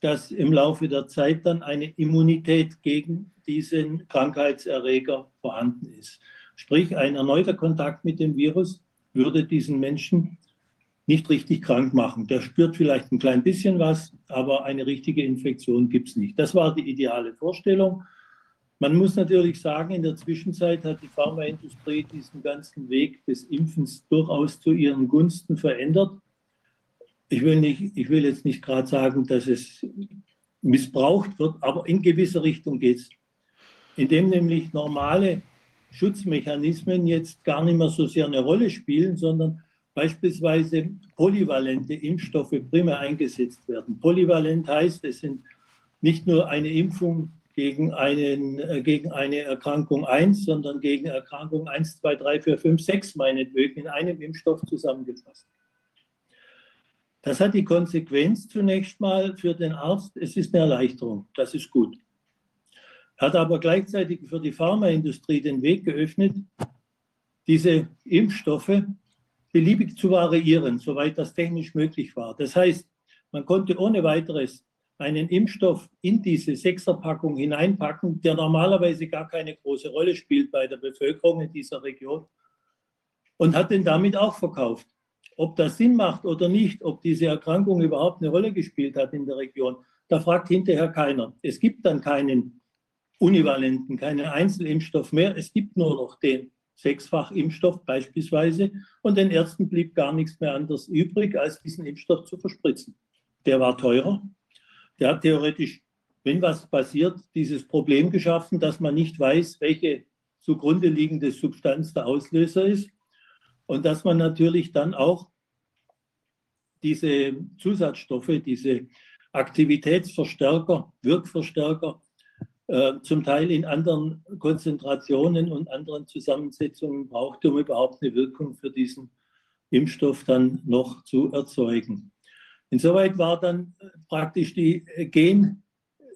dass im Laufe der Zeit dann eine Immunität gegen diesen Krankheitserreger vorhanden ist. Sprich, ein erneuter Kontakt mit dem Virus würde diesen Menschen nicht richtig krank machen. Der spürt vielleicht ein klein bisschen was, aber eine richtige Infektion gibt es nicht. Das war die ideale Vorstellung. Man muss natürlich sagen, in der Zwischenzeit hat die Pharmaindustrie diesen ganzen Weg des Impfens durchaus zu ihren Gunsten verändert. Ich will, nicht, ich will jetzt nicht gerade sagen, dass es missbraucht wird, aber in gewisse Richtung geht es. Indem nämlich normale Schutzmechanismen jetzt gar nicht mehr so sehr eine Rolle spielen, sondern beispielsweise polyvalente Impfstoffe primär eingesetzt werden. Polyvalent heißt, es sind nicht nur eine Impfung gegen, einen, äh, gegen eine Erkrankung 1, sondern gegen Erkrankung 1, 2, 3, 4, 5, 6 meinetwegen in einem Impfstoff zusammengefasst. Das hat die Konsequenz zunächst mal für den Arzt, es ist eine Erleichterung, das ist gut. Hat aber gleichzeitig für die Pharmaindustrie den Weg geöffnet, diese Impfstoffe beliebig zu variieren, soweit das technisch möglich war. Das heißt, man konnte ohne weiteres einen Impfstoff in diese Sechserpackung hineinpacken, der normalerweise gar keine große Rolle spielt bei der Bevölkerung in dieser Region und hat den damit auch verkauft. Ob das Sinn macht oder nicht, ob diese Erkrankung überhaupt eine Rolle gespielt hat in der Region, da fragt hinterher keiner. Es gibt dann keinen univalenten, keinen Einzelimpfstoff mehr. Es gibt nur noch den Sechsfachimpfstoff beispielsweise. Und den Ärzten blieb gar nichts mehr anderes übrig, als diesen Impfstoff zu verspritzen. Der war teurer. Der hat theoretisch, wenn was passiert, dieses Problem geschaffen, dass man nicht weiß, welche zugrunde liegende Substanz der Auslöser ist. Und dass man natürlich dann auch diese Zusatzstoffe, diese Aktivitätsverstärker, Wirkverstärker, äh, zum Teil in anderen Konzentrationen und anderen Zusammensetzungen brauchte, um überhaupt eine Wirkung für diesen Impfstoff dann noch zu erzeugen. Insoweit war dann praktisch die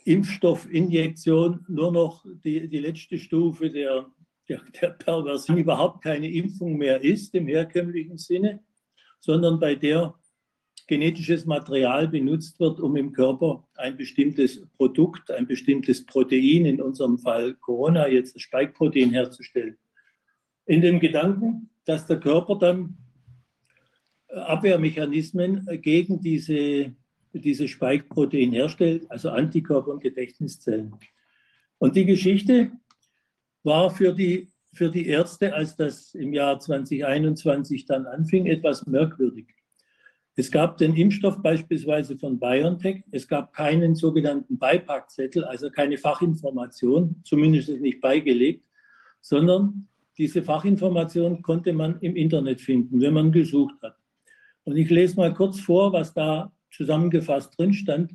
Genimpfstoffinjektion nur noch die, die letzte Stufe der der, der Perversion überhaupt keine Impfung mehr ist im herkömmlichen Sinne, sondern bei der genetisches Material benutzt wird, um im Körper ein bestimmtes Produkt, ein bestimmtes Protein, in unserem Fall Corona, jetzt das Spike-Protein herzustellen. In dem Gedanken, dass der Körper dann Abwehrmechanismen gegen diese, diese Spike-Protein herstellt, also Antikörper und Gedächtniszellen. Und die Geschichte war für die, für die Ärzte, als das im Jahr 2021 dann anfing, etwas merkwürdig. Es gab den Impfstoff beispielsweise von BioNTech. Es gab keinen sogenannten Beipackzettel, also keine Fachinformation, zumindest nicht beigelegt, sondern diese Fachinformation konnte man im Internet finden, wenn man gesucht hat. Und ich lese mal kurz vor, was da zusammengefasst drin stand.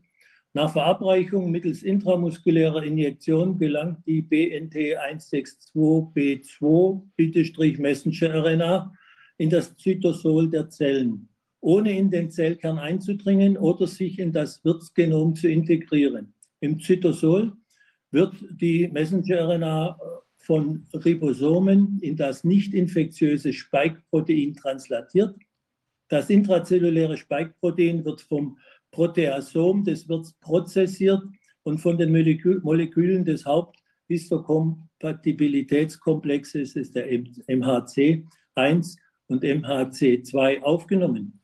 Nach Verabreichung mittels intramuskulärer Injektion gelangt die BNT 162B2-Messenger-RNA in das Zytosol der Zellen, ohne in den Zellkern einzudringen oder sich in das Wirtsgenom zu integrieren. Im Zytosol wird die Messenger-RNA von Ribosomen in das nicht infektiöse Spike-Protein translatiert. Das intrazelluläre Spike-Protein wird vom Proteasom, das wird prozessiert und von den Molekü Molekülen des Haupthistokompatibilitätskomplexes ist der MHC1 und MHC2 aufgenommen.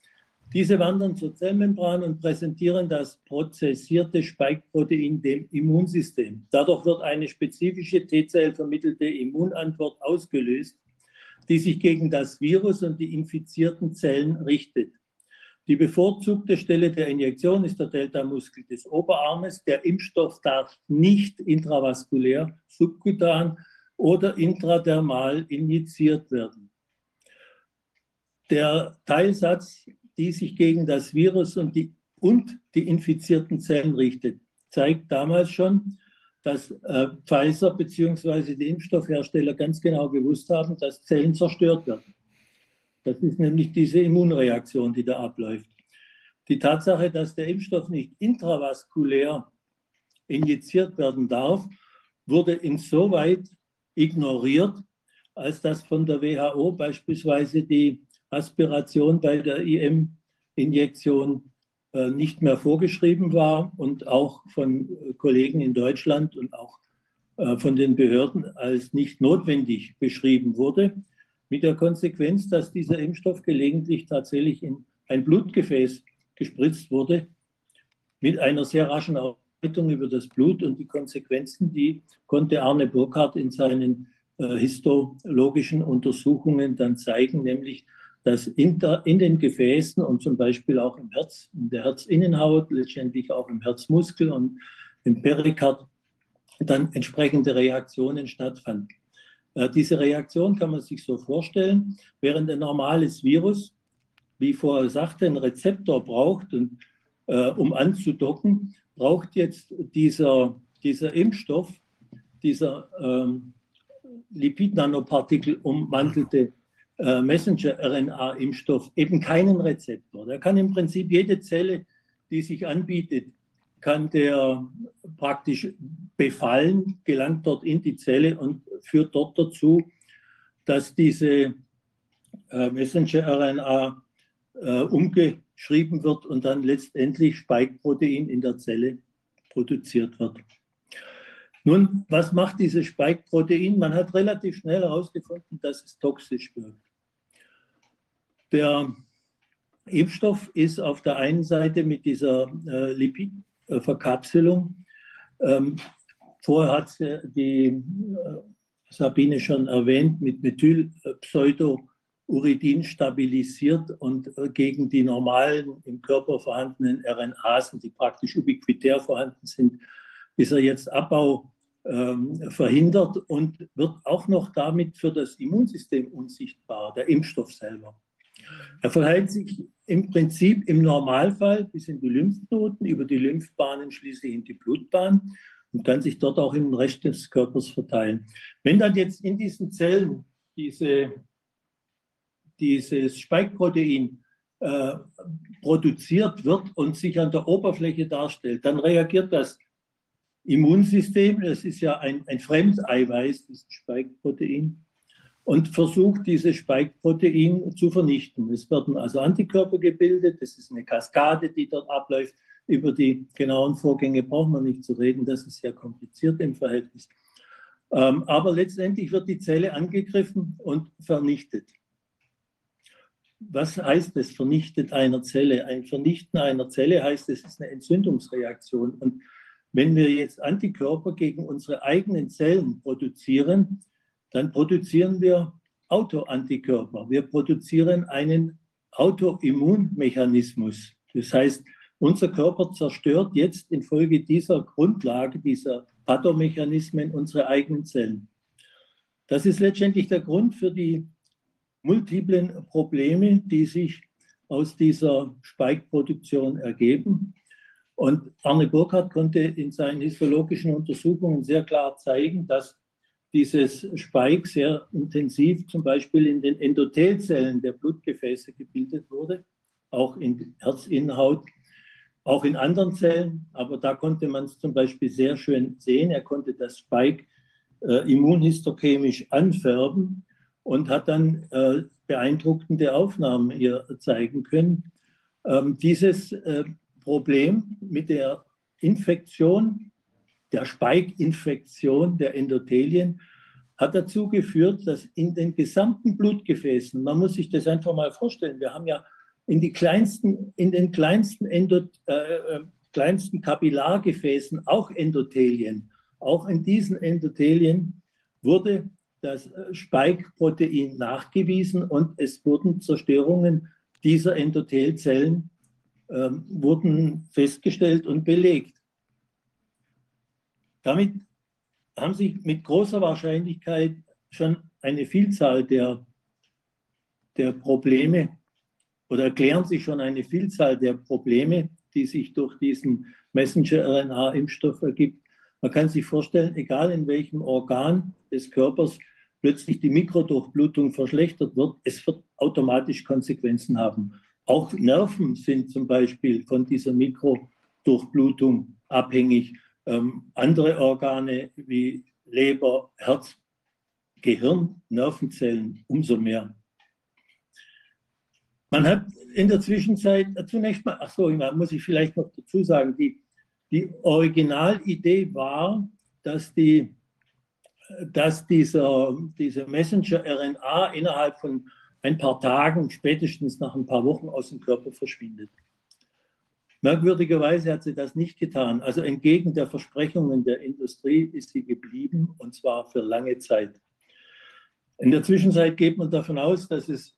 Diese wandern zur Zellmembran und präsentieren das prozessierte Spike-Protein dem Immunsystem. Dadurch wird eine spezifische T-Zell vermittelte Immunantwort ausgelöst, die sich gegen das Virus und die infizierten Zellen richtet. Die bevorzugte Stelle der Injektion ist der Delta-Muskel des Oberarmes. Der Impfstoff darf nicht intravaskulär, subkutan oder intradermal injiziert werden. Der Teilsatz, die sich gegen das Virus und die, und die infizierten Zellen richtet, zeigt damals schon, dass äh, Pfizer bzw. die Impfstoffhersteller ganz genau gewusst haben, dass Zellen zerstört werden. Das ist nämlich diese Immunreaktion, die da abläuft. Die Tatsache, dass der Impfstoff nicht intravaskulär injiziert werden darf, wurde insoweit ignoriert, als dass von der WHO beispielsweise die Aspiration bei der IM-Injektion nicht mehr vorgeschrieben war und auch von Kollegen in Deutschland und auch äh, von den Behörden als nicht notwendig beschrieben wurde mit der Konsequenz, dass dieser Impfstoff gelegentlich tatsächlich in ein Blutgefäß gespritzt wurde, mit einer sehr raschen Ausleitung über das Blut und die Konsequenzen, die konnte Arne Burkhardt in seinen äh, histologischen Untersuchungen dann zeigen, nämlich dass in, der, in, den Gefäßen und zum Beispiel auch im Herz, in der Herzinnenhaut, letztendlich auch im Herzmuskel und im Perikard dann entsprechende Reaktionen stattfanden. Äh, diese Reaktion kann man sich so vorstellen, während ein normales Virus, wie vorher sagte, einen Rezeptor braucht, und, äh, um anzudocken, braucht jetzt dieser, dieser Impfstoff, dieser ähm, Lipid-Nanopartikel ummantelte äh, Messenger-RNA-Impfstoff eben keinen Rezeptor. Der kann im Prinzip jede Zelle, die sich anbietet, kann der praktisch befallen, gelangt dort in die Zelle und führt dort dazu, dass diese äh, Messenger-RNA äh, umgeschrieben wird und dann letztendlich Spike-Protein in der Zelle produziert wird. Nun, was macht dieses Spike-Protein? Man hat relativ schnell herausgefunden, dass es toxisch wirkt. Der Impfstoff ist auf der einen Seite mit dieser äh, Lipidverkapselung. Ähm, vorher hat die äh, Sabine schon erwähnt, mit Methylpseudouridin stabilisiert und äh, gegen die normalen im Körper vorhandenen RNAsen, die praktisch ubiquitär vorhanden sind, ist er jetzt Abbau ähm, verhindert und wird auch noch damit für das Immunsystem unsichtbar, der Impfstoff selber. Er verhält sich im Prinzip im Normalfall bis in die Lymphknoten, über die Lymphbahnen schließlich in die Blutbahn und kann sich dort auch im Rest des Körpers verteilen. Wenn dann jetzt in diesen Zellen diese, dieses Spike-Protein äh, produziert wird und sich an der Oberfläche darstellt, dann reagiert das Immunsystem, das ist ja ein, ein Fremdeiweiß, dieses Spike-Protein, und versucht, dieses Spike-Protein zu vernichten. Es werden also Antikörper gebildet, das ist eine Kaskade, die dort abläuft. Über die genauen Vorgänge braucht man nicht zu reden, das ist sehr kompliziert im Verhältnis. Ähm, aber letztendlich wird die Zelle angegriffen und vernichtet. Was heißt das, vernichtet einer Zelle? Ein Vernichten einer Zelle heißt, es ist eine Entzündungsreaktion. Und wenn wir jetzt Antikörper gegen unsere eigenen Zellen produzieren, dann produzieren wir Autoantikörper. Wir produzieren einen Autoimmunmechanismus. Das heißt, unser Körper zerstört jetzt infolge dieser Grundlage, dieser Pathomechanismen unsere eigenen Zellen. Das ist letztendlich der Grund für die multiplen Probleme, die sich aus dieser Speikproduktion ergeben. Und Arne Burkhardt konnte in seinen histologischen Untersuchungen sehr klar zeigen, dass dieses Spike sehr intensiv zum Beispiel in den Endothelzellen der Blutgefäße gebildet wurde, auch in Herzinnenhaut, auch in anderen Zellen. Aber da konnte man es zum Beispiel sehr schön sehen. Er konnte das Spike äh, immunhistochemisch anfärben und hat dann äh, beeindruckende Aufnahmen hier zeigen können. Ähm, dieses äh, Problem mit der Infektion der Speikinfektion der Endothelien hat dazu geführt, dass in den gesamten Blutgefäßen, man muss sich das einfach mal vorstellen, wir haben ja in, die kleinsten, in den kleinsten, Endot, äh, äh, kleinsten Kapillargefäßen auch Endothelien. Auch in diesen Endothelien wurde das äh, Spike-Protein nachgewiesen und es wurden Zerstörungen dieser Endothelzellen äh, wurden festgestellt und belegt. Damit haben sich mit großer Wahrscheinlichkeit schon eine Vielzahl der, der Probleme oder erklären sich schon eine Vielzahl der Probleme, die sich durch diesen Messenger-RNA-Impfstoff ergibt. Man kann sich vorstellen, egal in welchem Organ des Körpers plötzlich die Mikrodurchblutung verschlechtert wird, es wird automatisch Konsequenzen haben. Auch Nerven sind zum Beispiel von dieser Mikrodurchblutung abhängig ähm, andere Organe wie Leber, Herz, Gehirn, Nervenzellen umso mehr. Man hat in der Zwischenzeit zunächst mal, ach so, muss ich vielleicht noch dazu sagen, die, die Originalidee war, dass, die, dass dieser, diese Messenger-RNA innerhalb von ein paar Tagen, spätestens nach ein paar Wochen aus dem Körper verschwindet. Merkwürdigerweise hat sie das nicht getan. Also entgegen der Versprechungen der Industrie ist sie geblieben und zwar für lange Zeit. In der Zwischenzeit geht man davon aus, dass es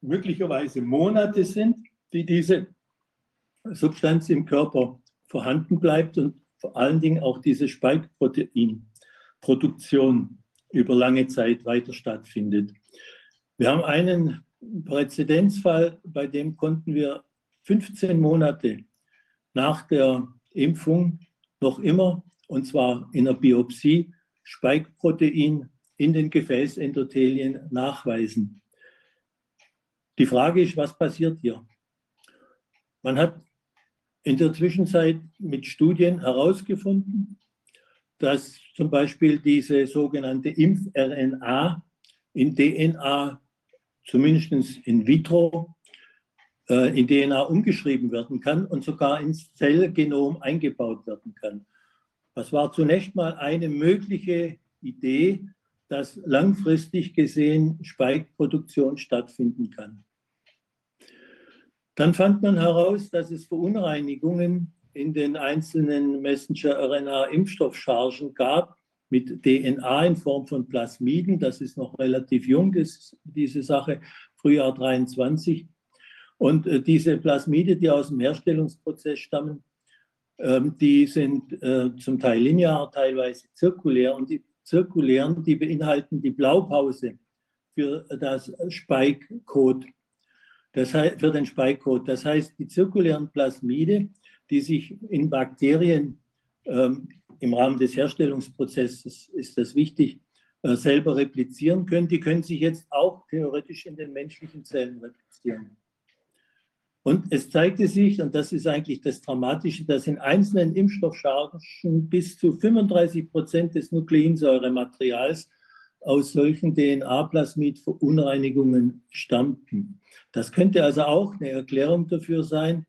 möglicherweise Monate sind, die diese Substanz im Körper vorhanden bleibt und vor allen Dingen auch diese Spikeproteinproduktion über lange Zeit weiter stattfindet. Wir haben einen Präzedenzfall, bei dem konnten wir 15 Monate nach der Impfung noch immer, und zwar in der Biopsie, Spike-Protein in den Gefäßendothelien nachweisen. Die Frage ist, was passiert hier? Man hat in der Zwischenzeit mit Studien herausgefunden, dass zum Beispiel diese sogenannte Impf-RNA in DNA, zumindest in vitro, in DNA umgeschrieben werden kann und sogar ins Zellgenom eingebaut werden kann. Das war zunächst mal eine mögliche Idee, dass langfristig gesehen Spike-Produktion stattfinden kann. Dann fand man heraus, dass es Verunreinigungen in den einzelnen Messenger-RNA-Impfstoffchargen gab mit DNA in Form von Plasmiden. Das ist noch relativ jung, diese Sache, Frühjahr 23. Und äh, diese Plasmide, die aus dem Herstellungsprozess stammen, ähm, die sind äh, zum Teil linear, teilweise zirkulär. Und die zirkulären, die beinhalten die Blaupause für das Spike-Code. Das heißt, für den Spike-Code. Das heißt, die zirkulären Plasmide, die sich in Bakterien ähm, im Rahmen des Herstellungsprozesses ist das wichtig, äh, selber replizieren können, die können sich jetzt auch theoretisch in den menschlichen Zellen replizieren. Und es zeigte sich, und das ist eigentlich das Dramatische, dass in einzelnen Impfstoffchargen bis zu 35 Prozent des Nukleinsäurematerials aus solchen DNA-Plasmid-Verunreinigungen stammten. Das könnte also auch eine Erklärung dafür sein,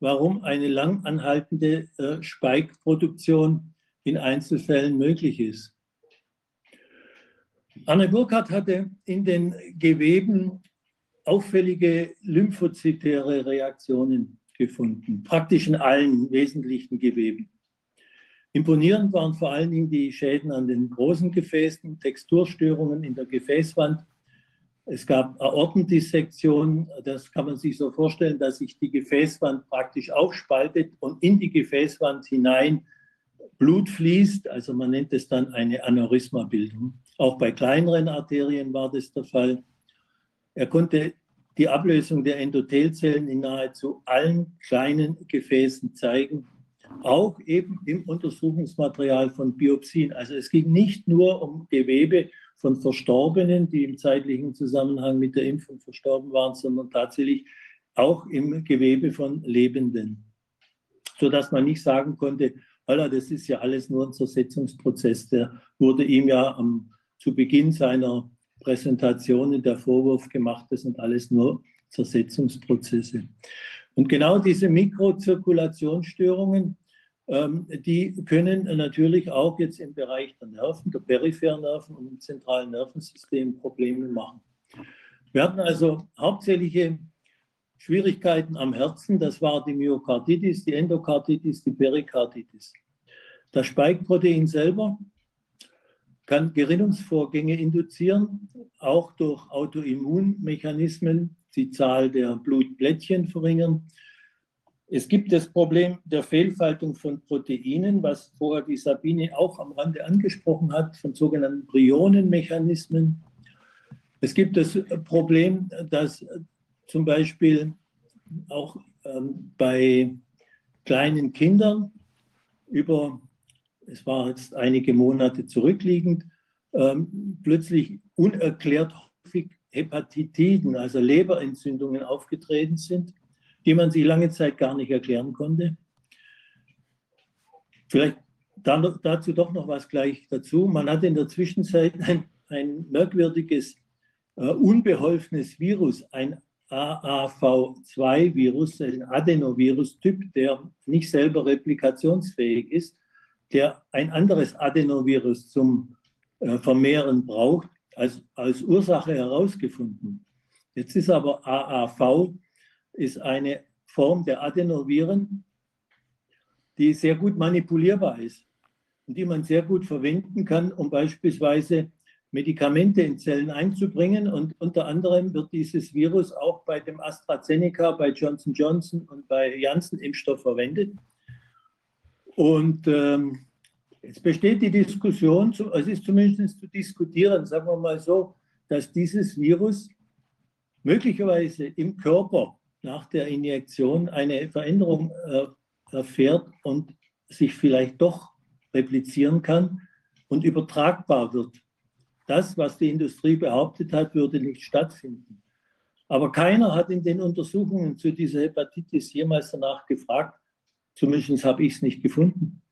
warum eine lang anhaltende äh, Spike-Produktion in Einzelfällen möglich ist. Anne Burkhardt hatte in den Geweben auffällige lymphozytäre Reaktionen gefunden, praktisch in allen wesentlichen Geweben. Imponierend waren vor allen Dingen die Schäden an den großen Gefäßen, Texturstörungen in der Gefäßwand. Es gab Aortendissektionen, das kann man sich so vorstellen, dass sich die Gefäßwand praktisch aufspaltet und in die Gefäßwand hinein Blut fließt. Also man nennt es dann eine Aneurysmabildung. Auch bei kleineren Arterien war das der Fall. Er konnte die Ablösung der Endothelzellen in nahezu allen kleinen Gefäßen zeigen, auch eben im Untersuchungsmaterial von Biopsien. Also es ging nicht nur um Gewebe von Verstorbenen, die im zeitlichen Zusammenhang mit der Impfung verstorben waren, sondern tatsächlich auch im Gewebe von Lebenden, sodass man nicht sagen konnte, Alter, das ist ja alles nur ein Zersetzungsprozess. Der wurde ihm ja am, zu Beginn seiner Präsentationen der Vorwurf gemacht, das sind alles nur Zersetzungsprozesse. Und genau diese Mikrozirkulationsstörungen, ähm, die können natürlich auch jetzt im Bereich der Nerven, der peripheren Nerven und im zentralen Nervensystem Probleme machen. Wir hatten also hauptsächliche Schwierigkeiten am Herzen. Das war die Myokarditis, die Endokarditis, die Perikarditis. Das Spike-Protein selber kann Gerinnungsvorgänge induzieren, auch durch Autoimmunmechanismen, die Zahl der Blutplättchen verringern. Es gibt das Problem der Fehlfaltung von Proteinen, was vorher die Sabine auch am Rande angesprochen hat, von sogenannten Prionenmechanismen. Es gibt das Problem, dass zum Beispiel auch ähm, bei kleinen Kindern über es war jetzt einige Monate zurückliegend, ähm, plötzlich unerklärt häufig Hepatitiden, also Leberentzündungen aufgetreten sind, die man sich lange Zeit gar nicht erklären konnte. Vielleicht dann, dazu doch noch was gleich dazu. Man hat in der Zwischenzeit ein, ein merkwürdiges, äh, unbeholfenes Virus, ein AAV2-Virus, ein Adenovirus-Typ, der nicht selber replikationsfähig ist, der ein anderes Adenovirus zum äh, Vermehren braucht, als, als Ursache herausgefunden. Jetzt ist aber AAV ist eine Form der Adenoviren, die sehr gut manipulierbar ist und die man sehr gut verwenden kann, um beispielsweise Medikamente in Zellen einzubringen. Und unter anderem wird dieses Virus auch bei dem AstraZeneca, bei Johnson Johnson und bei Janssen-Impfstoff verwendet. Und ähm, jetzt besteht die Diskussion, es ist zumindest zu diskutieren, sagen wir mal so, dass dieses Virus möglicherweise im Körper nach der Injektion eine Veränderung äh, erfährt und sich vielleicht doch replizieren kann und übertragbar wird. Das, was die Industrie behauptet hat, würde nicht stattfinden. Aber keiner hat in den Untersuchungen zu dieser Hepatitis jemals danach gefragt, zumindest habe ich es nicht gefunden,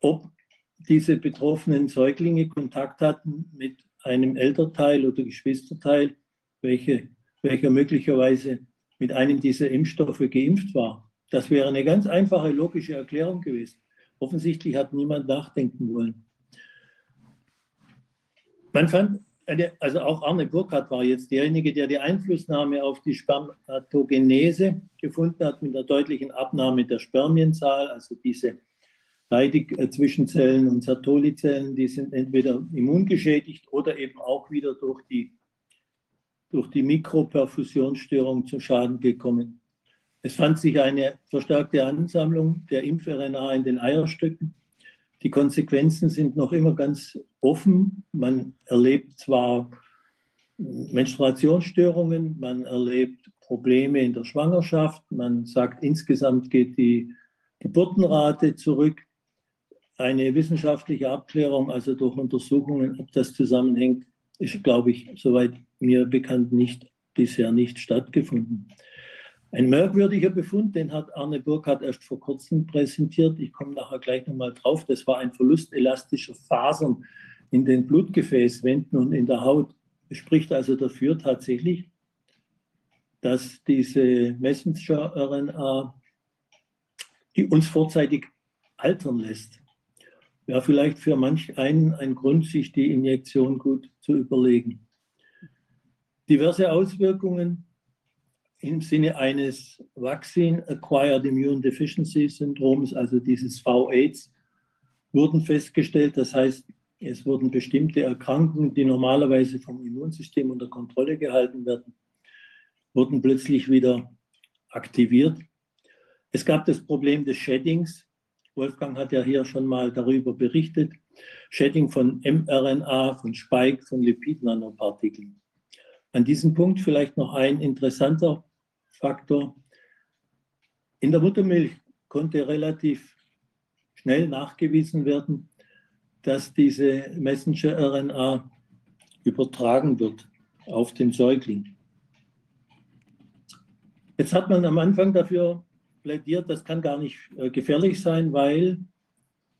ob diese betroffenen Säuglinge Kontakt hatten mit einem Elternteil oder Geschwisterteil, welche, welcher möglicherweise mit einem dieser Impfstoffe geimpft war. Das wäre eine ganz einfache logische Erklärung gewesen. Offensichtlich hat niemand nachdenken wollen. Man fand, also auch Arne Burkhardt war jetzt derjenige, der die Einflussnahme auf die Spermatogenese gefunden hat mit einer deutlichen Abnahme der Spermienzahl, also diese Leidig-Zwischenzellen und Sertoli-Zellen, die sind entweder immungeschädigt oder eben auch wieder durch die, durch die Mikroperfusionsstörung zum Schaden gekommen. Es fand sich eine verstärkte Ansammlung der Impf-RNA in den Eierstöcken. Die Konsequenzen sind noch immer ganz offen. Man erlebt zwar Menstruationsstörungen, man erlebt Probleme in der Schwangerschaft, man sagt, insgesamt geht die Geburtenrate zurück. Eine wissenschaftliche Abklärung, also durch Untersuchungen, ob das zusammenhängt, ist, glaube ich, soweit mir bekannt, nicht, bisher nicht stattgefunden. Ein merkwürdiger Befund, den hat Arne Burkhardt erst vor kurzem präsentiert. Ich komme nachher gleich nochmal drauf. Das war ein Verlust elastischer Fasern in den Blutgefäßwänden und in der Haut. Das spricht also dafür tatsächlich, dass diese Messenger-RNA uns vorzeitig altern lässt. Ja, vielleicht für manch einen ein Grund, sich die Injektion gut zu überlegen. Diverse Auswirkungen im Sinne eines Vaccine Acquired Immune Deficiency Syndroms, also dieses V-AIDS, wurden festgestellt. Das heißt, es wurden bestimmte Erkrankungen, die normalerweise vom Immunsystem unter Kontrolle gehalten werden, wurden plötzlich wieder aktiviert. Es gab das Problem des Sheddings. Wolfgang hat ja hier schon mal darüber berichtet. Shedding von mRNA, von Spike, von Lipidnanopartikeln. An diesem Punkt vielleicht noch ein interessanter Faktor. In der Muttermilch konnte relativ schnell nachgewiesen werden, dass diese Messenger-RNA übertragen wird auf den Säugling. Jetzt hat man am Anfang dafür plädiert, das kann gar nicht äh, gefährlich sein, weil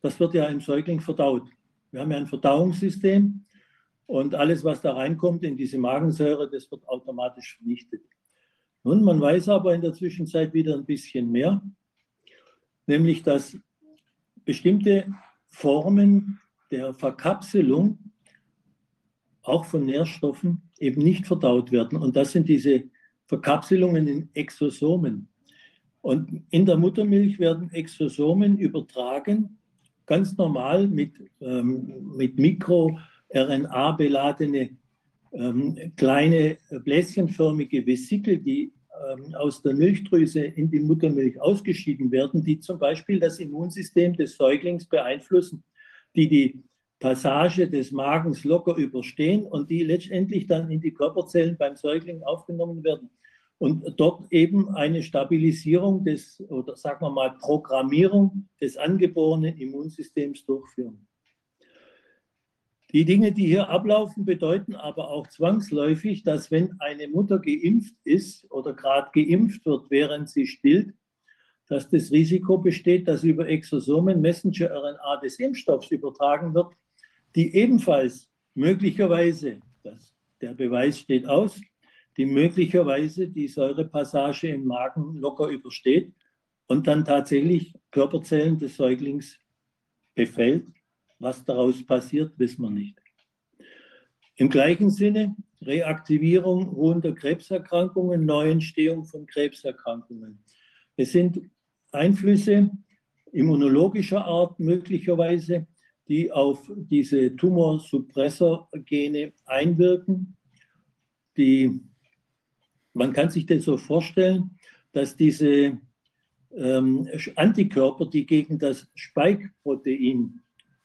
das wird ja im Säugling verdaut. Wir haben ja ein Verdauungssystem und alles, was da reinkommt in diese Magensäure, das wird automatisch vernichtet. Nun, man weiß aber in der Zwischenzeit wieder ein bisschen mehr, nämlich dass bestimmte Formen der Verkapselung auch von Nährstoffen eben nicht verdaut werden. Und das sind diese Verkapselungen in Exosomen. Und in der Muttermilch werden Exosomen übertragen, ganz normal mit, ähm, mit Mikro-RNA beladene ähm, kleine bläschenförmige Vesikel, die ähm, aus der Milchdrüse in die Muttermilch ausgeschieden werden, die zum Beispiel das Immunsystem des Säuglings beeinflussen, die die Passage des Magens locker überstehen und die letztendlich dann in die Körperzellen beim Säugling aufgenommen werden und dort eben eine Stabilisierung des oder sagen wir mal Programmierung des angeborenen Immunsystems durchführen. Die Dinge, die hier ablaufen, bedeuten aber auch zwangsläufig, dass wenn eine Mutter geimpft ist oder gerade geimpft wird, während sie stillt, dass das Risiko besteht, dass über Exosomen Messenger-RNA des Impfstoffs übertragen wird, die ebenfalls möglicherweise, das, der Beweis steht aus, die möglicherweise die Säurepassage im Magen locker übersteht und dann tatsächlich Körperzellen des Säuglings befällt was daraus passiert, wissen wir nicht. Im gleichen Sinne Reaktivierung ruhender Krebserkrankungen, Neuentstehung von Krebserkrankungen. Es sind Einflüsse immunologischer Art möglicherweise, die auf diese Tumorsuppressorgene einwirken. Die, man kann sich das so vorstellen, dass diese ähm, Antikörper, die gegen das Spike-Protein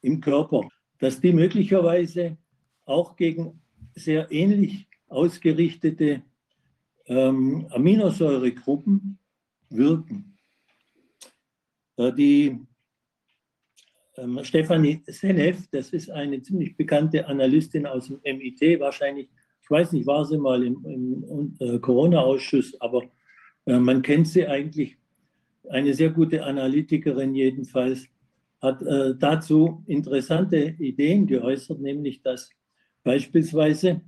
im Körper, dass die möglicherweise auch gegen sehr ähnlich ausgerichtete ähm, Aminosäuregruppen wirken. Äh, die ähm, Stefanie Senev, das ist eine ziemlich bekannte Analystin aus dem MIT, wahrscheinlich, ich weiß nicht, war sie mal im, im äh, Corona-Ausschuss, aber äh, man kennt sie eigentlich, eine sehr gute Analytikerin jedenfalls hat äh, dazu interessante Ideen geäußert, nämlich dass beispielsweise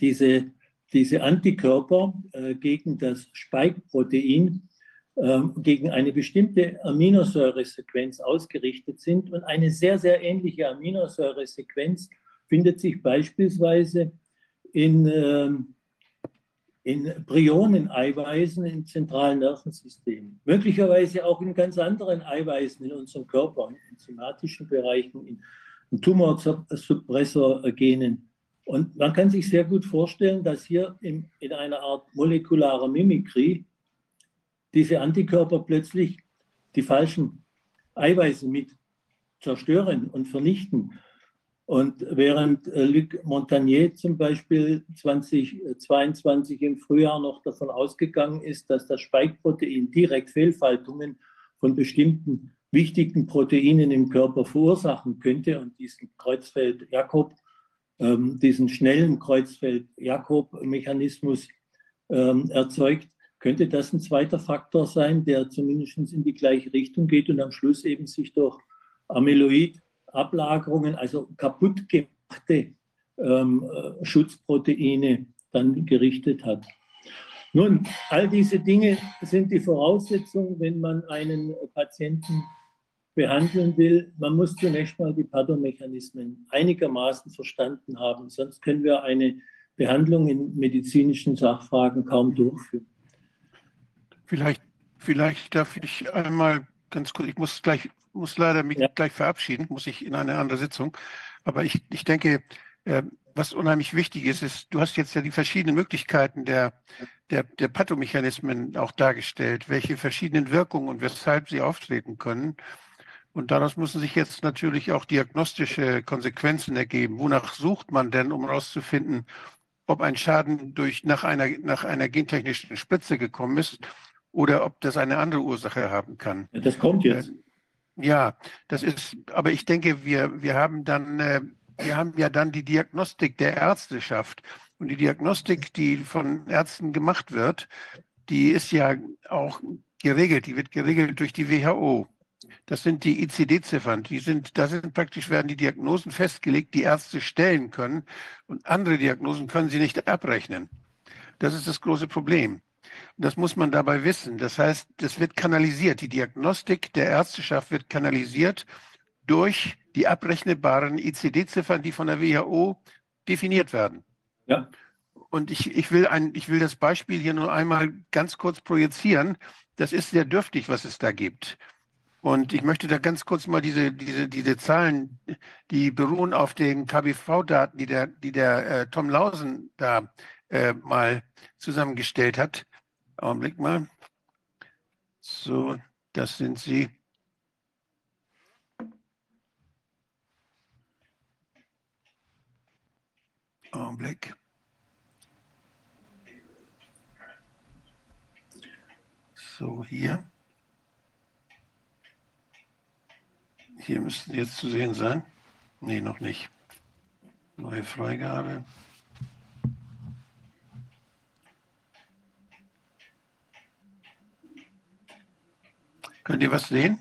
diese diese Antikörper äh, gegen das Spike-Protein äh, gegen eine bestimmte Aminosäuresequenz ausgerichtet sind. Und eine sehr, sehr ähnliche Aminosäuresequenz findet sich beispielsweise in, äh, in Prionen-Eiweißen im zentralen Nervensystem. Möglicherweise auch in ganz anderen Eiweißen in unserem Körper, in enzymatischen Bereichen, in, in Tumorsuppressorgenen. Und man kann sich sehr gut vorstellen, dass hier in, in einer Art molekularer Mimikrie diese Antikörper plötzlich die falschen Eiweiße mit zerstören und vernichten. Und während äh, Luc Montagnier zum Beispiel 2022 im Frühjahr noch davon ausgegangen ist, dass das Spike-Protein direkt Fehlfaltungen von bestimmten wichtigen Proteinen im Körper verursachen könnte und diesen Kreuzfeld-Jakob ähm, diesen schnellen Kreuzfeld-Jakob-Mechanismus ähm, erzeugt, könnte das ein zweiter Faktor sein, der zumindest in die gleiche Richtung geht und am Schluss eben sich durch Amyloid-Ablagerungen, also kaputt gemachte ähm, äh, Schutzproteine dann gerichtet hat. Nun, all diese Dinge sind die Voraussetzung, wenn man einen Patienten behandeln will, man muss zunächst mal die Pathomechanismen einigermaßen verstanden haben, sonst können wir eine Behandlung in medizinischen Sachfragen kaum durchführen. Vielleicht, vielleicht darf ich einmal ganz kurz, ich muss gleich, muss leider mich ja. gleich verabschieden, muss ich in eine andere Sitzung. Aber ich, ich denke, äh, was unheimlich wichtig ist, ist, du hast jetzt ja die verschiedenen Möglichkeiten der, der, der Pathomechanismen auch dargestellt, welche verschiedenen Wirkungen und weshalb sie auftreten können. Und daraus müssen sich jetzt natürlich auch diagnostische Konsequenzen ergeben. Wonach sucht man denn, um herauszufinden, ob ein Schaden durch, nach, einer, nach einer gentechnischen Spritze gekommen ist oder ob das eine andere Ursache haben kann? Das kommt jetzt. Ja, das ist, aber ich denke, wir, wir haben dann, äh, wir haben ja dann die Diagnostik der Ärzteschaft. Und die Diagnostik, die von Ärzten gemacht wird, die ist ja auch geregelt. Die wird geregelt durch die WHO. Das sind die ICD-Ziffern. Die sind, da sind praktisch werden die Diagnosen festgelegt, die Ärzte stellen können und andere Diagnosen können sie nicht abrechnen. Das ist das große Problem. Das muss man dabei wissen. Das heißt, das wird kanalisiert. Die Diagnostik der Ärzteschaft wird kanalisiert durch die abrechnebaren ICD-Ziffern, die von der WHO definiert werden. Ja. Und ich, ich, will ein, ich will das Beispiel hier nur einmal ganz kurz projizieren. Das ist sehr dürftig, was es da gibt. Und ich möchte da ganz kurz mal diese, diese, diese Zahlen, die beruhen auf den KBV-Daten, die der, die der äh, Tom Lausen da äh, mal zusammengestellt hat. Augenblick mal. So, das sind sie. Augenblick. So, hier. Hier müssten jetzt zu sehen sein. Nee, noch nicht. Neue Freigabe. Könnt ihr was sehen?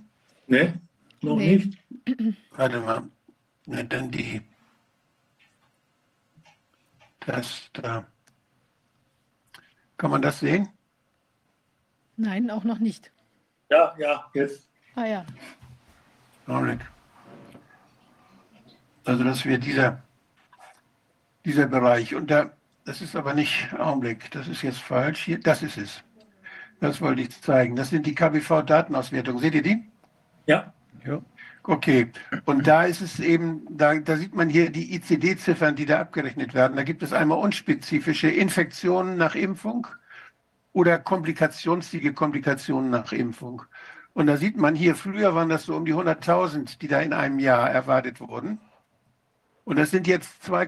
Nee, noch nee. nicht. <clears throat> Warte mal. Na, dann die. Das da. Kann man das sehen? Nein, auch noch nicht. Ja, ja, jetzt. Ah ja. Augenblick. Also das wäre dieser, dieser Bereich. Und da, das ist aber nicht, Augenblick, das ist jetzt falsch. Hier, das ist es. Das wollte ich zeigen. Das sind die KBV-Datenauswertungen. Seht ihr die? Ja. ja. Okay. Und da ist es eben, da, da sieht man hier die ICD-Ziffern, die da abgerechnet werden. Da gibt es einmal unspezifische Infektionen nach Impfung oder komplikationsige Komplikationen nach Impfung. Und da sieht man hier, früher waren das so um die 100.000, die da in einem Jahr erwartet wurden. Und das sind jetzt 2,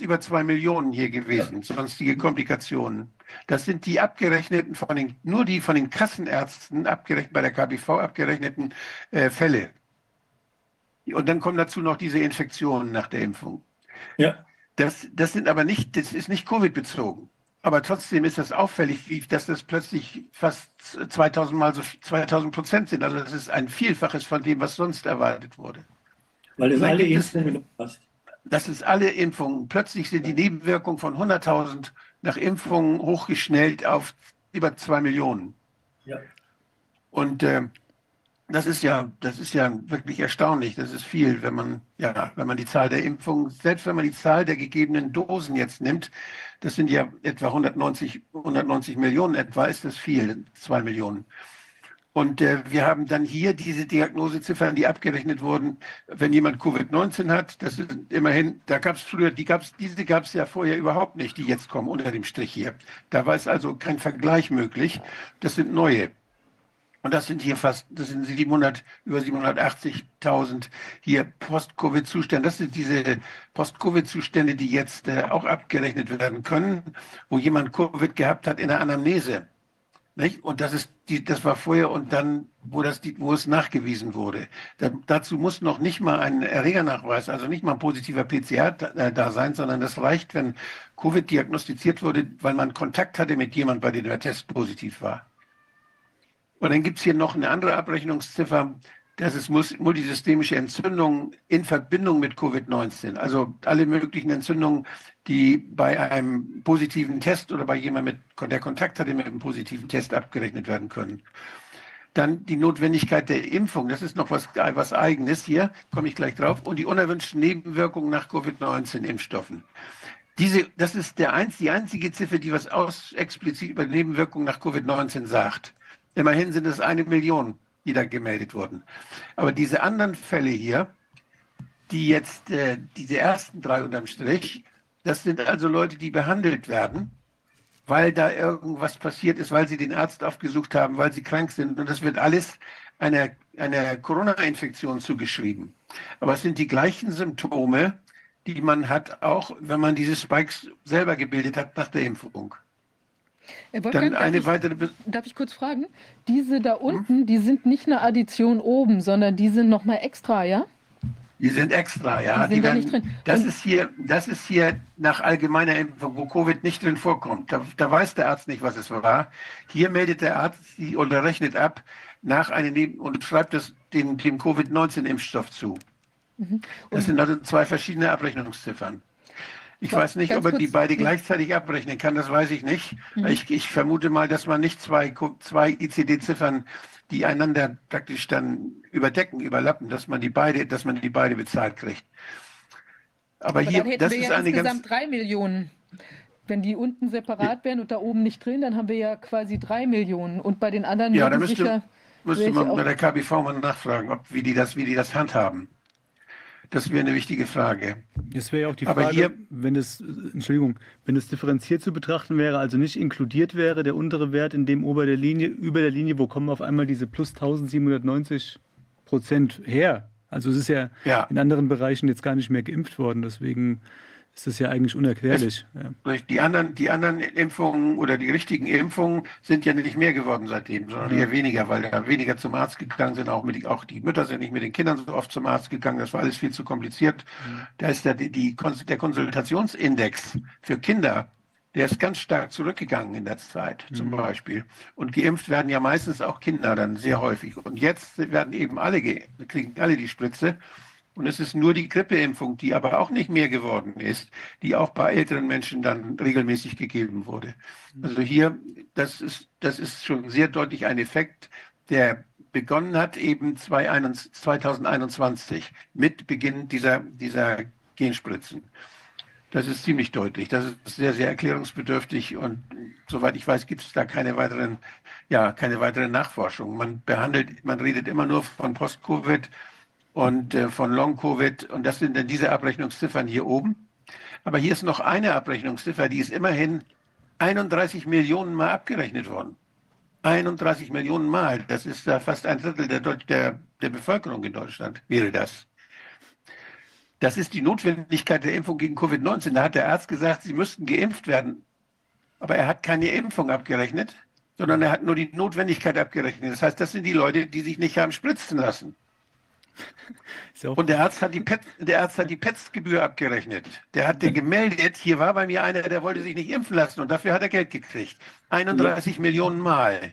über 2 Millionen hier gewesen, sonstige Komplikationen. Das sind die abgerechneten von den, nur die von den Kassenärzten abgerechnet, bei der KBV abgerechneten äh, Fälle. Und dann kommen dazu noch diese Infektionen nach der Impfung. Ja. Das, das sind aber nicht, das ist nicht Covid-bezogen. Aber trotzdem ist das auffällig, dass das plötzlich fast 2000 mal so 2000 Prozent sind. Also das ist ein Vielfaches von dem, was sonst erwartet wurde. Weil es alle Impfungen passt. das ist alle Impfungen. Plötzlich sind die Nebenwirkungen von 100.000 nach Impfungen hochgeschnellt auf über zwei Millionen. Ja. Und äh, das ist ja, das ist ja wirklich erstaunlich. Das ist viel, wenn man, ja, wenn man die Zahl der Impfungen, selbst wenn man die Zahl der gegebenen Dosen jetzt nimmt, das sind ja etwa 190, 190 Millionen etwa, ist das viel, zwei Millionen. Und äh, wir haben dann hier diese Diagnoseziffern, die abgerechnet wurden, wenn jemand Covid-19 hat. Das ist immerhin, da gab es früher, die gab's, diese gab es ja vorher überhaupt nicht, die jetzt kommen unter dem Strich hier. Da war es also kein Vergleich möglich. Das sind neue. Und das sind hier fast, das sind 700, über 780.000 hier Post-Covid-Zustände. Das sind diese Post-Covid-Zustände, die jetzt äh, auch abgerechnet werden können, wo jemand Covid gehabt hat in der Anamnese. Nicht? Und das ist die, das war vorher und dann, wo das, wo es nachgewiesen wurde. Da, dazu muss noch nicht mal ein Erregernachweis, also nicht mal ein positiver PCR da, äh, da sein, sondern das reicht, wenn Covid diagnostiziert wurde, weil man Kontakt hatte mit jemandem, bei dem der Test positiv war. Und dann gibt es hier noch eine andere Abrechnungsziffer, das ist multisystemische Entzündung in Verbindung mit Covid-19. Also alle möglichen Entzündungen, die bei einem positiven Test oder bei jemandem, der Kontakt hatte mit einem positiven Test abgerechnet werden können. Dann die Notwendigkeit der Impfung, das ist noch was, was Eigenes hier, komme ich gleich drauf. Und die unerwünschten Nebenwirkungen nach Covid-19-Impfstoffen. Diese, das ist der einz, die einzige Ziffer, die was aus explizit über Nebenwirkungen nach Covid-19 sagt. Immerhin sind es eine Million, die da gemeldet wurden. Aber diese anderen Fälle hier, die jetzt, äh, diese ersten drei unterm Strich, das sind also Leute, die behandelt werden, weil da irgendwas passiert ist, weil sie den Arzt aufgesucht haben, weil sie krank sind. Und das wird alles einer, einer Corona-Infektion zugeschrieben. Aber es sind die gleichen Symptome, die man hat, auch wenn man diese Spikes selber gebildet hat nach der Impfung. Herr Wolfgang, Dann eine darf, weitere. ich, darf ich kurz fragen? Diese da unten, die sind nicht eine Addition oben, sondern die sind nochmal extra, ja? Die sind extra, ja. Die sind da werden, nicht drin. Das Und- ist hier, das ist hier nach allgemeiner Impfung, wo Covid nicht drin vorkommt. Da, da weiß der Arzt nicht, was es war. Hier meldet der Arzt die oder rechnet ab nach einem Neben und schreibt das dem, dem Covid-19-Impfstoff zu. Mhm. Das sind also zwei verschiedene Abrechnungsziffern. Ich Ganz weiß nicht, ob er die beide gleichzeitig abrechnen kann, das weiß ich nicht. Mhm. Ich, ich vermute mal, dass man nicht zwei, zwei ICD-Ziffern, die einander praktisch dann überdecken, überlappen, dass man die beide, dass man die beide bezahlt kriegt. Aber, Aber hier, das wir ist ja eine ganz, insgesamt drei Millionen. Wenn die unten separat wären und da oben nicht drin, dann haben wir ja quasi drei Millionen. Und bei den anderen Ja, da müsste- sicher müsste man bei der KBV mal nachfragen, ob, wie die das, wie die das handhaben. Das wäre eine wichtige Frage. Das wäre ja auch die Aber Frage, hier- wenn es, Entschuldigung, wenn es differenziert zu betrachten wäre, also nicht inkludiert wäre, der untere Wert in dem ober der Linie, über der Linie, wo kommen auf einmal diese plus 1790 Prozent her? Also es ist ja Ja. in anderen Bereichen jetzt gar nicht mehr geimpft worden, deswegen ist das ja eigentlich unerklärlich. Durch Die anderen, die anderen Impfungen oder die richtigen Impfungen sind ja nicht mehr geworden seitdem, sondern eher weniger, weil da weniger zum Arzt gegangen sind. Auch, mit, auch die Mütter sind nicht mit den Kindern so oft zum Arzt gegangen. Das war alles viel zu kompliziert. Da ist der, die, der Konsultationsindex für Kinder, der ist ganz stark zurückgegangen in der Zeit zum Beispiel. Und geimpft werden ja meistens auch Kinder dann sehr häufig. Und jetzt werden eben alle, ge- kriegen alle die Spritze. Und es ist nur die Grippeimpfung, die aber auch nicht mehr geworden ist, die auch bei älteren Menschen dann regelmäßig gegeben wurde. Also hier, das ist, das ist schon sehr deutlich ein Effekt, der begonnen hat eben 2021 mit Beginn dieser, dieser Genspritzen. Das ist ziemlich deutlich. Das ist sehr, sehr erklärungsbedürftig und soweit ich weiß, gibt es da keine weiteren, ja, keine weitere Nachforschung. Man behandelt, man redet immer nur von Post-Covid und äh, von Long-Covid und das sind dann diese Abrechnungsziffern hier oben. Aber hier ist noch eine Abrechnungsziffer, die ist immerhin 31 Millionen Mal abgerechnet worden. 31 Millionen Mal, das ist da fast ein Drittel der, Deut- der, der Bevölkerung in Deutschland, wäre das. Das ist die Notwendigkeit der Impfung gegen Covid-19. Da hat der Arzt gesagt, sie müssten geimpft werden. Aber er hat keine Impfung abgerechnet, sondern er hat nur die Notwendigkeit abgerechnet. Das heißt, das sind die Leute, die sich nicht haben spritzen lassen. <laughs> Ja auch, Und der Arzt hat die PET, der Arzt hat die PETS-Gebühr abgerechnet. Der hat dir gemeldet, hier war bei mir einer, der wollte sich nicht impfen lassen und dafür hat er Geld gekriegt. 31 Millionen Mal.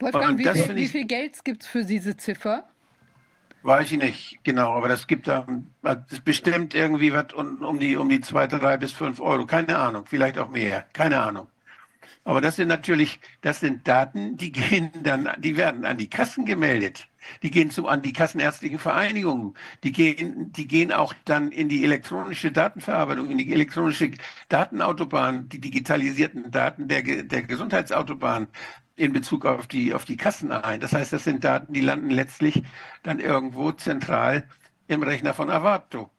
Wolfgang, Und wie das viel, wie ich- viel Geld gibt es für diese Ziffer? Weiß ich nicht, genau, aber das gibt da das bestimmt irgendwie was um, um die um die zwei, drei bis fünf Euro. Keine Ahnung, vielleicht auch mehr, keine Ahnung. Aber das sind natürlich, das sind Daten, die gehen dann, die werden an die Kassen gemeldet. Die gehen zu, an die kassenärztlichen Vereinigungen. Die gehen, die gehen auch dann in die elektronische Datenverarbeitung, in die elektronische Datenautobahn, die digitalisierten Daten der, der Gesundheitsautobahn in Bezug auf die, auf die Kassen ein. Das heißt, das sind Daten, die landen letztlich dann irgendwo zentral im Rechner von Avato.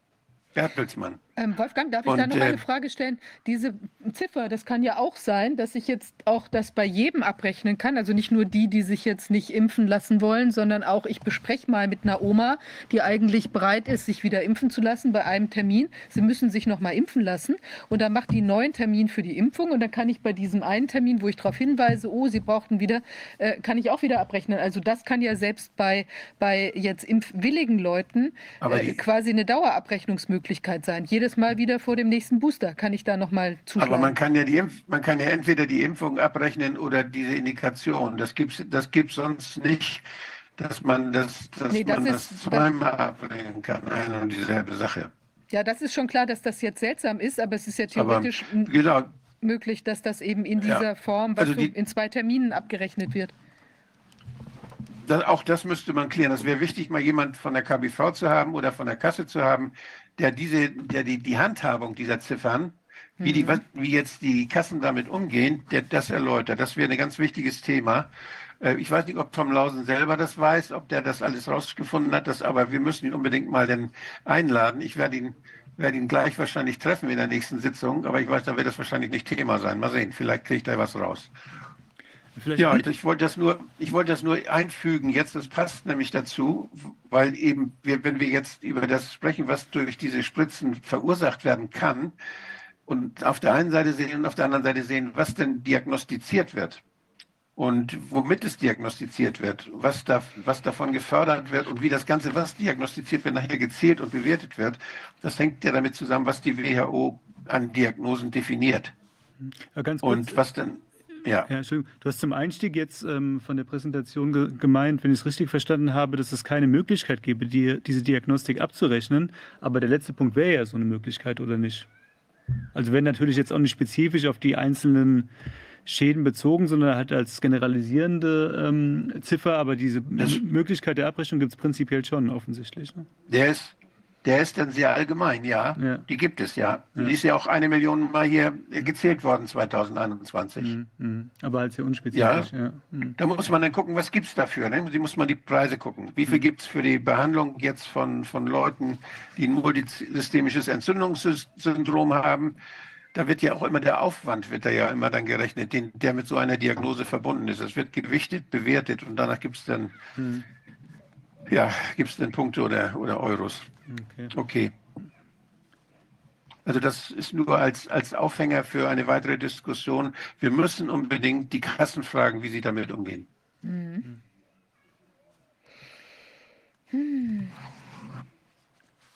Bertelsmann. Ähm, Wolfgang, darf ich da Und, noch äh, eine Frage stellen? Diese Ziffer, das kann ja auch sein, dass ich jetzt auch das bei jedem abrechnen kann. Also nicht nur die, die sich jetzt nicht impfen lassen wollen, sondern auch ich bespreche mal mit einer Oma, die eigentlich bereit ist, sich wieder impfen zu lassen bei einem Termin. Sie müssen sich noch mal impfen lassen und dann macht die einen neuen Termin für die Impfung und dann kann ich bei diesem einen Termin, wo ich darauf hinweise, oh, Sie brauchten wieder, äh, kann ich auch wieder abrechnen. Also das kann ja selbst bei, bei jetzt impfwilligen Leuten äh, quasi eine Dauerabrechnungsmöglichkeit sein. Jedes Mal wieder vor dem nächsten Booster kann ich da nochmal zuschlagen. Aber man kann ja die Impf man kann ja entweder die Impfung abrechnen oder diese Indikation. Das gibt's, das gibt's sonst nicht, dass man das, dass Nee, das man ist- das zweimal abrechnen kann, eine und dieselbe Sache. ja, das ist schon klar, dass das jetzt seltsam ist, aber es ist ja Aber theoretisch m- genau, möglich, dass das eben in Ja. dieser Form, was Also die- in zwei Terminen abgerechnet wird. das, auch das müsste man klären. Das wäre wichtig, mal jemand von der KBV zu haben oder von der Kasse zu haben, der diese, der die, die Handhabung dieser Ziffern, wie, Mhm. die, was- wie jetzt die Kassen damit umgehen, der das erläutert. Das wäre ein ganz wichtiges Thema. Äh, Ich weiß nicht, ob Tom Lausen selber das weiß, ob der das alles rausgefunden hat, das, aber wir müssen ihn unbedingt mal denn einladen. Ich werde ihn, werde ihn gleich wahrscheinlich treffen in der nächsten Sitzung, aber ich weiß, da wird das wahrscheinlich nicht Thema sein. Mal sehen, vielleicht kriegt er was raus. Vielleicht Ja, ich wollte das nur, ich wollte das nur einfügen. Jetzt, das passt nämlich dazu, weil eben wir, wenn wir jetzt über das sprechen, was durch diese Spritzen verursacht werden kann, und auf der einen Seite sehen und auf der anderen Seite sehen, was denn diagnostiziert wird und womit es diagnostiziert wird, was, da, was davon gefördert wird und wie das Ganze, was diagnostiziert wird, nachher gezählt und bewertet wird, das hängt ja damit zusammen, was die WHO an Diagnosen definiert. Ja. Und was denn, ja. Ja, Entschuldigung. Du hast zum Einstieg jetzt ähm, von der Präsentation ge gemeint, wenn ich es richtig verstanden habe, dass es keine Möglichkeit gäbe, die, diese Diagnostik abzurechnen. Aber der letzte Punkt wäre ja so eine Möglichkeit, oder nicht? Also wenn natürlich jetzt auch nicht spezifisch auf die einzelnen Schäden bezogen, sondern halt als generalisierende ähm, Ziffer, aber diese Das- Möglichkeit der Abrechnung gibt es prinzipiell schon offensichtlich. Ne? Ist, der ist dann sehr allgemein, ja. Ja. Die gibt es, ja. Ja. Die ist ja auch eine Million Mal hier gezählt worden 2021. Mhm, mhm. Aber halt sehr unspezifisch. Ja. Mhm. Da muss man dann gucken, was gibt es dafür. Ne? Sie muss man die Preise gucken. Wie viel gibt es für die Behandlung jetzt von, von Leuten, die ein multisystemisches Entzündungssyndrom haben? Da wird ja auch immer der Aufwand, wird da ja immer dann gerechnet, den, der mit so einer Diagnose verbunden ist. Das wird gewichtet, bewertet und danach gibt es dann, Mhm. ja, dann Punkte oder, oder Euros. Okay. Okay. Also das ist nur als, als Aufhänger für eine weitere Diskussion. Wir müssen unbedingt die Kassen fragen, wie sie damit umgehen. Mhm.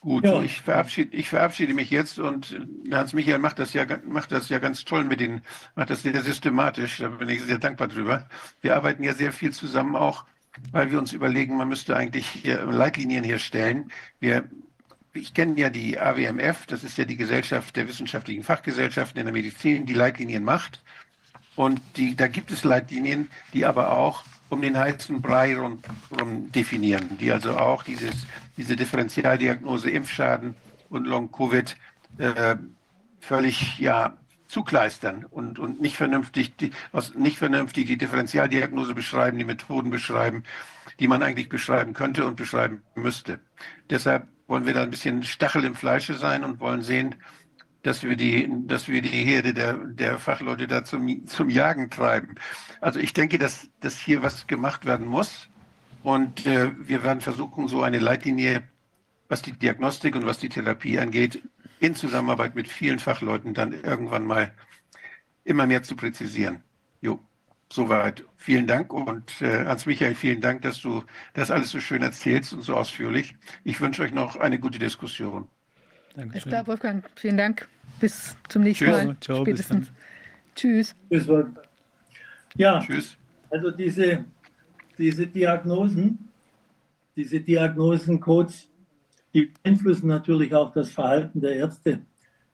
Gut, Ja. so ich, verabschiede, ich verabschiede mich jetzt und äh, Hans-Michael macht das, ja, macht das ja ganz toll mit den, macht das sehr systematisch, da bin ich sehr dankbar drüber. Wir arbeiten ja sehr viel zusammen auch, weil wir uns überlegen, man müsste eigentlich hier Leitlinien herstellen. Wir, ich kenne ja die AWMF, das ist ja die Gesellschaft der wissenschaftlichen Fachgesellschaften in der Medizin, die Leitlinien macht. Und die, da gibt es Leitlinien, die aber auch um den heißen Brei rum, definieren, die also auch dieses, diese Differentialdiagnose Impfschaden und Long-Covid äh, völlig ja, zukleistern und, und nicht, vernünftig, die, aus, nicht vernünftig die Differentialdiagnose beschreiben, die Methoden beschreiben, die man eigentlich beschreiben könnte und beschreiben müsste. Deshalb wollen wir da ein bisschen Stachel im Fleische sein und wollen sehen, dass wir die, dass wir die Herde der, der Fachleute da zum, zum Jagen treiben. Also ich denke, dass, dass hier was gemacht werden muss. Und äh, wir werden versuchen, so eine Leitlinie, was die Diagnostik und was die Therapie angeht, in Zusammenarbeit mit vielen Fachleuten dann irgendwann mal immer mehr zu präzisieren. Jo, soweit. Vielen Dank und äh, Hans-Michael, vielen Dank, dass du das alles so schön erzählst und so ausführlich. Ich wünsche euch noch eine gute Diskussion. Alles klar, Wolfgang, vielen Dank. Bis zum nächsten Tschüss. Mal. Ciao, Spätestens. Tschüss. Das war, ja, Tschüss. also diese, diese Diagnosen, diese Diagnosencodes, die beeinflussen natürlich auch das Verhalten der Ärzte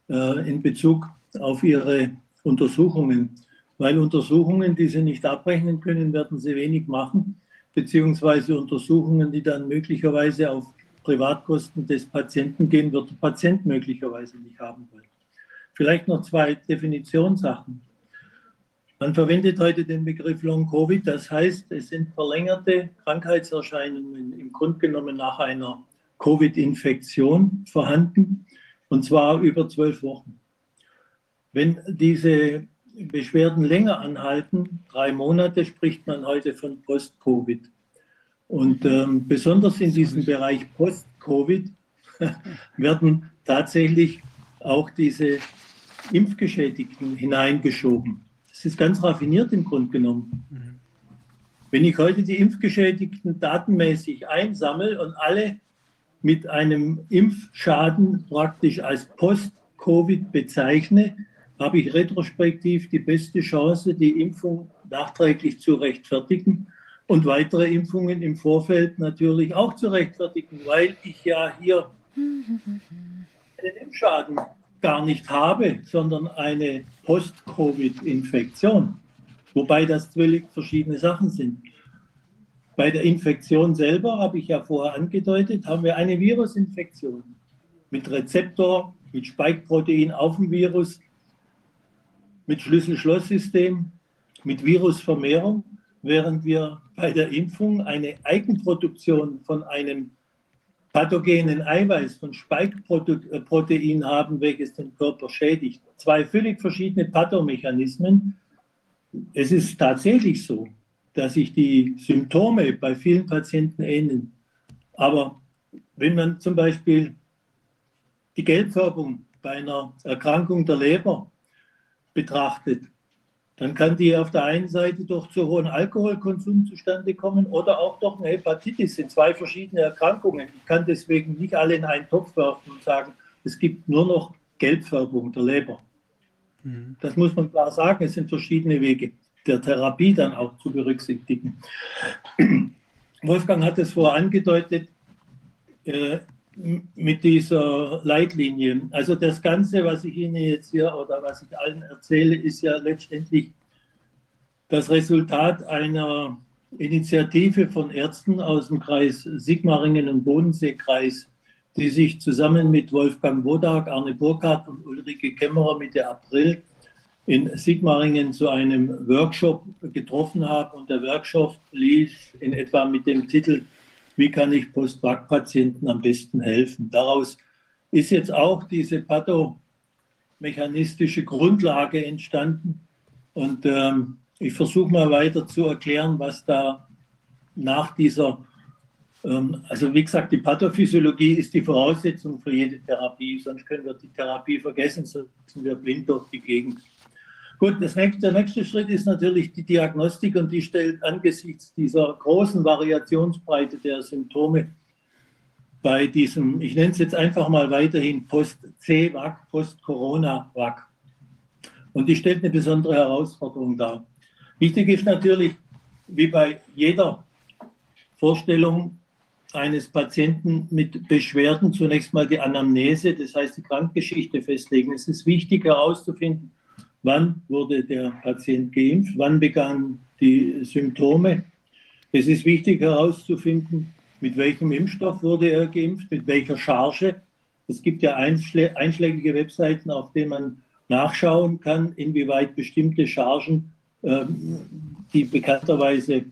äh, in Bezug auf ihre Untersuchungen. Weil Untersuchungen, die sie nicht abrechnen können, werden sie wenig machen, beziehungsweise Untersuchungen, die dann möglicherweise auf Privatkosten des Patienten gehen, wird der Patient möglicherweise nicht haben wollen. Vielleicht noch zwei Definitionssachen. Man verwendet heute den Begriff Long Covid, das heißt, es sind verlängerte Krankheitserscheinungen im Grunde genommen nach einer Covid-Infektion vorhanden, und zwar über zwölf Wochen. Wenn diese Beschwerden länger anhalten, drei Monate, spricht man heute von Post-Covid. Und ähm, besonders in diesem Bereich Post-Covid <laughs> werden tatsächlich auch diese Impfgeschädigten hineingeschoben. Das ist ganz raffiniert im Grunde genommen. Mhm. Wenn ich heute die Impfgeschädigten datenmäßig einsammle und alle mit einem Impfschaden praktisch als Post-Covid bezeichne, habe ich retrospektiv die beste Chance, die Impfung nachträglich zu rechtfertigen und weitere Impfungen im Vorfeld natürlich auch zu rechtfertigen, weil ich ja hier einen Impfschaden gar nicht habe, sondern eine Post-Covid-Infektion. Wobei das völlig verschiedene Sachen sind. Bei der Infektion selber, habe ich ja vorher angedeutet, haben wir eine Virusinfektion mit Rezeptor, mit Spike-Protein auf dem Virus, mit Schlüssel-Schloss-System, mit Virusvermehrung, während wir bei der Impfung eine Eigenproduktion von einem pathogenen Eiweiß, von Spike-Protein haben, welches den Körper schädigt. Zwei völlig verschiedene Pathomechanismen. Es ist tatsächlich so, dass sich die Symptome bei vielen Patienten ähneln. Aber wenn man zum Beispiel die Gelbfärbung bei einer Erkrankung der Leber betrachtet, dann kann die auf der einen Seite durch zu hohen Alkoholkonsum zustande kommen oder auch durch eine Hepatitis. Das sind zwei verschiedene Erkrankungen. Ich kann deswegen nicht alle in einen Topf werfen und sagen, es gibt nur noch Gelbfärbung der Leber. Mhm. Das muss man klar sagen. Es sind verschiedene Wege der Therapie dann auch zu berücksichtigen. <clears throat> Wolfgang hat es vorher angedeutet äh, mit dieser Leitlinie. Also das Ganze, was ich Ihnen jetzt hier oder was ich allen erzähle, ist ja letztendlich das Resultat einer Initiative von Ärzten aus dem Kreis Sigmaringen und Bodenseekreis, die sich zusammen mit Wolfgang Wodak, Arne Burkhardt und Ulrike Kämmerer Mitte April in Sigmaringen zu einem Workshop getroffen habe. Und der Workshop lief in etwa mit dem Titel, wie kann ich Post-Vac-Patienten am besten helfen? Daraus ist jetzt auch diese pathomechanistische Grundlage entstanden. Und ähm, ich versuche mal weiter zu erklären, was da nach dieser, ähm, also wie gesagt, die Pathophysiologie ist die Voraussetzung für jede Therapie, sonst können wir die Therapie vergessen, sonst sind wir blind durch die Gegend. Gut, das nächste, der nächste Schritt ist natürlich die Diagnostik und die stellt angesichts dieser großen Variationsbreite der Symptome bei diesem, ich nenne es jetzt einfach mal weiterhin Post-C-WAC, Post-Corona-WAC. Und die stellt eine besondere Herausforderung dar. Wichtig ist natürlich, wie bei jeder Vorstellung eines Patienten mit Beschwerden, zunächst mal die Anamnese, das heißt die Krankgeschichte festlegen. Es ist wichtig herauszufinden, wann wurde der Patient geimpft, wann begannen die Symptome. Es ist wichtig herauszufinden, mit welchem Impfstoff wurde er geimpft, mit welcher Charge. Es gibt ja einschlägige Webseiten, auf denen man nachschauen kann, inwieweit bestimmte Chargen, ähm, die bekannterweise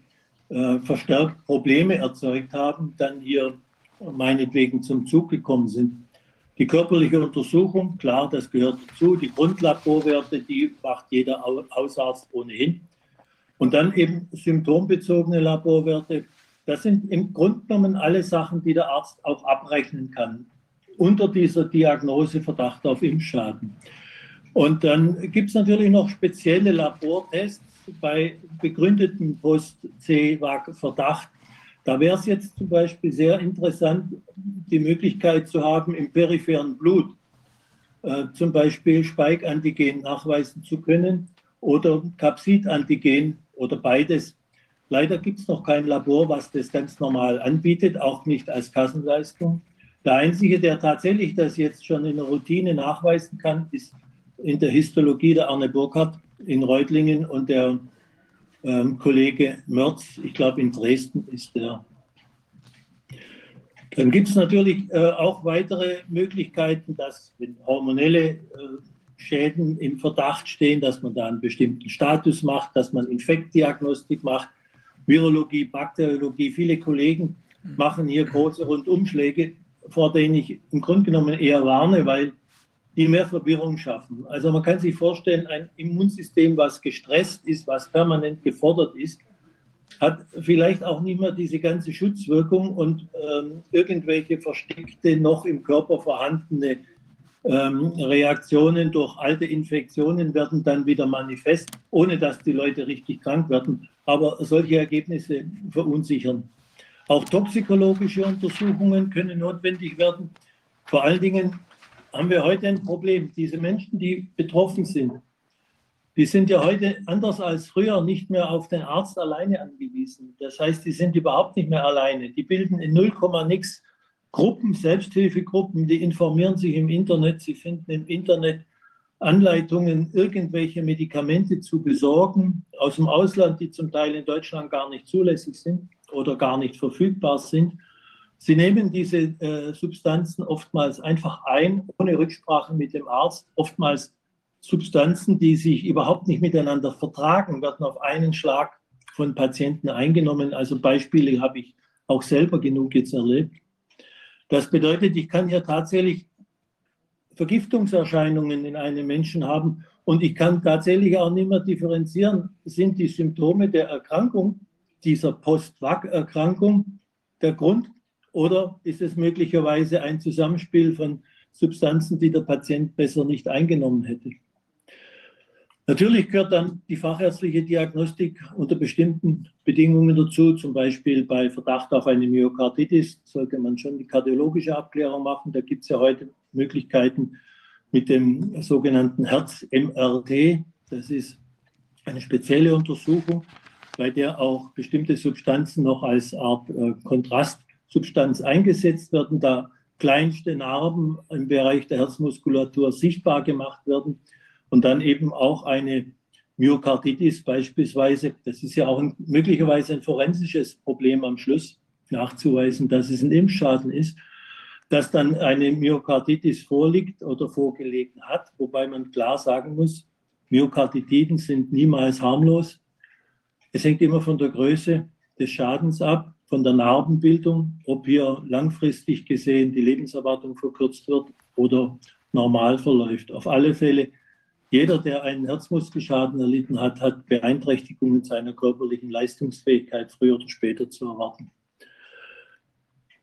äh, verstärkt Probleme erzeugt haben, dann hier meinetwegen zum Zug gekommen sind. Die körperliche Untersuchung, klar, das gehört dazu. Die Grundlaborwerte, die macht jeder Hausarzt ohnehin. Und dann eben symptombezogene Laborwerte. Das sind im Grunde genommen alle Sachen, die der Arzt auch abrechnen kann. Unter dieser Diagnose Verdacht auf Impfschaden. Und dann gibt es natürlich noch spezielle Labortests bei begründetem Post-C-Verdacht da wäre es jetzt zum Beispiel sehr interessant, die Möglichkeit zu haben, im peripheren Blut äh, zum Beispiel Spike-Antigen nachweisen zu können oder Capsid-Antigen oder beides. Leider gibt es noch kein Labor, was das ganz normal anbietet, auch nicht als Kassenleistung. Der Einzige, der tatsächlich das jetzt schon in der Routine nachweisen kann, ist in der Histologie der Arne Burkhardt in Reutlingen und der ähm, Kollege Mörz, ich glaube in Dresden ist der. Dann gibt es natürlich äh, auch weitere Möglichkeiten, dass wenn hormonelle äh, Schäden im Verdacht stehen, dass man da einen bestimmten Status macht, dass man Infektdiagnostik macht, Virologie, Bakteriologie. Viele Kollegen machen hier große Rundumschläge vor denen ich im Grunde genommen eher warne, weil die mehr Verwirrung schaffen. Also man kann sich vorstellen, ein Immunsystem, was gestresst ist, was permanent gefordert ist, hat vielleicht auch nicht mehr diese ganze Schutzwirkung und ähm, irgendwelche versteckte, noch im Körper vorhandene ähm, Reaktionen durch alte Infektionen werden dann wieder manifest, ohne dass die Leute richtig krank werden. Aber solche Ergebnisse verunsichern. Auch toxikologische Untersuchungen können notwendig werden. Vor allen Dingen haben wir heute ein Problem. Diese Menschen, die betroffen sind, die sind ja heute anders als früher nicht mehr auf den Arzt alleine angewiesen. Das heißt, die sind überhaupt nicht mehr alleine. Die bilden in 0, nix Gruppen, Selbsthilfegruppen, die informieren sich im Internet. Sie finden im Internet Anleitungen, irgendwelche Medikamente zu besorgen aus dem Ausland, die zum Teil in Deutschland gar nicht zulässig sind oder gar nicht verfügbar sind. Sie nehmen diese äh, Substanzen oftmals einfach ein, ohne Rücksprache mit dem Arzt. Oftmals Substanzen, die sich überhaupt nicht miteinander vertragen, werden auf einen Schlag von Patienten eingenommen. Also Beispiele habe ich auch selber genug jetzt erlebt. Das bedeutet, ich kann hier tatsächlich Vergiftungserscheinungen in einem Menschen haben und ich kann tatsächlich auch nicht mehr differenzieren, sind die Symptome der Erkrankung dieser Post-Vac-Erkrankung der Grund oder ist es möglicherweise ein Zusammenspiel von Substanzen, die der Patient besser nicht eingenommen hätte? Natürlich gehört dann die fachärztliche Diagnostik unter bestimmten Bedingungen dazu. Zum Beispiel bei Verdacht auf eine Myokarditis sollte man schon die kardiologische Abklärung machen. Da gibt es ja heute Möglichkeiten mit dem sogenannten Herz-MRT. Das ist eine spezielle Untersuchung, bei der auch bestimmte Substanzen noch als Art äh, Kontrastsubstanz eingesetzt werden, da kleinste Narben im Bereich der Herzmuskulatur sichtbar gemacht werden und dann eben auch eine Myokarditis beispielsweise, das ist ja auch ein, möglicherweise ein forensisches Problem am Schluss nachzuweisen, dass es ein Impfschaden ist, dass dann eine Myokarditis vorliegt oder vorgelegen hat, wobei man klar sagen muss, Myokarditiden sind niemals harmlos. Es hängt immer von der Größe des Schadens ab, von der Narbenbildung, ob hier langfristig gesehen die Lebenserwartung verkürzt wird oder normal verläuft. Auf alle Fälle, jeder, der einen Herzmuskelschaden erlitten hat, hat Beeinträchtigungen seiner körperlichen Leistungsfähigkeit früher oder später zu erwarten.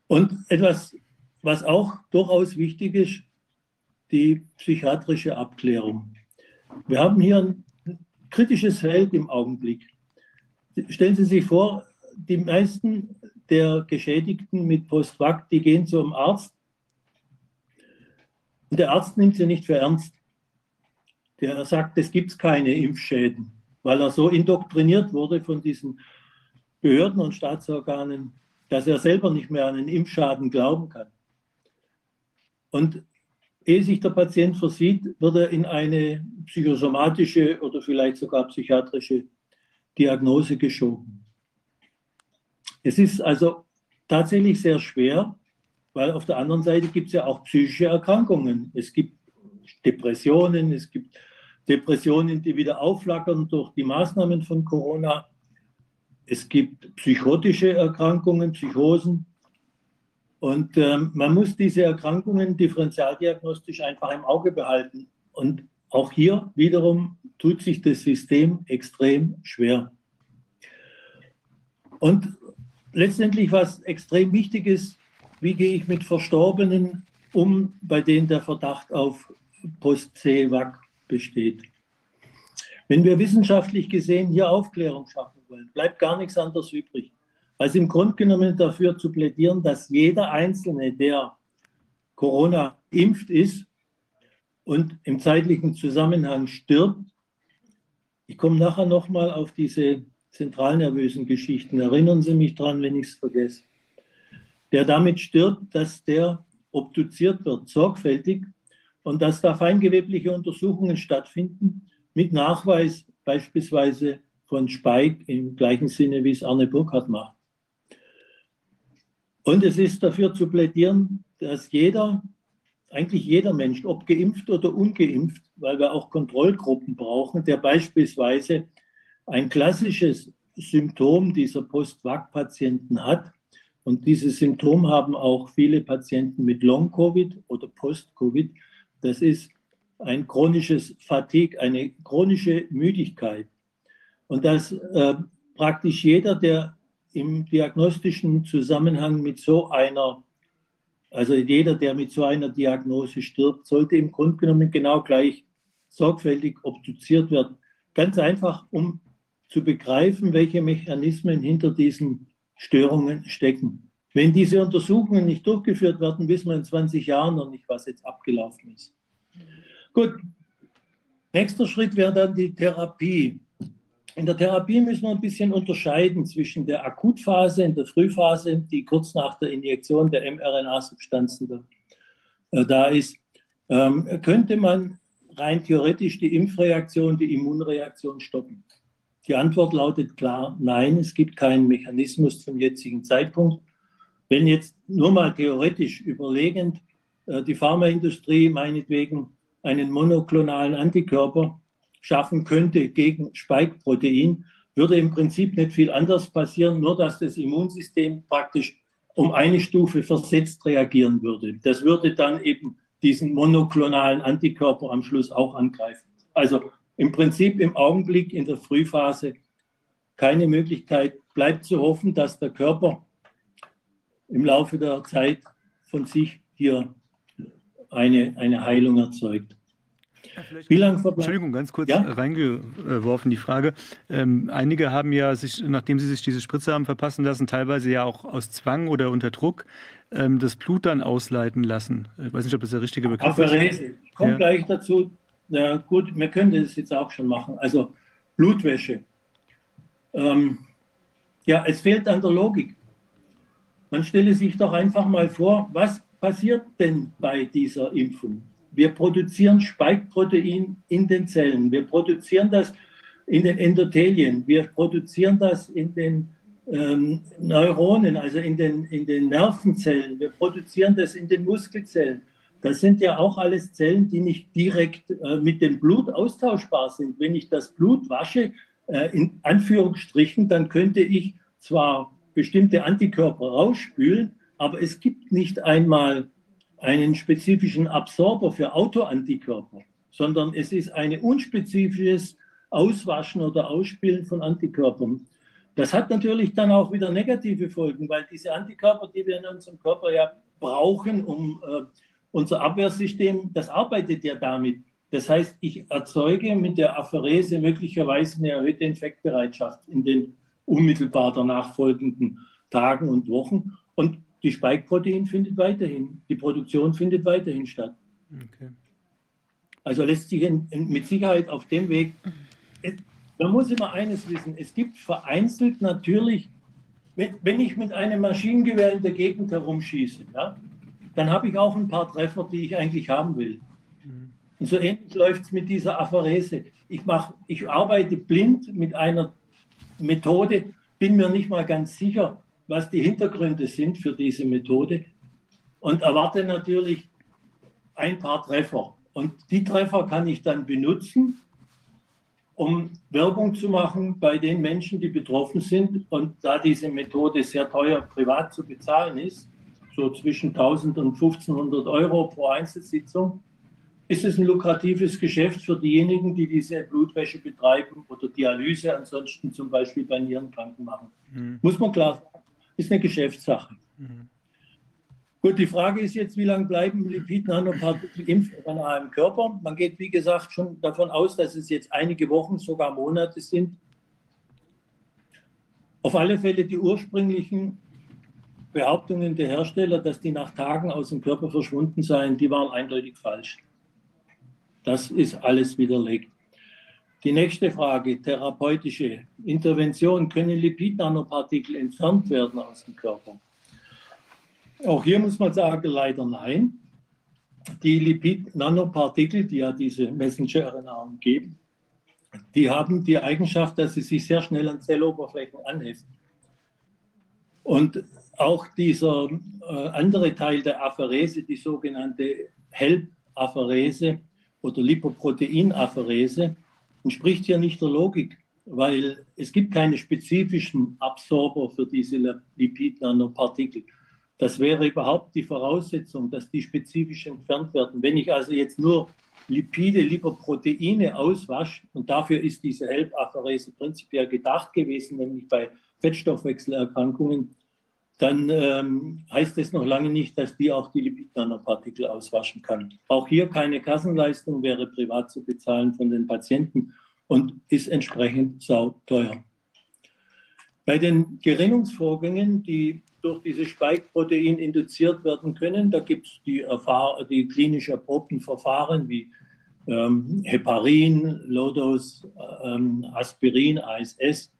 Und etwas, was auch durchaus wichtig ist, die psychiatrische Abklärung. Wir haben hier ein kritisches Feld im Augenblick. Stellen Sie sich vor, die meisten der Geschädigten mit Postvac, die gehen zum Arzt und der Arzt nimmt sie nicht für ernst. Der sagt, es gibt keine Impfschäden, weil er so indoktriniert wurde von diesen Behörden und Staatsorganen, dass er selber nicht mehr an einen Impfschaden glauben kann. Und ehe sich der Patient versieht, wird er in eine psychosomatische oder vielleicht sogar psychiatrische Diagnose geschoben. Es ist also tatsächlich sehr schwer, weil auf der anderen Seite gibt es ja auch psychische Erkrankungen. Es gibt Depressionen, es gibt Depressionen, die wieder aufflackern durch die Maßnahmen von Corona. Es gibt psychotische Erkrankungen, Psychosen. Und ähm, man muss diese Erkrankungen differentialdiagnostisch einfach im Auge behalten. Und auch hier wiederum tut sich das System extrem schwer. Und letztendlich, was extrem wichtig ist, wie gehe ich mit Verstorbenen um, bei denen der Verdacht auf Post-CEVAC besteht. Wenn wir wissenschaftlich gesehen hier Aufklärung schaffen wollen, bleibt gar nichts anderes übrig, als im Grunde genommen dafür zu plädieren, dass jeder Einzelne, der Corona impft ist und im zeitlichen Zusammenhang stirbt, ich komme nachher nochmal auf diese zentralnervösen Geschichten, erinnern Sie mich dran, wenn ich es vergesse, der damit stirbt, dass der obduziert wird, sorgfältig, und dass da feingewebliche Untersuchungen stattfinden mit Nachweis beispielsweise von Spike im gleichen Sinne, wie es Arne Burkhardt macht. Und es ist dafür zu plädieren, dass jeder, eigentlich jeder Mensch, ob geimpft oder ungeimpft, weil wir auch Kontrollgruppen brauchen, der beispielsweise ein klassisches Symptom dieser Post-Vac-Patienten hat. Und dieses Symptom haben auch viele Patienten mit Long-Covid oder Post-Covid. Das ist ein chronisches Fatigue, eine chronische Müdigkeit. Und dass äh, praktisch jeder, der im diagnostischen Zusammenhang mit so einer, also jeder, der mit so einer Diagnose stirbt, sollte im Grunde genommen genau gleich sorgfältig obduziert werden. Ganz einfach, um zu begreifen, welche Mechanismen hinter diesen Störungen stecken. Wenn diese Untersuchungen nicht durchgeführt werden, wissen wir in 20 Jahren noch nicht, was jetzt abgelaufen ist. Gut, nächster Schritt wäre dann die Therapie. In der Therapie müssen wir ein bisschen unterscheiden zwischen der Akutphase und der Frühphase, die kurz nach der Injektion der mRNA-Substanzen äh, da ist. Ähm, könnte man rein theoretisch die Impfreaktion, die Immunreaktion stoppen? Die Antwort lautet klar, nein, es gibt keinen Mechanismus zum jetzigen Zeitpunkt. Wenn jetzt nur mal theoretisch überlegend äh, die Pharmaindustrie meinetwegen einen monoklonalen Antikörper schaffen könnte gegen Spike-Protein, würde im Prinzip nicht viel anders passieren, nur dass das Immunsystem praktisch um eine Stufe versetzt reagieren würde. Das würde dann eben diesen monoklonalen Antikörper am Schluss auch angreifen. Also im Prinzip im Augenblick in der Frühphase keine Möglichkeit. Bleibt zu hoffen, dass der Körper im Laufe der Zeit von sich hier eine, eine Heilung erzeugt. Wie lange Entschuldigung, ganz kurz ja? reingeworfen die Frage. Ähm, einige haben ja sich, nachdem sie sich diese Spritze haben verpassen lassen, teilweise ja auch aus Zwang oder unter Druck ähm, das Blut dann ausleiten lassen. Ich weiß nicht, ob das der richtige Begriff Apherese. ist. Ich komme ja. gleich dazu. Na gut, wir können das jetzt auch schon machen. Also Blutwäsche. Ähm, ja, es fehlt an der Logik. Man stelle sich doch einfach mal vor, was passiert denn bei dieser Impfung? Wir produzieren Spike-Protein in den Zellen. Wir produzieren das in den Endothelien. Wir produzieren das in den ähm, Neuronen, also in den, in den Nervenzellen. Wir produzieren das in den Muskelzellen. Das sind ja auch alles Zellen, die nicht direkt äh, mit dem Blut austauschbar sind. Wenn ich das Blut wasche, äh, in Anführungsstrichen, dann könnte ich zwar bestimmte Antikörper rausspülen, aber es gibt nicht einmal einen spezifischen Absorber für Autoantikörper, sondern es ist ein unspezifisches Auswaschen oder Ausspielen von Antikörpern. Das hat natürlich dann auch wieder negative Folgen, weil diese Antikörper, die wir in unserem Körper ja brauchen, um äh, unser Abwehrsystem, das arbeitet ja damit. Das heißt, ich erzeuge mit der Apherese möglicherweise eine erhöhte Infektbereitschaft in den unmittelbar danach folgenden Tagen und Wochen. Und die Spike-Protein findet weiterhin, die Produktion findet weiterhin statt. Okay. Also lässt sich in, in, mit Sicherheit auf dem Weg, es, man muss immer eines wissen, es gibt vereinzelt natürlich, wenn, wenn ich mit einem Maschinengewehr in der Gegend herumschieße, ja, dann habe ich auch ein paar Treffer, die ich eigentlich haben will. Mhm. Und so ähnlich läuft es mit dieser Apherese. Ich, mach, ich arbeite blind mit einer Methode, bin mir nicht mal ganz sicher, was die Hintergründe sind für diese Methode und erwarte natürlich ein paar Treffer. Und die Treffer kann ich dann benutzen, um Werbung zu machen bei den Menschen, die betroffen sind. Und da diese Methode sehr teuer privat zu bezahlen ist, so zwischen 1000 und 1500 Euro pro Einzelsitzung, ist es ein lukratives Geschäft für diejenigen, die diese Blutwäsche betreiben oder Dialyse ansonsten zum Beispiel bei Nierenkranken machen. Mhm. Muss man klar sagen ist eine Geschäftssache. Mhm. Gut, die Frage ist jetzt, wie lange bleiben Lipid-Nanopartikel impfRNA im Körper? Man geht, wie gesagt, schon davon aus, dass es jetzt einige Wochen, sogar Monate sind. Auf alle Fälle die ursprünglichen Behauptungen der Hersteller, dass die nach Tagen aus dem Körper verschwunden seien, die waren eindeutig falsch. Das ist alles widerlegt. Die nächste Frage, therapeutische Intervention. Können Lipid-Nanopartikel entfernt werden aus dem Körper? Auch hier muss man sagen, leider nein. Die Lipid-Nanopartikel, die ja diese Messenger-RNA umgeben, die haben die Eigenschaft, dass sie sich sehr schnell an Zelloberflächen anheften. Und auch dieser äh, andere Teil der Apherese, die sogenannte HELP-Apherese oder Lipoprotein-Apherese, entspricht hier nicht der Logik, weil es gibt keine spezifischen Absorber für diese Lipid-Nanopartikel. Das wäre überhaupt die Voraussetzung, dass die spezifisch entfernt werden. Wenn ich also jetzt nur Lipide, Lipoproteine auswasche, und dafür ist diese HELP-Apherese prinzipiell gedacht gewesen, nämlich bei Fettstoffwechselerkrankungen, dann ähm, heißt es noch lange nicht, dass die auch die Lipid-Nanopartikel auswaschen kann. Auch hier keine Kassenleistung wäre privat zu bezahlen von den Patienten und ist entsprechend sau teuer. Bei den Gerinnungsvorgängen, die durch dieses Spike-Protein induziert werden können, da gibt es die, die klinisch erprobten Verfahren wie ähm, Heparin, Lodos, ähm, Aspirin, ASS,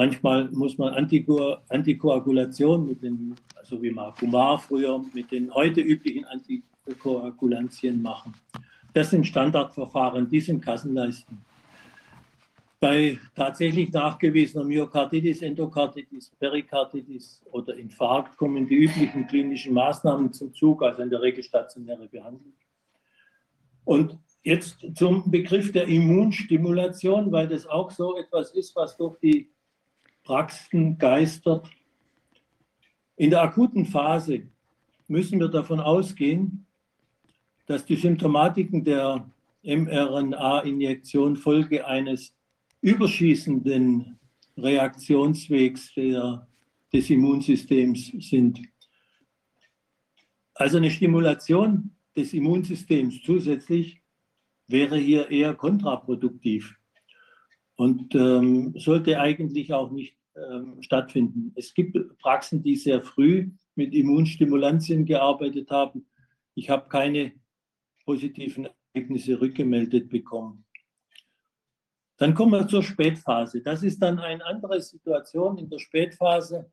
Manchmal muss man Antiko Antikoagulation mit den, also wie Marcumar früher, mit den heute üblichen Antikoagulantien machen. Das sind Standardverfahren, die sind Kassenleisten. Bei tatsächlich nachgewiesener Myokarditis, Endokarditis, Perikarditis oder Infarkt kommen die üblichen klinischen Maßnahmen zum Zug, also in der Regel stationäre Behandlung. Und jetzt zum Begriff der Immunstimulation, weil das auch so etwas ist, was durch die Praxen geistert. In der akuten Phase müssen wir davon ausgehen, dass die Symptomatiken der mRNA-Injektion Folge eines überschießenden Reaktionswegs der, des Immunsystems sind. Also eine Stimulation des Immunsystems zusätzlich wäre hier eher kontraproduktiv und ähm, sollte eigentlich auch nicht stattfinden. Es gibt Praxen, die sehr früh mit Immunstimulantien gearbeitet haben. Ich habe keine positiven Ergebnisse rückgemeldet bekommen. Dann kommen wir zur Spätphase. Das ist dann eine andere Situation in der Spätphase.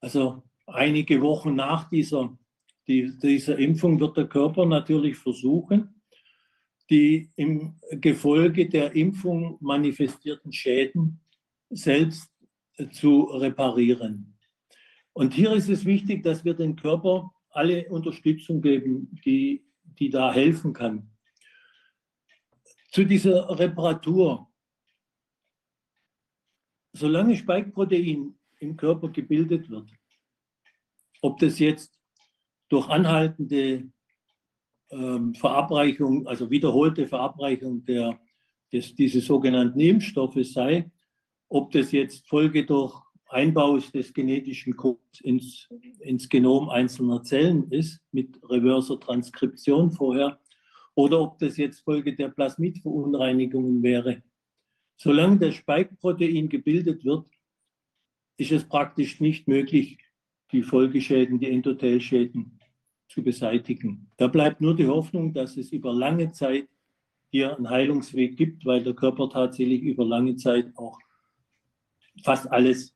Also einige Wochen nach dieser, die, dieser Impfung wird der Körper natürlich versuchen, die im Gefolge der Impfung manifestierten Schäden selbst zu reparieren. Und hier ist es wichtig, dass wir dem Körper alle Unterstützung geben, die, die da helfen kann. Zu dieser Reparatur. Solange Spike-Protein im Körper gebildet wird, ob das jetzt durch anhaltende ähm, Verabreichung, also wiederholte Verabreichung der, des, dieses sogenannten Impfstoffes sei, ob das jetzt Folge durch Einbau des genetischen Codes ins, ins Genom einzelner Zellen ist, mit reverser Transkription vorher, oder ob das jetzt Folge der Plasmidverunreinigungen wäre. Solange das Spike-Protein gebildet wird, ist es praktisch nicht möglich, die Folgeschäden, die Endothelschäden zu beseitigen. Da bleibt nur die Hoffnung, dass es über lange Zeit hier einen Heilungsweg gibt, weil der Körper tatsächlich über lange Zeit auch fast alles,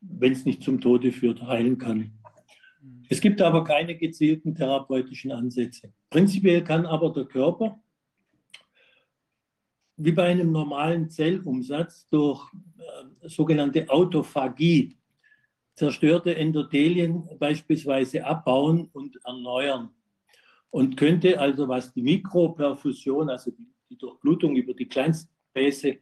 wenn es nicht zum Tode führt, heilen kann. Es gibt aber keine gezielten therapeutischen Ansätze. Prinzipiell kann aber der Körper, wie bei einem normalen Zellumsatz, durch äh, sogenannte Autophagie zerstörte Endothelien beispielsweise abbauen und erneuern. Und könnte also, was die Mikroperfusion, also die, die Durchblutung über die Kleinstbässe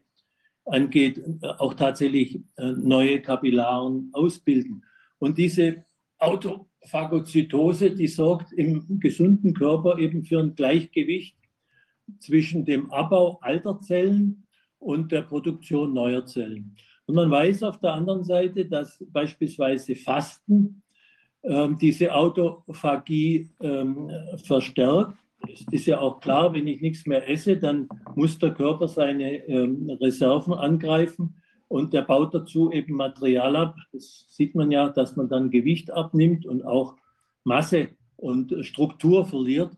angeht, auch tatsächlich äh, neue Kapillaren ausbilden. Und diese Autophagozytose, die sorgt im gesunden Körper eben für ein Gleichgewicht zwischen dem Abbau alter Zellen und der Produktion neuer Zellen. Und man weiß auf der anderen Seite, dass beispielsweise Fasten ähm, diese Autophagie ähm, verstärkt es ist ja auch klar, wenn ich nichts mehr esse, dann muss der Körper seine ähm, Reserven angreifen und der baut dazu eben Material ab. Das sieht man ja, dass man dann Gewicht abnimmt und auch Masse und Struktur verliert.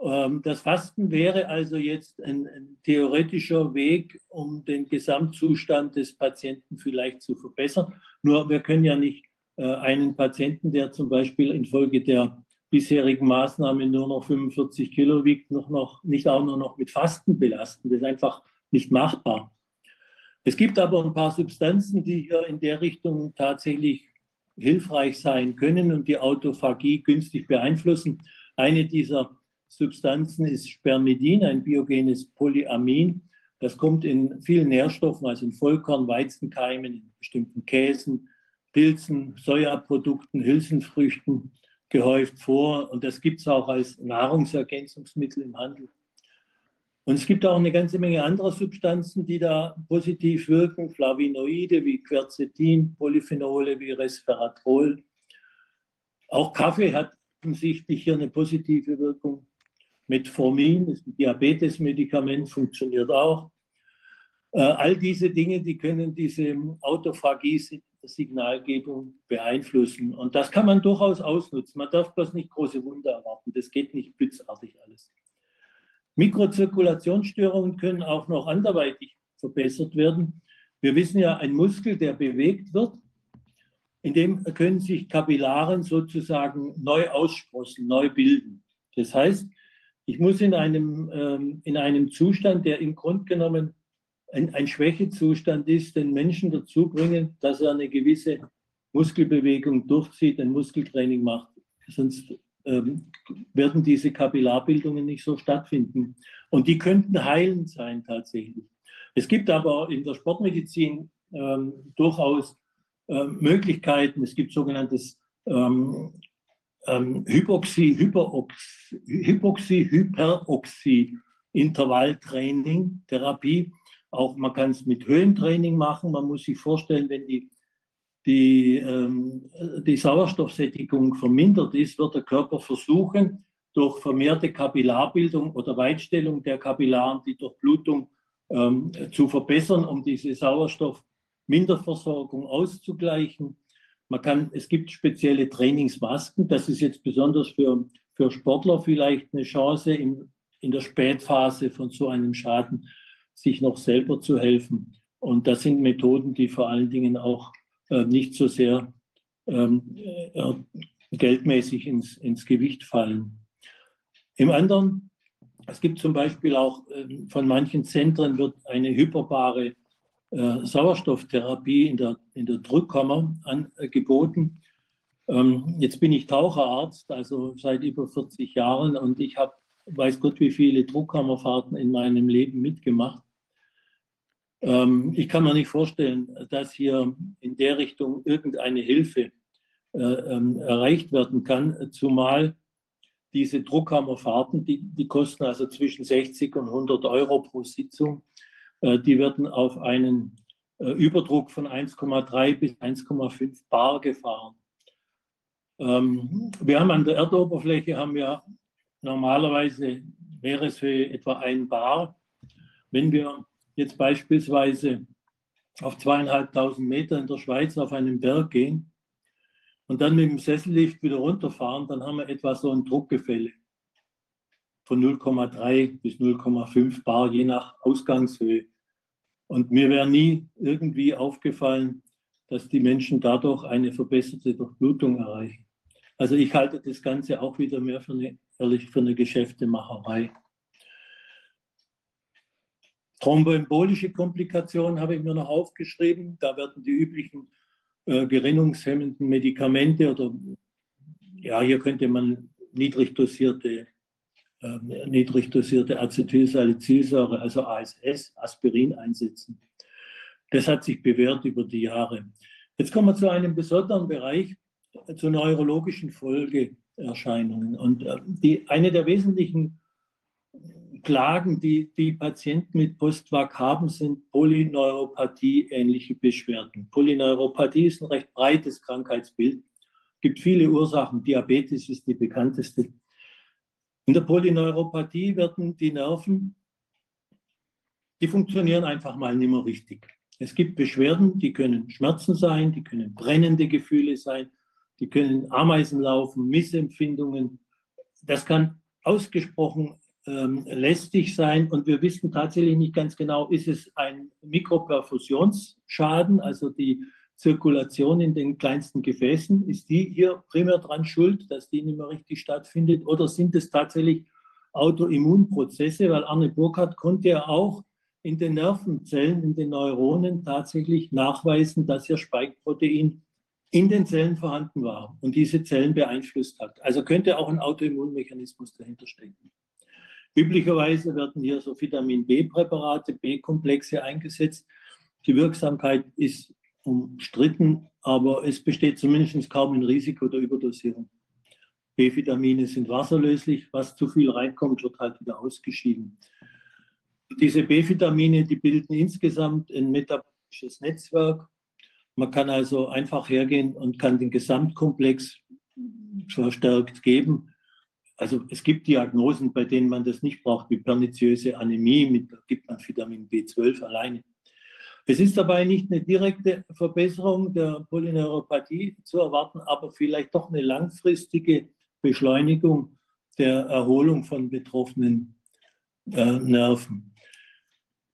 Ähm, Das Fasten wäre also jetzt ein, ein theoretischer Weg, um den Gesamtzustand des Patienten vielleicht zu verbessern. Nur wir können ja nicht äh, einen Patienten, der zum Beispiel infolge der bisherigen Maßnahme nur noch 45 Kilo wiegt, noch, noch nicht auch nur noch mit Fasten belasten. Das ist einfach nicht machbar. Es gibt aber ein paar Substanzen, die hier in der Richtung tatsächlich hilfreich sein können und die Autophagie günstig beeinflussen. Eine dieser Substanzen ist Spermidin, ein biogenes Polyamin. Das kommt in vielen Nährstoffen, also in Vollkorn, Weizenkeimen, in bestimmten Käsen, Pilzen, Sojaprodukten, Hülsenfrüchten gehäuft vor. Und das gibt es auch als Nahrungsergänzungsmittel im Handel. Und es gibt auch eine ganze Menge anderer Substanzen, die da positiv wirken, Flavonoide wie Quercetin, Polyphenole wie Resveratrol. Auch Kaffee hat offensichtlich hier eine positive Wirkung. Metformin, das ist ein Diabetesmedikament, funktioniert auch. Äh, all diese Dinge, die können diese Autophagie-Signalgebung beeinflussen. Und das kann man durchaus ausnutzen. Man darf bloß nicht große Wunder erwarten. Das geht nicht blitzartig alles. Mikrozirkulationsstörungen können auch noch anderweitig verbessert werden. Wir wissen ja, ein Muskel, der bewegt wird, in dem können sich Kapillaren sozusagen neu aussprossen, neu bilden. Das heißt, ich muss in einem, ähm, in einem Zustand, der im Grunde genommen ein, ein Schwächezustand ist, den Menschen dazu bringen, dass er eine gewisse Muskelbewegung durchzieht, ein Muskeltraining macht. Sonst ähm, werden diese Kapillarbildungen nicht so stattfinden. Und die könnten heilend sein tatsächlich. Es gibt aber in der Sportmedizin ähm, durchaus äh, Möglichkeiten. Es gibt sogenanntes ähm, ähm, Hypoxie, Hyperox, Hypoxie, Hyperoxie, Intervalltraining, Therapie. Auch man kann es mit Höhentraining machen. Man muss sich vorstellen, wenn die, die, ähm, die Sauerstoffsättigung vermindert ist, wird der Körper versuchen, durch vermehrte Kapillarbildung oder Weitstellung der Kapillaren die Durchblutung ähm, zu verbessern, um diese Sauerstoffminderversorgung auszugleichen. Man kann, es gibt spezielle Trainingsmasken. Das ist jetzt besonders für, für Sportler vielleicht eine Chance, in, in der Spätphase von so einem Schaden sich noch selber zu helfen. Und das sind Methoden, die vor allen Dingen auch äh, nicht so sehr ähm, äh, geldmäßig ins, ins Gewicht fallen. Im anderen, es gibt zum Beispiel auch äh, von manchen Zentren wird eine hyperbare äh, Sauerstofftherapie in der, in der Drückkammer angeboten. Ähm, jetzt bin ich Taucherarzt, also seit über 40 Jahren und ich habe, weiß Gott, wie viele Druckkammerfahrten in meinem Leben mitgemacht. Ähm, ich kann mir nicht vorstellen, dass hier in der Richtung irgendeine Hilfe äh, ähm, erreicht werden kann, zumal diese Druckkammerfahrten, die, die kosten also zwischen 60 und 100 Euro pro Sitzung. Äh, die werden auf einen äh, Überdruck von 1,3 bis 1,5 Bar gefahren. Ähm, wir haben an der Erdoberfläche haben wir normalerweise Meereshöhe etwa ein Bar. Wenn wir jetzt beispielsweise auf zweieinhalbtausend Meter in der Schweiz auf einen Berg gehen und dann mit dem Sessellift wieder runterfahren, dann haben wir etwa so ein Druckgefälle von 0,3 bis 0,5 Bar, je nach Ausgangshöhe. Und mir wäre nie irgendwie aufgefallen, dass die Menschen dadurch eine verbesserte Durchblutung erreichen. Also ich halte das Ganze auch wieder mehr für eine, ehrlich, für eine Geschäftemacherei. Thromboembolische Komplikationen habe ich mir noch aufgeschrieben. Da werden die üblichen äh, gerinnungshemmenden Medikamente oder ja, hier könnte man niedrig dosierte ähm, niedrig dosierte Acetylsalicylsäure, also ASS, Aspirin einsetzen. Das hat sich bewährt über die Jahre. Jetzt kommen wir zu einem besonderen Bereich, äh, zu neurologischen Folgeerscheinungen. Und äh, die, eine der wesentlichen Klagen, die die Patienten mit Postvac haben, sind Polyneuropathie-ähnliche Beschwerden. Polyneuropathie ist ein recht breites Krankheitsbild, Es gibt viele Ursachen. Diabetes ist die bekannteste. In der Polyneuropathie werden die Nerven, die funktionieren einfach mal nicht mehr richtig. Es gibt Beschwerden, die können Schmerzen sein, die können brennende Gefühle sein, die können Ameisenlaufen, Missempfindungen. Das kann ausgesprochen ähm, lästig sein. Und wir wissen tatsächlich nicht ganz genau, ist es ein Mikroperfusionsschaden, also die Zirkulation in den kleinsten Gefäßen, ist die hier primär dran schuld, dass die nicht mehr richtig stattfindet? Oder sind es tatsächlich Autoimmunprozesse, weil Arne Burkhardt konnte ja auch in den Nervenzellen, in den Neuronen tatsächlich nachweisen, dass ja Spike-Protein in den Zellen vorhanden war und diese Zellen beeinflusst hat. Also könnte auch ein Autoimmunmechanismus dahinter stecken. Üblicherweise werden hier so Vitamin B-Präparate, B-Komplexe eingesetzt. Die Wirksamkeit ist umstritten, aber es besteht zumindest kaum ein Risiko der Überdosierung. B-Vitamine sind wasserlöslich, was zu viel reinkommt, wird halt wieder ausgeschieden. Diese B-Vitamine, die bilden insgesamt ein metabolisches Netzwerk. Man kann also einfach hergehen und kann den Gesamtkomplex verstärkt geben. Also es gibt Diagnosen, bei denen man das nicht braucht, wie perniziöse Anämie, mit gibt man Vitamin B12 alleine. Es ist dabei nicht eine direkte Verbesserung der Polyneuropathie zu erwarten, aber vielleicht doch eine langfristige Beschleunigung der Erholung von betroffenen äh, Nerven.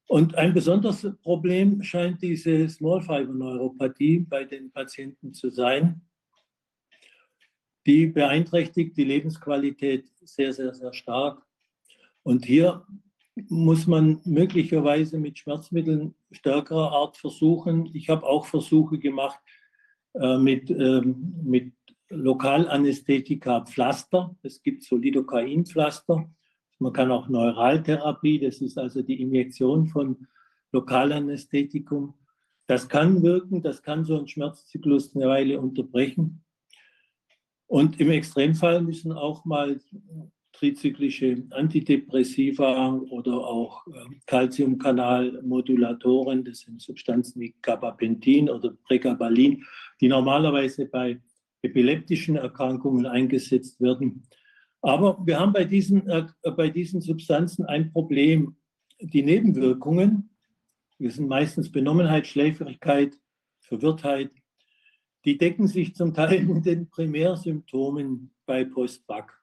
Und ein besonderes Problem scheint diese Small Fiber Neuropathie bei den Patienten zu sein. Die beeinträchtigt die Lebensqualität sehr, sehr, sehr stark. Und hier muss man möglicherweise mit Schmerzmitteln stärkerer Art versuchen. Ich habe auch Versuche gemacht äh, mit, ähm, mit Lokalanästhetika Pflaster. Es gibt so Lidocain-Pflaster. Man kann auch Neuraltherapie, das ist also die Injektion von Lokalanästhetikum. Das kann wirken, das kann so einen Schmerzzyklus eine Weile unterbrechen. Und im Extremfall müssen auch mal trizyklische Antidepressiva oder auch Calciumkanalmodulatoren, das sind Substanzen wie Gabapentin oder Pregabalin, die normalerweise bei epileptischen Erkrankungen eingesetzt werden, aber wir haben bei diesen, äh, bei diesen Substanzen ein Problem. Die Nebenwirkungen, wir sind meistens Benommenheit, Schläfrigkeit, Verwirrtheit, die decken sich zum Teil mit den Primärsymptomen bei Postbac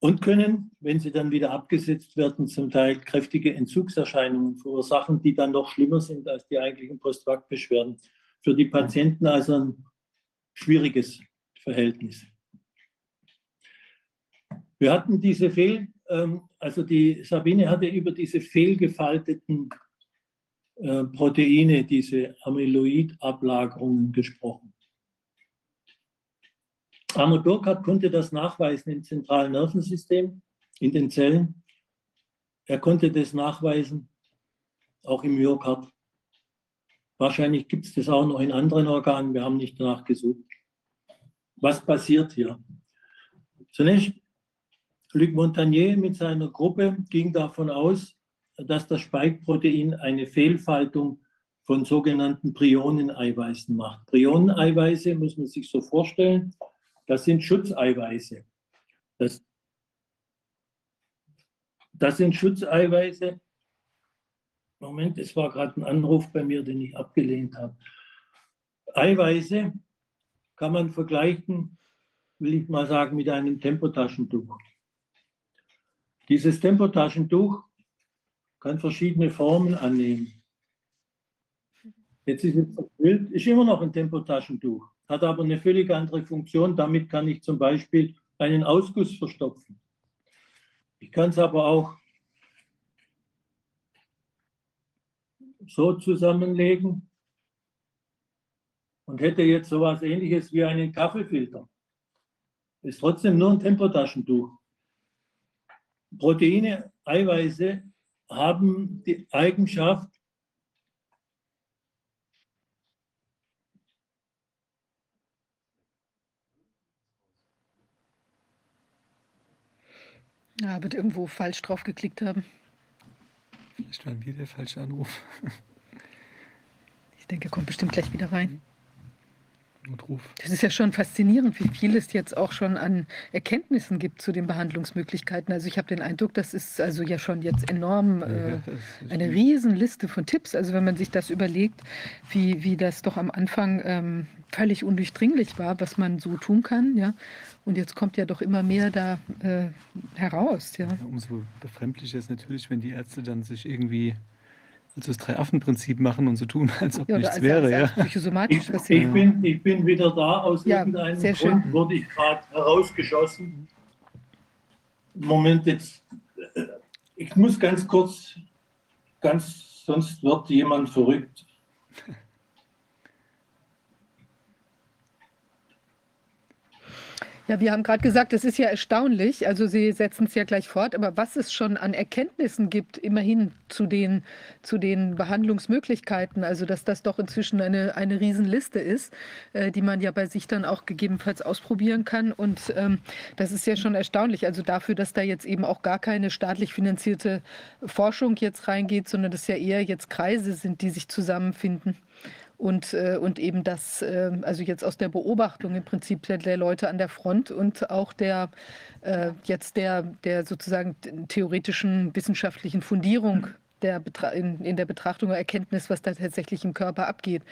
und können, wenn sie dann wieder abgesetzt werden, zum Teil kräftige Entzugserscheinungen verursachen, die dann noch schlimmer sind als die eigentlichen Postbac-Beschwerden. Für die Patienten also ein schwieriges Verhältnis. Wir hatten diese Fehl, ähm, also die Sabine hatte über diese fehlgefalteten äh, Proteine, diese Amyloid-Ablagerungen gesprochen. Arnold Burkhardt konnte das nachweisen im zentralen Nervensystem, in den Zellen. Er konnte das nachweisen, auch im Myokard. Wahrscheinlich gibt es das auch noch in anderen Organen, wir haben nicht danach gesucht. Was passiert hier? Zunächst Luc Montagnier mit seiner Gruppe ging davon aus, dass das Spike-Protein eine Fehlfaltung von sogenannten Prioneneiweißen macht. Prioneneiweiße muss man sich so vorstellen, das sind Schutzeiweiße. Das, das sind Schutzeiweiße. Moment, es war gerade ein Anruf bei mir, den ich abgelehnt habe. Eiweiße kann man vergleichen, will ich mal sagen, mit einem Tempotaschentuch. Dieses Tempotaschentuch kann verschiedene Formen annehmen. Jetzt ist es Bild, ist immer noch ein Tempotaschentuch, hat aber eine völlig andere Funktion. Damit kann ich zum Beispiel einen Ausguss verstopfen. Ich kann es aber auch so zusammenlegen und hätte jetzt so etwas ähnliches wie einen Kaffeefilter. Ist trotzdem nur ein Tempotaschentuch. Proteine, Eiweiße haben die Eigenschaft, Ja, wird irgendwo falsch drauf geklickt haben. Vielleicht waren wir der falsche Anruf. Ich denke, er kommt bestimmt gleich wieder rein. Notruf. Das ist ja schon faszinierend, wie viel es jetzt auch schon an Erkenntnissen gibt zu den Behandlungsmöglichkeiten. Also ich habe den Eindruck, das ist also ja schon jetzt enorm äh, eine Riesenliste von Tipps. Also wenn man sich das überlegt, wie, wie das doch am Anfang ähm, völlig undurchdringlich war, was man so tun kann, ja. Und jetzt kommt ja doch immer mehr da äh, heraus, ja. Ja, umso befremdlicher ist natürlich, wenn die Ärzte dann sich irgendwie also das Drei-Affen-Prinzip machen und so tun, <laughs> als ob ja nichts als, wäre. als, Ja. als psychosomatisch Ich, ich, bin, ich bin wieder da. Aus Ja, irgendeinem Grund schön. wurde ich gerade herausgeschossen. Moment, jetzt. Ich muss ganz kurz, ganz, sonst wird jemand verrückt. Ja, wir haben gerade gesagt, das ist ja erstaunlich. Also Sie setzen es ja gleich fort, aber was es schon an Erkenntnissen gibt, immerhin zu den, zu den Behandlungsmöglichkeiten, also dass das doch inzwischen eine, eine Riesenliste ist, äh, die man ja bei sich dann auch gegebenenfalls ausprobieren kann. Und ähm, das ist ja schon erstaunlich. Also dafür, dass da jetzt eben auch gar keine staatlich finanzierte Forschung jetzt reingeht, sondern das ja eher jetzt Kreise sind, die sich zusammenfinden. Und, äh, und eben das, äh, also jetzt aus der Beobachtung im Prinzip der, der Leute an der Front und auch der äh, jetzt der, der sozusagen theoretischen wissenschaftlichen Fundierung der in, in der Betrachtung oder Erkenntnis, was da tatsächlich im Körper abgeht.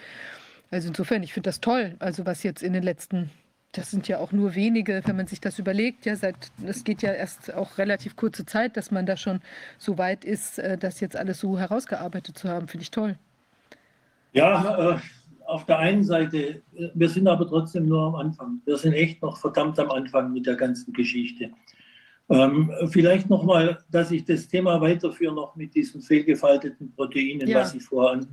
Also insofern, ich finde das toll. Also was jetzt in den letzten, das sind ja auch nur wenige, wenn man sich das überlegt, ja, seit, es geht ja erst auch relativ kurze Zeit, dass man da schon so weit ist, äh, das jetzt alles so herausgearbeitet zu haben, finde ich toll. Ja, äh, auf der einen Seite, äh, wir sind aber trotzdem nur am Anfang. Wir sind echt noch verdammt am Anfang mit der ganzen Geschichte. Ähm, vielleicht nochmal, dass ich das Thema weiterführe, noch mit diesen fehlgefalteten Proteinen, Ja. was ich vorher an.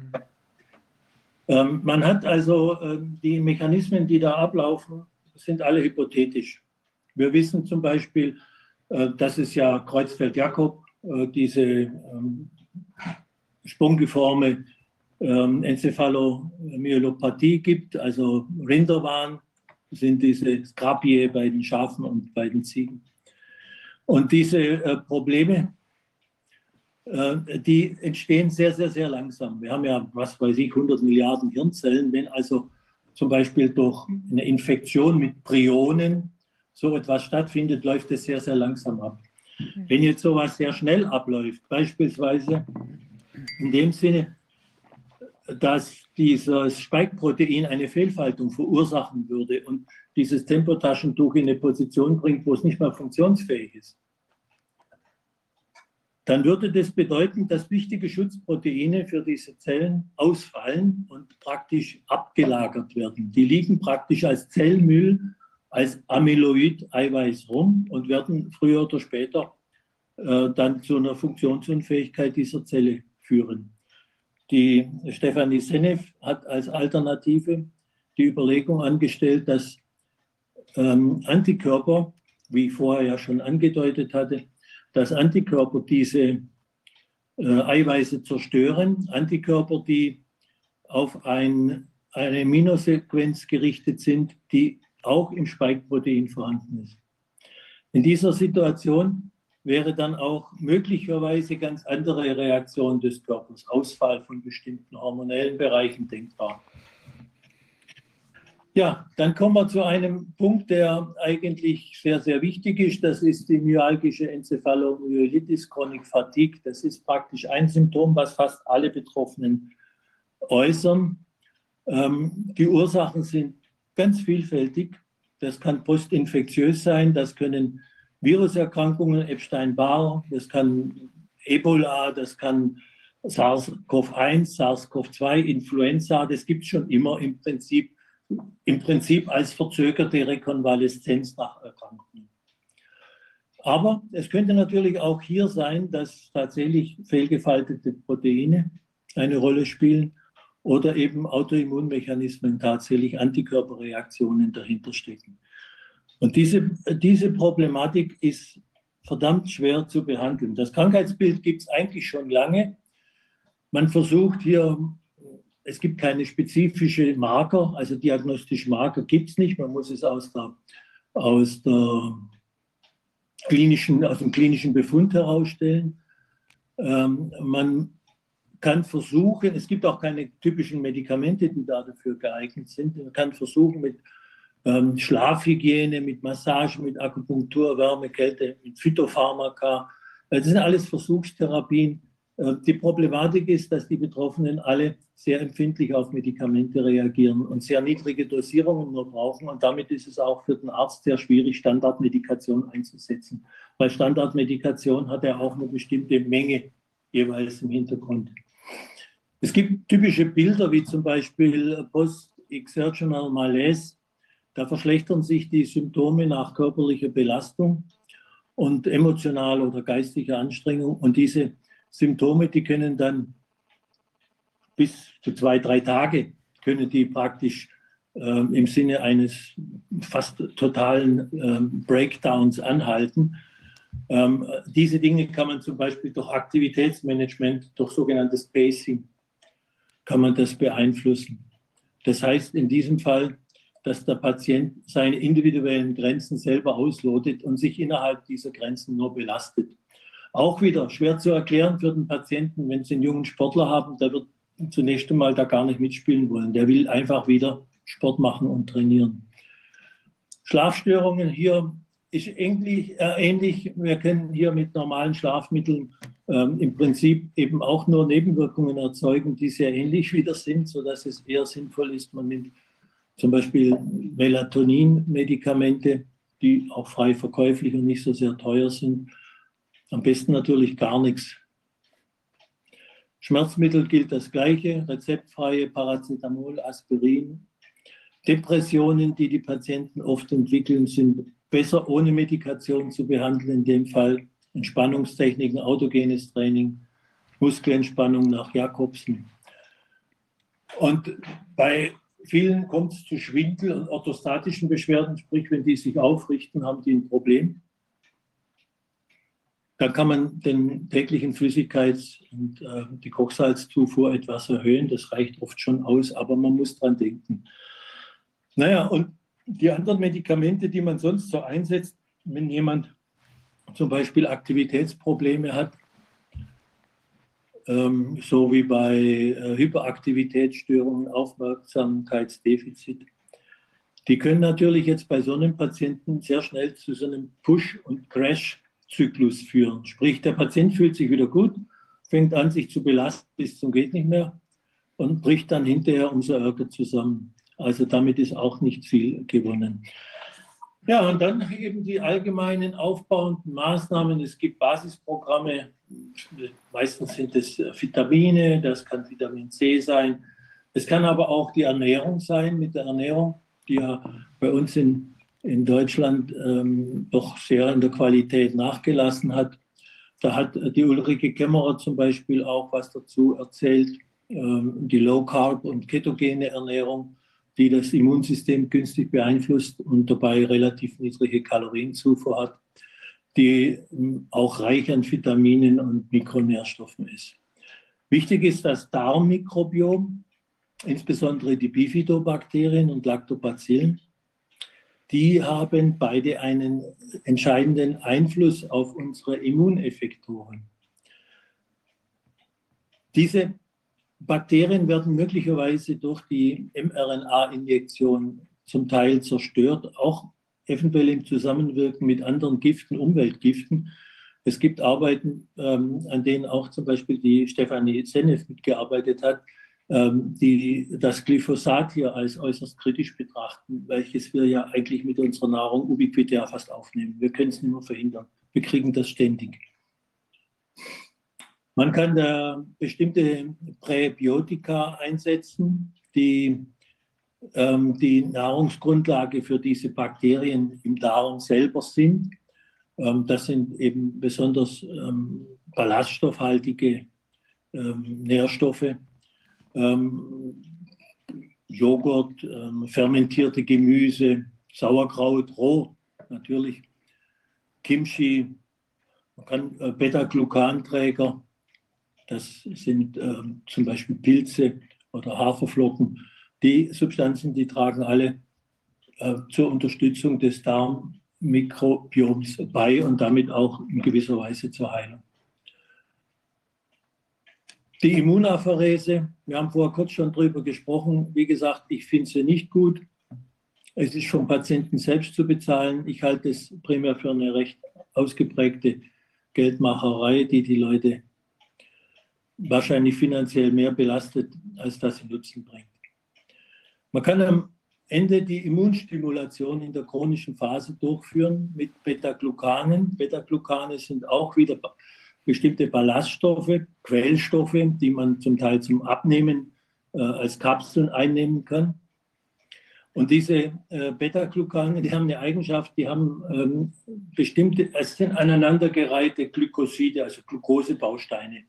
Ähm, man hat also ähm, die Mechanismen, die da ablaufen, sind alle hypothetisch. Wir wissen zum Beispiel, äh, dass es ja Kreuzfeld-Jakob, äh, diese ähm, sprunggeforme ähm, Enzephalomyelopathie gibt, also Rinderwahn, sind diese Skrapie bei den Schafen und bei den Ziegen. Und diese äh, Probleme, äh, die entstehen sehr, sehr, sehr langsam. Wir haben ja, was weiß ich, 100 Milliarden Hirnzellen. Wenn also zum Beispiel durch eine Infektion mit Prionen so etwas stattfindet, läuft es sehr, sehr langsam ab. Wenn jetzt sowas sehr schnell abläuft, beispielsweise in dem Sinne, dass dieses Spike-Protein eine Fehlfaltung verursachen würde und dieses Tempotaschentuch in eine Position bringt, wo es nicht mehr funktionsfähig ist, dann würde das bedeuten, dass wichtige Schutzproteine für diese Zellen ausfallen und praktisch abgelagert werden. Die liegen praktisch als Zellmüll, als Amyloid-Eiweiß rum und werden früher oder später äh, dann zu einer Funktionsunfähigkeit dieser Zelle führen. Die Stefanie Senev hat als Alternative die Überlegung angestellt, dass ähm, Antikörper, wie ich vorher ja schon angedeutet hatte, dass Antikörper diese äh, Eiweiße zerstören, Antikörper, die auf ein, eine Aminosequenz gerichtet sind, die auch im Spike-Protein vorhanden ist. In dieser Situation wäre dann auch möglicherweise ganz andere Reaktion des Körpers, Ausfall von bestimmten hormonellen Bereichen denkbar. Ja, dann kommen wir zu einem Punkt, der eigentlich sehr, sehr wichtig ist. Das ist die myalgische Enzephalomyelitis Chronic Fatigue. Das ist praktisch ein Symptom, was fast alle Betroffenen äußern. Ähm, die Ursachen sind ganz vielfältig. Das kann postinfektiös sein, das können Viruserkrankungen, Epstein-Barr, das kann Ebola, das kann SARS-CoV-1, SARS-CoV-2, Influenza, das gibt es schon immer im Prinzip, im Prinzip als verzögerte Rekonvaleszenz nach Erkrankungen. Aber es könnte natürlich auch hier sein, dass tatsächlich fehlgefaltete Proteine eine Rolle spielen oder eben Autoimmunmechanismen, tatsächlich Antikörperreaktionen dahinter stecken. Und diese, diese Problematik ist verdammt schwer zu behandeln. Das Krankheitsbild gibt es eigentlich schon lange. Man versucht hier, es gibt keine spezifische Marker, also diagnostische Marker gibt es nicht. Man muss es aus, der, aus, der klinischen, aus dem klinischen Befund herausstellen. Ähm, man kann versuchen, es gibt auch keine typischen Medikamente, die da dafür geeignet sind. Man kann versuchen, mit ähm, Schlafhygiene, mit Massage, mit Akupunktur, Wärme, Kälte, mit Phytopharmaka. Das sind alles Versuchstherapien, Äh, Die Problematik ist, dass die Betroffenen alle sehr empfindlich auf Medikamente reagieren und sehr niedrige Dosierungen nur brauchen. Und damit ist es auch für den Arzt sehr schwierig, Standardmedikation einzusetzen. Weil Standardmedikation hat ja auch eine bestimmte Menge jeweils im Hintergrund. Es gibt typische Bilder, wie zum Beispiel Post-Exertional Malaise. Da verschlechtern sich die Symptome nach körperlicher Belastung und emotionaler oder geistiger Anstrengung. Und diese Symptome, die können dann bis zu zwei, drei Tage, können die praktisch ähm, im Sinne eines fast totalen ähm, Breakdowns anhalten. Ähm, diese Dinge kann man zum Beispiel durch Aktivitätsmanagement, durch sogenanntes Pacing, kann man das beeinflussen. Das heißt in diesem Fall, dass der Patient seine individuellen Grenzen selber auslotet und sich innerhalb dieser Grenzen nur belastet. Auch wieder schwer zu erklären für den Patienten, wenn Sie einen jungen Sportler haben, der wird zunächst einmal da gar nicht mitspielen wollen. Der will einfach wieder Sport machen und trainieren. Schlafstörungen hier ist ähnlich, äh, ähnlich. Wir können hier mit normalen Schlafmitteln ähm, im Prinzip eben auch nur Nebenwirkungen erzeugen, die sehr ähnlich <laughs> wieder sind, sodass es eher sinnvoll ist, man nimmt zum Beispiel Melatonin-Medikamente, die auch frei verkäuflich und nicht so sehr teuer sind. Am besten natürlich gar nichts. Schmerzmittel gilt das Gleiche, rezeptfreie Paracetamol, Aspirin. Depressionen, die die Patienten oft entwickeln, sind besser ohne Medikation zu behandeln, in dem Fall Entspannungstechniken, autogenes Training, Muskelentspannung nach Jakobsen. Und bei vielen kommt es zu Schwindel und orthostatischen Beschwerden, sprich, wenn die sich aufrichten, haben die ein Problem. Da kann man den täglichen Flüssigkeits- und äh, die Kochsalzzufuhr etwas erhöhen. Das reicht oft schon aus, aber man muss dran denken. Naja, und die anderen Medikamente, die man sonst so einsetzt, wenn jemand zum Beispiel Aktivitätsprobleme hat, ähm, so wie bei äh, Hyperaktivitätsstörungen, Aufmerksamkeitsdefizit, die können natürlich jetzt bei so einem Patienten sehr schnell zu so einem Push- und Crash-Zyklus führen. Sprich, der Patient fühlt sich wieder gut, fängt an, sich zu belasten bis zum geht nicht mehr und bricht dann hinterher umso ärger zusammen. Also damit ist auch nicht viel gewonnen. Ja, und dann eben die allgemeinen aufbauenden Maßnahmen. Es gibt Basisprogramme, meistens sind es Vitamine, das kann Vitamin C sein. Es kann aber auch die Ernährung sein, mit der Ernährung, die ja bei uns in, in Deutschland ähm, doch sehr in der Qualität nachgelassen hat. Da hat die Ulrike Kämmerer zum Beispiel auch was dazu erzählt, ähm, die Low Carb und ketogene Ernährung die das Immunsystem günstig beeinflusst und dabei relativ niedrige Kalorienzufuhr hat, die auch reich an Vitaminen und Mikronährstoffen ist. Wichtig ist das Darmmikrobiom, insbesondere die Bifidobakterien und Lactobacillen. Die haben beide einen entscheidenden Einfluss auf unsere Immuneffektoren. Diese Bakterien werden möglicherweise durch die mRNA-Injektion zum Teil zerstört, auch eventuell im Zusammenwirken mit anderen Giften, Umweltgiften. Es gibt Arbeiten, ähm, an denen auch zum Beispiel die Stefanie Senef mitgearbeitet hat, ähm, die das Glyphosat hier als äußerst kritisch betrachten, welches wir ja eigentlich mit unserer Nahrung ubiquitär fast aufnehmen. Wir können es mehr verhindern. Wir kriegen das ständig. Man kann da bestimmte Präbiotika einsetzen, die ähm, die Nahrungsgrundlage für diese Bakterien im Darm selber sind. Ähm, das sind eben besonders ähm, ballaststoffhaltige ähm, Nährstoffe. Ähm, Joghurt, ähm, fermentierte Gemüse, Sauerkraut, roh natürlich, Kimchi, man kann äh, Beta-Glucanträger das sind ähm, zum Beispiel Pilze oder Haferflocken. Die Substanzen, die tragen alle äh, zur Unterstützung des Darmmikrobioms bei und damit auch in gewisser Weise zur Heilung. Die Immunapherese, wir haben vorher kurz schon drüber gesprochen. Wie gesagt, ich finde sie nicht gut. Es ist vom Patienten selbst zu bezahlen. Ich halte es primär für eine recht ausgeprägte Geldmacherei, die die Leute wahrscheinlich finanziell mehr belastet, als dass sie Nutzen bringt. Man kann am Ende die Immunstimulation in der chronischen Phase durchführen mit Beta-Glucanen. Beta-Glucane sind auch wieder bestimmte Ballaststoffe, Quellstoffe, die man zum Teil zum Abnehmen äh, als Kapseln einnehmen kann. Und diese äh, Beta-Glucane, die haben eine Eigenschaft, die haben ähm, bestimmte, es sind aneinandergereihte Glykoside, also Glukosebausteine.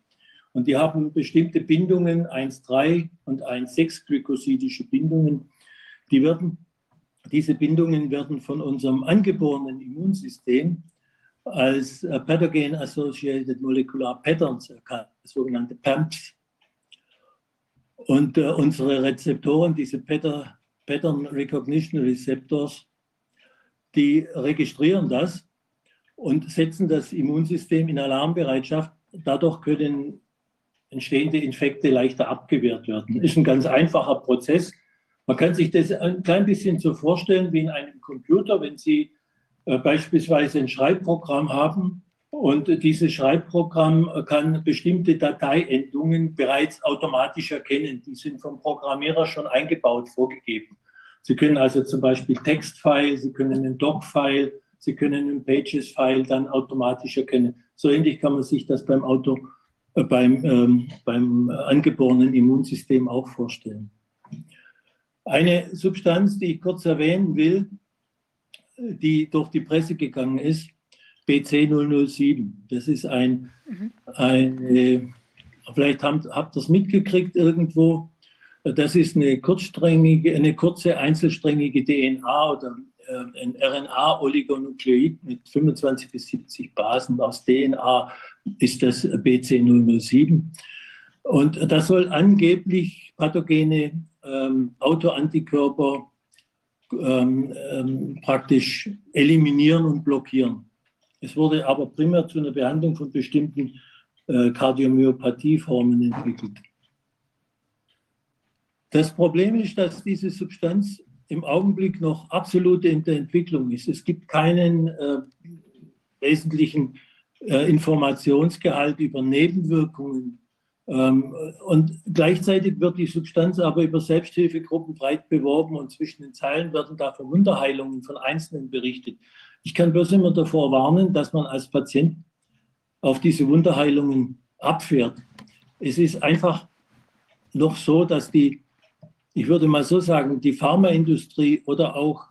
Und die haben bestimmte Bindungen, 1,3 und 1,6 glykosidische Bindungen. Die werden, diese Bindungen werden von unserem angeborenen Immunsystem als äh, Pathogen Associated Molecular Patterns erkannt, sogenannte PAMPs. Und äh, unsere Rezeptoren, diese Pattern Recognition Receptors, die registrieren das und setzen das Immunsystem in Alarmbereitschaft. Dadurch können entstehende Infekte leichter abgewehrt werden. Ist ein ganz einfacher Prozess. Man kann sich das ein klein bisschen so vorstellen wie in einem Computer, wenn Sie äh, beispielsweise ein Schreibprogramm haben und dieses Schreibprogramm kann bestimmte Dateiendungen bereits automatisch erkennen. Die sind vom Programmierer schon eingebaut, vorgegeben. Sie können also zum Beispiel Textfile, Sie können einen Doc-File, Sie können einen Pages-File dann automatisch erkennen. So ähnlich kann man sich das beim Auto, äh, beim, ähm, beim angeborenen Immunsystem auch vorstellen. Eine Substanz, die ich kurz erwähnen will, die durch die Presse gegangen ist, BC007. Das ist ein, mhm. ein vielleicht habt, habt ihr es mitgekriegt irgendwo, das ist eine kurzsträngige, eine kurze einzelsträngige DNA oder äh, ein RNA-Oligonukleid mit 25 bis 70 Basen. Aus DNA ist das BC007. Und das soll angeblich pathogene ähm, Autoantikörper ähm, ähm, praktisch eliminieren und blockieren. Es wurde aber primär zu einer Behandlung von bestimmten äh, Kardiomyopathieformen entwickelt. Das Problem ist, dass diese Substanz im Augenblick noch absolut in der Entwicklung ist. Es gibt keinen äh, wesentlichen äh, Informationsgehalt über Nebenwirkungen ähm, und gleichzeitig wird die Substanz aber über Selbsthilfegruppen breit beworben und zwischen den Zeilen werden da von Wunderheilungen von Einzelnen berichtet. Ich kann bloß immer davor warnen, dass man als Patient auf diese Wunderheilungen abfährt. Es ist einfach noch so, dass die, ich würde mal so sagen, die Pharmaindustrie oder auch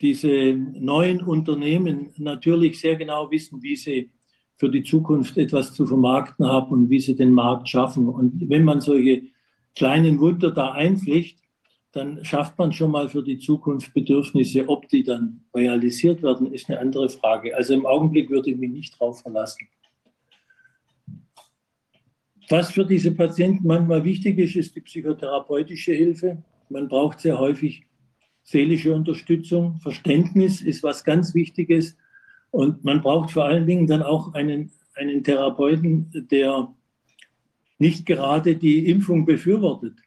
diese neuen Unternehmen natürlich sehr genau wissen, wie sie für die Zukunft etwas zu vermarkten haben und wie sie den Markt schaffen. Und wenn man solche kleinen Wunder da einpflicht, dann schafft man schon mal für die Zukunft Bedürfnisse. Ob die dann realisiert werden, ist eine andere Frage. Also im Augenblick würde ich mich nicht darauf verlassen. Was für diese Patienten manchmal wichtig ist, ist die psychotherapeutische Hilfe. Man braucht sehr häufig seelische Unterstützung. Verständnis ist was ganz Wichtiges. Und man braucht vor allen Dingen dann auch einen, einen Therapeuten, der nicht gerade die Impfung befürwortet.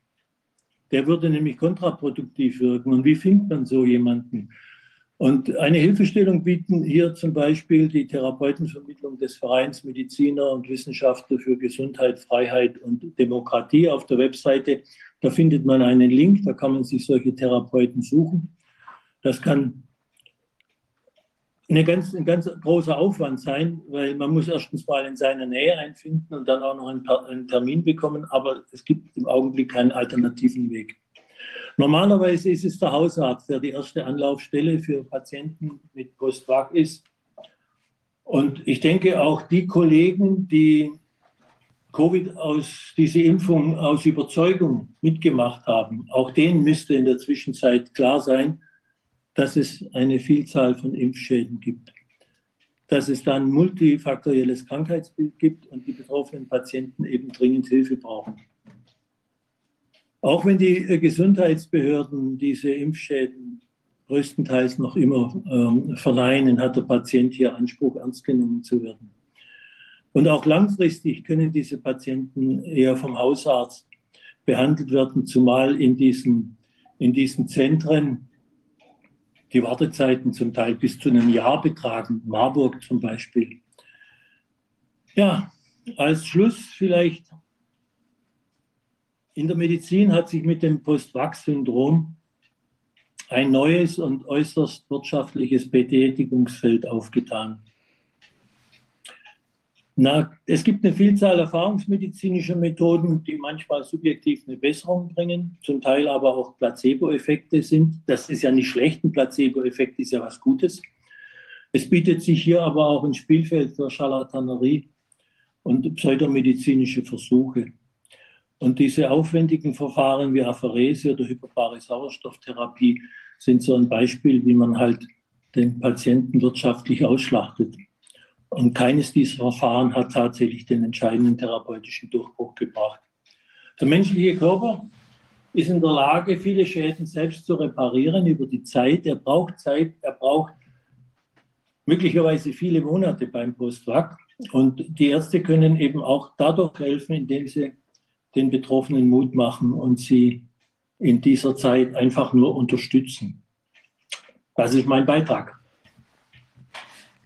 Der würde nämlich kontraproduktiv wirken. Und wie findet man so jemanden? Und eine Hilfestellung bieten hier zum Beispiel die Therapeutenvermittlung des Vereins Mediziner und Wissenschaftler für Gesundheit, Freiheit und Demokratie auf der Webseite. Da findet man einen Link, da kann man sich solche Therapeuten suchen. Das kann eine ganz, ein ganz großer Aufwand sein, weil man muss erstens mal in seiner Nähe einfinden und dann auch noch einen, einen Termin bekommen, aber es gibt im Augenblick keinen alternativen Weg. Normalerweise ist es der Hausarzt, der die erste Anlaufstelle für Patienten mit Postvac ist. Und ich denke auch die Kollegen, die Covid aus, diese Impfung aus Überzeugung mitgemacht haben, auch denen müsste in der Zwischenzeit klar sein, dass es eine Vielzahl von Impfschäden gibt, dass es dann multifaktorielles Krankheitsbild gibt und die betroffenen Patienten eben dringend Hilfe brauchen. Auch wenn die äh, Gesundheitsbehörden diese Impfschäden größtenteils noch immer ähm, verneinen, hat der Patient hier Anspruch, ernst genommen zu werden. Und auch langfristig können diese Patienten eher vom Hausarzt behandelt werden, zumal in diesen, in diesen Zentren die Wartezeiten zum Teil bis zu einem Jahr betragen, Marburg zum Beispiel. Ja, als Schluss vielleicht, in der Medizin hat sich mit dem Post-Vax-Syndrom ein neues und äußerst wirtschaftliches Betätigungsfeld aufgetan. Na, es gibt eine Vielzahl erfahrungsmedizinischer Methoden, die manchmal subjektiv eine Besserung bringen, zum Teil aber auch Placebo-Effekte sind. Das ist ja nicht schlecht, ein Placebo-Effekt ist ja was Gutes. Es bietet sich hier aber auch ein Spielfeld für Charlatanerie und pseudomedizinische Versuche. Und diese aufwendigen Verfahren wie Apherese oder hyperbare Sauerstofftherapie sind so ein Beispiel, wie man halt den Patienten wirtschaftlich ausschlachtet. Und keines dieser Verfahren hat tatsächlich den entscheidenden therapeutischen Durchbruch gebracht. Der menschliche Körper ist in der Lage, viele Schäden selbst zu reparieren über die Zeit. Er braucht Zeit, er braucht möglicherweise viele Monate beim Postvac. Und die Ärzte können eben auch dadurch helfen, indem sie den Betroffenen Mut machen und sie in dieser Zeit einfach nur unterstützen. Das ist mein Beitrag.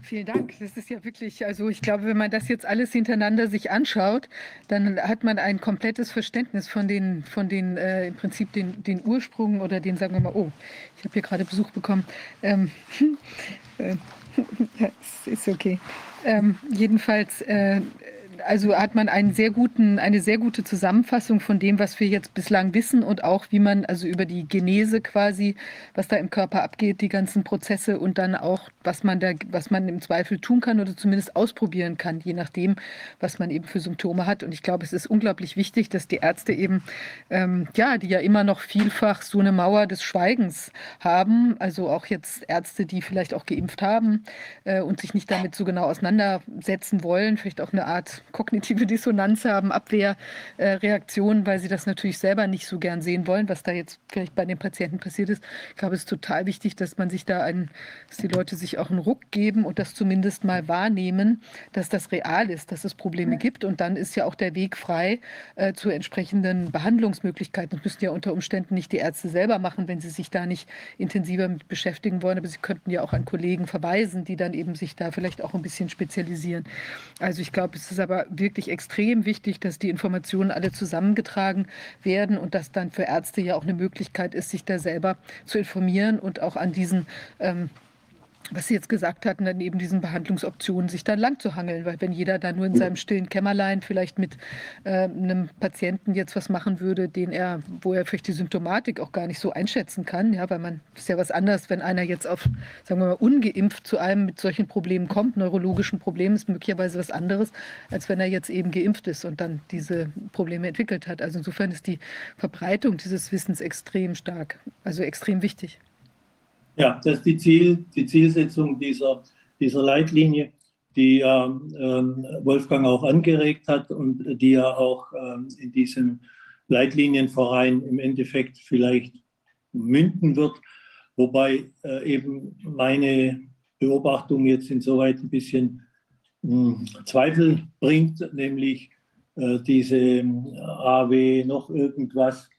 Vielen Dank. Das ist ja wirklich, also ich glaube, wenn man das jetzt alles hintereinander sich anschaut, dann hat man ein komplettes Verständnis von den, von den äh, im Prinzip den, den Ursprung oder den, sagen wir mal, oh, ich habe hier gerade Besuch bekommen. Ähm, <laughs> äh, <laughs> ist okay. Ähm, jedenfalls äh, also hat man einen sehr guten, eine sehr gute Zusammenfassung von dem, was wir jetzt bislang wissen und auch wie man also über die Genese quasi, was da im Körper abgeht, die ganzen Prozesse und dann auch, was man da, was man im Zweifel tun kann oder zumindest ausprobieren kann, je nachdem, was man eben für Symptome hat. Und ich glaube, es ist unglaublich wichtig, dass die Ärzte eben, ähm, ja, die ja immer noch vielfach so eine Mauer des Schweigens haben, also auch jetzt Ärzte, die vielleicht auch geimpft haben äh, und sich nicht damit so genau auseinandersetzen wollen, vielleicht auch eine Art kognitive Dissonanz haben, Abwehrreaktionen, äh, weil sie das natürlich selber nicht so gern sehen wollen, was da jetzt vielleicht bei den Patienten passiert ist. Ich glaube, es ist total wichtig, dass man sich da einen, dass die Leute sich auch einen Ruck geben und das zumindest mal wahrnehmen, dass das real ist, dass es Probleme gibt. Und dann ist ja auch der Weg frei äh, zu entsprechenden Behandlungsmöglichkeiten. Das müssen ja unter Umständen nicht die Ärzte selber machen, wenn sie sich da nicht intensiver mit beschäftigen wollen. Aber sie könnten ja auch an Kollegen verweisen, die dann eben sich da vielleicht auch ein bisschen spezialisieren. Also ich glaube, es ist aber aber wirklich extrem wichtig, dass die Informationen alle zusammengetragen werden und dass dann für Ärzte ja auch eine Möglichkeit ist, sich da selber zu informieren und auch an diesen ähm, was Sie jetzt gesagt hatten, dann eben diesen Behandlungsoptionen sich dann lang zu hangeln, weil wenn jeder da nur in seinem stillen Kämmerlein vielleicht mit äh, einem Patienten jetzt was machen würde, den er, wo er vielleicht die Symptomatik auch gar nicht so einschätzen kann, ja, weil man ist ja was anderes, wenn einer jetzt auf, sagen wir mal, ungeimpft zu einem mit solchen Problemen kommt, neurologischen Problemen ist möglicherweise was anderes, als wenn er jetzt eben geimpft ist und dann diese Probleme entwickelt hat. Also insofern ist die Verbreitung dieses Wissens extrem stark, also extrem wichtig. Ja, das ist die, Ziel, die Zielsetzung dieser, dieser Leitlinie, die ja ähm, Wolfgang auch angeregt hat und die ja auch ähm, in diesem Leitlinienverein im Endeffekt vielleicht münden wird. Wobei äh, eben meine Beobachtung jetzt insoweit ein bisschen mh, hm, Zweifel bringt, nämlich äh, diese ähm, AW noch irgendwas.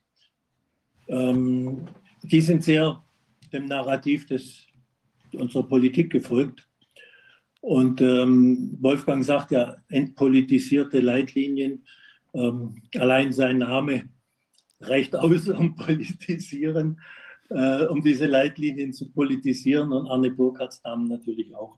Ähm, die sind sehr dem Narrativ des, unserer Politik gefolgt. Und ähm, Wolfgang sagt ja, entpolitisierte Leitlinien. Ähm, allein sein Name reicht aus, <laughs> um politisieren, äh, um diese Leitlinien zu politisieren und Arne Burkhardts Namen natürlich auch.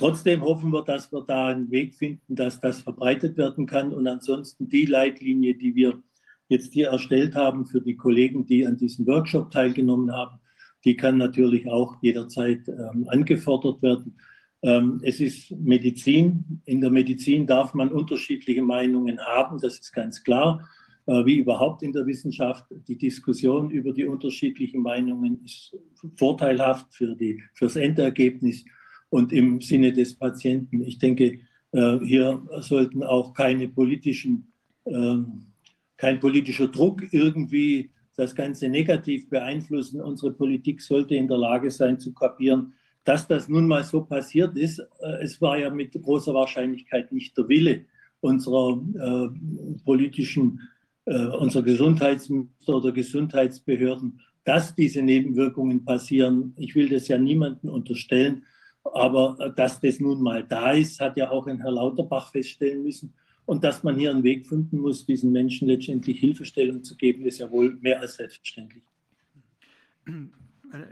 Trotzdem hoffen wir, dass wir da einen Weg finden, dass das verbreitet werden kann. Und ansonsten die Leitlinie, die wir jetzt hier erstellt haben für die Kollegen, die an diesem Workshop teilgenommen haben, die kann natürlich auch jederzeit ähm, angefordert werden. Ähm, es ist Medizin. In der Medizin darf man unterschiedliche Meinungen haben, das ist ganz klar. Äh, wie überhaupt in der Wissenschaft, die Diskussion über die unterschiedlichen Meinungen ist vorteilhaft für fürs Endergebnis und im Sinne des Patienten. Ich denke, äh, hier sollten auch keine politischen, äh, kein politischer Druck irgendwie das Ganze negativ beeinflussen. Unsere Politik sollte in der Lage sein zu kapieren, dass das nun mal so passiert ist. Äh, es war ja mit großer Wahrscheinlichkeit nicht der Wille unserer äh, politischen, äh, unserer Gesundheitsminister oder Gesundheitsbehörden, dass diese Nebenwirkungen passieren. Ich will das ja niemandem unterstellen, aber äh, dass das nun mal da ist, hat ja auch ein Herr Lauterbach feststellen müssen. Und dass man hier einen Weg finden muss, diesen Menschen letztendlich Hilfestellung zu geben, ist ja wohl mehr als selbstverständlich.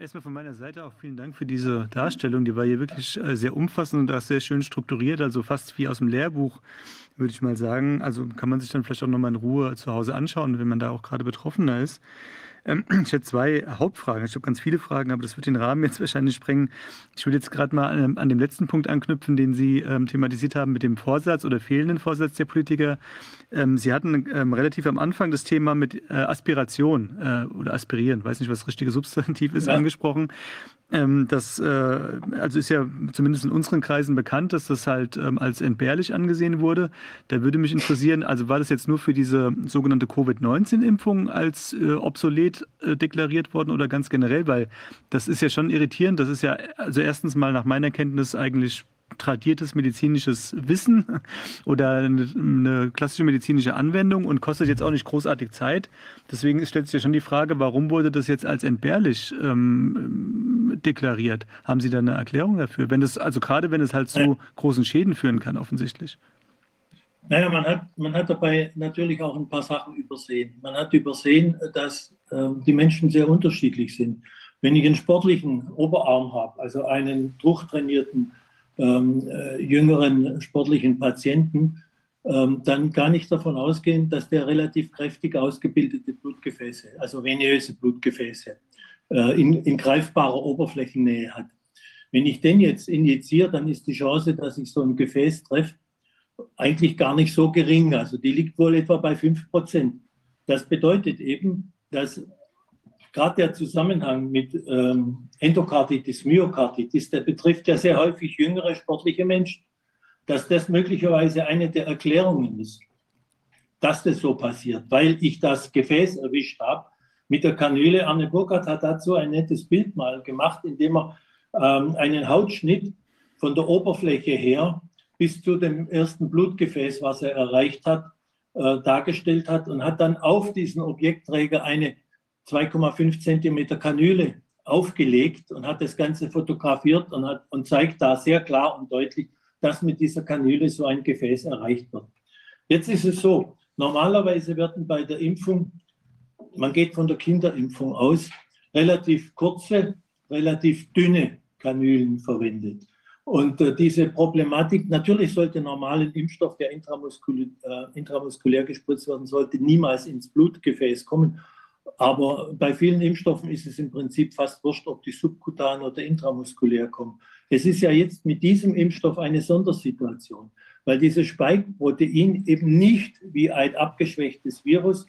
Erstmal von meiner Seite auch vielen Dank für diese Darstellung. Die war hier wirklich äh, sehr umfassend und auch sehr schön strukturiert, also fast wie aus dem Lehrbuch, würde ich mal sagen. Also kann man sich dann vielleicht auch nochmal in Ruhe zu Hause anschauen, wenn man da auch gerade Betroffener ist. Ähm, <clears throat> ich hätte zwei Hauptfragen. Ich habe ganz viele Fragen, aber das wird den Rahmen jetzt <laughs> wahrscheinlich sprengen. Ich will jetzt gerade mal an, an, dem letzten Punkt anknüpfen, den Sie ähm, thematisiert haben mit dem Vorsatz oder fehlenden Vorsatz der Politiker. Ähm, Sie hatten ähm, relativ am Anfang das Thema mit äh, Aspiration äh, oder Aspirieren, weiß nicht, was das richtige Substantiv ist, ja. angesprochen. Ähm, das äh, also ist ja zumindest in unseren Kreisen bekannt, dass das halt ähm, als entbehrlich angesehen wurde. Da würde mich interessieren, also war das jetzt nur für diese sogenannte Covid-19-Impfung als äh, obsolet äh, deklariert worden oder ganz generell? Weil das ist ja schon irritierend. Das ist ja also erstens mal nach meiner Kenntnis eigentlich tradiertes medizinisches Wissen oder eine, klassische medizinische Anwendung und kostet jetzt auch nicht großartig Zeit. Deswegen stellt sich ja schon die Frage, warum wurde das jetzt als entbehrlich ähm, deklariert? Haben Sie da eine Erklärung dafür? Wenn das, also gerade wenn es halt zu großen Schäden führen kann, offensichtlich. Naja, man hat, man hat dabei natürlich auch ein paar Sachen übersehen. Man hat übersehen, dass äh, die Menschen sehr unterschiedlich sind. Wenn ich einen sportlichen Oberarm habe, also einen durchtrainierten ähm, äh, jüngeren sportlichen Patienten, ähm, dann gar nicht davon ausgehen, dass der relativ kräftig ausgebildete Blutgefäße, also venöse Blutgefäße, äh, in, in greifbarer Oberflächennähe hat. Wenn ich den jetzt injiziere, dann ist die Chance, dass ich so ein Gefäß treffe, eigentlich gar nicht so gering. Also die liegt wohl etwa bei 5 Prozent. Das bedeutet eben, dass gerade der Zusammenhang mit ähm, Endokarditis, Myokarditis, der betrifft ja sehr häufig jüngere sportliche Menschen, dass das möglicherweise eine der Erklärungen ist, dass das so passiert, weil ich das Gefäß erwischt habe mit der Kanüle. Arne Burkhardt hat dazu ein nettes Bild mal gemacht, indem er ähm, einen Hautschnitt von der Oberfläche her bis zu dem ersten Blutgefäß, was er erreicht hat, äh, dargestellt hat und hat dann auf diesen Objektträger eine 2,5 Zentimeter Kanüle aufgelegt und hat das Ganze fotografiert und, hat, und zeigt da sehr klar und deutlich, dass mit dieser Kanüle so ein Gefäß erreicht wird. Jetzt ist es so, normalerweise werden bei der Impfung, man geht von der Kinderimpfung aus, relativ kurze, relativ dünne Kanülen verwendet. Und äh, diese Problematik, natürlich sollte normalen Impfstoff, der intramuskulär, äh, intramuskulär gespritzt werden sollte, niemals ins Blutgefäß kommen. Aber bei vielen Impfstoffen ist es im Prinzip fast wurscht, ob die subkutan oder intramuskulär kommen. Es ist ja jetzt mit diesem Impfstoff eine Sondersituation, weil dieses Spike-Protein eben nicht wie ein abgeschwächtes Virus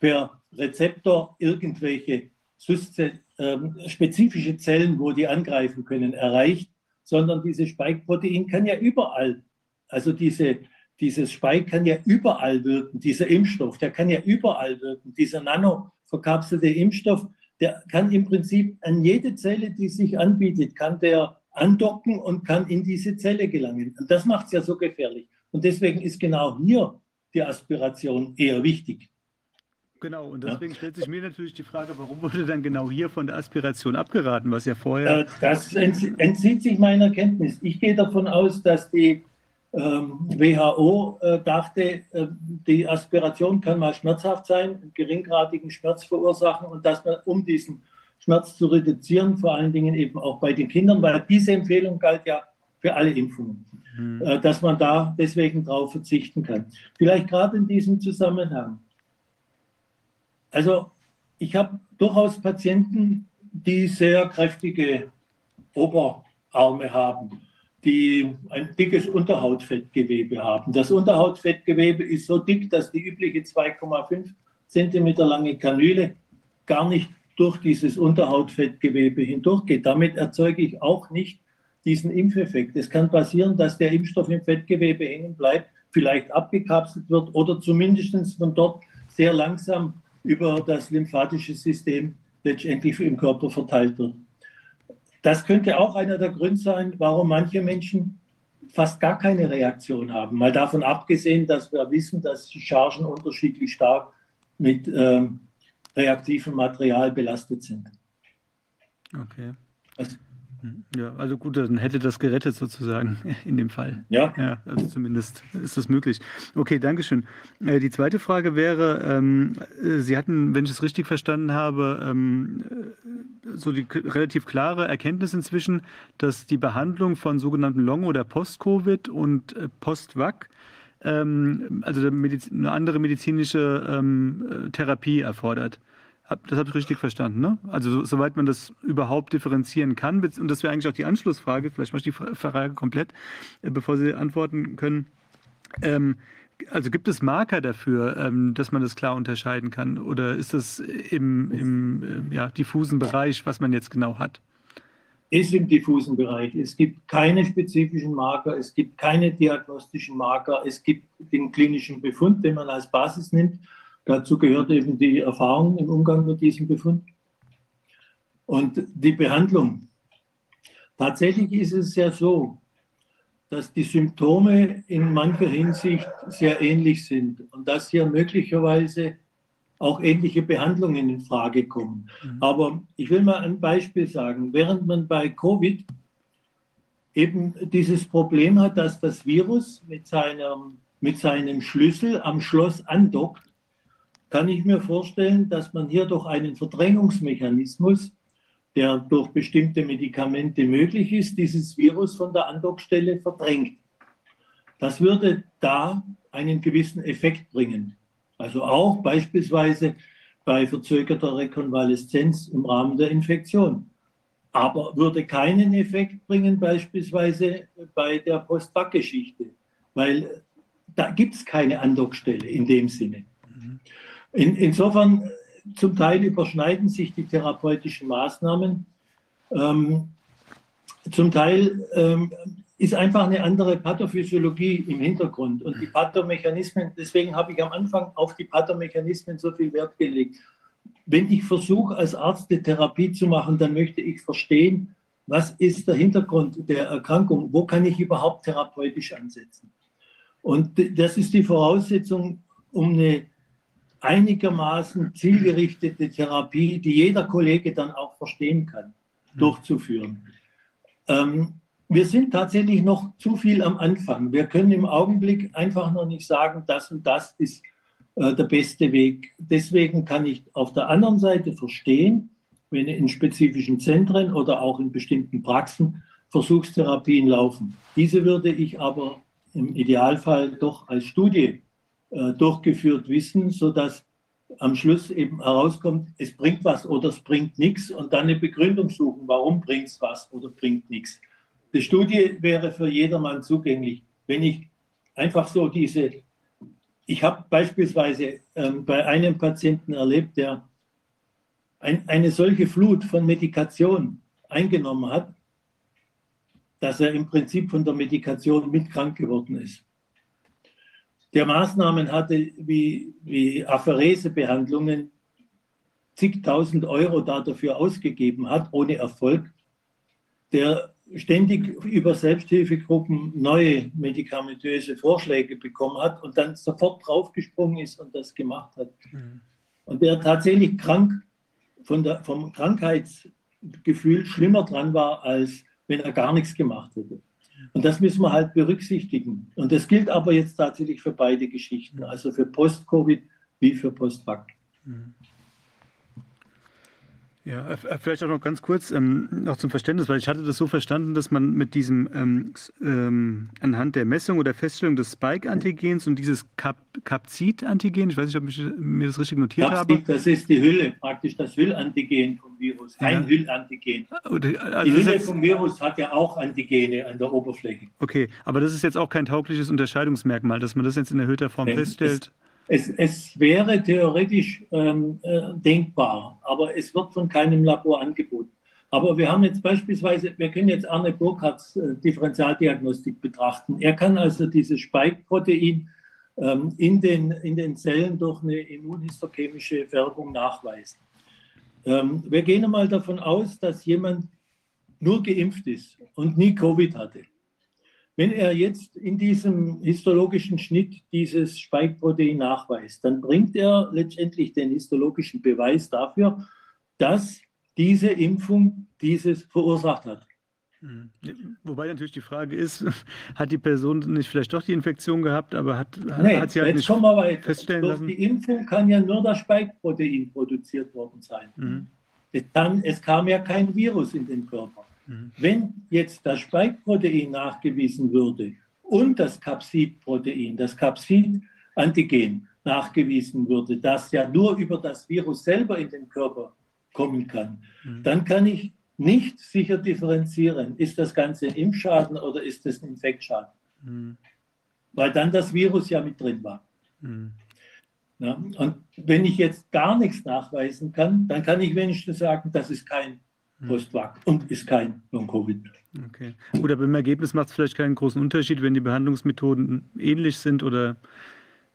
per Rezeptor irgendwelche äh, spezifische Zellen, wo die angreifen können, erreicht, sondern dieses Spike-Protein kann ja überall, also diese, dieses Spike kann ja überall wirken, dieser Impfstoff, der kann ja überall wirken, dieser Nano verkapselte Impfstoff, der kann im Prinzip an jede Zelle, die sich anbietet, kann der andocken und kann in diese Zelle gelangen. Und das macht es ja so gefährlich. Und deswegen ist genau hier die Aspiration eher wichtig. Genau, und deswegen ja. stellt sich mir natürlich die Frage, warum wurde dann genau hier von der Aspiration abgeraten, was ja vorher. Das entzieht sich meiner Kenntnis. Ich gehe davon aus, dass die WHO ähm, äh, dachte, äh, die Aspiration kann mal schmerzhaft sein, geringgradigen Schmerz verursachen und dass man, um diesen Schmerz zu reduzieren, vor allen Dingen eben auch bei den Kindern, weil diese Empfehlung galt ja für alle Impfungen, mhm. Äh, dass man da deswegen drauf verzichten kann. Vielleicht gerade in diesem Zusammenhang. Also ich habe durchaus Patienten, die sehr kräftige Oberarme haben die ein dickes Unterhautfettgewebe haben. Das Unterhautfettgewebe ist so dick, dass die übliche 2,5 Zentimeter lange Kanüle gar nicht durch dieses Unterhautfettgewebe hindurchgeht. Damit erzeuge ich auch nicht diesen Impfeffekt. Es kann passieren, dass der Impfstoff im Fettgewebe hängen bleibt, vielleicht abgekapselt wird oder zumindest von dort sehr langsam über das lymphatische System letztendlich im Körper verteilt wird. Das könnte auch einer der Gründe sein, warum manche Menschen fast gar keine Reaktion haben. Mal davon abgesehen, dass wir wissen, dass die Chargen unterschiedlich stark mit ähm, reaktivem Material belastet sind. Okay. Das, Ja, also gut, dann hätte das gerettet sozusagen <laughs> in dem Fall. Ja. Ja, also zumindest ist das möglich. Okay, Dankeschön. Äh, die zweite Frage wäre, ähm, äh, Sie hatten, wenn ich es richtig verstanden habe, ähm, äh, so die relativ klare Erkenntnis inzwischen, dass die Behandlung von sogenannten Long- oder Post-Covid und Post-Vac ähm, also eine andere medizinische Therapie erfordert. Das habe ich richtig verstanden, ne? Also so, soweit man das überhaupt differenzieren kann. Und das wäre eigentlich auch die Anschlussfrage. Vielleicht mache ich die Fra- Frage komplett, äh, bevor Sie antworten können. Ähm, also gibt es Marker dafür, ähm, dass man das klar unterscheiden kann? Oder ist das im, im äh, ja, diffusen Bereich, was man jetzt genau hat? ist im diffusen Bereich. Es gibt keine spezifischen Marker, es gibt keine diagnostischen Marker, es gibt den klinischen Befund, den man als Basis nimmt. Dazu gehört eben die Erfahrung im Umgang mit diesem Befund. Und die Behandlung. Tatsächlich ist es ja so, dass die Symptome in mancher Hinsicht sehr ähnlich sind und dass hier möglicherweise auch ähnliche Behandlungen in Frage kommen. Mhm. Aber ich will mal ein Beispiel sagen. Während man bei Covid eben dieses Problem hat, dass das Virus mit seinem, mit seinem Schlüssel am Schloss andockt, kann ich mir vorstellen, dass man hier durch einen Verdrängungsmechanismus, der durch bestimmte Medikamente möglich ist, dieses Virus von der Andockstelle verdrängt. Das würde da einen gewissen Effekt bringen. Also auch beispielsweise bei verzögerter Rekonvaleszenz im Rahmen der Infektion. Aber würde keinen Effekt bringen beispielsweise bei der Post-Back-Geschichte, weil da gibt es keine Andockstelle in dem Sinne. In, insofern, zum Teil überschneiden sich die therapeutischen Maßnahmen. Ähm, zum Teil ähm, ist einfach eine andere Pathophysiologie im Hintergrund und die Pathomechanismen, deswegen habe ich am Anfang auf die Pathomechanismen so viel Wert gelegt. Wenn ich versuche, als Arzt eine Therapie zu machen, dann möchte ich verstehen, was ist der Hintergrund der Erkrankung, wo kann ich überhaupt therapeutisch ansetzen. Und das ist die Voraussetzung, um eine einigermaßen zielgerichtete Therapie, die jeder Kollege dann auch verstehen kann, durchzuführen. Ähm, wir sind tatsächlich noch zu viel am Anfang. Wir können im Augenblick einfach noch nicht sagen, das und das ist äh, der beste Weg. Deswegen kann ich auf der anderen Seite verstehen, wenn in spezifischen Zentren oder auch in bestimmten Praxen Versuchstherapien laufen. Diese würde ich aber im Idealfall doch als Studie äh, durchgeführt wissen, sodass am Schluss eben herauskommt, es bringt was oder es bringt nichts und dann eine Begründung suchen, warum bringt es was oder bringt nichts. Die Studie wäre für jedermann zugänglich. Wenn ich einfach so diese, ich habe beispielsweise ähm, bei einem Patienten erlebt, der ein, eine solche Flut von Medikation eingenommen hat, dass er im Prinzip von der Medikation mit krank geworden ist. Der Maßnahmen hatte wie, wie Apheresebehandlungen zigtausend Euro da dafür ausgegeben hat, ohne Erfolg, der ständig über Selbsthilfegruppen neue medikamentöse Vorschläge bekommen hat und dann sofort draufgesprungen ist und das gemacht hat. Und der tatsächlich krank von der, vom Krankheitsgefühl schlimmer dran war, als wenn er gar nichts gemacht hätte. Und das müssen wir halt berücksichtigen. Und das gilt aber jetzt tatsächlich für beide Geschichten, also für Post-Covid wie für Post-Vac. Ja, äh, vielleicht auch noch ganz kurz ähm, noch zum Verständnis, weil ich hatte das so verstanden, dass man mit diesem ähm, ähm, anhand der Messung oder Feststellung des Spike-Antigens und dieses Cap Capsid-Antigen, ich weiß nicht, ob ich mir das richtig notiert habe. Capsid, das ist die Hülle, praktisch das Hüllantigen vom Virus, ein Ja. Hüllantigen. Die also ist Hülle vom Virus hat ja auch Antigene an der Oberfläche. okay, aber das ist jetzt auch kein taugliches Unterscheidungsmerkmal, dass man das jetzt in erhöhter Form Nee, feststellt. Es, es wäre theoretisch ähm, äh, denkbar, aber es wird von keinem Labor angeboten. Aber wir haben jetzt beispielsweise, wir können jetzt Arne Burkhardts äh, Differentialdiagnostik betrachten. Er kann also dieses Spike-Protein ähm, in, den, in den Zellen durch eine immunhistochemische Färbung nachweisen. Ähm, wir gehen einmal davon aus, dass jemand nur geimpft ist und nie Covid hatte. Wenn er jetzt in diesem histologischen Schnitt dieses Spike-Protein nachweist, dann bringt er letztendlich den histologischen Beweis dafür, dass diese Impfung dieses verursacht hat. Mhm. Wobei natürlich die Frage ist, <laughs> hat die Person nicht vielleicht doch die Infektion gehabt, aber hat, Nee, hat sie halt jetzt nicht feststellen Durch lassen? die Impfung kann ja nur das Spike-Protein produziert worden sein. Mhm. Es, kann, es kam ja kein Virus in den Körper. Mhm. Wenn jetzt das Spike-Protein nachgewiesen würde und das Capsid-Protein, das Capsid-Antigen nachgewiesen würde, das ja nur über das Virus selber in den Körper kommen kann, Mhm. dann kann ich nicht sicher differenzieren, ist das Ganze ein Impfschaden oder ist es ein Infektschaden, Mhm. weil dann das Virus ja mit drin war. Mhm. Ja, und wenn ich jetzt gar nichts nachweisen kann, dann kann ich wenigstens sagen, das ist kein Mhm. Postvac und ist kein Long-Covid. Okay. Gut, aber im Ergebnis macht es vielleicht keinen großen Unterschied, wenn die Behandlungsmethoden ähnlich sind oder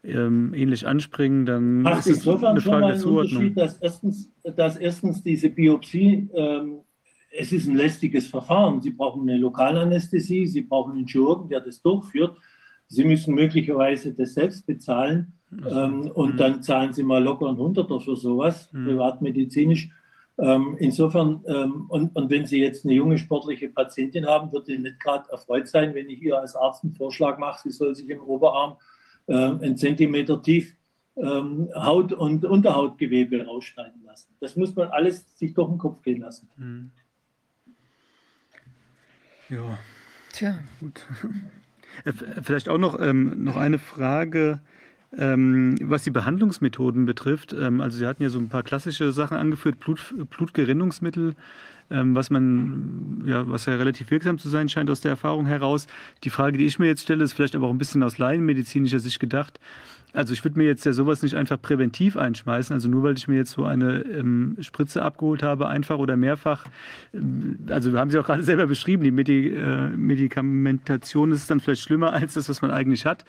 ähm, ähnlich anspringen, dann Macht ist es eine schon Frage mal der einen Zuordnung. Unterschied, dass erstens, dass erstens diese Biopsie, ähm, es ist ein lästiges Verfahren. Sie brauchen eine Lokalanästhesie, Sie brauchen einen Chirurgen, der das durchführt. Sie müssen möglicherweise das selbst bezahlen ähm, und Mhm. dann zahlen Sie mal locker ein Hunderter für sowas, Mhm. privatmedizinisch. Ähm, insofern, ähm, und, und wenn Sie jetzt eine junge sportliche Patientin haben, wird die nicht gerade erfreut sein, wenn ich ihr als Arzt einen Vorschlag mache, sie soll sich im Oberarm äh, einen Zentimeter tief ähm, Haut- und Unterhautgewebe ausschneiden lassen. Das muss man alles sich durch den Kopf gehen lassen. Mhm. Ja, Tja, gut. <laughs> Äh, Vielleicht auch noch, ähm, noch eine Frage, ähm, was die Behandlungsmethoden betrifft. Ähm, also Sie hatten ja so ein paar klassische Sachen angeführt, Blut, Blutgerinnungsmittel, ähm, was man, ja, was ja relativ wirksam zu sein scheint aus der Erfahrung heraus. Die Frage, die ich mir jetzt stelle, ist vielleicht aber auch ein bisschen aus laienmedizinischer Sicht gedacht. Also ich würde mir jetzt ja sowas nicht einfach präventiv einschmeißen. Also nur weil ich mir jetzt so eine ähm, Spritze abgeholt habe, einfach oder mehrfach. ähm, Also haben Sie auch gerade selber beschrieben, die Medi äh, Medikamentation ist dann vielleicht schlimmer als das, was man eigentlich hat.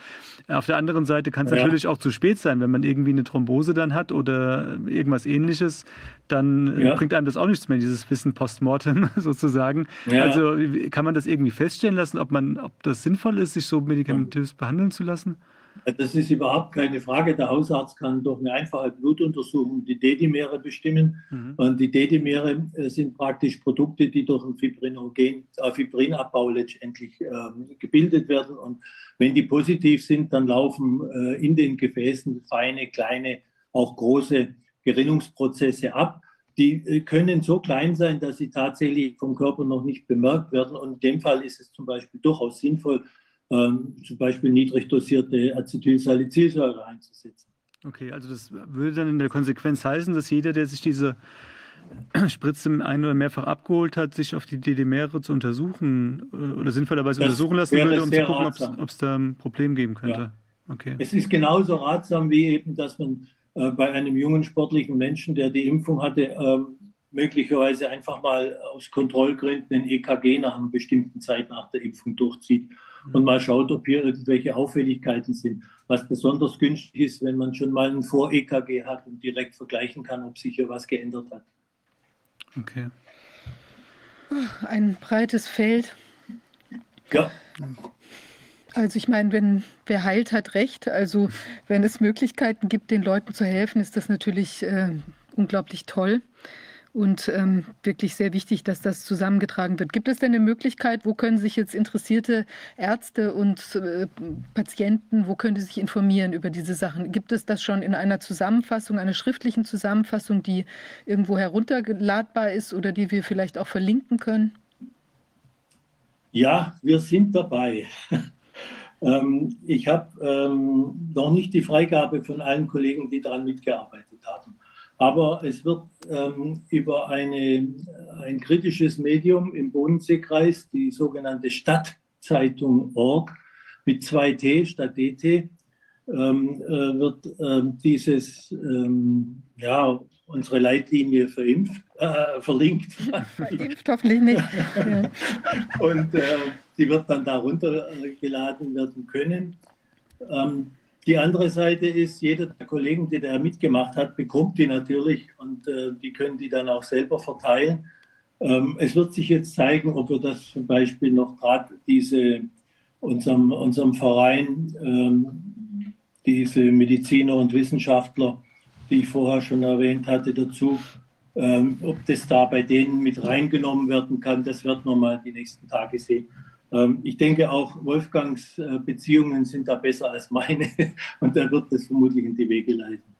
Auf der anderen Seite kann es Ja. natürlich auch zu spät sein, wenn man irgendwie eine Thrombose dann hat oder irgendwas ähnliches, dann äh, Ja. bringt einem das auch nichts mehr, dieses Wissen postmortem <laughs> sozusagen. Ja. Also kann man das irgendwie feststellen lassen, ob man, ob das sinnvoll ist, sich so medikamentös behandeln zu lassen? Das ist überhaupt keine Frage. Der Hausarzt kann durch eine einfache Blutuntersuchung die Dedimere bestimmen. Mhm. Und die Dedimere äh, sind praktisch Produkte, die durch einen Fibrinogen, äh, Fibrinabbau letztendlich ähm, gebildet werden. Und wenn die positiv sind, dann laufen äh, in den Gefäßen feine, kleine, auch große Gerinnungsprozesse ab. Die äh, können so klein sein, dass sie tatsächlich vom Körper noch nicht bemerkt werden. Und in dem Fall ist es zum Beispiel durchaus sinnvoll, ähm, zum Beispiel niedrig dosierte Acetylsalicylsäure einzusetzen. Okay, also das würde dann in der Konsequenz heißen, dass jeder, der sich diese <clears throat> Spritze ein- oder mehrfach abgeholt hat, sich auf die DDMere zu untersuchen äh, oder sinnvollerweise Das untersuchen lassen würde, um zu gucken, ob es da ein Problem geben könnte. Okay. Es ist genauso ratsam wie eben, dass man äh, bei einem jungen sportlichen Menschen, der die Impfung hatte, ähm, möglicherweise einfach mal aus Kontrollgründen ein EKG nach einer bestimmten Zeit nach der Impfung durchzieht und mal schaut, ob hier irgendwelche Auffälligkeiten sind. Was besonders günstig ist, wenn man schon mal ein Vor-EKG hat und direkt vergleichen kann, ob sich hier was geändert hat. okay. ein breites Feld. Ja, Also ich meine, wenn wer heilt, hat recht. Also wenn es Möglichkeiten gibt, den Leuten zu helfen, ist das natürlich äh, unglaublich toll und ähm, wirklich sehr wichtig, dass das zusammengetragen wird. Gibt es denn eine Möglichkeit, wo können sich jetzt interessierte Ärzte und äh, Patienten, wo können die sich informieren über diese Sachen? Gibt es das schon in einer Zusammenfassung, einer schriftlichen Zusammenfassung, die irgendwo herunterladbar ist oder die wir vielleicht auch verlinken können? Ja, wir sind dabei. <laughs> ähm, ich habe ähm, noch nicht die Freigabe von allen Kollegen, die daran mitgearbeitet haben. Aber es wird ähm, über eine, ein kritisches Medium im Bodenseekreis, die sogenannte Stadtzeitung Org mit 2T statt DT, ähm, äh, wird ähm, dieses, ähm, ja, unsere Leitlinie verimpft, äh, verlinkt. Impft hoffentlich nicht. Ja. <laughs> Und äh, die wird dann da runtergeladen werden können. Die andere Seite ist, jeder der Kollegen, die da mitgemacht hat, bekommt die natürlich und äh, die können die dann auch selber verteilen. Ähm, es wird sich jetzt zeigen, ob wir das zum Beispiel noch gerade diese unserem, unserem Verein, ähm, diese Mediziner und Wissenschaftler, die ich vorher schon erwähnt hatte, dazu Ähm, ob das da bei denen mit reingenommen werden kann, das wird man mal die nächsten Tage sehen. Ähm, ich denke auch, Wolfgangs äh, Beziehungen sind da besser als meine <laughs> und er wird das vermutlich in die Wege leiten.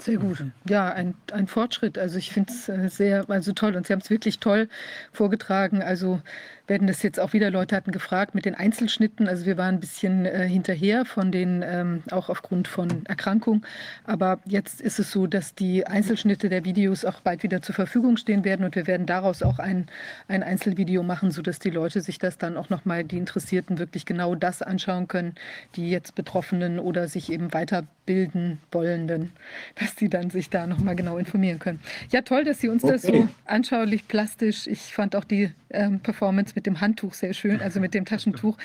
Sehr gut. Ja, ein, ein Fortschritt. Also ich finde es äh, sehr, also toll. Und Sie haben es wirklich toll vorgetragen. Also werden das jetzt auch wieder, Leute hatten gefragt mit den Einzelschnitten. Also wir waren ein bisschen äh, hinterher von den, ähm, auch aufgrund von Erkrankung. Aber jetzt ist es so, dass die Einzelschnitte der Videos auch bald wieder zur Verfügung stehen werden und wir werden daraus auch ein, ein Einzelvideo machen, sodass die Leute sich das dann auch nochmal, die Interessierten wirklich genau das anschauen können, die jetzt Betroffenen oder sich eben weiterbilden wollenden, <laughs> dass die dann sich da nochmal genau informieren können. Ja, toll, dass Sie uns okay. das so anschaulich, plastisch, ich fand auch die ähm, Performance mit dem Handtuch sehr schön, also mit dem <laughs> Taschentuch.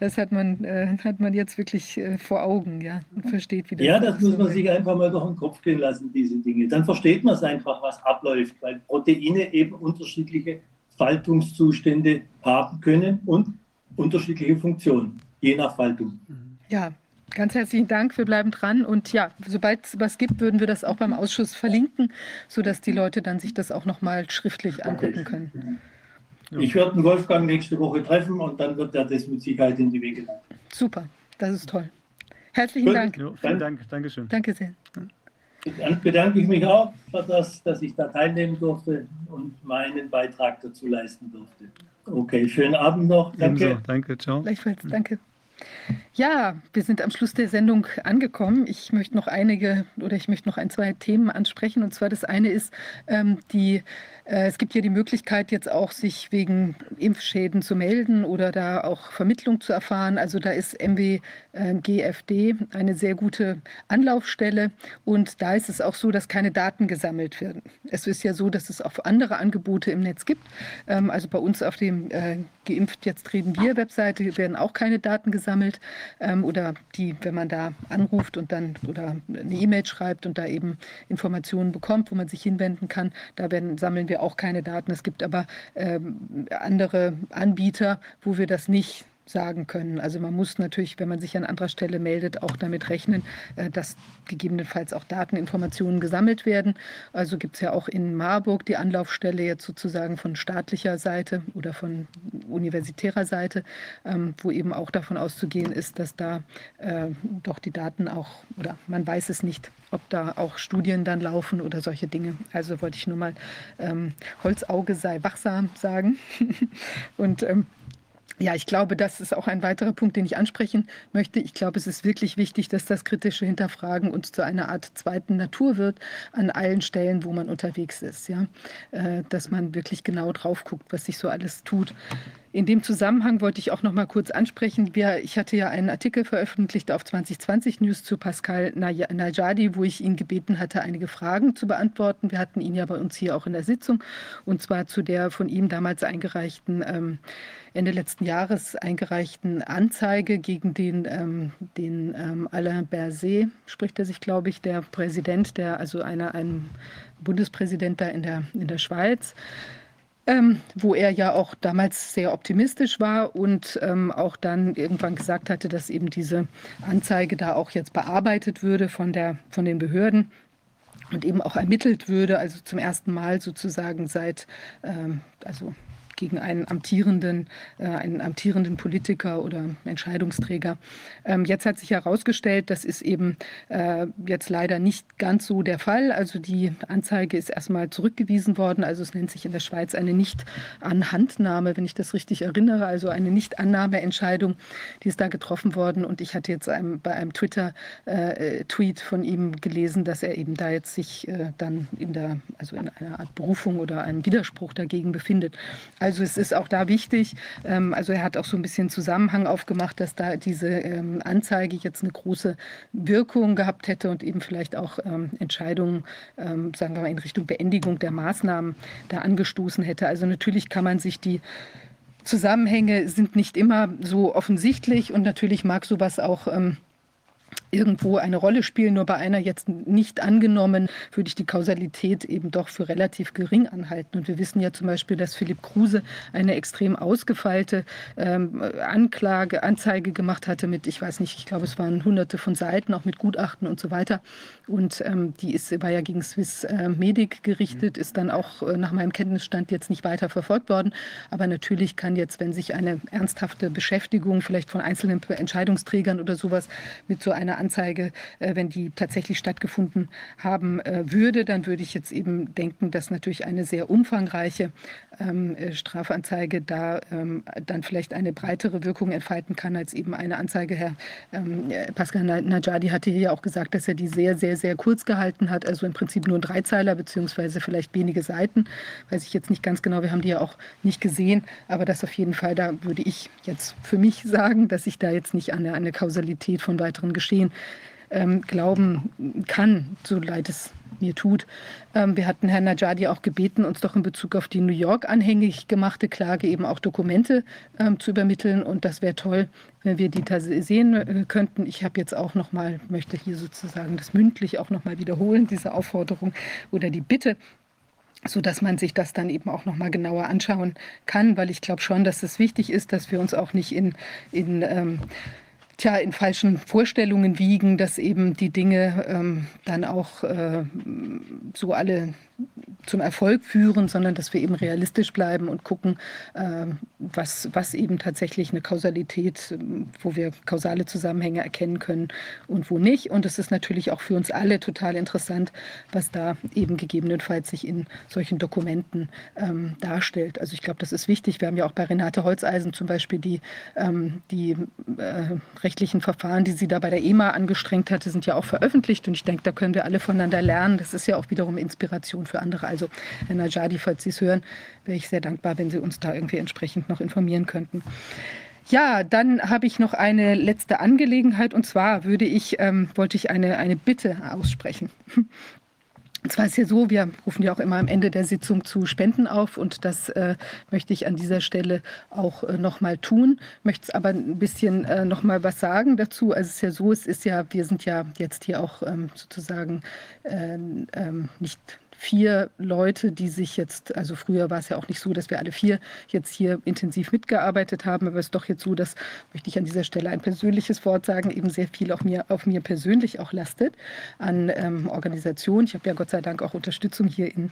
Das hat man, äh, hat man jetzt wirklich äh, vor Augen, ja, und versteht, wie das Ja, das muss man sich einfach mal durch den Kopf gehen lassen, diese Dinge. Dann versteht man es einfach, was abläuft, weil Proteine eben unterschiedliche Faltungszustände haben können und unterschiedliche Funktionen, je nach Faltung. Ja, Ganz herzlichen Dank, wir bleiben dran und ja, sobald es was gibt, würden wir das auch beim Ausschuss verlinken, sodass die Leute dann sich das auch nochmal schriftlich angucken können. Ich werde den Wolfgang nächste Woche treffen und dann wird er das mit Sicherheit in die Wege leiten. Super, das ist toll. Herzlichen Gut. Dank. Ja, vielen Dank, Dankeschön. Danke sehr. Dann bedanke ich mich auch für das, dass ich da teilnehmen durfte und meinen Beitrag dazu leisten durfte. Okay, schönen Abend noch. Danke. Ebenso. Danke, ciao. Gleichfalls, danke. Ja, wir sind am Schluss der Sendung angekommen. Ich möchte noch einige oder ich möchte noch ein, zwei Themen ansprechen. Und zwar das eine ist ähm, die äh, es gibt hier die Möglichkeit, jetzt auch sich wegen Impfschäden zu melden oder da auch Vermittlung zu erfahren. Also da ist MWGFD ähm, eine sehr gute Anlaufstelle. Und da ist es auch so, dass keine Daten gesammelt werden. Es ist ja so, dass es auch andere Angebote im Netz gibt. Ähm, also bei uns auf dem äh, Geimpft jetzt reden wir Webseite werden auch keine Daten gesammelt. Ähm, oder die, wenn man da anruft und dann oder eine E-Mail schreibt und da eben Informationen bekommt, wo man sich hinwenden kann, da werden, sammeln wir wir auch keine Daten. Es gibt aber ähm, andere Anbieter, wo wir das nicht sagen können. Also man muss natürlich, wenn man sich an anderer Stelle meldet, auch damit rechnen, äh, dass gegebenenfalls auch Dateninformationen gesammelt werden. Also gibt es ja auch in Marburg die Anlaufstelle jetzt sozusagen von staatlicher Seite oder von universitärer Seite, ähm, wo eben auch davon auszugehen ist, dass da äh, doch die Daten auch, oder man weiß es nicht, ob da auch Studien dann laufen oder solche Dinge. Also wollte ich nur mal ähm, Holzauge sei wachsam sagen. <laughs> Und ähm, ja, ich glaube, das ist auch ein weiterer Punkt, den ich ansprechen möchte. Ich glaube, es ist wirklich wichtig, dass das kritische Hinterfragen uns zu einer Art zweiten Natur wird an allen Stellen, wo man unterwegs ist. Ja, äh, dass man wirklich genau drauf guckt, was sich so alles tut. In dem Zusammenhang wollte ich auch noch mal kurz ansprechen. Wir, ich hatte ja einen Artikel veröffentlicht auf 2020 News zu Pascal Najadi, wo ich ihn gebeten hatte, einige Fragen zu beantworten. Wir hatten ihn ja bei uns hier auch in der Sitzung und zwar zu der von ihm damals eingereichten, ähm, Ende letzten Jahres eingereichten Anzeige gegen den, ähm, den ähm, Alain Berset, spricht er sich, glaube ich, der Präsident, der also einer, ein Bundespräsident da in der, in der Schweiz ähm, wo er ja auch damals sehr optimistisch war und ähm, auch dann irgendwann gesagt hatte, dass eben diese Anzeige da auch jetzt bearbeitet würde von, der, von den Behörden und eben auch ermittelt würde, also zum ersten Mal sozusagen seit, ähm, also gegen einen amtierenden, äh, einen amtierenden Politiker oder Entscheidungsträger. Ähm, jetzt hat sich herausgestellt, das ist eben äh, jetzt leider nicht ganz so der Fall. Also die Anzeige ist erstmal zurückgewiesen worden. Also es nennt sich in der Schweiz eine Nicht-Anhandnahme, wenn ich das richtig erinnere, also eine Nicht-Annahmeentscheidung, die ist da getroffen worden. Und ich hatte jetzt einem, bei einem Twitter-Tweet äh, von ihm gelesen, dass er eben da jetzt sich äh, dann in der, also in einer Art Berufung oder einem Widerspruch dagegen befindet. Also es ist auch da wichtig, ähm, also er hat auch so ein bisschen Zusammenhang aufgemacht, dass da diese ähm, Anzeige jetzt eine große Wirkung gehabt hätte und eben vielleicht auch ähm, Entscheidungen, sagen wir mal, in Richtung Beendigung der Maßnahmen da angestoßen hätte. Also natürlich kann man sich die Zusammenhänge sind nicht immer so offensichtlich und natürlich mag sowas auch irgendwo eine Rolle spielen, nur bei einer jetzt nicht angenommen, würde ich die Kausalität eben doch für relativ gering anhalten. Und wir wissen ja zum Beispiel, dass Philipp Kruse eine extrem ausgefeilte ähm, Anklage, Anzeige gemacht hatte mit, ich weiß nicht, ich glaube, es waren hunderte von Seiten, auch mit Gutachten und so weiter. Und ähm, die ist, war ja gegen Swiss äh, Medic gerichtet, ist dann auch äh, nach meinem Kenntnisstand jetzt nicht weiter verfolgt worden. Aber natürlich kann jetzt, wenn sich eine ernsthafte Beschäftigung vielleicht von einzelnen Entscheidungsträgern oder sowas mit so einer Anzeige, äh, wenn die tatsächlich stattgefunden haben äh, würde, dann würde ich jetzt eben denken, dass natürlich eine sehr umfangreiche ähm, äh, Strafanzeige da ähm, dann vielleicht eine breitere Wirkung entfalten kann als eben eine Anzeige. Herr ähm, Pascal Najadi hatte hier ja auch gesagt, dass er die sehr, sehr, sehr kurz gehalten hat, also im Prinzip nur Dreizeiler beziehungsweise vielleicht wenige Seiten. Weiß ich jetzt nicht ganz genau, wir haben die ja auch nicht gesehen, aber das auf jeden Fall, da würde ich jetzt für mich sagen, dass ich da jetzt nicht an eine, eine Kausalität von weiteren Geschehen ähm, glauben kann, so leid es mir tut. Ähm, wir hatten Herrn Najadi auch gebeten, uns doch in Bezug auf die New York anhängig gemachte Klage eben auch Dokumente ähm, zu übermitteln. Und das wäre toll, wenn wir die sehen äh, könnten. Ich habe jetzt auch noch mal, möchte hier sozusagen das mündlich auch noch mal wiederholen, diese Aufforderung oder die Bitte, so dass man sich das dann eben auch noch mal genauer anschauen kann, weil ich glaube schon, dass es wichtig ist, dass wir uns auch nicht in, in ähm, tja, in falschen Vorstellungen wiegen, dass eben die Dinge ähm, dann auch äh, so alle zum Erfolg führen, sondern dass wir eben realistisch bleiben und gucken, äh, was, was eben tatsächlich eine Kausalität, wo wir kausale Zusammenhänge erkennen können und wo nicht. Und es ist natürlich auch für uns alle total interessant, was da eben gegebenenfalls sich in solchen Dokumenten ähm, darstellt. Also ich glaube, das ist wichtig. Wir haben ja auch bei Renate Holzeisen zum Beispiel die, ähm, die äh, rechtlichen Verfahren, die sie da bei der EMA angestrengt hatte, sind ja auch veröffentlicht. Und ich denke, da können wir alle voneinander lernen. Das ist ja auch wiederum Inspiration für andere. Also Herr Najadi, falls Sie es hören, wäre ich sehr dankbar, wenn Sie uns da irgendwie entsprechend noch informieren könnten. Ja, dann habe ich noch eine letzte Angelegenheit und zwar würde ich, ähm, wollte ich eine, eine Bitte aussprechen. Und zwar ist ja so, wir rufen ja auch immer am Ende der Sitzung zu Spenden auf und das äh, möchte ich an dieser Stelle auch äh, nochmal tun. Möchte aber ein bisschen äh, nochmal was sagen dazu. Also es ist ja so, es ist ja, wir sind ja jetzt hier auch ähm, sozusagen äh, ähm, nicht vier Leute, die sich jetzt, also früher war es ja auch nicht so, dass wir alle vier jetzt hier intensiv mitgearbeitet haben, aber es ist doch jetzt so, dass, möchte ich an dieser Stelle ein persönliches Wort sagen, eben sehr viel auf mir, auf mir persönlich auch lastet an ähm, Organisation. Ich habe ja Gott sei Dank auch Unterstützung hier in,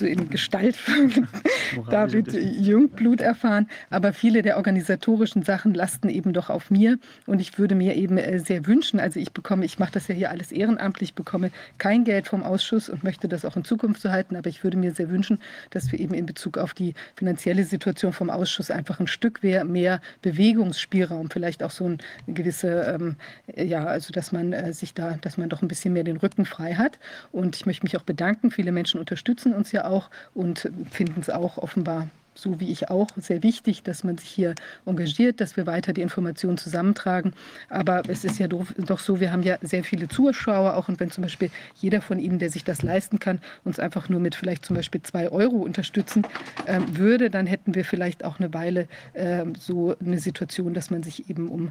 in Gestalt von <laughs> David Jungblut erfahren, aber viele der organisatorischen Sachen lasten eben doch auf mir. Und ich würde mir eben äh, sehr wünschen, also ich bekomme, ich mache das ja hier alles ehrenamtlich, bekomme kein Geld vom Ausschuss und möchte das auch in Zukunft zu halten. Aber ich würde mir sehr wünschen, dass wir eben in Bezug auf die finanzielle Situation vom Ausschuss einfach ein Stück mehr Bewegungsspielraum, vielleicht auch so ein gewisse, ähm, ja, also dass man äh, sich da, dass man doch ein bisschen mehr den Rücken frei hat. Und ich möchte mich auch bedanken. Viele Menschen unterstützen uns ja auch und finden es auch offenbar so wie ich auch, sehr wichtig, dass man sich hier engagiert, dass wir weiter die Informationen zusammentragen. Aber es ist ja doch so, wir haben ja sehr viele Zuschauer auch. Und wenn zum Beispiel jeder von Ihnen, der sich das leisten kann, uns einfach nur mit vielleicht zum Beispiel zwei Euro unterstützen ähm, würde, dann hätten wir vielleicht auch eine Weile ähm, so eine Situation, dass man sich eben um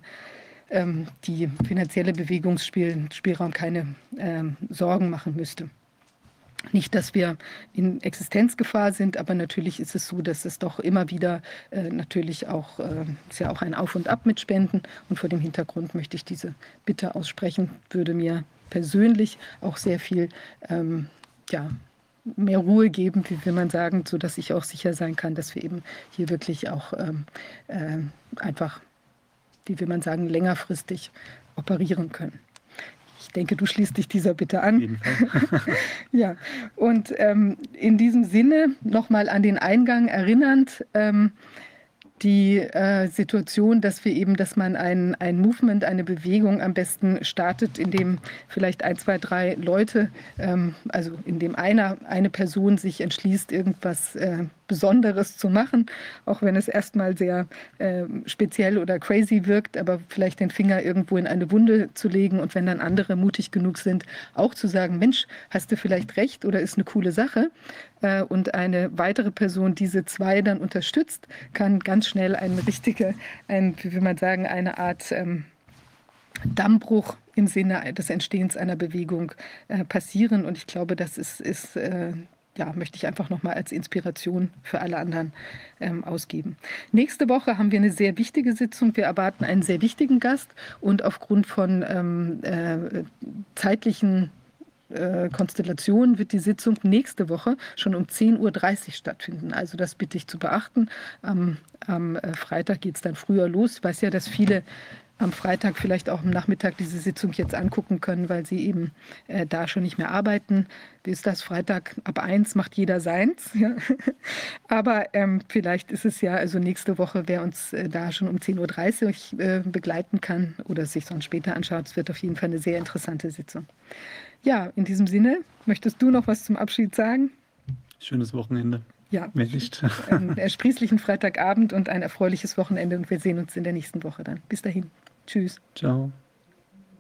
ähm, die finanzielle Bewegungsspielraum keine ähm, Sorgen machen müsste. Nicht, dass wir in Existenzgefahr sind, aber natürlich ist es so, dass es doch immer wieder äh, natürlich auch, äh, ist ja auch ein Auf und Ab mit Spenden. Und vor dem Hintergrund möchte ich diese Bitte aussprechen, würde mir persönlich auch sehr viel, ähm, ja, mehr Ruhe geben, wie will man sagen, sodass ich auch sicher sein kann, dass wir eben hier wirklich auch ähm, äh, einfach, wie will man sagen, längerfristig operieren können. Ich denke, du schließt dich dieser Bitte an. <laughs> ja, und ähm, in diesem Sinne nochmal an den Eingang erinnernd. Ähm, die äh, Situation, dass wir eben, dass man ein, ein Movement, eine Bewegung am besten startet, in dem vielleicht ein, zwei, drei Leute, ähm, also in dem einer, eine Person sich entschließt, irgendwas äh, Besonderes zu machen, auch wenn es erstmal sehr äh, speziell oder crazy wirkt, aber vielleicht den Finger irgendwo in eine Wunde zu legen und wenn dann andere mutig genug sind, auch zu sagen, Mensch, hast du vielleicht recht oder ist eine coole Sache äh, und eine weitere Person diese zwei dann unterstützt, kann ganz schnell eine richtige, ein, wie will man sagen, eine Art ähm, Dammbruch im Sinne des Entstehens einer Bewegung äh, passieren. Und ich glaube, das ist, ist äh, ja, möchte ich einfach nochmal als Inspiration für alle anderen ähm, ausgeben. Nächste Woche haben wir eine sehr wichtige Sitzung. Wir erwarten einen sehr wichtigen Gast und aufgrund von ähm, äh, zeitlichen äh, Konstellationen wird die Sitzung nächste Woche schon um 10.30 Uhr stattfinden. Also das bitte ich zu beachten. Am, am äh, Freitag geht es dann früher los. Ich weiß ja, dass viele am Freitag vielleicht auch am Nachmittag diese Sitzung jetzt angucken können, weil sie eben äh, da schon nicht mehr arbeiten. Wie ist das? Freitag ab eins macht jeder seins. <laughs> Ja? Aber ähm, vielleicht ist es ja, also nächste Woche, wer uns äh, da schon um 10.30 Uhr äh, begleiten kann oder sich sonst später anschaut, es wird auf jeden Fall eine sehr interessante Sitzung. Ja, in diesem Sinne, möchtest du noch was zum Abschied sagen? Schönes Wochenende. Ja. <laughs> Einen ersprießlichen Freitagabend und ein erfreuliches Wochenende und wir sehen uns in der nächsten Woche dann. Bis dahin. Tschüss. Ciao.